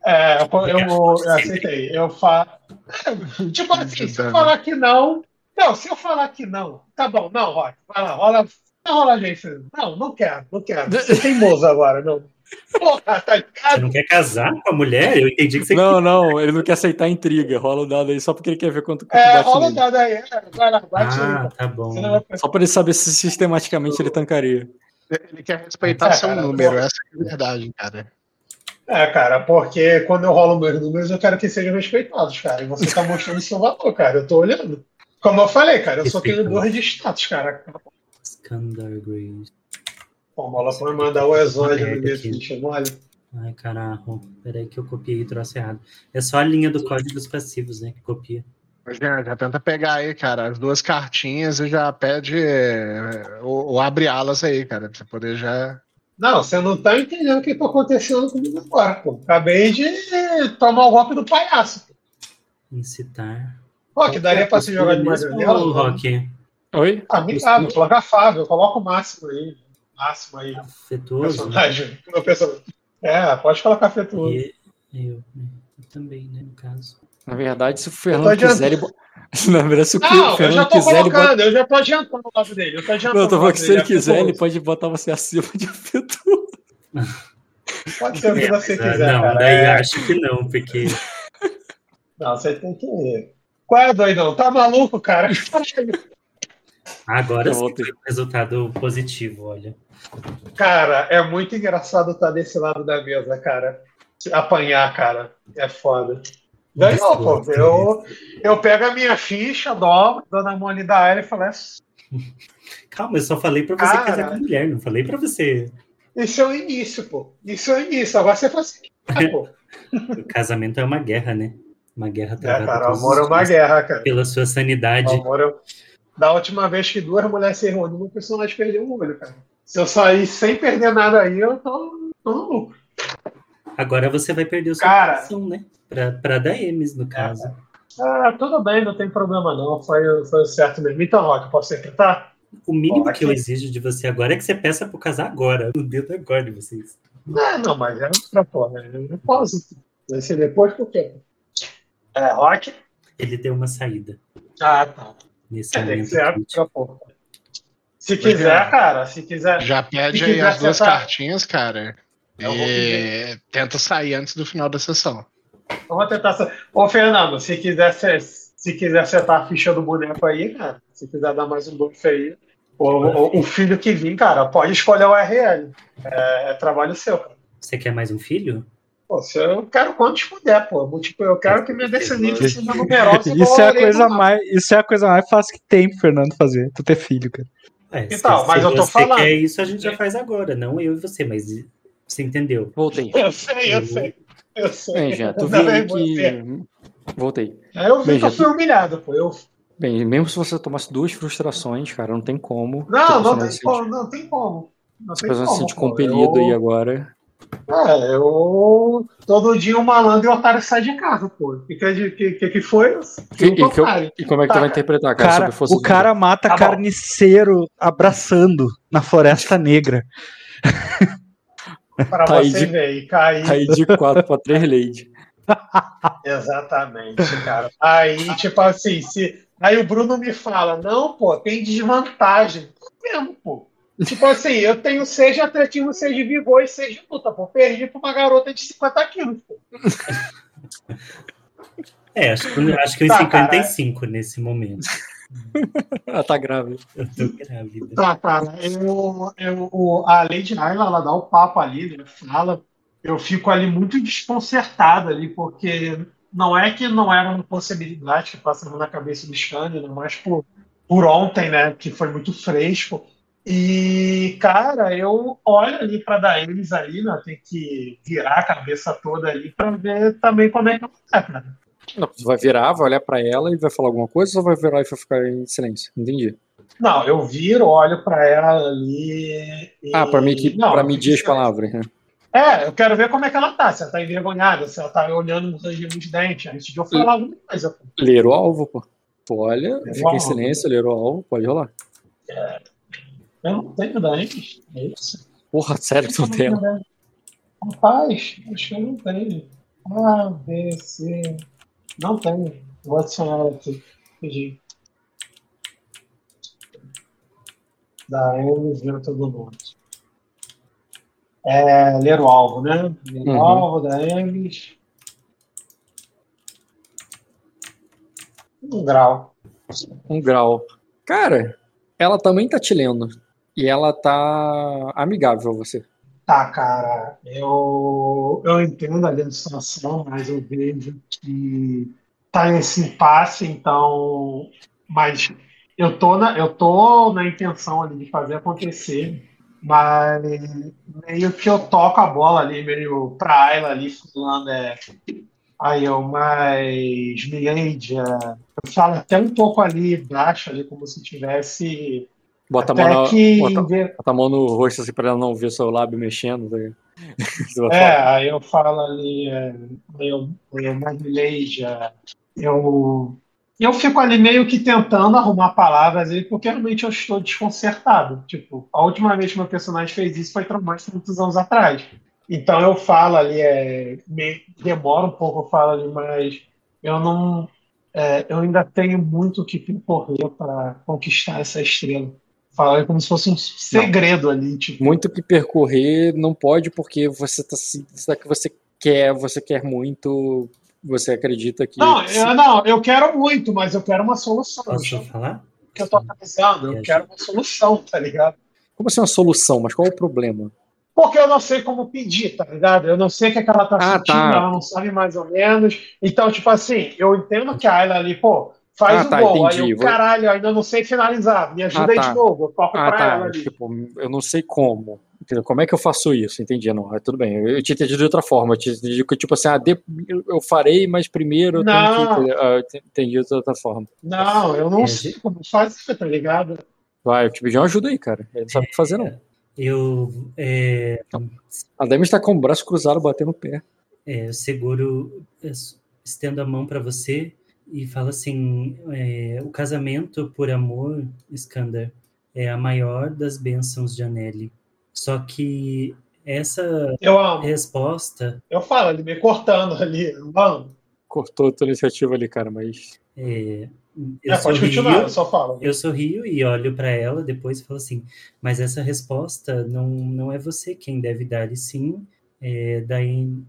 É, eu, eu, eu aceitei. Eu falo. Tipo assim, se eu falar que não. Não, se eu falar que não, tá bom, não, Rock, vai lá, rola. Não rola gente. Não, não quero, não quero. Você é teimoso agora, não. Porra, tá
Você
ligado?
não quer casar com a mulher? Eu entendi que você
Não, não, ele não quer aceitar a intriga. Rola o dado aí só porque ele quer ver quanto, quanto
É,
bate
rola o dado aí. é, Vai lá, bate
Ah,
aí.
tá bom.
Você vai
Só pra ele saber se sistematicamente ele tancaria.
Ele quer respeitar
É,
seu
cara,
número, essa é a verdade, cara.
É, cara, porque quando eu rolo meus números, eu quero que sejam respeitados, cara. E você tá mostrando seu valor, cara. Eu tô olhando. Como eu falei, cara, eu sou tenedor de status, cara.
Scandar Grace.
Pô, bola foi mandar o exódio no meu mole.
Ai, caralho. Peraí que eu copiei e trouxe errado. É só a linha do código dos passivos, né? Que copia.
Já, já tenta pegar aí, cara, as duas cartinhas e já pede é, ou, ou abre alas aí, cara, pra você poder já.
Não, você não tá entendendo o que tá acontecendo comigo agora, pô. Acabei de tomar o golpe do palhaço.
Incitar.
Pô, que daria pra se jogar de magrela?
Rock?
Oi?
Ah, obrigado, coloca Fábio, coloca o máximo aí. Máximo aí.
Afetuoso.
Personagem. Meu personagem. É, pode colocar afetuoso.
E eu, né? Eu também, né? No caso.
Na verdade, se o Fernando quiser, ele. Na verdade, se o
Não, eu já
Fernando
tô
quiser, ele bota.
colocando, eu já tô adiantando o lado dele. Eu tô adiantando
Não, eu tô falando que se ele quiser, ele pode botar você acima de afetuoso.
Pode ser o que você
Ah,
quiser,
não,
cara.
daí
É,
acho que não, porque
Não, você tem que. Qual é, doidão? Tá maluco, cara?
agora
Eu
sim um resultado positivo, olha.
Cara, é muito engraçado estar desse lado da mesa, cara. Apanhar, cara. É foda. Ganhou, pô. Eu, eu pego a minha ficha, dobro, dou na da área e falo, é,
Calma, eu só falei pra você
Cara.
casar com mulher, não falei pra você.
isso é o início, pô. Isso é o início. Agora você faz assim, pô.
O casamento é uma guerra, né? Uma guerra
É,
travada
cara, o amor é uma guerra, cara.
pela sua
O
sanidade.
amor é... Da última vez que duas mulheres se reuniram, o personagem perdeu um olho, cara. Se eu sair sem perder nada aí, eu tô, tô no lucro.
Agora você vai perder o seu
Cara.
coração, né? Pra, pra Daemis, no caso.
Ah, tudo bem, não tem problema não. Foi, foi o certo mesmo. Então, Rock, posso secretar?
O mínimo que eu exijo de você agora é que você peça pro casar agora. O dedo agora de vocês.
Não, não, mas é outra porra. Eu não posso. Vai ser depois por quê? É, Rock?
Ele deu uma saída
Ah, tá.
nesse
É, tem que
momento.
outra porra. Se quiser, cara, se quiser.
Já pede aí
quiser
as duas cartinhas, cara.
Eu vou
E tenta sair antes do final da sessão.
Eu vou tentar. Ô, Fernando, se quiser, ser- se quiser acertar a ficha do boneco aí, cara, se quiser dar mais um buff aí, o, o- o filho que vir, cara, pode escolher o URL. É, é trabalho seu, cara.
Você quer mais um filho?
Pô, se eu quero quantos puder, pô. Tipo, eu quero que minha descendência seja numerosa.
Isso é a coisa mais, isso é a coisa mais fácil que tem pro Fernando fazer, tu ter filho, cara.
É, se-
Então,
se
mas eu tô
você
falando.
quer isso, a gente já faz agora. Não eu e você, mas você entendeu.
Voltei.
Eu sei, eu sei. Eu sei.
Bem, já, tu viu aí
bem você.
que. Voltei.
Aí eu vi
Bem,
que eu fui humilhado, pô. Eu...
Bem, mesmo se você tomasse duas frustrações, cara, não tem como.
Não,
Teu
não tem
se
como, não tem como. Não tem
personagem se
como.
sente compelido
eu...
aí agora.
É, eu. Todo dia um malandro e um otário sai de casa, pô. O que, que, que, que, que foi?
E, e, que eu- e como é que tu
Tá.
vai interpretar, cara?
Cara,
sobre força
o cara mata
Tá
carniceiro abraçando na Floresta Negra.
Pra
aí
você
de-
ver. E cair.
Aí de 4 pra 3 lady.
Exatamente, cara. Aí, tipo assim, se. Aí o Bruno me fala, não, pô, tem desvantagem. Mesmo, pô. Tipo assim, eu tenho 6 de atletismo, 6 de vigor e 6 de luta, pô. Perdi pra uma garota de 50 quilos, pô.
É, acho que, acho que uns
Tá,
55 nesse momento.
Ah, tá grave.
Eu tô grávida.
Tá, cara. Eu, eu, o- a Lady Naila, ela dá o papo ali, né? Fala. Eu fico ali muito desconcertado ali, porque não é que não era uma possibilidade que passava na cabeça do Scania, né? mas por, por ontem, né? Que foi muito fresco. E, cara, eu olho ali para Daemis ali, né? Tem que virar a cabeça toda ali para ver também como é que ela é, cara.
Não, tu vai virar, vai olhar pra ela e vai falar alguma coisa ou vai virar e vai ficar em silêncio? Entendi.
Não, eu viro, olho para ela ali. E...
Ah, pra, mim que,
Não,
pra medir as palavras, né?
É, eu quero ver como é que ela tá. Se ela tá envergonhada, se ela tá olhando no rangindo de dente, antes de eu falar alguma coisa.
Ler o alvo, pô. Tu olha,
Ler
fica em silêncio, ler o alvo, pode rolar.
Eu não tenho dentes. É isso.
Porra, sério que tu não tem?
Rapaz, acho que eu não tenho. A, B, C. Não tenho. Vou adicionar ela aqui. Pedi. Da M vento do norte. É, ler o alvo, né? Ler o
Uhum.
alvo da Emes. Um grau.
Um grau. Cara, ela também tá te lendo. E ela tá amigável a você.
Tá, cara, eu, eu entendo a situação, mas eu vejo que tá nesse impasse, então. Mas eu tô na, eu tô na intenção ali de fazer acontecer, mas meio que eu toco a bola ali, meio pra Ayla ali, falando, é. Aí eu, mas Milady, é, eu falo até um pouco ali baixo, ali, como se tivesse.
Bota a mão, na-
que.
bota, bota a mão no rosto assim pra ela não ver seu lábio mexendo. tá
É, aí eu falo ali, é, eu, eu Magleja, eu, eu fico ali meio que tentando arrumar palavras aí, porque realmente eu estou desconcertado. Tipo, a última vez que meu personagem fez isso foi mais de muitos anos atrás. Então eu falo ali, é, me, demora um pouco, eu falo ali, mas eu não. é, eu ainda tenho muito o que percorrer para conquistar essa estrela. Falo ali como se fosse um segredo ali, tipo.
Muito que percorrer não pode porque você tá se. Que você quer, você quer muito. Você acredita que.
Não, eu, não, eu quero muito, mas eu quero uma solução.
Posso falar?
que eu tô analisando, eu quero uma solução, tá ligado?
Como assim uma solução? Mas qual é o problema?
Porque eu não sei como pedir, tá ligado? Eu não sei o que, é que ela tá
Ah,
sentindo,
tá.
ela não sabe mais ou menos. Então, tipo assim, eu entendo que a Ayla ali, pô, faz
Ah,
o
tá,
gol.
entendi.
Aí eu, caralho, ainda não sei finalizar. Me ajuda
Ah,
aí
tá.
de novo. Eu toco
Ah,
pra ela
tá.
ali.
Tipo, eu não sei como. Como é que eu faço isso? Entendi, não. é, Tudo bem. Eu tinha entendido de outra forma. Eu tinha entendido que, tipo assim, ah, de- eu farei, mas primeiro eu tenho
Não.
que. Ah, eu entendi de outra forma.
Não, eu não
É,
sei como fazer, tá ligado?
Vai, eu te pedi uma ajuda aí, cara. Ele não sabe o que fazer, não.
Eu, é,
A Demi está com o braço cruzado, batendo o pé.
é, eu seguro, eu estendo a mão para você e falo assim: é, o casamento por amor, Skander, é a maior das bênçãos de Anelli. Só que essa
Eu amo.
resposta
Eu falo, ele me cortando ali. Eu amo.
Cortou a tua iniciativa ali, cara, mas.
é, eu
É, pode
sorrio,
continuar, eu só falo.
eu sorrio e olho para ela depois e falo assim: mas essa resposta não, não é você quem deve dar, e sim é, da,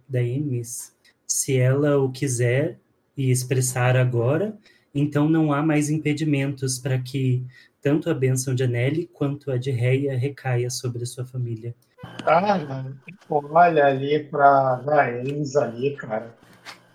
da Emis. Se ela o quiser e expressar agora, então não há mais impedimentos para que tanto a bênção de Anelli quanto a de Reia recaia sobre a sua família.
Cara, olha ali pra Daemis ali, cara.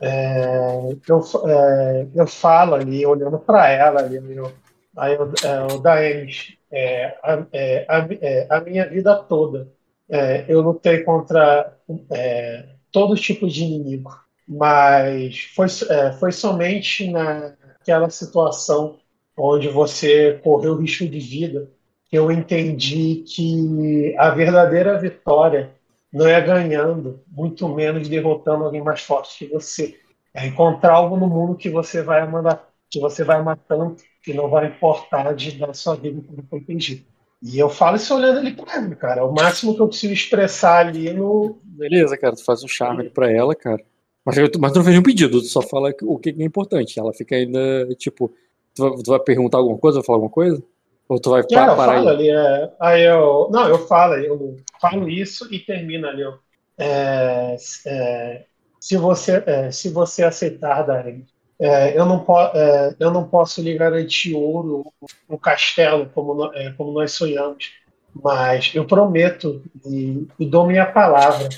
É, eu, é, eu falo ali, olhando pra ela ali, meu, aí eu, é, o Daemis, é, a, é, a, é, a minha vida toda, é, eu lutei contra é, todo tipo de inimigo, mas foi, é, foi somente naquela situação onde você correu risco de vida que eu entendi que a verdadeira vitória não é ganhando, muito menos derrotando alguém mais forte que você. É encontrar algo no mundo que você vai amar, que você vai amar tanto que não vai importar de dar sua vida como pedido. E eu falo isso olhando ali pra mim, cara. É o máximo que eu consigo expressar ali no.
Beleza, cara, tu faz um charme pra ela, cara. Mas, eu- mas tu não fez nenhum pedido, tu só fala o que é importante. Ela fica ainda, tipo, tu vai, tu vai perguntar alguma coisa, vai falar alguma coisa? Ou tu vai pa-
eu
parar
falo
aí?
ali, é, aí eu. Não, eu falo, eu falo isso e termino ali. ó. É, é, se, você, é, se você aceitar, Darren, é, eu, não po, é, eu não posso lhe garantir ouro, um castelo, como, no- como nós sonhamos, mas eu prometo e, e dou minha palavra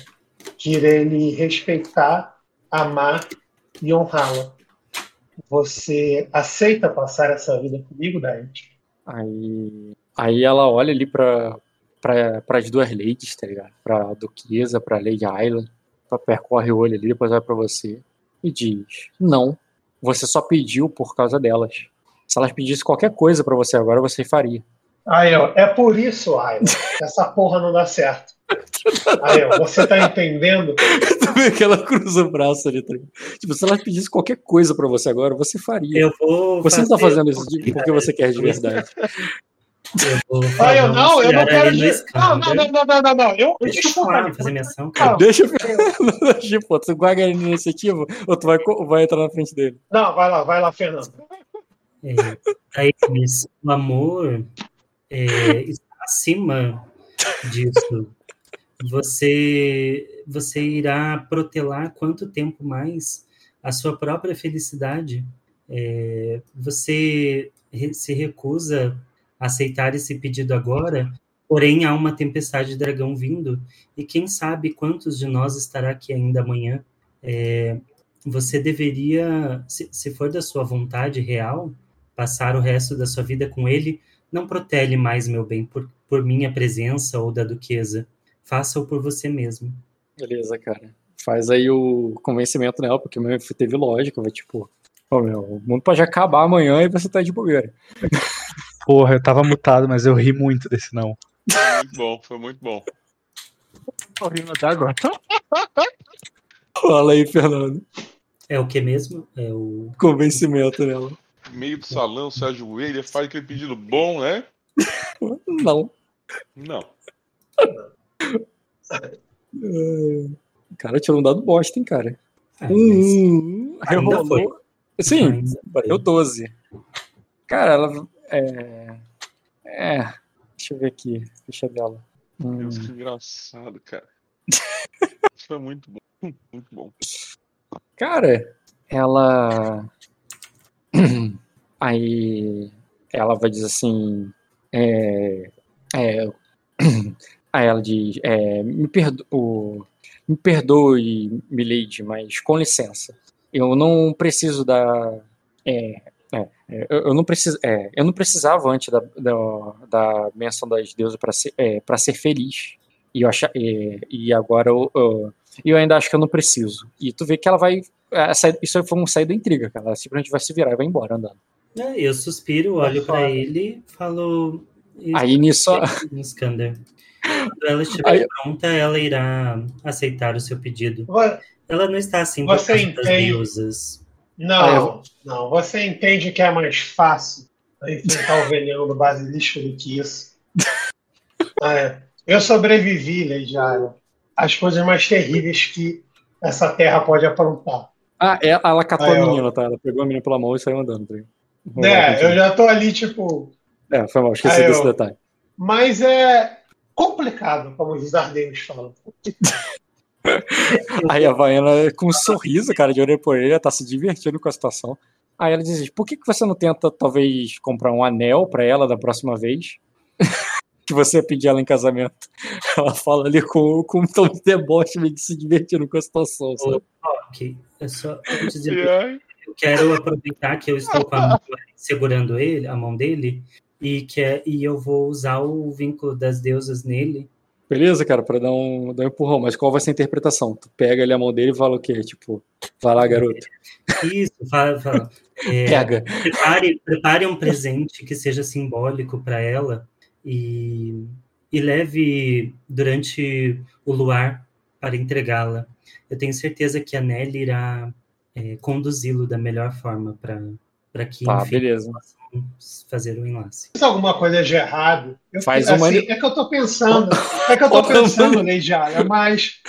que irei lhe respeitar, amar e honrá-la. Você aceita passar essa vida comigo, Darren?
Aí, aí ela olha ali pra, pras duas ladies, tá ligado? Pra Duquesa, pra Lady Ayla, percorre o olho ali, depois vai pra você e diz: Não, você só pediu por causa delas. Se elas pedissem qualquer coisa pra você agora, você faria.
Aí, ó, é por isso, Ayla, que essa porra não dá certo. Aí, ó, você tá entendendo?
Vê que ela cruza o braço ali, tá? Tipo, se elas pedissem qualquer coisa pra você agora, você faria.
Eu vou.
Você não tá fazendo isso de- porque você quer de verdade.
Eu vou
Aí,
fazer
eu não, eu não quero dizer. Não, não, não, não, não, não, não. Eu,
Deixa eu falar, fazer minha ação, cara.
Deixa eu tipo, tu guarda ele na iniciativa ou tu vai, vai entrar na frente dele?
Não, vai lá, vai lá, Fernando.
É, aí, mas o amor é, está acima disso. você, você irá protelar quanto tempo mais a sua própria felicidade. É, você se recusa a aceitar esse pedido agora, porém há uma tempestade de dragão vindo, e quem sabe quantos de nós estará aqui ainda amanhã. É, você deveria, se, se for da sua vontade real, passar o resto da sua vida com ele, não protele mais, meu bem, por, por minha presença ou da duquesa. Faça-o por você mesmo.
Beleza, cara. Faz aí o convencimento nela, porque meu teve lógica, vai tipo, pô, meu, o mundo pode acabar amanhã e você tá de bobeira.
Porra, eu tava mutado, mas eu ri muito desse não.
Foi muito bom, foi muito bom.
Tô rindo até agora.
Fala aí, Fernando.
É o que mesmo? É o.
Convencimento nela.
Meio do salão, se ajoelha, faz aquele pedido bom, né?
Não.
Não.
É, Cara, tirou um dado bosta, hein, cara.
Ah, mas-
Hum,
Ainda
rerolou. Sim, bateu 12. Cara, ela. É. É. Deixa eu ver aqui. Ficha dela. Hum,
Deus, que engraçado, cara. Foi muito bom. Muito bom.
Cara, ela. Aí. Ela vai dizer assim. É. é aí ela diz: é, me, perdo, me perdoe, Milady, mas com licença. Eu não preciso da. É, é, é, eu eu não preciso, é, eu não precisava antes da, da, da menção das deusas para ser, é, para ser feliz. E, eu acha, é, e agora eu, eu, eu ainda acho que eu não preciso. E tu vê que ela vai. é, sair- Isso foi um sair da intriga, cara. Ela simplesmente vai se virar e vai embora andando.
É, eu suspiro, olho para ele, falo.
Aí nisso.
Quando ela estiver
Aí-
pronta, ela irá aceitar o seu pedido. Ela não está assim por
Você
causa das
entende?
deusas.
Não, não. Você entende que é mais fácil enfrentar o veneno do basilisco do que isso? É, eu sobrevivi, Leidiara, às coisas mais terríveis que essa terra pode aprontar.
Ah, é, ela catou
Aí,
a menina, tá? Ela pegou a menina pela mão e saiu andando. Tá?
É, eu já tô ali, tipo.
É, foi mal, esqueci
Aí,
desse detalhe.
Mas é complicado, como os ardenhos falam.
Aí a Vaiana, com um sorriso, cara, de orelha por orelha, tá se divertindo com a situação. Aí ela diz: por que, que você não tenta, talvez, comprar um anel pra ela da próxima vez? que você ia pedir ela em casamento. Ela fala ali com, com um tom de deboche, meio de se divertindo com a situação, sabe?
Ok, é só
E aí,
eu quero aproveitar que eu estou com a mão segurando ele, a mão dele, e que é- e eu vou usar o vínculo das deusas nele.
Beleza, cara, pra dar um, dar um empurrão. Mas qual vai ser a interpretação? Tu pega ali a mão dele e fala o quê? Tipo, vai lá, garoto.
Isso, fala, fala. É,
Pega.
prepare, prepare um presente que seja simbólico para ela e, e leve durante o luar para entregá-la. Eu tenho certeza que a Nelly irá é, conduzi-lo da melhor forma para que
Tá,
enfim,
beleza.
Fazer o enlace.
Se alguma coisa de errado, eu,
Faz
assim,
uma-
É que eu tô pensando, é que eu tô pensando,
mani-
Leidiara, mas.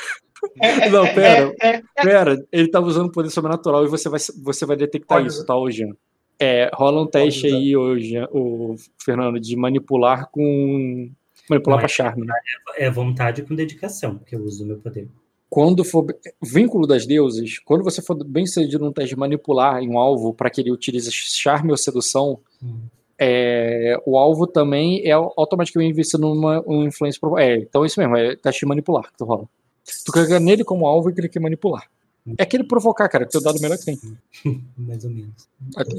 É, é-
Não,
é-
pera.
é- é-
Pera, ele tava usando poder sobrenatural e você vai, você vai detectar
Pode
isso,
usar.
tá, Jean? É, rola um teste
usar.
aí, Jean, ô, Fernando, de manipular com. Manipular pra
Mas-
charme. né?
É vontade com dedicação que eu uso o meu poder.
Quando for. Vínculo das deuses, quando você for bem sucedido num teste de manipular em um alvo para que ele utilize charme ou sedução,
Hum.
é, o alvo também é automaticamente visto numa um influência. pro- É, então é isso mesmo, é teste de manipular que tu rola. Tu clica nele como alvo e clica em manipular. É aquele provocar, cara, que teu dado melhor que tem.
Mais ou menos.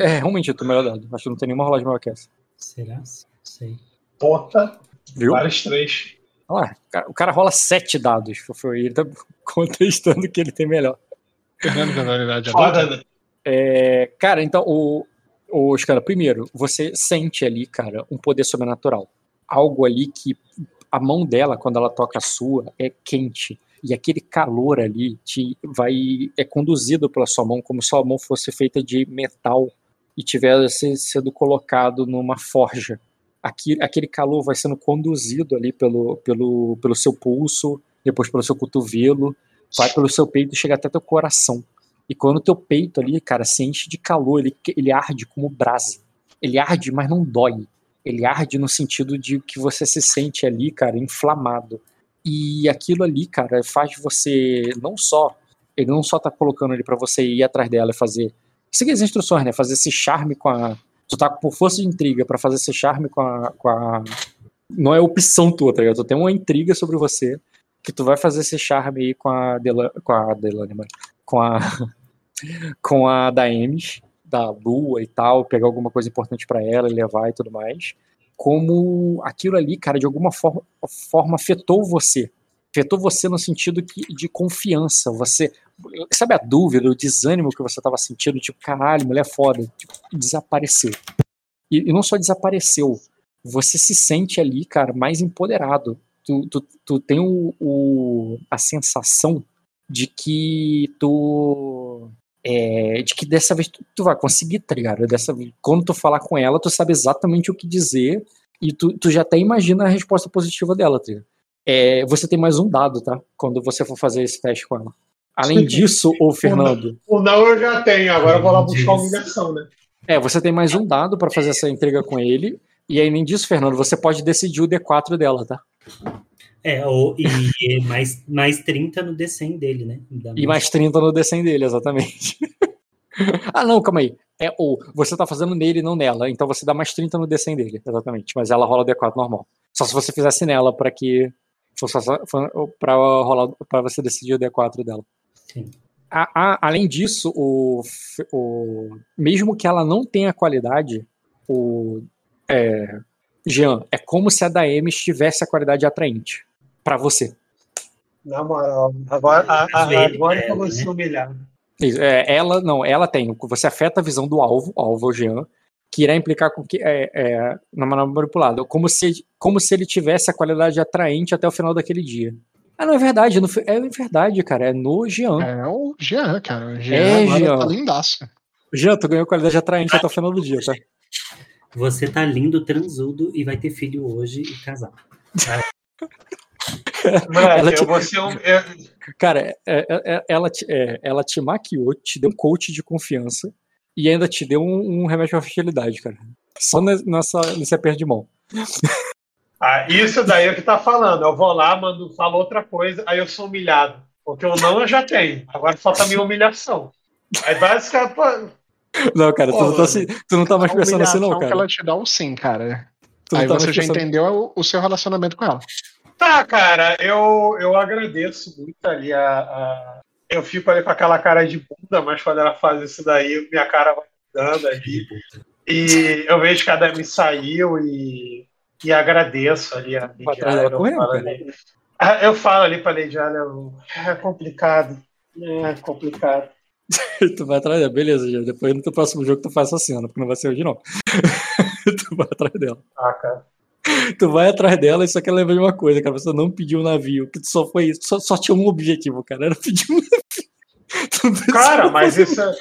É realmente o teu melhor dado. Acho que não tem nenhuma rolagem maior que essa.
Será? Sei.
Porra,
Viu?
vários três.
Olha lá, o cara- o cara rola sete dados. Foi ele tá contestando que ele tem melhor.
Fernando, que é na realidade adulta.
Foda, né?
É, cara, então, o, o cara, primeiro, você sente ali, cara, um poder sobrenatural. Algo ali que a mão dela, quando ela toca a sua, é quente. E aquele calor ali te vai é conduzido pela sua mão como se sua mão fosse feita de metal e tivesse sido colocado numa forja. Aqui, aquele calor vai sendo conduzido ali pelo, pelo, pelo seu pulso, depois pelo seu cotovelo, vai pelo seu peito e chega até teu coração. E quando teu peito ali, cara, se enche de calor, ele, ele arde como brasa. Ele arde, mas não dói. Ele arde no sentido de que você se sente ali, cara, inflamado. E aquilo ali, cara, faz você não só. Ele não só tá colocando ali para você ir atrás dela e fazer. Seguir as instruções, né? Fazer esse charme com a. Tu tá por força de intriga para fazer esse charme com a, com a. Não é opção tua, tá ligado? Tu tem uma intriga sobre você que tu vai fazer esse charme aí com a Dela, com a Delane, mano. Com a. com a Daemis, da Lua e tal, pegar alguma coisa importante para ela e levar e tudo mais como aquilo ali, cara, de alguma forma, forma afetou você. Afetou você no sentido que, de confiança. Você. Sabe a dúvida, o desânimo que você estava sentindo? Tipo, caralho, mulher foda. Tipo, desapareceu. E, e, não só desapareceu, você se sente ali, cara, mais empoderado. Tu, tu, tu tem o, o, a sensação de que tu é, de que dessa vez tu, tu, vai conseguir, tá ligado? Dessa vez, quando tu falar com ela, tu sabe exatamente o que dizer e tu, tu já até imagina a resposta positiva dela, tá ligado? É, você tem mais um dado, tá? Quando você for fazer esse teste com ela. Além disso, ô Fernando.
O não, o não eu já tenho, agora eu vou lá buscar a humilhação, né?
É, você tem mais um dado para fazer essa entrega com ele. E além disso, Fernando, você pode decidir o D4 dela, tá?
É, ou, e mais, mais 30 no D100 dele, né?
E mais 30 no D100 dele, exatamente. ah, não, calma aí. É ou você tá fazendo nele e não nela, então você dá mais 30 no D100 dele, exatamente. Mas ela rola D4 normal. Só se você fizesse nela para que fosse para rolar para você decidir o D4 dela.
Sim.
A, a, além disso, o, o, mesmo que ela não tenha qualidade, o é, Jean, é como se a da M tivesse a qualidade atraente para você.
Na moral, agora, a, a, agora que eu vou se humilhar.
Isso, é, ela não, ela tem. Você afeta a visão do alvo, alvo Jean, que irá implicar com que é, é, na manobra manipulada, como se, como se ele tivesse a qualidade atraente até o final daquele dia. Ah, não é verdade, não, é verdade, cara, é no Jean.
É o Jean, cara. O Jean
é, Jean.
tá lindaço.
Jean, tu ganhou qualidade atraente até o final do dia, tá?
Você tá lindo, transudo e vai ter filho hoje e casar.
Mano, te...
Cara, é, é, é, ela, te, é, ela te maquiou, te deu um coach de confiança e ainda te deu um, um remédio pra fertilidade, cara. Só nessa, nesse aperto de mão.
Ah, isso daí é o que tá falando. Eu vou lá, mando, falo outra coisa, aí eu sou humilhado. Porque o não eu já tenho. Agora falta a minha humilhação. Aí basicamente.
Não, cara, Pô, tu, não tá, assim, tu não tá mais pensando assim, não, cara.
que ela te dá um sim, cara. Aí tá você já pensando... entendeu o, o seu relacionamento com ela.
Tá, cara, eu, eu agradeço muito ali a, a, Eu fico ali com aquela cara de bunda, mas quando ela faz isso daí, minha cara vai mudando ali. E eu vejo que a Dami saiu e, e agradeço ali a Lady eu, falo ali, ah, eu falo ali pra Lady Allen, é complicado. É complicado.
tu vai atrás dela, beleza, já. Depois no teu próximo jogo tu faz essa cena, porque não vai ser hoje não. tu vai atrás dela.
Ah, cara.
Tu vai atrás dela e só quer lembrar de uma coisa, cara. Você não pediu um navio, que só foi isso. Só, só tinha um objetivo, cara. Era pedir um navio.
Cara, mas isso. É,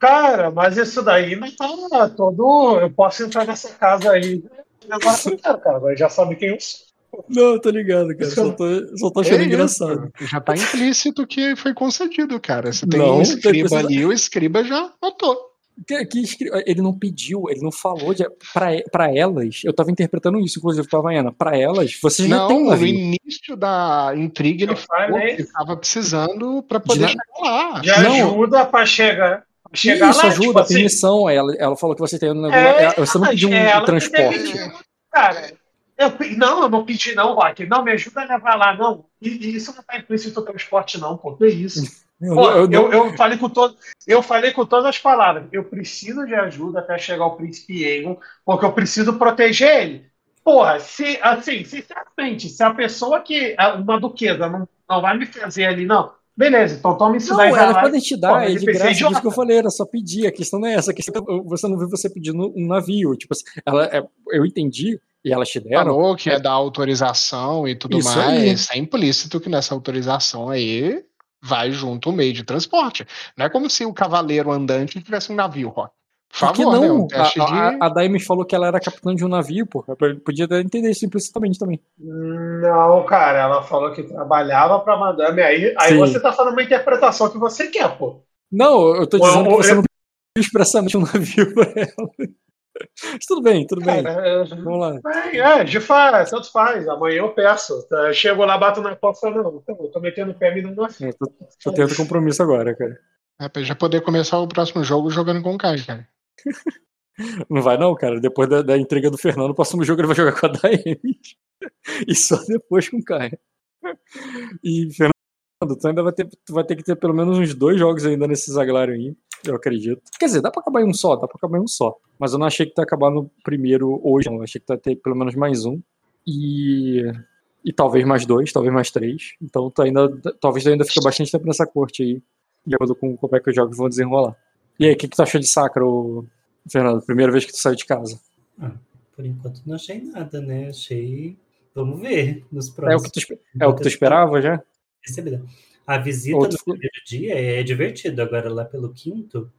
cara, mas isso daí não tá todo. Eu posso entrar nessa casa aí. Agora eu quero, cara. Agora já sabe quem eu sou.
Não, tô ligado, cara. Só tô, só tô achando é engraçado.
Já tá implícito que foi concedido, cara. Se tem não, um escriba ali, o escriba já notou.
Que, que, ele não pediu, ele não falou de, pra, pra elas. Eu tava interpretando isso, inclusive, pra Havaiana. Pra elas, você já
não,
tem um
No início da intriga, ele falou que tava precisando pra poder de, chegar lá.
Já não, ajuda pra chegar. Chegar
isso
lá,
ajuda,
tipo
a permissão. Assim, ela, ela falou que você tem um é, Você não pediu um transporte.
Cara, eu, não, eu não pedi, não, Rock. Não, me ajuda a levar lá, não. E, e isso não tá implícito no transporte, não, pô. Que isso? Pô, eu, eu, eu, falei com todo, eu falei com todas as palavras. Eu preciso de ajuda até chegar o príncipe Aegon, porque eu preciso proteger ele. Porra, se assim, sinceramente, se a pessoa que. Uma duquesa não, não vai me fazer ali, não. Beleza, então toma isso
não,
daí.
Ela pode te dar, é de graça, disso que eu falei, era só pedir. A questão não é essa, a questão é, você não viu você pedindo um navio. Tipo assim, ela, é, eu entendi, e elas te deram.
Falou que é dar autorização e tudo isso mais. Aí. É implícito que nessa autorização aí vai junto o meio de transporte. Não é como se o cavaleiro andante tivesse um navio, Rock.
Por favor, né? não? Né? Um a, de... a, a Daime falou que ela era capitã de um navio, pô. Podia entender isso implicitamente também.
Não, cara, ela falou que trabalhava pra madame. Aí, aí você tá fazendo uma interpretação que você quer, pô.
Não, eu tô dizendo que você eu... não expressamente um navio pra ela. Mas tudo bem, tudo bem.
Cara,
Vamos lá.
é, é, de faz, tanto faz. Amanhã eu peço. Tá, Chego lá, bato na porta e falo, não, eu tô metendo o pé me dando uma
É, tô, tô tendo compromisso agora, cara.
É pra já poder começar o próximo jogo jogando com o Kai, cara.
Não vai não, cara. Depois da, da entrega do Fernando, o próximo jogo ele vai jogar com a Daemis. E só depois com o Caio. E, Fernando, tu ainda vai ter, tu vai ter que ter pelo menos uns dois jogos ainda nesse Zaglário aí, eu acredito. Quer dizer, dá pra acabar em um só, dá pra acabar em um só. Mas eu não achei que ia acabar no primeiro hoje, não. Eu achei que ia ter pelo menos mais um. E... E talvez mais dois, talvez mais três. Então tu ainda, talvez tu ainda fique bastante tempo nessa corte aí, de acordo com como é que os jogos vão desenrolar. E aí, o que, que tu achou de Sacra, ô, Fernando? Primeira vez que tu saiu de casa.
Ah, por enquanto não achei nada, né? Achei. Vamos ver nos
É o
próximos.
que tu, é o que tu esperava já?
Recebida. A visita
Outro
no primeiro dia é divertido, agora lá pelo quinto.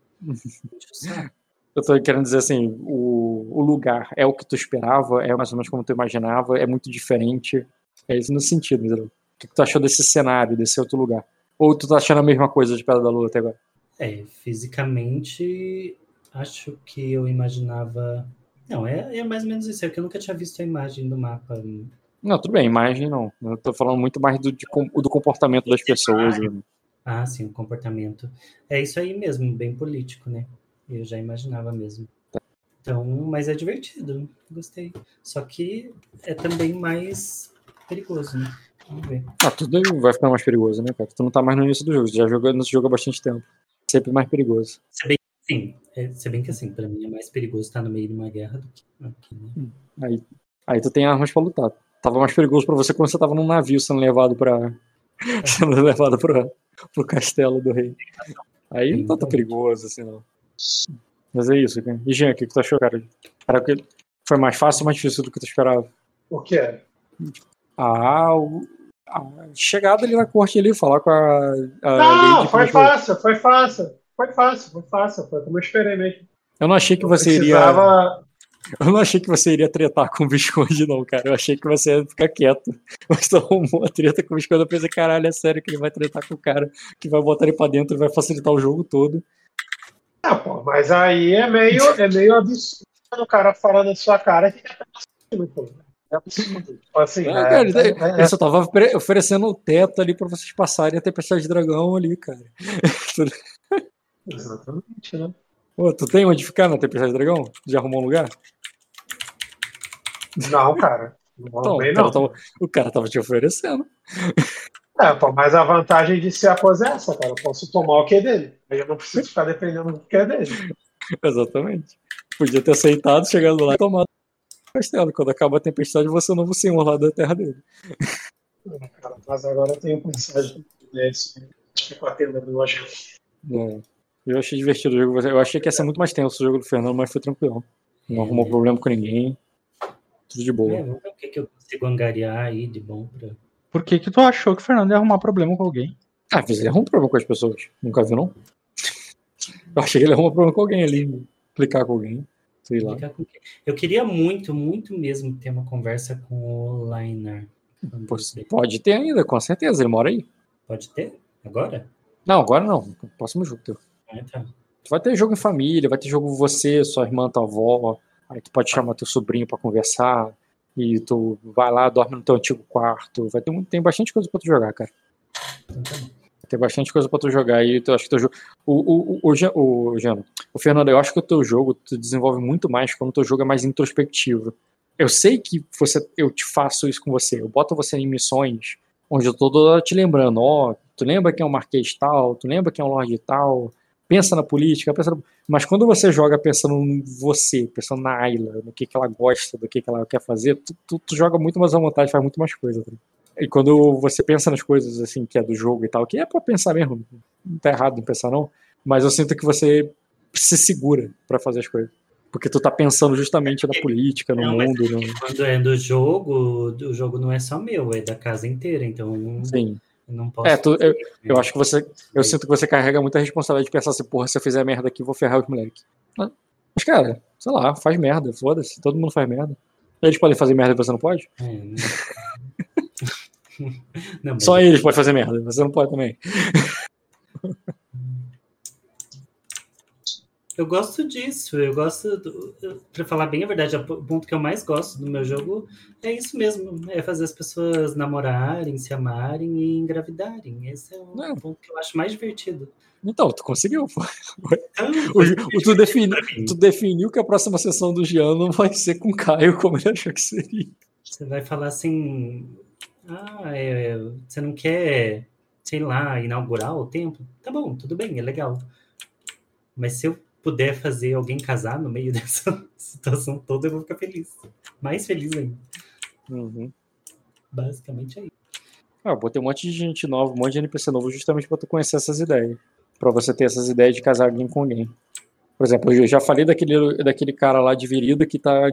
Eu tô querendo dizer assim, o, o lugar é o que tu esperava, é mais ou menos como tu imaginava, é muito diferente. É isso no sentido, entendeu? O que que tu achou desse cenário, desse outro lugar? Ou tu tá achando a mesma coisa de Pedra da Lua até agora?
É, fisicamente, acho que eu imaginava. Não, é, é mais ou menos isso. É que eu nunca tinha visto a imagem do mapa.
Não, tudo bem, imagem não. Eu tô falando muito mais do, de do comportamento das pessoas. né?
Ah, sim, o comportamento. É isso aí mesmo, bem político, né? Eu já imaginava mesmo. Então, mas é divertido, gostei. Só que é também mais perigoso, né? Vamos ver.
Ah, tudo vai ficar mais perigoso, né, cara? Tu não tá mais no início do jogo, tu já jogou nesse jogo há bastante tempo. Sempre mais perigoso.
Sim, é, se bem que assim, pra mim é mais perigoso estar no meio de uma guerra do que aqui, né?
Aí, aí tu tem armas pra lutar. Tava mais perigoso pra você quando você tava num navio sendo levado pra. sendo levado pra, pro castelo do rei. Aí não tá tão perigoso assim, não. Mas é isso, cara. E Jean, o que que tu achou, cara? Era que foi mais fácil ou mais difícil do que tu esperava?
O quê?
Ah, o- a chegada ali na corte ali, falar com a. a
Não,
Lady
foi
Pikachu.
fácil, foi fácil. Foi fácil, foi fácil. Foi como eu esperei mesmo.
Eu não achei que você iria. Eu não achei que você iria tretar com o Visconde, não, cara. Eu achei que você ia ficar quieto. Mas tu arrumou a treta com o Visconde. Eu pensei, caralho, é sério que ele vai tretar com o cara que vai botar ele pra dentro e vai facilitar o jogo todo.
Ah, pô, mas aí é meio, é meio absurdo o cara falar na sua cara que é absurdo, pô. É. Tipo Assim,
Ah,
é-
cara, ele,
é-
ele só tava ofere- oferecendo o teto ali pra vocês passarem a tempestade de dragão ali, cara.
Exatamente, né?
Pô, tu tem onde ficar na tempestade de dragão? Já arrumou um lugar?
Não, cara. Não,
Então,
bem não.
tava, o cara tava te oferecendo.
É, pô, mas a vantagem de ser a coisa é essa, cara. Eu posso tomar o que é dele. Aí eu não preciso ficar dependendo do que é dele.
Exatamente. Podia ter aceitado, chegado lá e tomado o castelo. Quando acaba a tempestade, você é o novo senhor lá da terra dele.
É, cara, mas agora eu tenho mensagem desse. Fico atendendo o agente.
É. Eu achei divertido o jogo. Eu achei que ia ser muito mais tenso o jogo do Fernando, mas foi tranquilo. Não arrumou problema com ninguém. Tudo de
É,
boa.
vamos ver o que, que eu consigo angariar aí de bom pra.
Por que, que tu achou que o Fernando ia arrumar problema com alguém?
Ah, mas ele arruma problema com as pessoas. Nunca viu, não? Eu achei que ele arruma problema com alguém ali. Clicar com alguém. Sei lá.
Eu queria muito, muito mesmo ter uma conversa com o Lainar.
Pode ter ainda, com certeza. Ele mora aí.
Pode ter? Agora?
Não, agora não. Próximo jogo teu.
Ah, tá.
Tu vai ter jogo em família, vai ter jogo você, sua irmã, tua avó. Aí tu pode chamar teu sobrinho pra conversar. E tu vai lá, dorme no teu antigo quarto. Vai ter, tem bastante coisa pra tu jogar, cara. Tem bastante coisa pra tu jogar aí. Eu acho que teu jogo. O, o, o, o, o, Jean, o Fernando, eu acho que o teu jogo tu desenvolve muito mais quando o teu jogo é mais introspectivo. Eu sei que você, eu te faço isso com você. Eu boto você em missões onde eu tô toda hora te lembrando, ó, tu lembra quem é o Marquês tal, tu lembra quem é o Lorde tal, pensa na política, pensa na... mas quando você joga pensando em você, pensando na Ayla, no que, que ela gosta, do que, que ela quer fazer, tu, tu, tu joga muito mais à vontade, faz muito mais coisa. tá? E quando você pensa nas coisas assim que é do jogo e tal, que é pra pensar mesmo, não tá errado em pensar não, mas eu sinto que você se segura pra fazer as coisas. Porque tu tá pensando justamente na política, no
Não,
mundo, no...
Quando é do jogo, o jogo não é só meu, é da casa inteira, então
Sim.
Eu não posso.
É, tu- eu, eu acho que você. Eu sinto que você carrega muita responsabilidade de pensar assim, porra, se eu fizer merda aqui, vou ferrar os moleques. Mas, cara, sei lá, faz merda, foda-se, todo mundo faz merda. Eles podem fazer merda e você não pode?
É, né? Não, mas
Só eles podem fazer merda, você não pode também.
Eu gosto disso, eu gosto, do, pra falar bem a verdade, o ponto que eu mais gosto do meu jogo é isso mesmo, é fazer as pessoas namorarem, se amarem e engravidarem. Esse é o
Não.
ponto que eu acho mais divertido.
Então, tu conseguiu.
Então,
O, o- tu, defini, tu definiu que a próxima sessão do não vai ser com o Caio, como ele achou que seria.
Você vai falar assim, ah, é, você não quer, sei lá, inaugurar o templo? Tá bom, tudo bem, é legal. Mas se eu puder fazer alguém casar no meio dessa situação toda, eu vou ficar feliz. Mais feliz ainda.
Uhum.
Basicamente é isso.
Ah, eu botei um monte de gente nova, um monte de NPC novo, justamente pra tu conhecer essas ideias. Pra você ter essas ideias de casar alguém com alguém. Por exemplo, eu já falei daquele, daquele cara lá de Virida que tá